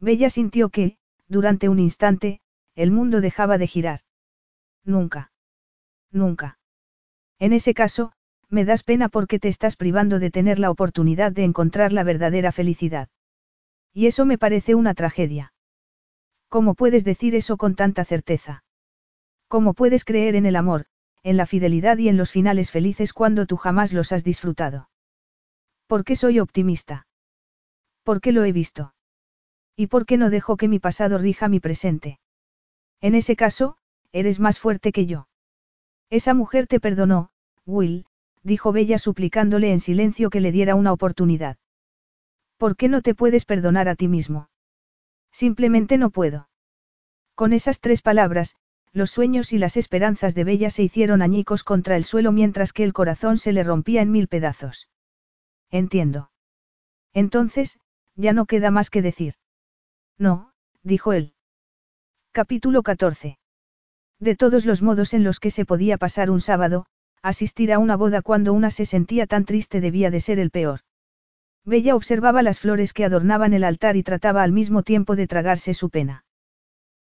S1: Bella sintió que, durante un instante, el mundo dejaba de girar. Nunca. Nunca. En ese caso, me das pena porque te estás privando de tener la oportunidad de encontrar la verdadera felicidad. Y eso me parece una tragedia. ¿Cómo puedes decir eso con tanta certeza? ¿Cómo puedes creer en el amor, en la fidelidad y en los finales felices cuando tú jamás los has disfrutado? ¿Por qué soy optimista? ¿Por qué lo he visto? ¿Y por qué no dejo que mi pasado rija mi presente? En ese caso, eres más fuerte que yo. Esa mujer te perdonó, Will, dijo Bella suplicándole en silencio que le diera una oportunidad. ¿Por qué no te puedes perdonar a ti mismo? Simplemente no puedo. Con esas tres palabras, los sueños y las esperanzas de Bella se hicieron añicos contra el suelo mientras que el corazón se le rompía en mil pedazos. Entiendo. Entonces, ya no queda más que decir. No, dijo él. Capítulo 14. De todos los modos en los que se podía pasar un sábado, asistir a una boda cuando una se sentía tan triste debía de ser el peor. Bella observaba las flores que adornaban el altar y trataba al mismo tiempo de tragarse su pena.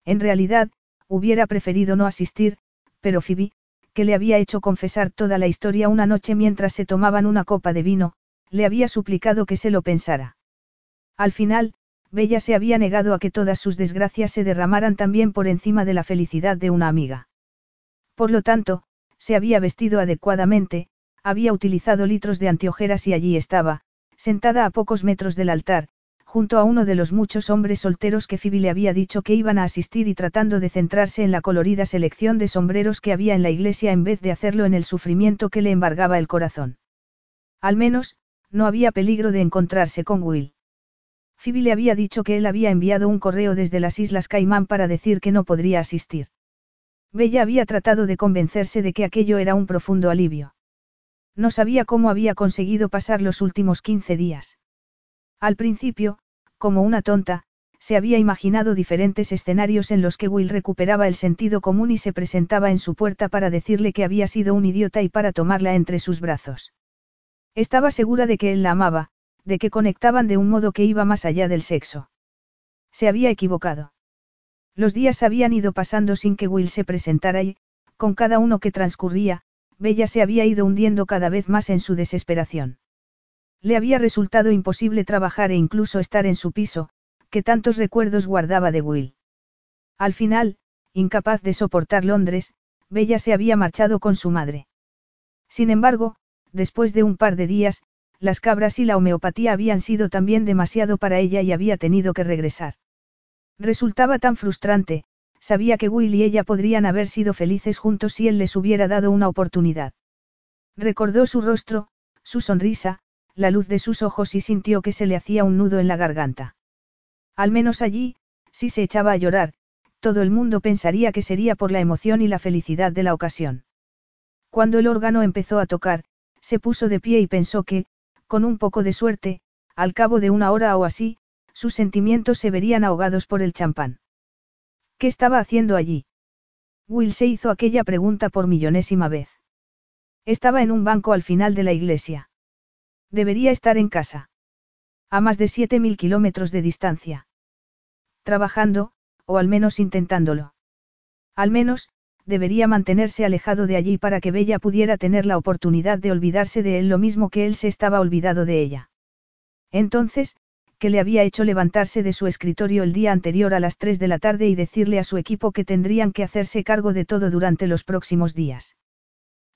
S1: En realidad, hubiera preferido no asistir, pero Phoebe, que le había hecho confesar toda la historia una noche mientras se tomaban una copa de vino, le había suplicado que se lo pensara. Al final, Bella se había negado a que todas sus desgracias se derramaran también por encima de la felicidad de una amiga. Por lo tanto, se había vestido adecuadamente, había utilizado litros de antiojeras y allí estaba, sentada a pocos metros del altar, junto a uno de los muchos hombres solteros que Phoebe le había dicho que iban a asistir y tratando de centrarse en la colorida selección de sombreros que había en la iglesia en vez de hacerlo en el sufrimiento que le embargaba el corazón. Al menos, no había peligro de encontrarse con Will. Phoebe le había dicho que él había enviado un correo desde las Islas Caimán para decir que no podría asistir. Bella había tratado de convencerse de que aquello era un profundo alivio. No sabía cómo había conseguido pasar los últimos 15 días. Al principio, como una tonta, se había imaginado diferentes escenarios en los que Will recuperaba el sentido común y se presentaba en su puerta para decirle que había sido un idiota y para tomarla entre sus brazos. Estaba segura de que él la amaba, de que conectaban de un modo que iba más allá del sexo. Se había equivocado. Los días habían ido pasando sin que Will se presentara y, con cada uno que transcurría, Bella se había ido hundiendo cada vez más en su desesperación. Le había resultado imposible trabajar e incluso estar en su piso, que tantos recuerdos guardaba de Will. Al final, incapaz de soportar Londres, Bella se había marchado con su madre. Sin embargo, después de un par de días, las cabras y la homeopatía habían sido también demasiado para ella y había tenido que regresar. Resultaba tan frustrante, sabía que Will y ella podrían haber sido felices juntos si él les hubiera dado una oportunidad. Recordó su rostro, su sonrisa, la luz de sus ojos y sintió que se le hacía un nudo en la garganta. Al menos allí, si se echaba a llorar, todo el mundo pensaría que sería por la emoción y la felicidad de la ocasión. Cuando el órgano empezó a tocar, se puso de pie y pensó que, con un poco de suerte, al cabo de una hora o así, sus sentimientos se verían ahogados por el champán. ¿Qué estaba haciendo allí? Will se hizo aquella pregunta por millonésima vez. Estaba en un banco al final de la iglesia. Debería estar en casa. A más de siete mil kilómetros de distancia. Trabajando, o al menos intentándolo. Al menos, debería mantenerse alejado de allí para que Bella pudiera tener la oportunidad de olvidarse de él lo mismo que él se estaba olvidado de ella. Entonces, ¿qué le había hecho levantarse de su escritorio el día anterior a las 3 de la tarde y decirle a su equipo que tendrían que hacerse cargo de todo durante los próximos días.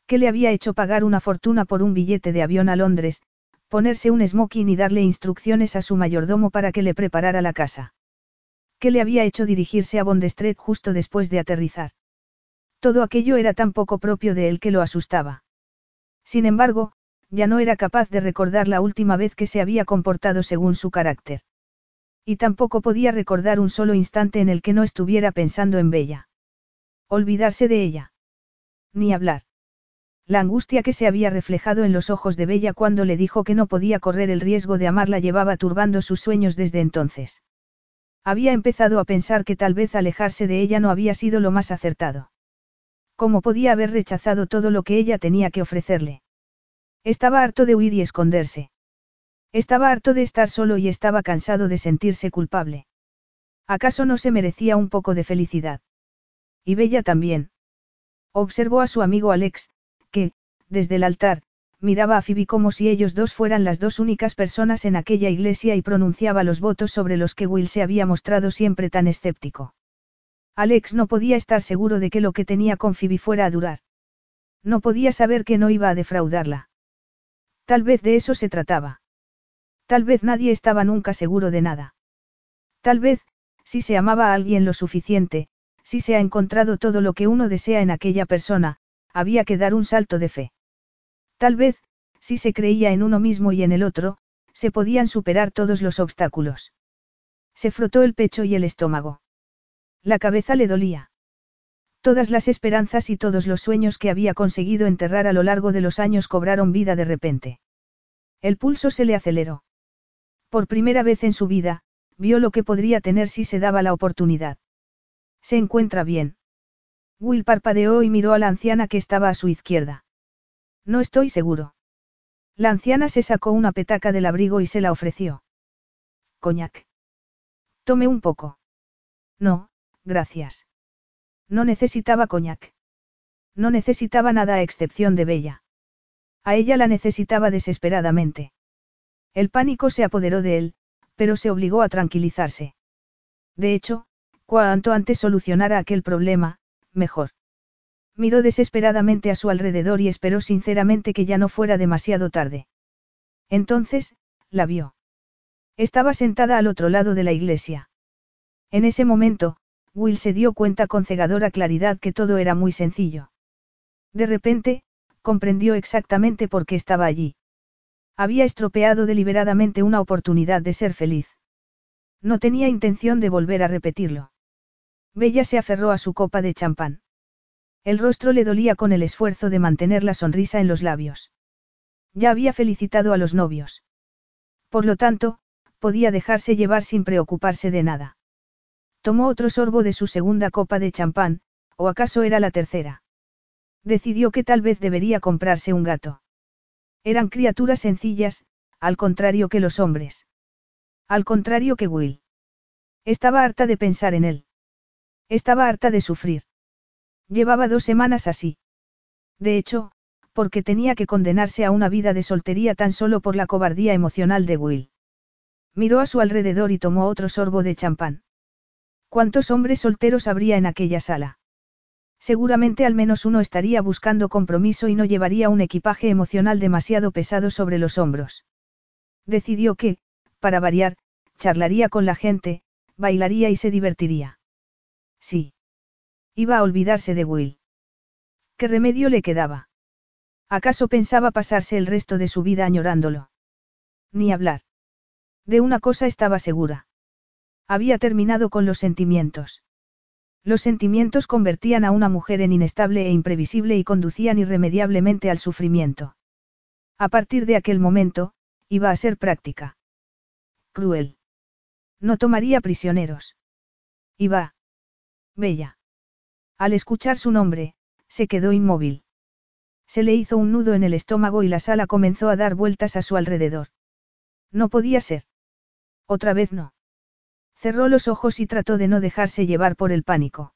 S1: ¿Qué le había hecho pagar una fortuna por un billete de avión a Londres, ponerse un smoking y darle instrucciones a su mayordomo para que le preparara la casa. ¿Qué le había hecho dirigirse a Bond Street justo después de aterrizar? Todo aquello era tan poco propio de él que lo asustaba. Sin embargo, ya no era capaz de recordar la última vez que se había comportado según su carácter. Y tampoco podía recordar un solo instante en el que no estuviera pensando en Bella. Olvidarse de ella. Ni hablar. La angustia que se había reflejado en los ojos de Bella cuando le dijo que no podía correr el riesgo de amarla llevaba turbando sus sueños desde entonces. Había empezado a pensar que tal vez alejarse de ella no había sido lo más acertado. ¿Cómo podía haber rechazado todo lo que ella tenía que ofrecerle? Estaba harto de huir y esconderse. Estaba harto de estar solo y estaba cansado de sentirse culpable. ¿Acaso no se merecía un poco de felicidad? Y Bella también. Observó a su amigo Alex, que, desde el altar, miraba a Phoebe como si ellos dos fueran las dos únicas personas en aquella iglesia y pronunciaba los votos sobre los que Will se había mostrado siempre tan escéptico. Alex no podía estar seguro de que lo que tenía con Phoebe fuera a durar. No podía saber que no iba a defraudarla. Tal vez de eso se trataba. Tal vez nadie estaba nunca seguro de nada. Tal vez, si se amaba a alguien lo suficiente, si se ha encontrado todo lo que uno desea en aquella persona, había que dar un salto de fe. Tal vez, si se creía en uno mismo y en el otro, se podían superar todos los obstáculos. Se frotó el pecho y el estómago. La cabeza le dolía. Todas las esperanzas y todos los sueños que había conseguido enterrar a lo largo de los años cobraron vida de repente. El pulso se le aceleró. Por primera vez en su vida, vio lo que podría tener si se daba la oportunidad. Se encuentra bien. Will parpadeó y miró a la anciana que estaba a su izquierda. No estoy seguro. La anciana se sacó una petaca del abrigo y se la ofreció. Coñac. Tome un poco. No, gracias. No necesitaba coñac. No necesitaba nada a excepción de Bella. A ella la necesitaba desesperadamente. El pánico se apoderó de él, pero se obligó a tranquilizarse. De hecho, cuanto antes solucionara aquel problema, mejor. Miró desesperadamente a su alrededor y esperó sinceramente que ya no fuera demasiado tarde. Entonces, la vio. Estaba sentada al otro lado de la iglesia. En ese momento, Will se dio cuenta con cegadora claridad que todo era muy sencillo. De repente, comprendió exactamente por qué estaba allí. Había estropeado deliberadamente una oportunidad de ser feliz. No tenía intención de volver a repetirlo. Bella se aferró a su copa de champán. El rostro le dolía con el esfuerzo de mantener la sonrisa en los labios. Ya había felicitado a los novios. Por lo tanto, podía dejarse llevar sin preocuparse de nada. Tomó otro sorbo de su segunda copa de champán, o acaso era la tercera. Decidió que tal vez debería comprarse un gato. Eran criaturas sencillas, al contrario que los hombres. Al contrario que Will. Estaba harta de pensar en él. Estaba harta de sufrir. Llevaba dos semanas así. De hecho, porque tenía que condenarse a una vida de soltería tan solo por la cobardía emocional de Will. Miró a su alrededor y tomó otro sorbo de champán. ¿Cuántos hombres solteros habría en aquella sala? Seguramente al menos uno estaría buscando compromiso y no llevaría un equipaje emocional demasiado pesado sobre los hombros. Decidió que, para variar, charlaría con la gente, bailaría y se divertiría. Sí. Iba a olvidarse de Will. ¿Qué remedio le quedaba? ¿Acaso pensaba pasarse el resto de su vida añorándolo? Ni hablar. De una cosa estaba segura. Había terminado con los sentimientos. Los sentimientos convertían a una mujer en inestable e imprevisible y conducían irremediablemente al sufrimiento. A partir de aquel momento, iba a ser práctica. Cruel. No tomaría prisioneros. Iba. Bella. Al escuchar su nombre, se quedó inmóvil. Se le hizo un nudo en el estómago y la sala comenzó a dar vueltas a su alrededor. No podía ser. Otra vez no. Cerró los ojos y trató de no dejarse llevar por el pánico.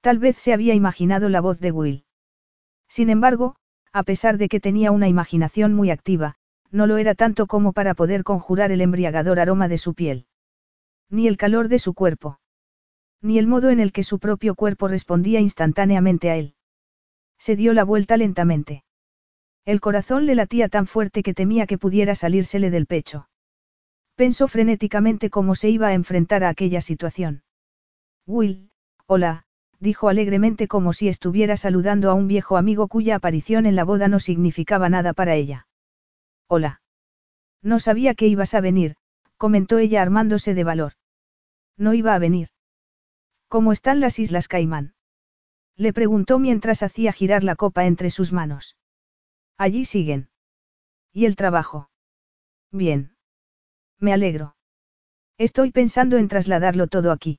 S1: Tal vez se había imaginado la voz de Will. Sin embargo, a pesar de que tenía una imaginación muy activa, no lo era tanto como para poder conjurar el embriagador aroma de su piel. Ni el calor de su cuerpo ni el modo en el que su propio cuerpo respondía instantáneamente a él. Se dio la vuelta lentamente. El corazón le latía tan fuerte que temía que pudiera salírsele del pecho. Pensó frenéticamente cómo se iba a enfrentar a aquella situación. Will, hola, dijo alegremente como si estuviera saludando a un viejo amigo cuya aparición en la boda no significaba nada para ella. Hola. No sabía que ibas a venir, comentó ella armándose de valor. No iba a venir. ¿Cómo están las Islas Caimán? Le preguntó mientras hacía girar la copa entre sus manos. Allí siguen. ¿Y el trabajo? Bien. Me alegro. Estoy pensando en trasladarlo todo aquí.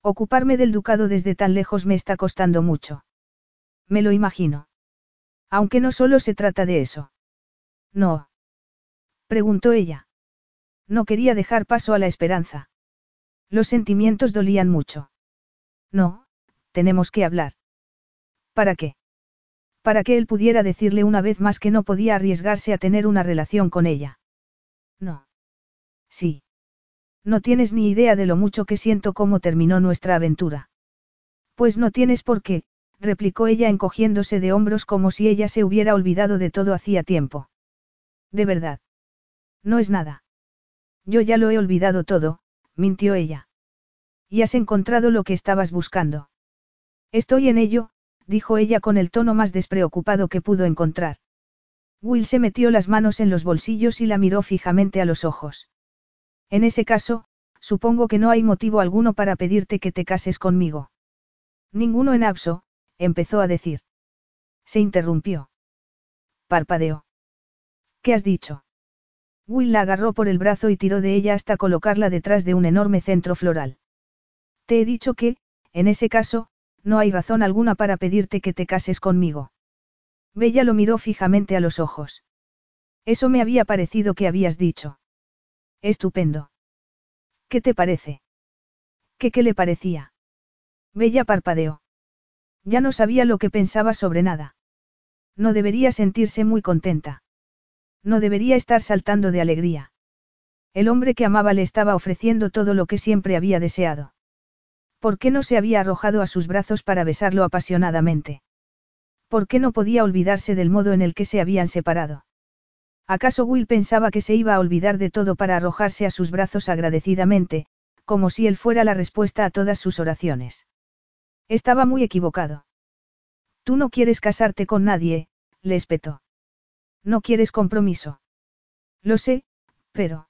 S1: Ocuparme del ducado desde tan lejos me está costando mucho. Me lo imagino. Aunque no solo se trata de eso. No. Preguntó ella. No quería dejar paso a la esperanza. Los sentimientos dolían mucho. No, tenemos que hablar. ¿Para qué? Para que él pudiera decirle una vez más que no podía arriesgarse a tener una relación con ella. No. Sí. No tienes ni idea de lo mucho que siento cómo terminó nuestra aventura. Pues no tienes por qué, replicó ella encogiéndose de hombros como si ella se hubiera olvidado de todo hacía tiempo. De verdad. No es nada. Yo ya lo he olvidado todo, mintió ella. Y has encontrado lo que estabas buscando. Estoy en ello, dijo ella con el tono más despreocupado que pudo encontrar. Will se metió las manos en los bolsillos y la miró fijamente a los ojos. En ese caso, supongo que no hay motivo alguno para pedirte que te cases conmigo. Ninguno en abso, empezó a decir. Se interrumpió. Parpadeó. ¿Qué has dicho? Will la agarró por el brazo y tiró de ella hasta colocarla detrás de un enorme centro floral. Te he dicho que, en ese caso, no hay razón alguna para pedirte que te cases conmigo. Bella lo miró fijamente a los ojos. Eso me había parecido que habías dicho. Estupendo. ¿Qué te parece? ¿Qué qué le parecía? Bella parpadeó. Ya no sabía lo que pensaba sobre nada. No debería sentirse muy contenta. No debería estar saltando de alegría. El hombre que amaba le estaba ofreciendo todo lo que siempre había deseado. ¿Por qué no se había arrojado a sus brazos para besarlo apasionadamente? ¿Por qué no podía olvidarse del modo en el que se habían separado? ¿Acaso Will pensaba que se iba a olvidar de todo para arrojarse a sus brazos agradecidamente, como si él fuera la respuesta a todas sus oraciones? Estaba muy equivocado. Tú no quieres casarte con nadie, le espetó. No quieres compromiso. Lo sé, pero...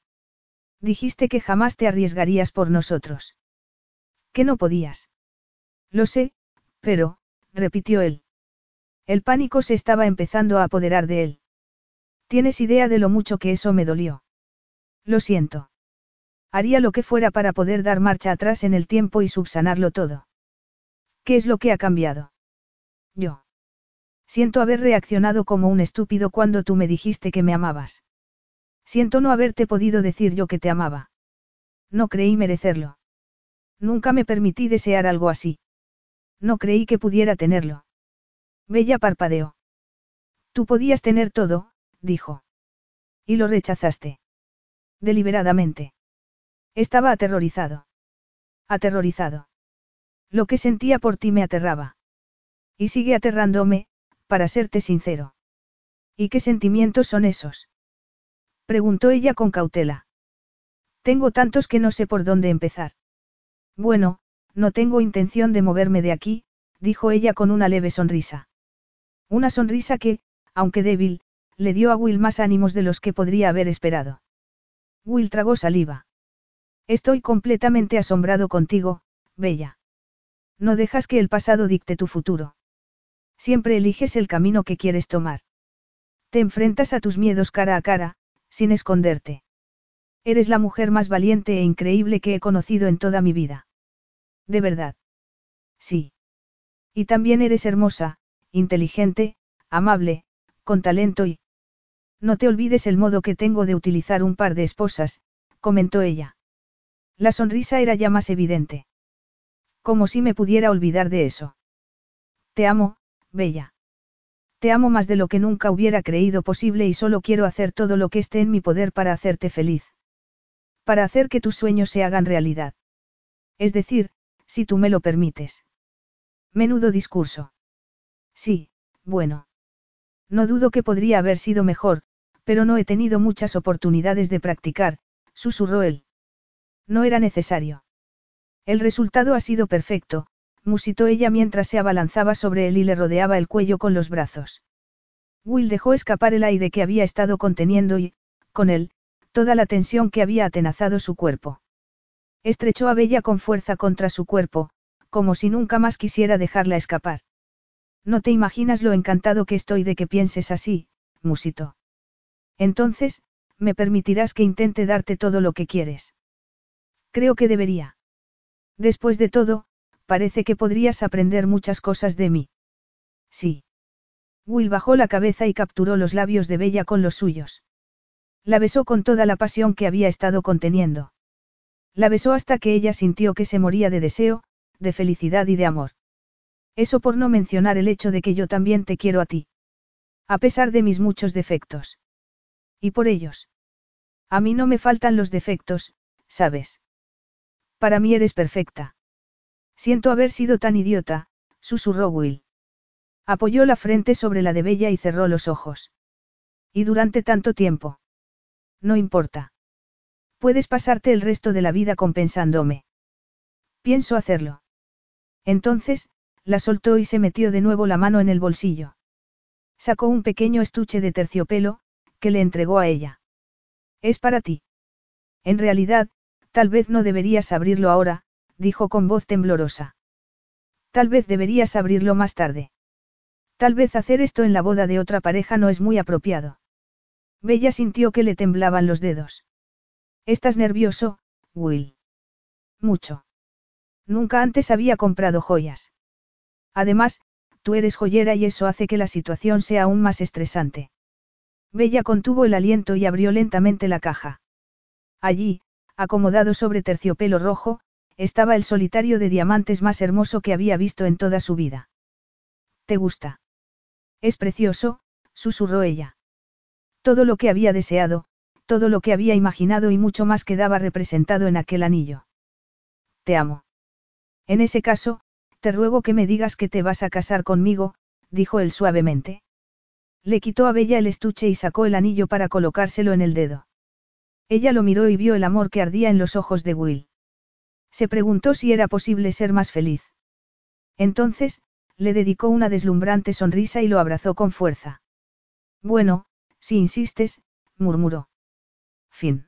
S1: Dijiste que jamás te arriesgarías por nosotros. Que no podías. Lo sé, pero, repitió él. El pánico se estaba empezando a apoderar de él. ¿Tienes idea de lo mucho que eso me dolió? Lo siento. Haría lo que fuera para poder dar marcha atrás en el tiempo y subsanarlo todo. ¿Qué es lo que ha cambiado? Yo. Siento haber reaccionado como un estúpido cuando tú me dijiste que me amabas. Siento no haberte podido decir yo que te amaba. No creí merecerlo. Nunca me permití desear algo así. No creí que pudiera tenerlo. Bella parpadeó. Tú podías tener todo, dijo. Y lo rechazaste. Deliberadamente. Estaba aterrorizado. Aterrorizado. Lo que sentía por ti me aterraba. Y sigue aterrándome, para serte sincero. ¿Y qué sentimientos son esos? Preguntó ella con cautela. Tengo tantos que no sé por dónde empezar. Bueno, no tengo intención de moverme de aquí, dijo ella con una leve sonrisa. Una sonrisa que, aunque débil, le dio a Will más ánimos de los que podría haber esperado. Will tragó saliva. Estoy completamente asombrado contigo, Bella. No dejas que el pasado dicte tu futuro. Siempre eliges el camino que quieres tomar. Te enfrentas a tus miedos cara a cara, sin esconderte. Eres la mujer más valiente e increíble que he conocido en toda mi vida. ¿De verdad? Sí. Y también eres hermosa, inteligente, amable, con talento y... No te olvides el modo que tengo de utilizar un par de esposas, comentó ella. La sonrisa era ya más evidente. Como si me pudiera olvidar de eso. Te amo, Bella. Te amo más de lo que nunca hubiera creído posible y solo quiero hacer todo lo que esté en mi poder para hacerte feliz. Para hacer que tus sueños se hagan realidad. Es decir, si tú me lo permites. Menudo discurso. Sí, bueno. No dudo que podría haber sido mejor, pero no he tenido muchas oportunidades de practicar, susurró él. No era necesario. El resultado ha sido perfecto, musitó ella mientras se abalanzaba sobre él y le rodeaba el cuello con los brazos. Will dejó escapar el aire que había estado conteniendo y, con él, toda la tensión que había atenazado su cuerpo. Estrechó a Bella con fuerza contra su cuerpo, como si nunca más quisiera dejarla escapar. No te imaginas lo encantado que estoy de que pienses así, musitó. Entonces, me permitirás que intente darte todo lo que quieres. Creo que debería. Después de todo, parece que podrías aprender muchas cosas de mí. Sí. Will bajó la cabeza y capturó los labios de Bella con los suyos. La besó con toda la pasión que había estado conteniendo. La besó hasta que ella sintió que se moría de deseo, de felicidad y de amor. Eso por no mencionar el hecho de que yo también te quiero a ti. A pesar de mis muchos defectos. Y por ellos. A mí no me faltan los defectos, ¿sabes? Para mí eres perfecta. Siento haber sido tan idiota, susurró Will. Apoyó la frente sobre la de Bella y cerró los ojos. Y durante tanto tiempo. No importa. Puedes pasarte el resto de la vida compensándome. Pienso hacerlo. Entonces, la soltó y se metió de nuevo la mano en el bolsillo. Sacó un pequeño estuche de terciopelo, que le entregó a ella. Es para ti. En realidad, tal vez no deberías abrirlo ahora, dijo con voz temblorosa. Tal vez deberías abrirlo más tarde. Tal vez hacer esto en la boda de otra pareja no es muy apropiado. Bella sintió que le temblaban los dedos. Estás nervioso, Will. Mucho. Nunca antes había comprado joyas. Además, tú eres joyera y eso hace que la situación sea aún más estresante. Bella contuvo el aliento y abrió lentamente la caja. Allí, acomodado sobre terciopelo rojo, estaba el solitario de diamantes más hermoso que había visto en toda su vida. ¿Te gusta? Es precioso, susurró ella. Todo lo que había deseado, todo lo que había imaginado y mucho más quedaba representado en aquel anillo. Te amo. En ese caso, te ruego que me digas que te vas a casar conmigo, dijo él suavemente. Le quitó a Bella el estuche y sacó el anillo para colocárselo en el dedo. Ella lo miró y vio el amor que ardía en los ojos de Will. Se preguntó si era posible ser más feliz. Entonces, le dedicó una deslumbrante sonrisa y lo abrazó con fuerza. Bueno, si insistes, murmuró. Fin.